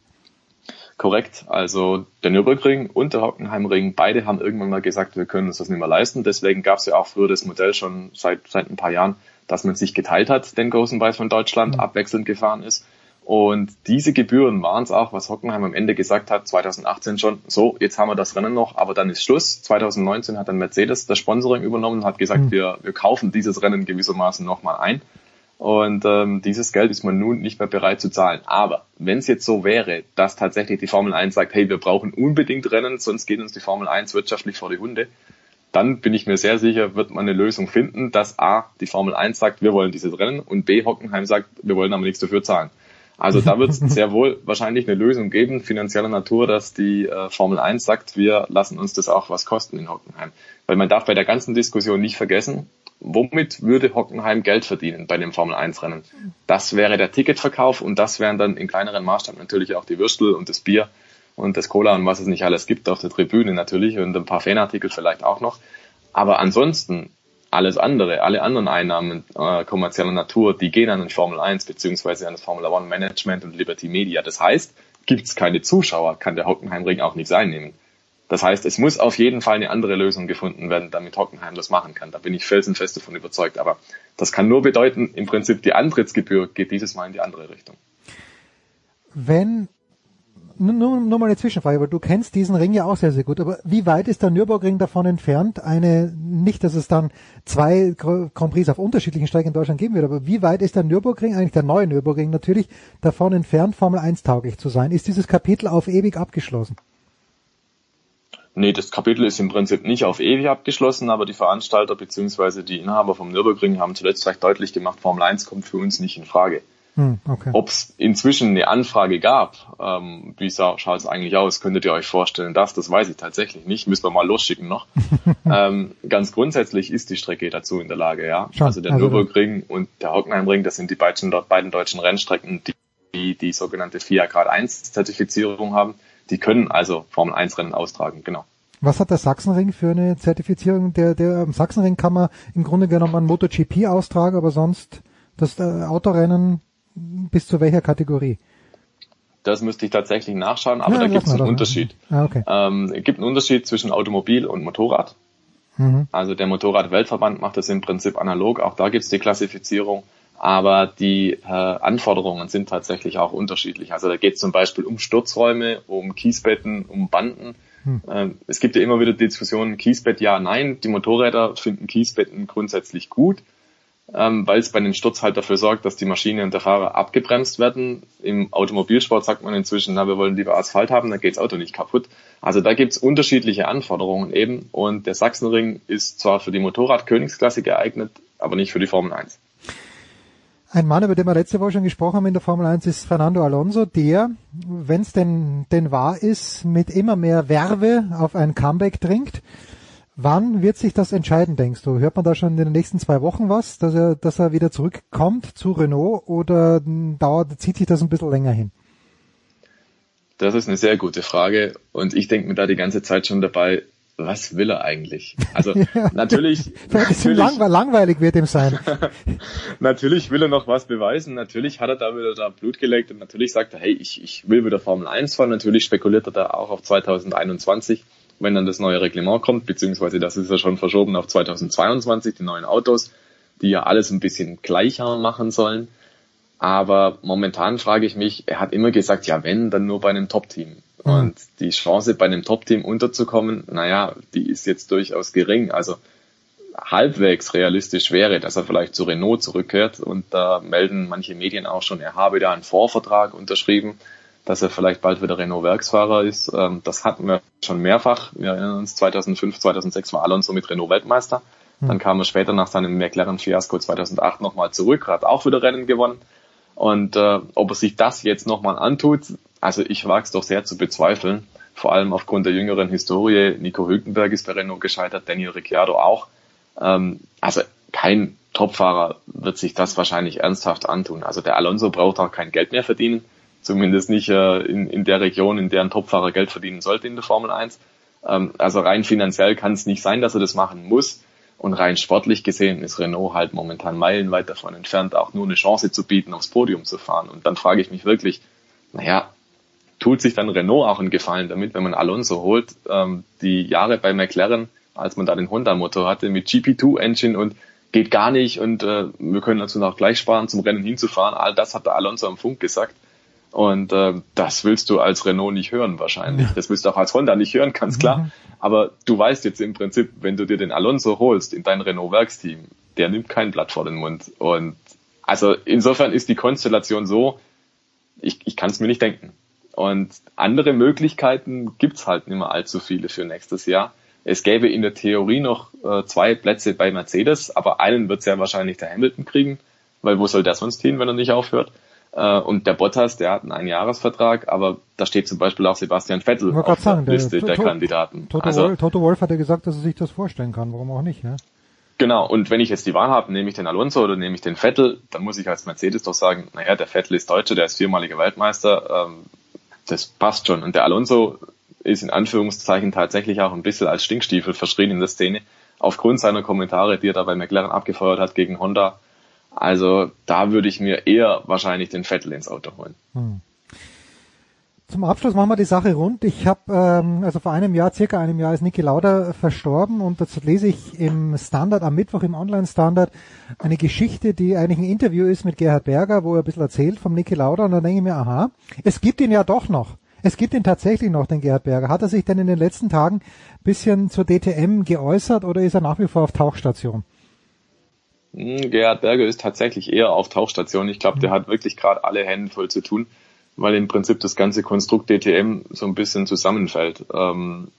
Korrekt. Also der Nürburgring und der Hockenheimring, beide haben irgendwann mal gesagt, wir können uns das nicht mehr leisten. Deswegen gab es ja auch früher das Modell schon seit, seit ein paar Jahren, dass man sich geteilt hat, den Großen Preis von Deutschland, mhm. abwechselnd gefahren ist. Und diese Gebühren waren es auch, was Hockenheim am Ende gesagt hat, 2018 schon, so, jetzt haben wir das Rennen noch, aber dann ist Schluss. 2019 hat dann Mercedes das Sponsoring übernommen und hat gesagt, mhm. wir, wir kaufen dieses Rennen gewissermaßen nochmal ein. Und ähm, dieses Geld ist man nun nicht mehr bereit zu zahlen. Aber wenn es jetzt so wäre, dass tatsächlich die Formel 1 sagt, hey, wir brauchen unbedingt Rennen, sonst geht uns die Formel 1 wirtschaftlich vor die Hunde, dann bin ich mir sehr sicher, wird man eine Lösung finden, dass A, die Formel 1 sagt, wir wollen dieses Rennen und B, Hockenheim sagt, wir wollen aber nichts dafür zahlen. Also da wird es sehr wohl wahrscheinlich eine Lösung geben, finanzieller Natur, dass die äh, Formel 1 sagt, wir lassen uns das auch was kosten in Hockenheim. Weil man darf bei der ganzen Diskussion nicht vergessen, womit würde Hockenheim Geld verdienen bei dem Formel 1 Rennen? Das wäre der Ticketverkauf und das wären dann in kleineren Maßstab natürlich auch die Würstel und das Bier und das Cola und was es nicht alles gibt auf der Tribüne natürlich und ein paar Fanartikel vielleicht auch noch. Aber ansonsten alles andere, alle anderen Einnahmen äh, kommerzieller Natur, die gehen an den Formel 1 beziehungsweise an das Formula One Management und Liberty Media. Das heißt, gibt es keine Zuschauer, kann der Hockenheimring auch nichts einnehmen. Das heißt, es muss auf jeden Fall eine andere Lösung gefunden werden, damit Hockenheim das machen kann. Da bin ich felsenfest davon überzeugt. Aber das kann nur bedeuten, im Prinzip die Antrittsgebühr geht dieses Mal in die andere Richtung. Wenn nur, nur mal eine Zwischenfrage, weil du kennst diesen Ring ja auch sehr, sehr gut, aber wie weit ist der Nürburgring davon entfernt? Eine, nicht, dass es dann zwei Grand Prix auf unterschiedlichen Strecken in Deutschland geben wird, aber wie weit ist der Nürburgring, eigentlich der neue Nürburgring natürlich, davon entfernt, Formel 1 tauglich zu sein? Ist dieses Kapitel auf ewig abgeschlossen? Nee, das Kapitel ist im Prinzip nicht auf ewig abgeschlossen, aber die Veranstalter bzw. die Inhaber vom Nürburgring haben zuletzt recht deutlich gemacht, Formel 1 kommt für uns nicht in Frage. Hm, okay. Ob es inzwischen eine Anfrage gab, ähm, wie schaut es eigentlich aus, könntet ihr euch vorstellen, das, das weiß ich tatsächlich nicht, müssen wir mal losschicken noch. ähm, ganz grundsätzlich ist die Strecke dazu in der Lage, ja. Schon, also der also Nürburgring und der Hockenheimring, das sind die beiden, beiden deutschen Rennstrecken, die die, die sogenannte FIA Grad 1 Zertifizierung haben. Die können also Formel 1 Rennen austragen, genau. Was hat der Sachsenring für eine Zertifizierung? Der, der am Sachsenring kann man im Grunde genommen ein MotoGP austragen, aber sonst das äh, Autorennen bis zu welcher Kategorie? Das müsste ich tatsächlich nachschauen, aber ja, da gibt es einen Unterschied. Ah, okay. ähm, es gibt einen Unterschied zwischen Automobil und Motorrad. Mhm. Also der Motorrad-Weltverband macht das im Prinzip analog, auch da gibt es die Klassifizierung, aber die äh, Anforderungen sind tatsächlich auch unterschiedlich. Also da geht es zum Beispiel um Sturzräume, um Kiesbetten, um Banden. Hm. Ähm, es gibt ja immer wieder Diskussionen, Kiesbett ja, nein. Die Motorräder finden Kiesbetten grundsätzlich gut ähm, weil es bei den Sturz halt dafür sorgt, dass die Maschine und der Fahrer abgebremst werden. Im Automobilsport sagt man inzwischen, na, wir wollen lieber Asphalt haben, dann geht das Auto nicht kaputt. Also da gibt's unterschiedliche Anforderungen eben und der Sachsenring ist zwar für die Motorrad-Königsklasse geeignet, aber nicht für die Formel 1. Ein Mann, über den wir letzte Woche schon gesprochen haben in der Formel 1, ist Fernando Alonso, der, wenn es denn, denn wahr ist, mit immer mehr Werbe auf ein Comeback dringt. Wann wird sich das entscheiden, denkst du? Hört man da schon in den nächsten zwei Wochen was, dass er, dass er wieder zurückkommt zu Renault oder dauert, zieht sich das ein bisschen länger hin? Das ist eine sehr gute Frage und ich denke mir da die ganze Zeit schon dabei, was will er eigentlich? Also ja. natürlich, natürlich lang, langweilig wird ihm sein. natürlich will er noch was beweisen, natürlich hat er da wieder da Blut gelegt und natürlich sagt er, hey, ich, ich will wieder Formel 1 fahren, natürlich spekuliert er da auch auf 2021 wenn dann das neue Reglement kommt, beziehungsweise das ist ja schon verschoben auf 2022, die neuen Autos, die ja alles ein bisschen gleicher machen sollen. Aber momentan frage ich mich, er hat immer gesagt, ja wenn, dann nur bei einem Top-Team. Mhm. Und die Chance, bei einem Top-Team unterzukommen, naja, die ist jetzt durchaus gering. Also halbwegs realistisch wäre, dass er vielleicht zu Renault zurückkehrt. Und da melden manche Medien auch schon, er habe da einen Vorvertrag unterschrieben dass er vielleicht bald wieder Renault-Werksfahrer ist. Ähm, das hatten wir schon mehrfach. Wir erinnern uns, 2005, 2006 war Alonso mit Renault Weltmeister. Hm. Dann kam er später nach seinem McLaren-Fiasko 2008 nochmal zurück, hat auch wieder Rennen gewonnen. Und äh, ob er sich das jetzt nochmal antut, also ich wage es doch sehr zu bezweifeln. Vor allem aufgrund der jüngeren Historie. Nico Hülkenberg ist bei Renault gescheitert, Daniel Ricciardo auch. Ähm, also kein Topfahrer wird sich das wahrscheinlich ernsthaft antun. Also der Alonso braucht auch kein Geld mehr verdienen, zumindest nicht äh, in, in der Region, in der ein Topfahrer Geld verdienen sollte in der Formel 1. Ähm, also rein finanziell kann es nicht sein, dass er das machen muss. Und rein sportlich gesehen ist Renault halt momentan meilenweit davon entfernt, auch nur eine Chance zu bieten, aufs Podium zu fahren. Und dann frage ich mich wirklich, naja, tut sich dann Renault auch einen Gefallen damit, wenn man Alonso holt, ähm, die Jahre bei McLaren, als man da den Honda-Motor hatte, mit GP2-Engine und geht gar nicht und äh, wir können dazu noch gleich sparen, zum Rennen hinzufahren. All das hat der Alonso am Funk gesagt. Und äh, das willst du als Renault nicht hören wahrscheinlich. Das willst du auch als Honda nicht hören, ganz klar. Mhm. Aber du weißt jetzt im Prinzip, wenn du dir den Alonso holst in dein Renault-Werksteam, der nimmt kein Blatt vor den Mund. Und also insofern ist die Konstellation so, ich, ich kann es mir nicht denken. Und andere Möglichkeiten gibt's halt nicht mehr allzu viele für nächstes Jahr. Es gäbe in der Theorie noch äh, zwei Plätze bei Mercedes, aber einen wird sehr wahrscheinlich der Hamilton kriegen, weil wo soll der sonst hin, wenn er nicht aufhört? Äh, und der Bottas, der hat einen Einjahresvertrag, aber da steht zum Beispiel auch Sebastian Vettel auf sagen, der Liste der, der Kandidaten. Toto, also, Wolf, Toto Wolf hat ja gesagt, dass er sich das vorstellen kann, warum auch nicht, ne? Genau, und wenn ich jetzt die Wahl habe, nehme ich den Alonso oder nehme ich den Vettel, dann muss ich als Mercedes doch sagen, naja, der Vettel ist Deutscher, der ist viermaliger Weltmeister, ähm, das passt schon. Und der Alonso ist in Anführungszeichen tatsächlich auch ein bisschen als Stinkstiefel verschrien in der Szene, aufgrund seiner Kommentare, die er da bei McLaren abgefeuert hat gegen Honda, also da würde ich mir eher wahrscheinlich den Vettel ins Auto holen. Hm. Zum Abschluss machen wir die Sache rund. Ich habe, ähm, also vor einem Jahr, circa einem Jahr ist Niki Lauda verstorben und dazu lese ich im Standard, am Mittwoch im Online-Standard eine Geschichte, die eigentlich ein Interview ist mit Gerhard Berger, wo er ein bisschen erzählt vom Niki Lauda und dann denke ich mir, aha, es gibt ihn ja doch noch. Es gibt ihn tatsächlich noch, den Gerhard Berger. Hat er sich denn in den letzten Tagen bisschen zur DTM geäußert oder ist er nach wie vor auf Tauchstation? Hm, Gerhard Berger ist tatsächlich eher auf Tauchstation. Ich glaube, der hat wirklich gerade alle Hände voll zu tun, weil im Prinzip das ganze Konstrukt DTM so ein bisschen zusammenfällt. Ähm,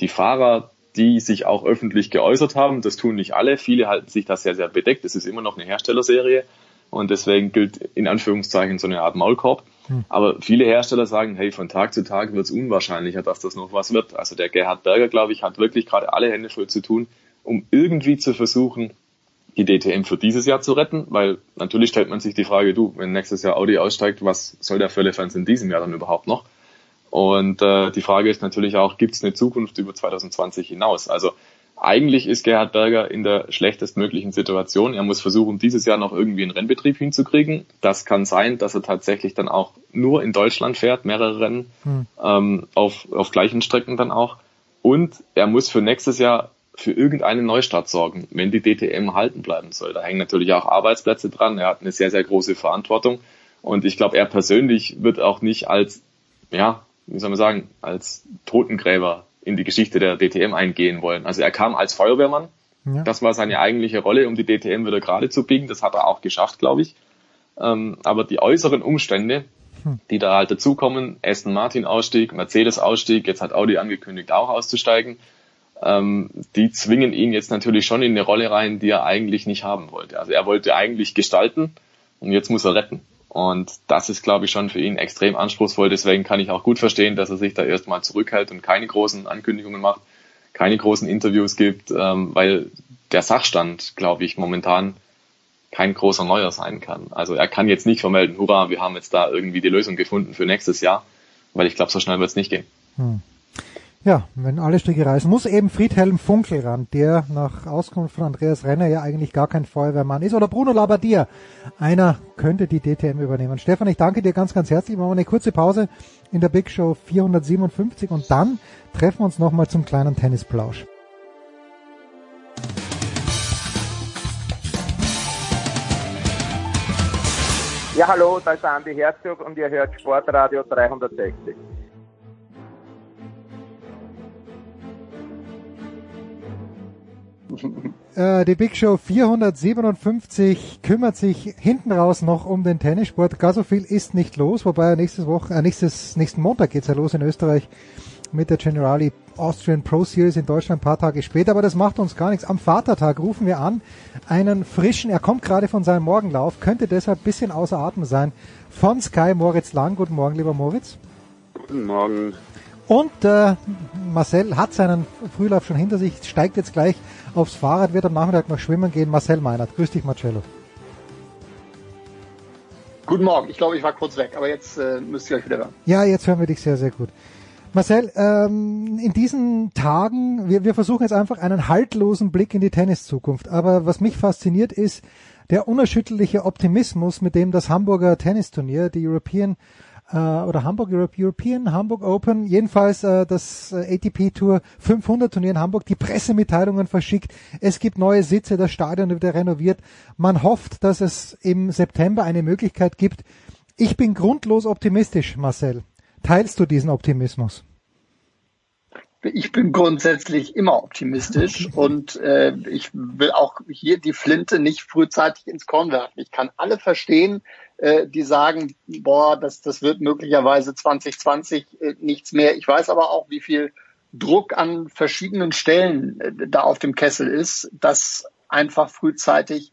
die Fahrer, die sich auch öffentlich geäußert haben, das tun nicht alle. Viele halten sich das sehr, sehr bedeckt. Es ist immer noch eine Herstellerserie und deswegen gilt in Anführungszeichen so eine Art Maulkorb. Hm. Aber viele Hersteller sagen, hey, von Tag zu Tag wird es unwahrscheinlicher, dass das noch was wird. Also der Gerhard Berger, glaube ich, hat wirklich gerade alle Hände voll zu tun, um irgendwie zu versuchen, die DTM für dieses Jahr zu retten, weil natürlich stellt man sich die Frage, du, wenn nächstes Jahr Audi aussteigt, was soll der Völlefans in diesem Jahr dann überhaupt noch? Und äh, die Frage ist natürlich auch, gibt es eine Zukunft über 2020 hinaus? Also eigentlich ist Gerhard Berger in der schlechtestmöglichen Situation. Er muss versuchen, dieses Jahr noch irgendwie einen Rennbetrieb hinzukriegen. Das kann sein, dass er tatsächlich dann auch nur in Deutschland fährt, mehrere Rennen, hm. ähm, auf, auf gleichen Strecken dann auch. Und er muss für nächstes Jahr für irgendeinen Neustart sorgen, wenn die DTM halten bleiben soll. Da hängen natürlich auch Arbeitsplätze dran. Er hat eine sehr, sehr große Verantwortung. Und ich glaube, er persönlich wird auch nicht als, ja, wie soll man sagen, als Totengräber in die Geschichte der DTM eingehen wollen. Also er kam als Feuerwehrmann. Ja. Das war seine eigentliche Rolle, um die DTM wieder gerade zu biegen. Das hat er auch geschafft, glaube ich. Ähm, aber die äußeren Umstände, hm. die da halt dazukommen, Aston Martin Ausstieg, Mercedes Ausstieg, jetzt hat Audi angekündigt, auch auszusteigen ähm, die zwingen ihn jetzt natürlich schon in eine Rolle rein, die er eigentlich nicht haben wollte. Also er wollte eigentlich gestalten und jetzt muss er retten. Und das ist, glaube ich, schon für ihn extrem anspruchsvoll. Deswegen kann ich auch gut verstehen, dass er sich da erstmal zurückhält und keine großen Ankündigungen macht, keine großen Interviews gibt, ähm, weil der Sachstand, glaube ich, momentan kein großer Neuer sein kann. Also er kann jetzt nicht vermelden, hurra, wir haben jetzt da irgendwie die Lösung gefunden für nächstes Jahr, weil ich glaube, so schnell wird es nicht gehen. Hm. Ja, wenn alle Stricke reißen, muss eben Friedhelm Funkel ran, der nach Auskunft von Andreas Renner ja eigentlich gar kein Feuerwehrmann ist. Oder Bruno Labbadia. Einer könnte die DTM übernehmen. Stefan, ich danke dir ganz, ganz herzlich. Wir machen eine kurze Pause in der Big Show 457 und dann treffen wir uns nochmal zum kleinen Tennisplausch. Ja, hallo, da ist Andi Herzog und ihr hört Sportradio 360. Äh, die Big Show 457 kümmert sich hinten raus noch um den Tennissport. Gar so viel ist nicht los, wobei nächstes Woche, äh, nächstes, nächsten Montag geht's ja los in Österreich mit der Generali Austrian Pro Series in Deutschland ein paar Tage später, aber das macht uns gar nichts. Am Vatertag rufen wir an einen frischen, er kommt gerade von seinem Morgenlauf, könnte deshalb ein bisschen außer Atem sein, von Sky Moritz Lang. Guten Morgen, lieber Moritz. Guten Morgen. Und äh, Marcel hat seinen Frühlauf schon hinter sich, steigt jetzt gleich aufs Fahrrad, wird am Nachmittag noch schwimmen gehen. Marcel Meinert, grüß dich Marcello. Guten Morgen, ich glaube, ich war kurz weg, aber jetzt äh, müsst ihr euch wieder hören. Ja, jetzt hören wir dich sehr, sehr gut. Marcel, ähm, in diesen Tagen, wir, wir versuchen jetzt einfach einen haltlosen Blick in die Tenniszukunft. Aber was mich fasziniert ist der unerschütterliche Optimismus, mit dem das Hamburger Tennisturnier, die European äh, oder Hamburg Europe, European Hamburg Open, jedenfalls äh, das äh, ATP Tour 500 Turnier in Hamburg, die Pressemitteilungen verschickt. Es gibt neue Sitze, das Stadion wird renoviert. Man hofft, dass es im September eine Möglichkeit gibt. Ich bin grundlos optimistisch, Marcel. Teilst du diesen Optimismus? Ich bin grundsätzlich immer optimistisch und äh, ich will auch hier die Flinte nicht frühzeitig ins Korn werfen. Ich kann alle verstehen, die sagen, boah, das, das wird möglicherweise 2020 äh, nichts mehr. Ich weiß aber auch, wie viel Druck an verschiedenen Stellen äh, da auf dem Kessel ist, dass einfach frühzeitig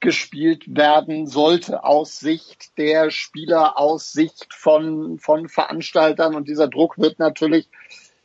gespielt werden sollte aus Sicht der Spieler, aus Sicht von, von Veranstaltern. Und dieser Druck wird natürlich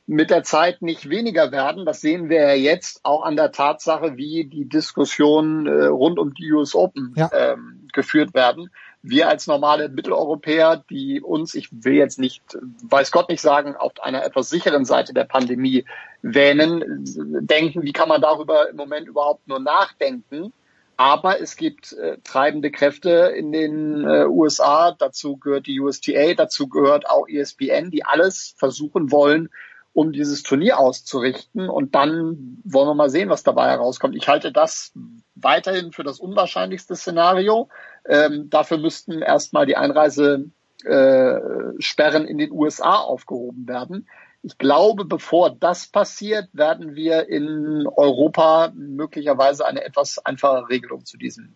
mit der Zeit nicht weniger werden. Das sehen wir ja jetzt auch an der Tatsache, wie die Diskussionen äh, rund um die US Open ja. ähm, geführt werden. Wir als normale Mitteleuropäer, die uns, ich will jetzt nicht, weiß Gott nicht sagen, auf einer etwas sicheren Seite der Pandemie wähnen, denken, wie kann man darüber im Moment überhaupt nur nachdenken? Aber es gibt äh, treibende Kräfte in den äh, USA, dazu gehört die USTA, dazu gehört auch ESPN, die alles versuchen wollen, um dieses Turnier auszurichten. Und dann wollen wir mal sehen, was dabei herauskommt. Ich halte das weiterhin für das unwahrscheinlichste Szenario. Ähm, dafür müssten erstmal die Einreisesperren äh, in den USA aufgehoben werden. Ich glaube, bevor das passiert, werden wir in Europa möglicherweise eine etwas einfache Regelung zu diesem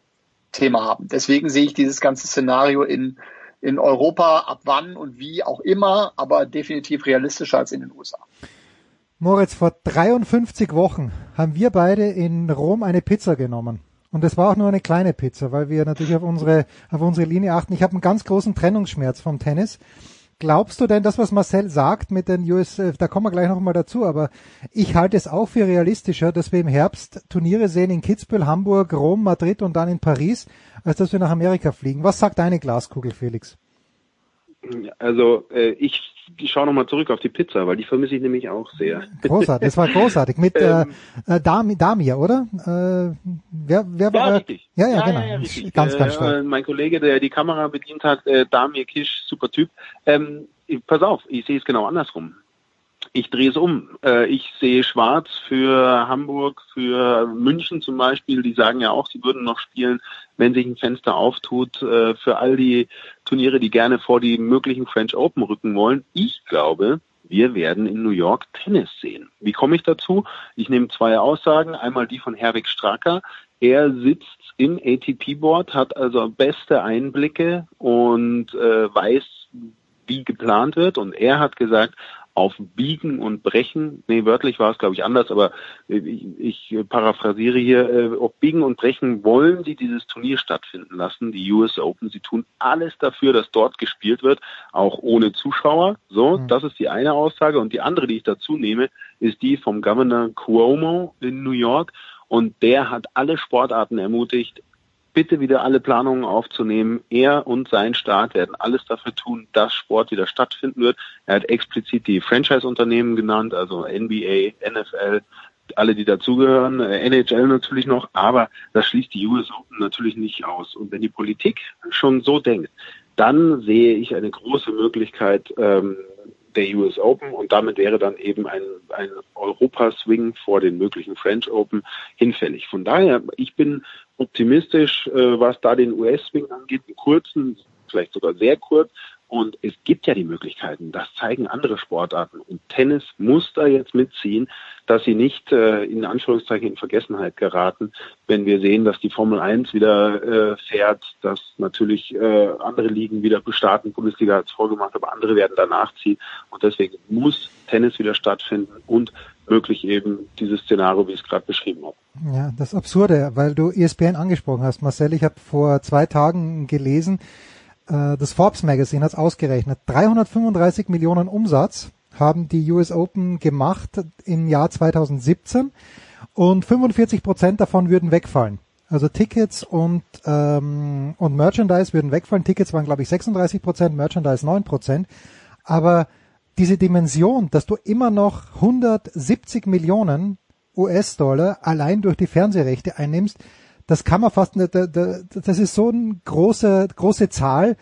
Thema haben. Deswegen sehe ich dieses ganze Szenario in, in Europa ab wann und wie auch immer, aber definitiv realistischer als in den USA. Moritz, vor 53 Wochen haben wir beide in Rom eine Pizza genommen. Und es war auch nur eine kleine Pizza, weil wir natürlich auf unsere, auf unsere Linie achten. Ich habe einen ganz großen Trennungsschmerz vom Tennis. Glaubst du denn, das, was Marcel sagt mit den US, da kommen wir gleich noch mal dazu, aber ich halte es auch für realistischer, dass wir im Herbst Turniere sehen in Kitzbühel, Hamburg, Rom, Madrid und dann in Paris, als dass wir nach Amerika fliegen. Was sagt deine Glaskugel, Felix? Also äh, ich schaue nochmal zurück auf die Pizza, weil die vermisse ich nämlich auch sehr. Großartig, das war großartig. Mit ähm, äh, Dami, Damir, oder? Äh, wer, wer war ja, richtig. Ja, ja, ja genau. Ja, richtig. Ganz, ganz stark. Äh, mein Kollege, der die Kamera bedient hat, äh, Damir Kisch, super Typ. Ähm, pass auf, ich sehe es genau andersrum ich drehe es um. Äh, ich sehe schwarz für Hamburg, für München zum Beispiel. Die sagen ja auch, sie würden noch spielen, wenn sich ein Fenster auftut. Äh, für all die Turniere, die gerne vor die möglichen French Open rücken wollen. Ich glaube, wir werden in New York Tennis sehen. Wie komme ich dazu? Ich nehme zwei Aussagen. Einmal die von Herwig Stracker. Er sitzt im ATP-Board, hat also beste Einblicke und äh, weiß, wie geplant wird. Und er hat gesagt, auf Biegen und Brechen, nee, wörtlich war es, glaube ich, anders, aber ich, ich paraphrasiere hier, äh, auf Biegen und Brechen wollen sie dieses Turnier stattfinden lassen, die US Open. Sie tun alles dafür, dass dort gespielt wird, auch ohne Zuschauer. So, mhm. das ist die eine Aussage. Und die andere, die ich dazu nehme, ist die vom Governor Cuomo in New York. Und der hat alle Sportarten ermutigt, bitte wieder alle Planungen aufzunehmen. Er und sein Staat werden alles dafür tun, dass Sport wieder stattfinden wird. Er hat explizit die Franchise-Unternehmen genannt, also NBA, NFL, alle, die dazugehören, äh, NHL natürlich noch, aber das schließt die US Open natürlich nicht aus. Und wenn die Politik schon so denkt, dann sehe ich eine große Möglichkeit, ähm, der US Open und damit wäre dann eben ein, ein Europa-Swing vor den möglichen French Open hinfällig. Von daher, ich bin optimistisch, äh, was da den US-Swing angeht, einen kurzen, vielleicht sogar sehr kurz, und es gibt ja die Möglichkeiten, das zeigen andere Sportarten. Und Tennis muss da jetzt mitziehen, dass sie nicht äh, in Anführungszeichen in Vergessenheit geraten, wenn wir sehen, dass die Formel 1 wieder äh, fährt, dass natürlich äh, andere Ligen wieder bestarten. Bundesliga hat es vorgemacht, aber andere werden danach ziehen. Und deswegen muss Tennis wieder stattfinden und möglich eben dieses Szenario, wie ich es gerade beschrieben habe. Ja, das Absurde, weil du ESPN angesprochen hast, Marcel. Ich habe vor zwei Tagen gelesen, äh, das Forbes Magazine hat ausgerechnet, 335 Millionen Umsatz haben die US Open gemacht im Jahr 2017 und 45 Prozent davon würden wegfallen. Also Tickets und, ähm, und Merchandise würden wegfallen. Tickets waren, glaube ich, 36 Prozent, Merchandise 9 Prozent. Aber diese Dimension, dass du immer noch 170 Millionen US-Dollar allein durch die Fernsehrechte einnimmst, das kann man fast, das ist so eine große, große Zahl,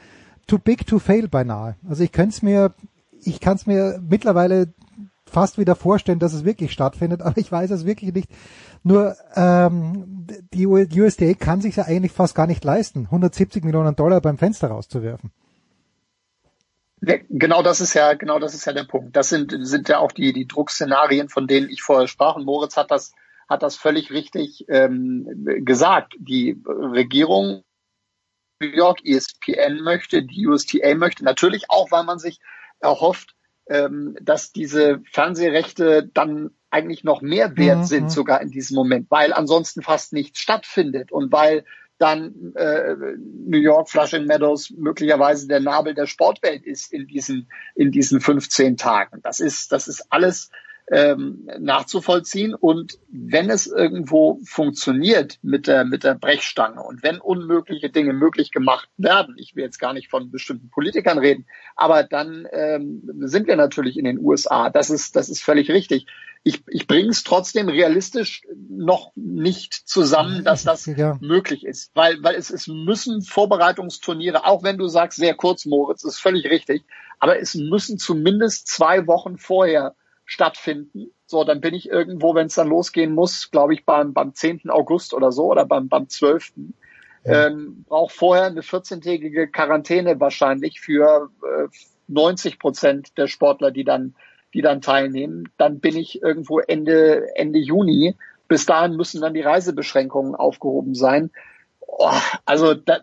too big to fail beinahe. Also ich könnte es mir, ich kann es mir mittlerweile fast wieder vorstellen, dass es wirklich stattfindet, aber ich weiß es wirklich nicht. Nur ähm, die USDA kann sich ja eigentlich fast gar nicht leisten, 170 Millionen Dollar beim Fenster rauszuwerfen. Genau das ist ja, genau das ist ja der Punkt. Das sind, sind ja auch die, die Druckszenarien, von denen ich vorher sprach. Und Moritz hat das, hat das völlig richtig ähm, gesagt. Die Regierung New York ESPN möchte, die USTA möchte, natürlich auch, weil man sich erhofft, ähm, dass diese Fernsehrechte dann eigentlich noch mehr wert mhm. sind, sogar in diesem Moment, weil ansonsten fast nichts stattfindet und weil dann äh, New York Flushing Meadows möglicherweise der Nabel der Sportwelt ist in diesen in diesen 15 Tagen. Das ist das ist alles ähm, nachzuvollziehen und wenn es irgendwo funktioniert mit der mit der Brechstange und wenn unmögliche Dinge möglich gemacht werden, ich will jetzt gar nicht von bestimmten Politikern reden, aber dann ähm, sind wir natürlich in den USA. Das ist das ist völlig richtig ich, ich bringe es trotzdem realistisch noch nicht zusammen, dass das ja. möglich ist. Weil, weil es, es müssen Vorbereitungsturniere, auch wenn du sagst, sehr kurz, Moritz, ist völlig richtig, aber es müssen zumindest zwei Wochen vorher stattfinden. So, dann bin ich irgendwo, wenn es dann losgehen muss, glaube ich, beim, beim 10. August oder so oder beim, beim 12. Ja. Ähm, brauche vorher eine 14-tägige Quarantäne wahrscheinlich für äh, 90 Prozent der Sportler, die dann die dann teilnehmen. Dann bin ich irgendwo Ende, Ende Juni. Bis dahin müssen dann die Reisebeschränkungen aufgehoben sein. Oh, also da,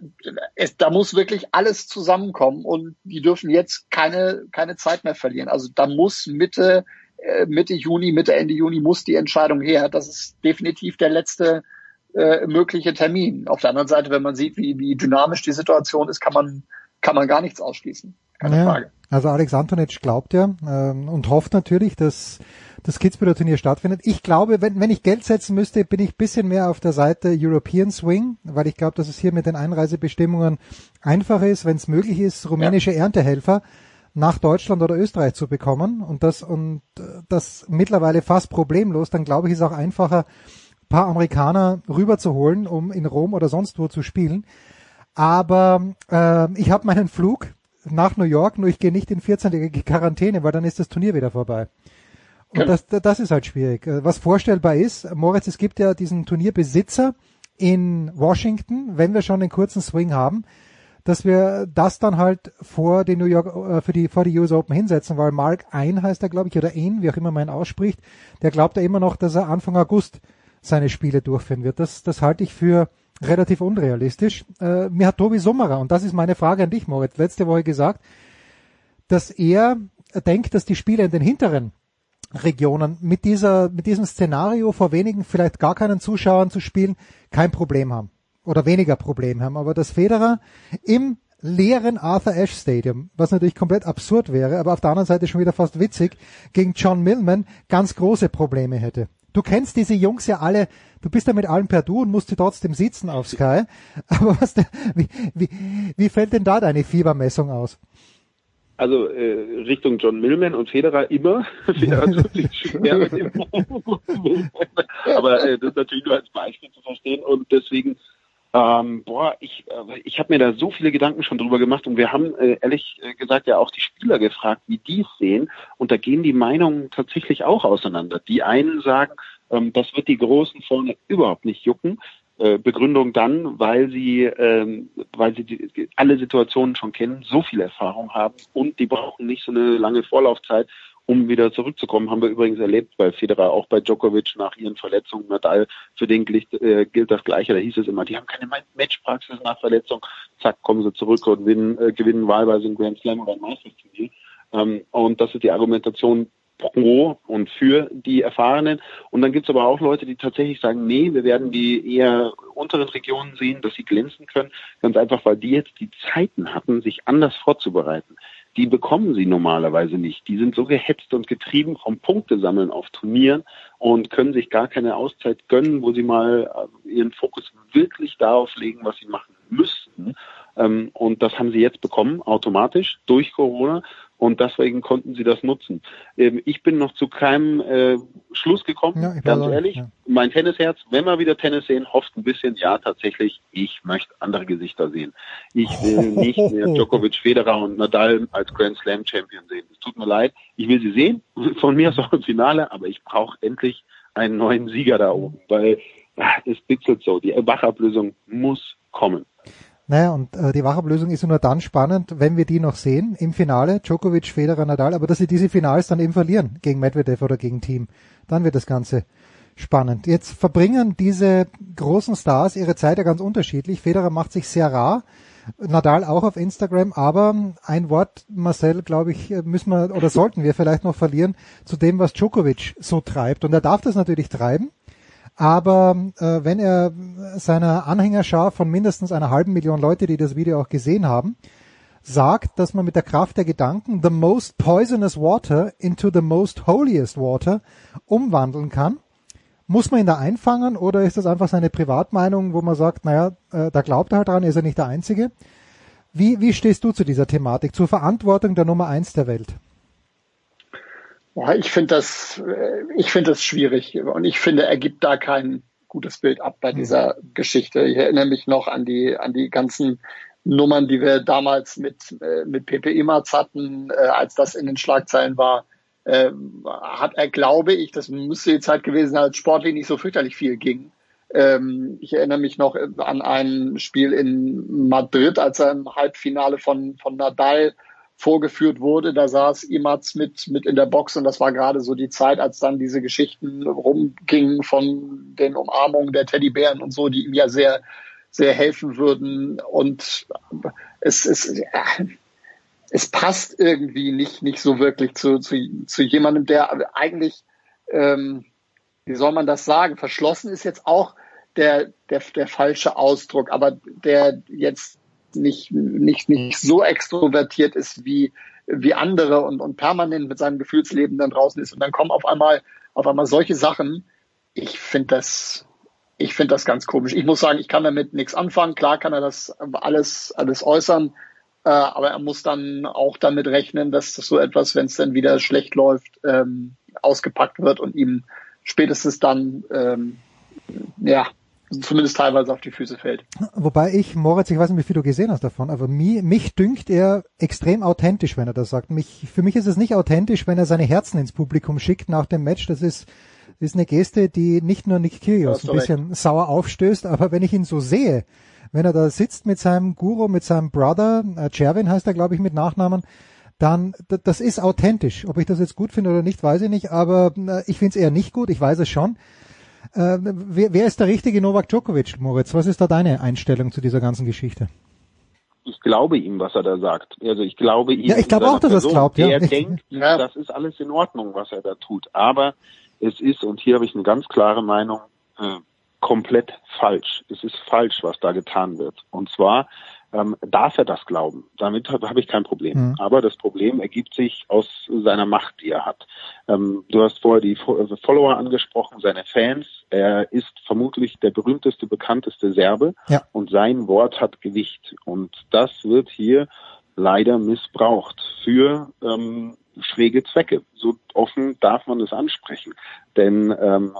es, da muss wirklich alles zusammenkommen und die dürfen jetzt keine, keine Zeit mehr verlieren. Also da muss Mitte, Mitte Juni, Mitte, Ende Juni muss die Entscheidung her. Das ist definitiv der letzte äh, mögliche Termin. Auf der anderen Seite, wenn man sieht, wie, wie dynamisch die Situation ist, kann man, kann man gar nichts ausschließen. Keine ja, Frage. Also Alex Antonitsch glaubt ja ähm, und hofft natürlich, dass das Kitzbühler Turnier stattfindet. Ich glaube, wenn, wenn ich Geld setzen müsste, bin ich bisschen mehr auf der Seite European Swing, weil ich glaube, dass es hier mit den Einreisebestimmungen einfacher ist, wenn es möglich ist, rumänische ja. Erntehelfer nach Deutschland oder Österreich zu bekommen und das und äh, das mittlerweile fast problemlos, dann glaube ich, ist auch einfacher, paar Amerikaner rüberzuholen, um in Rom oder sonst wo zu spielen. Aber äh, ich habe meinen Flug nach New York, nur ich gehe nicht in 14-tägige Quarantäne, weil dann ist das Turnier wieder vorbei. Und das, das ist halt schwierig. Was vorstellbar ist, Moritz, es gibt ja diesen Turnierbesitzer in Washington, wenn wir schon den kurzen Swing haben, dass wir das dann halt vor die New York, äh, für die, vor die US Open hinsetzen, weil Mark Ein heißt er, glaube ich, oder Ein, wie auch immer man ihn ausspricht, der glaubt ja immer noch, dass er Anfang August seine Spiele durchführen wird. Das, das halte ich für relativ unrealistisch. Äh, mir hat Tobi Sommerer, und das ist meine Frage an dich, Moritz, letzte Woche gesagt, dass er denkt, dass die Spieler in den hinteren Regionen mit dieser, mit diesem Szenario vor wenigen vielleicht gar keinen Zuschauern zu spielen, kein Problem haben. Oder weniger Problem haben. Aber dass Federer im leeren Arthur Ashe Stadium, was natürlich komplett absurd wäre, aber auf der anderen Seite schon wieder fast witzig, gegen John Millman ganz große Probleme hätte. Du kennst diese Jungs ja alle, du bist ja mit allen per Du und musst sie trotzdem sitzen auf Sky. Aber was, wie, wie, wie fällt denn da deine Fiebermessung aus? Also äh, Richtung John Millman und Federer immer. Federer tut sich schwer mit dem Aber äh, das ist natürlich nur als Beispiel zu verstehen und deswegen ähm, boah, ich, äh, ich habe mir da so viele Gedanken schon drüber gemacht und wir haben äh, ehrlich äh, gesagt ja auch die Spieler gefragt, wie die es sehen und da gehen die Meinungen tatsächlich auch auseinander. Die einen sagen, ähm, das wird die Großen vorne überhaupt nicht jucken. Äh, Begründung dann, weil sie, ähm, weil sie die, alle Situationen schon kennen, so viel Erfahrung haben und die brauchen nicht so eine lange Vorlaufzeit, um wieder zurückzukommen. Haben wir übrigens erlebt bei Federer, auch bei Djokovic nach ihren Verletzungen. Nadal, für den gilt, äh, gilt das Gleiche. Da hieß es immer, die haben keine Matchpraxis nach Verletzung. Zack, kommen sie zurück und gewinnen, äh, gewinnen wahlweise ein Grand Slam oder ein Meisterturnier. Ähm, und das ist die Argumentation pro und für die Erfahrenen. Und dann gibt es aber auch Leute, die tatsächlich sagen, nee, wir werden die eher unteren Regionen sehen, dass sie glänzen können. Ganz einfach, weil die jetzt die Zeiten hatten, sich anders vorzubereiten. Die bekommen sie normalerweise nicht. Die sind so gehetzt und getrieben vom Punktesammeln auf Turnieren und können sich gar keine Auszeit gönnen, wo sie mal äh, ihren Fokus wirklich darauf legen, was sie machen müssten. Ähm, und das haben sie jetzt bekommen, automatisch, durch Corona und deswegen konnten sie das nutzen. Ähm, ich bin noch zu keinem äh, Schluss gekommen, Ja, ganz auch, ehrlich. ja. Mein Tennisherz, wenn wir wieder Tennis sehen, hofft ein bisschen, ja tatsächlich, ich möchte andere Gesichter sehen. Ich will nicht mehr Djokovic, Federer und Nadal als Grand Slam Champion sehen. Es tut mir leid, ich will sie sehen, von mir aus auch im Finale, aber ich brauche endlich einen neuen Sieger da oben, weil ah, es bitzelt so, die Wachablösung muss kommen. Naja, und äh, die Wachablösung ist nur dann spannend, wenn wir die noch sehen im Finale, Djokovic, Federer, Nadal, aber dass sie diese Finals dann eben verlieren gegen Medvedev oder gegen Team, dann wird das Ganze spannend. Jetzt verbringen diese großen Stars ihre Zeit ja ganz unterschiedlich. Federer macht sich sehr rar, Nadal auch auf Instagram, aber ein Wort, Marcel, glaube ich, müssen wir oder sollten wir vielleicht noch verlieren zu dem, was Djokovic so treibt. Und er darf das natürlich treiben. Aber äh, wenn er seiner Anhängerschar von mindestens einer halben Million Leute, die das Video auch gesehen haben, sagt, dass man mit der Kraft der Gedanken the most poisonous water into the most holiest water umwandeln kann, muss man ihn da einfangen oder ist das einfach seine Privatmeinung, wo man sagt, naja, äh, da glaubt er halt dran, ist er nicht der Einzige? Wie, wie stehst du zu dieser Thematik, zur Verantwortung der Nummer eins der Welt? Ja, ich finde das, äh, ich finde das schwierig und ich finde, er gibt da kein gutes Bild ab bei dieser Geschichte. Ich erinnere mich noch an die, an die ganzen Nummern, die wir damals mit, äh, mit Pepe Imatz hatten, äh, als das in den Schlagzeilen war. Äh, hat er, glaube ich, das müsste die Zeit gewesen sein, als sportlich nicht so fürchterlich viel ging. Ähm, ich erinnere mich noch an ein Spiel in Madrid, als er im Halbfinale von, von Nadal vorgeführt wurde. Da saß Imatz mit, mit in der Box und das war gerade so die Zeit, als dann diese Geschichten rumgingen von den Umarmungen der Teddybären und so, die ihm ja sehr, sehr helfen würden. Und es, es, es passt irgendwie nicht, nicht so wirklich zu, zu, zu jemandem, der eigentlich, ähm, wie soll man das sagen, verschlossen ist jetzt auch der, der, der falsche Ausdruck, aber der jetzt nicht, nicht, nicht so extrovertiert ist wie, wie andere und, und permanent mit seinem Gefühlsleben dann draußen ist. Und dann kommen auf einmal, auf einmal solche Sachen. Ich finde das, ich finde das ganz komisch. Ich muss sagen, ich kann damit nichts anfangen. Klar kann er das alles, alles äußern. Äh, aber er muss dann auch damit rechnen, dass das so etwas, wenn es dann wieder schlecht läuft, ähm, ausgepackt wird und ihm spätestens dann, ähm, ja, zumindest teilweise auf die Füße fällt. Wobei ich, Moritz, ich weiß nicht, wie viel du gesehen hast davon, aber mich, mich dünkt er extrem authentisch, wenn er das sagt. Mich, für mich ist es nicht authentisch, wenn er seine Herzen ins Publikum schickt nach dem Match. Das ist, ist eine Geste, die nicht nur Nick Kyrgios ein bisschen recht. sauer aufstößt, aber wenn ich ihn so sehe, wenn er da sitzt mit seinem Guru, mit seinem Brother, äh, Chervin heißt er, glaube ich, mit Nachnamen, dann, das ist authentisch. Ob ich das jetzt gut finde oder nicht, weiß ich nicht, aber äh, ich finde es eher nicht gut, ich weiß es schon. Äh, wer, wer ist der richtige Novak Djokovic, Moritz? Was ist da deine Einstellung zu dieser ganzen Geschichte? Ich glaube ihm, was er da sagt. Also ich glaube ihm. Ja, ich glaube auch, dass er es glaubt. Ja. Er denkt, ja. das ist alles in Ordnung, was er da tut. Aber es ist, und hier habe ich eine ganz klare Meinung, äh, komplett falsch. Es ist falsch, was da getan wird. Und zwar ähm, darf er das glauben. Damit habe hab ich kein Problem. Mhm. Aber das Problem ergibt sich aus seiner Macht, die er hat. Ähm, du hast vorher die Follower angesprochen, seine Fans. Er ist vermutlich der berühmteste, bekannteste Serbe ja. und sein Wort hat Gewicht. Und das wird hier leider missbraucht für ähm, schräge Zwecke. So offen darf man es ansprechen. Denn ähm,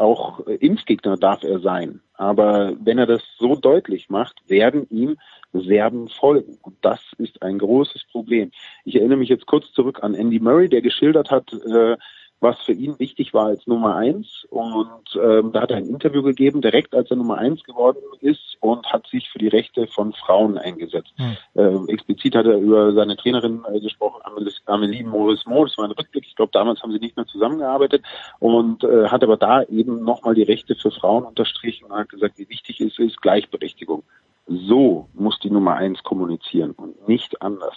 auch Impfgegner darf er sein. Aber wenn er das so deutlich macht, werden ihm Serben folgen. Und das ist ein großes Problem. Ich erinnere mich jetzt kurz zurück an Andy Murray, der geschildert hat, äh, was für ihn wichtig war als Nummer eins. Und ähm, da hat er ein Interview gegeben, direkt als er Nummer eins geworden ist und hat sich für die Rechte von Frauen eingesetzt. Hm. Äh, explizit hat er über seine Trainerin äh, gesprochen, Amelie Morismo. Das war ein Rückblick. Ich glaube, damals haben sie nicht mehr zusammengearbeitet und äh, hat aber da eben nochmal die Rechte für Frauen unterstrichen und hat gesagt, wie wichtig es ist, Gleichberechtigung. So muss die Nummer eins kommunizieren und nicht anders.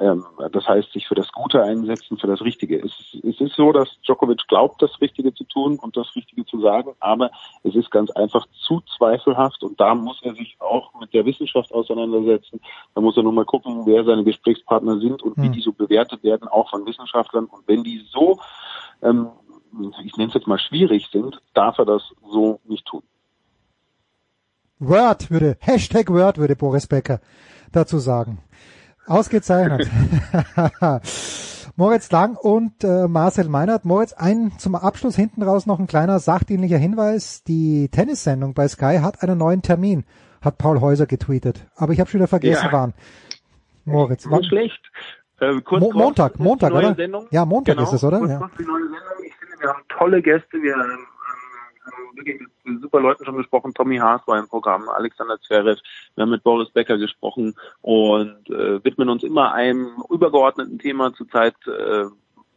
Ähm, das heißt, sich für das Gute einsetzen, für das Richtige. Es, es ist so, dass Djokovic glaubt, das Richtige zu tun und das Richtige zu sagen, aber es ist ganz einfach zu zweifelhaft und da muss er sich auch mit der Wissenschaft auseinandersetzen. Da muss er nur mal gucken, wer seine Gesprächspartner sind und wie Hm. die so bewertet werden, auch von Wissenschaftlern. Und wenn die so, ähm, ich nenne es jetzt mal schwierig sind, darf er das so nicht tun. Word würde, Hashtag Word würde Boris Becker dazu sagen. Ausgezeichnet. Moritz Lang und äh, Marcel Meinert. Moritz, ein zum Abschluss hinten raus noch ein kleiner sachdienlicher Hinweis. Die Tennissendung bei Sky hat einen neuen Termin, hat Paul Häuser getweetet. Aber ich habe schon wieder vergessen, Ja. wann. Moritz, Nicht schlecht. Äh, kurz, Mo kurz, Montag, Montag, neue oder? Sendung. Ja, Montag genau, ist es, oder? Kurz, Ja. kurz die neue Sendung. Ich finde, wir haben tolle Gäste. Wir ähm, haben wirklich mit super Leuten schon gesprochen. Tommy Haas war im Programm, Alexander Zverev. Wir haben mit Boris Becker gesprochen und äh, widmen uns immer einem übergeordneten Thema. Zurzeit äh,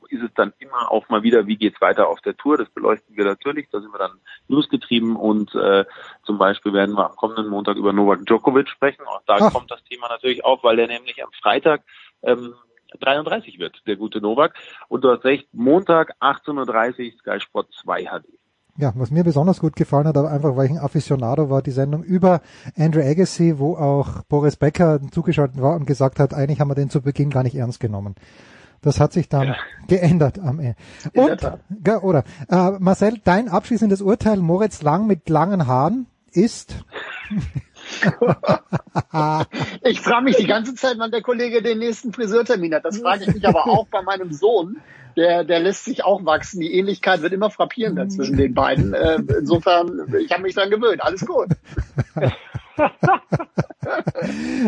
ist es dann immer auch mal wieder, wie geht's weiter auf der Tour. Das beleuchten wir natürlich. Da sind wir dann newsgetrieben und äh, zum Beispiel werden wir am kommenden Montag über Novak Djokovic sprechen. Auch da Ach. kommt das Thema natürlich auf, weil der nämlich am Freitag ähm, 33 wird, der gute Novak. Und du hast recht, Montag 18.30 Uhr Sky Sport 2 HD. Ja, was mir besonders gut gefallen hat, aber einfach weil ich ein Aficionado war, die Sendung über Andrew Agassi, wo auch Boris Becker zugeschaltet war und gesagt hat, eigentlich haben wir den zu Beginn gar nicht ernst genommen. Das hat sich dann geändert am Ende. Und, ja, oder, äh, Marcel, dein abschließendes Urteil, Moritz Lang mit langen Haaren ist? Ich frage mich die ganze Zeit, wann der Kollege den nächsten Friseurtermin hat. Das frage ich mich aber auch bei meinem Sohn. Der, der lässt sich auch wachsen. Die Ähnlichkeit wird immer frappierender zwischen den beiden. Äh, insofern, ich habe mich dran gewöhnt. Alles gut.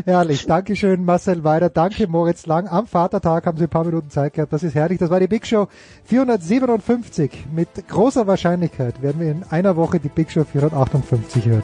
Herrlich, Dankeschön Marcel Weider, danke Moritz Lang. Am Vatertag haben Sie ein paar Minuten Zeit gehabt, das ist herrlich. Das war die Big Show 457. Mit großer Wahrscheinlichkeit werden wir in einer Woche die Big Show 458 hören.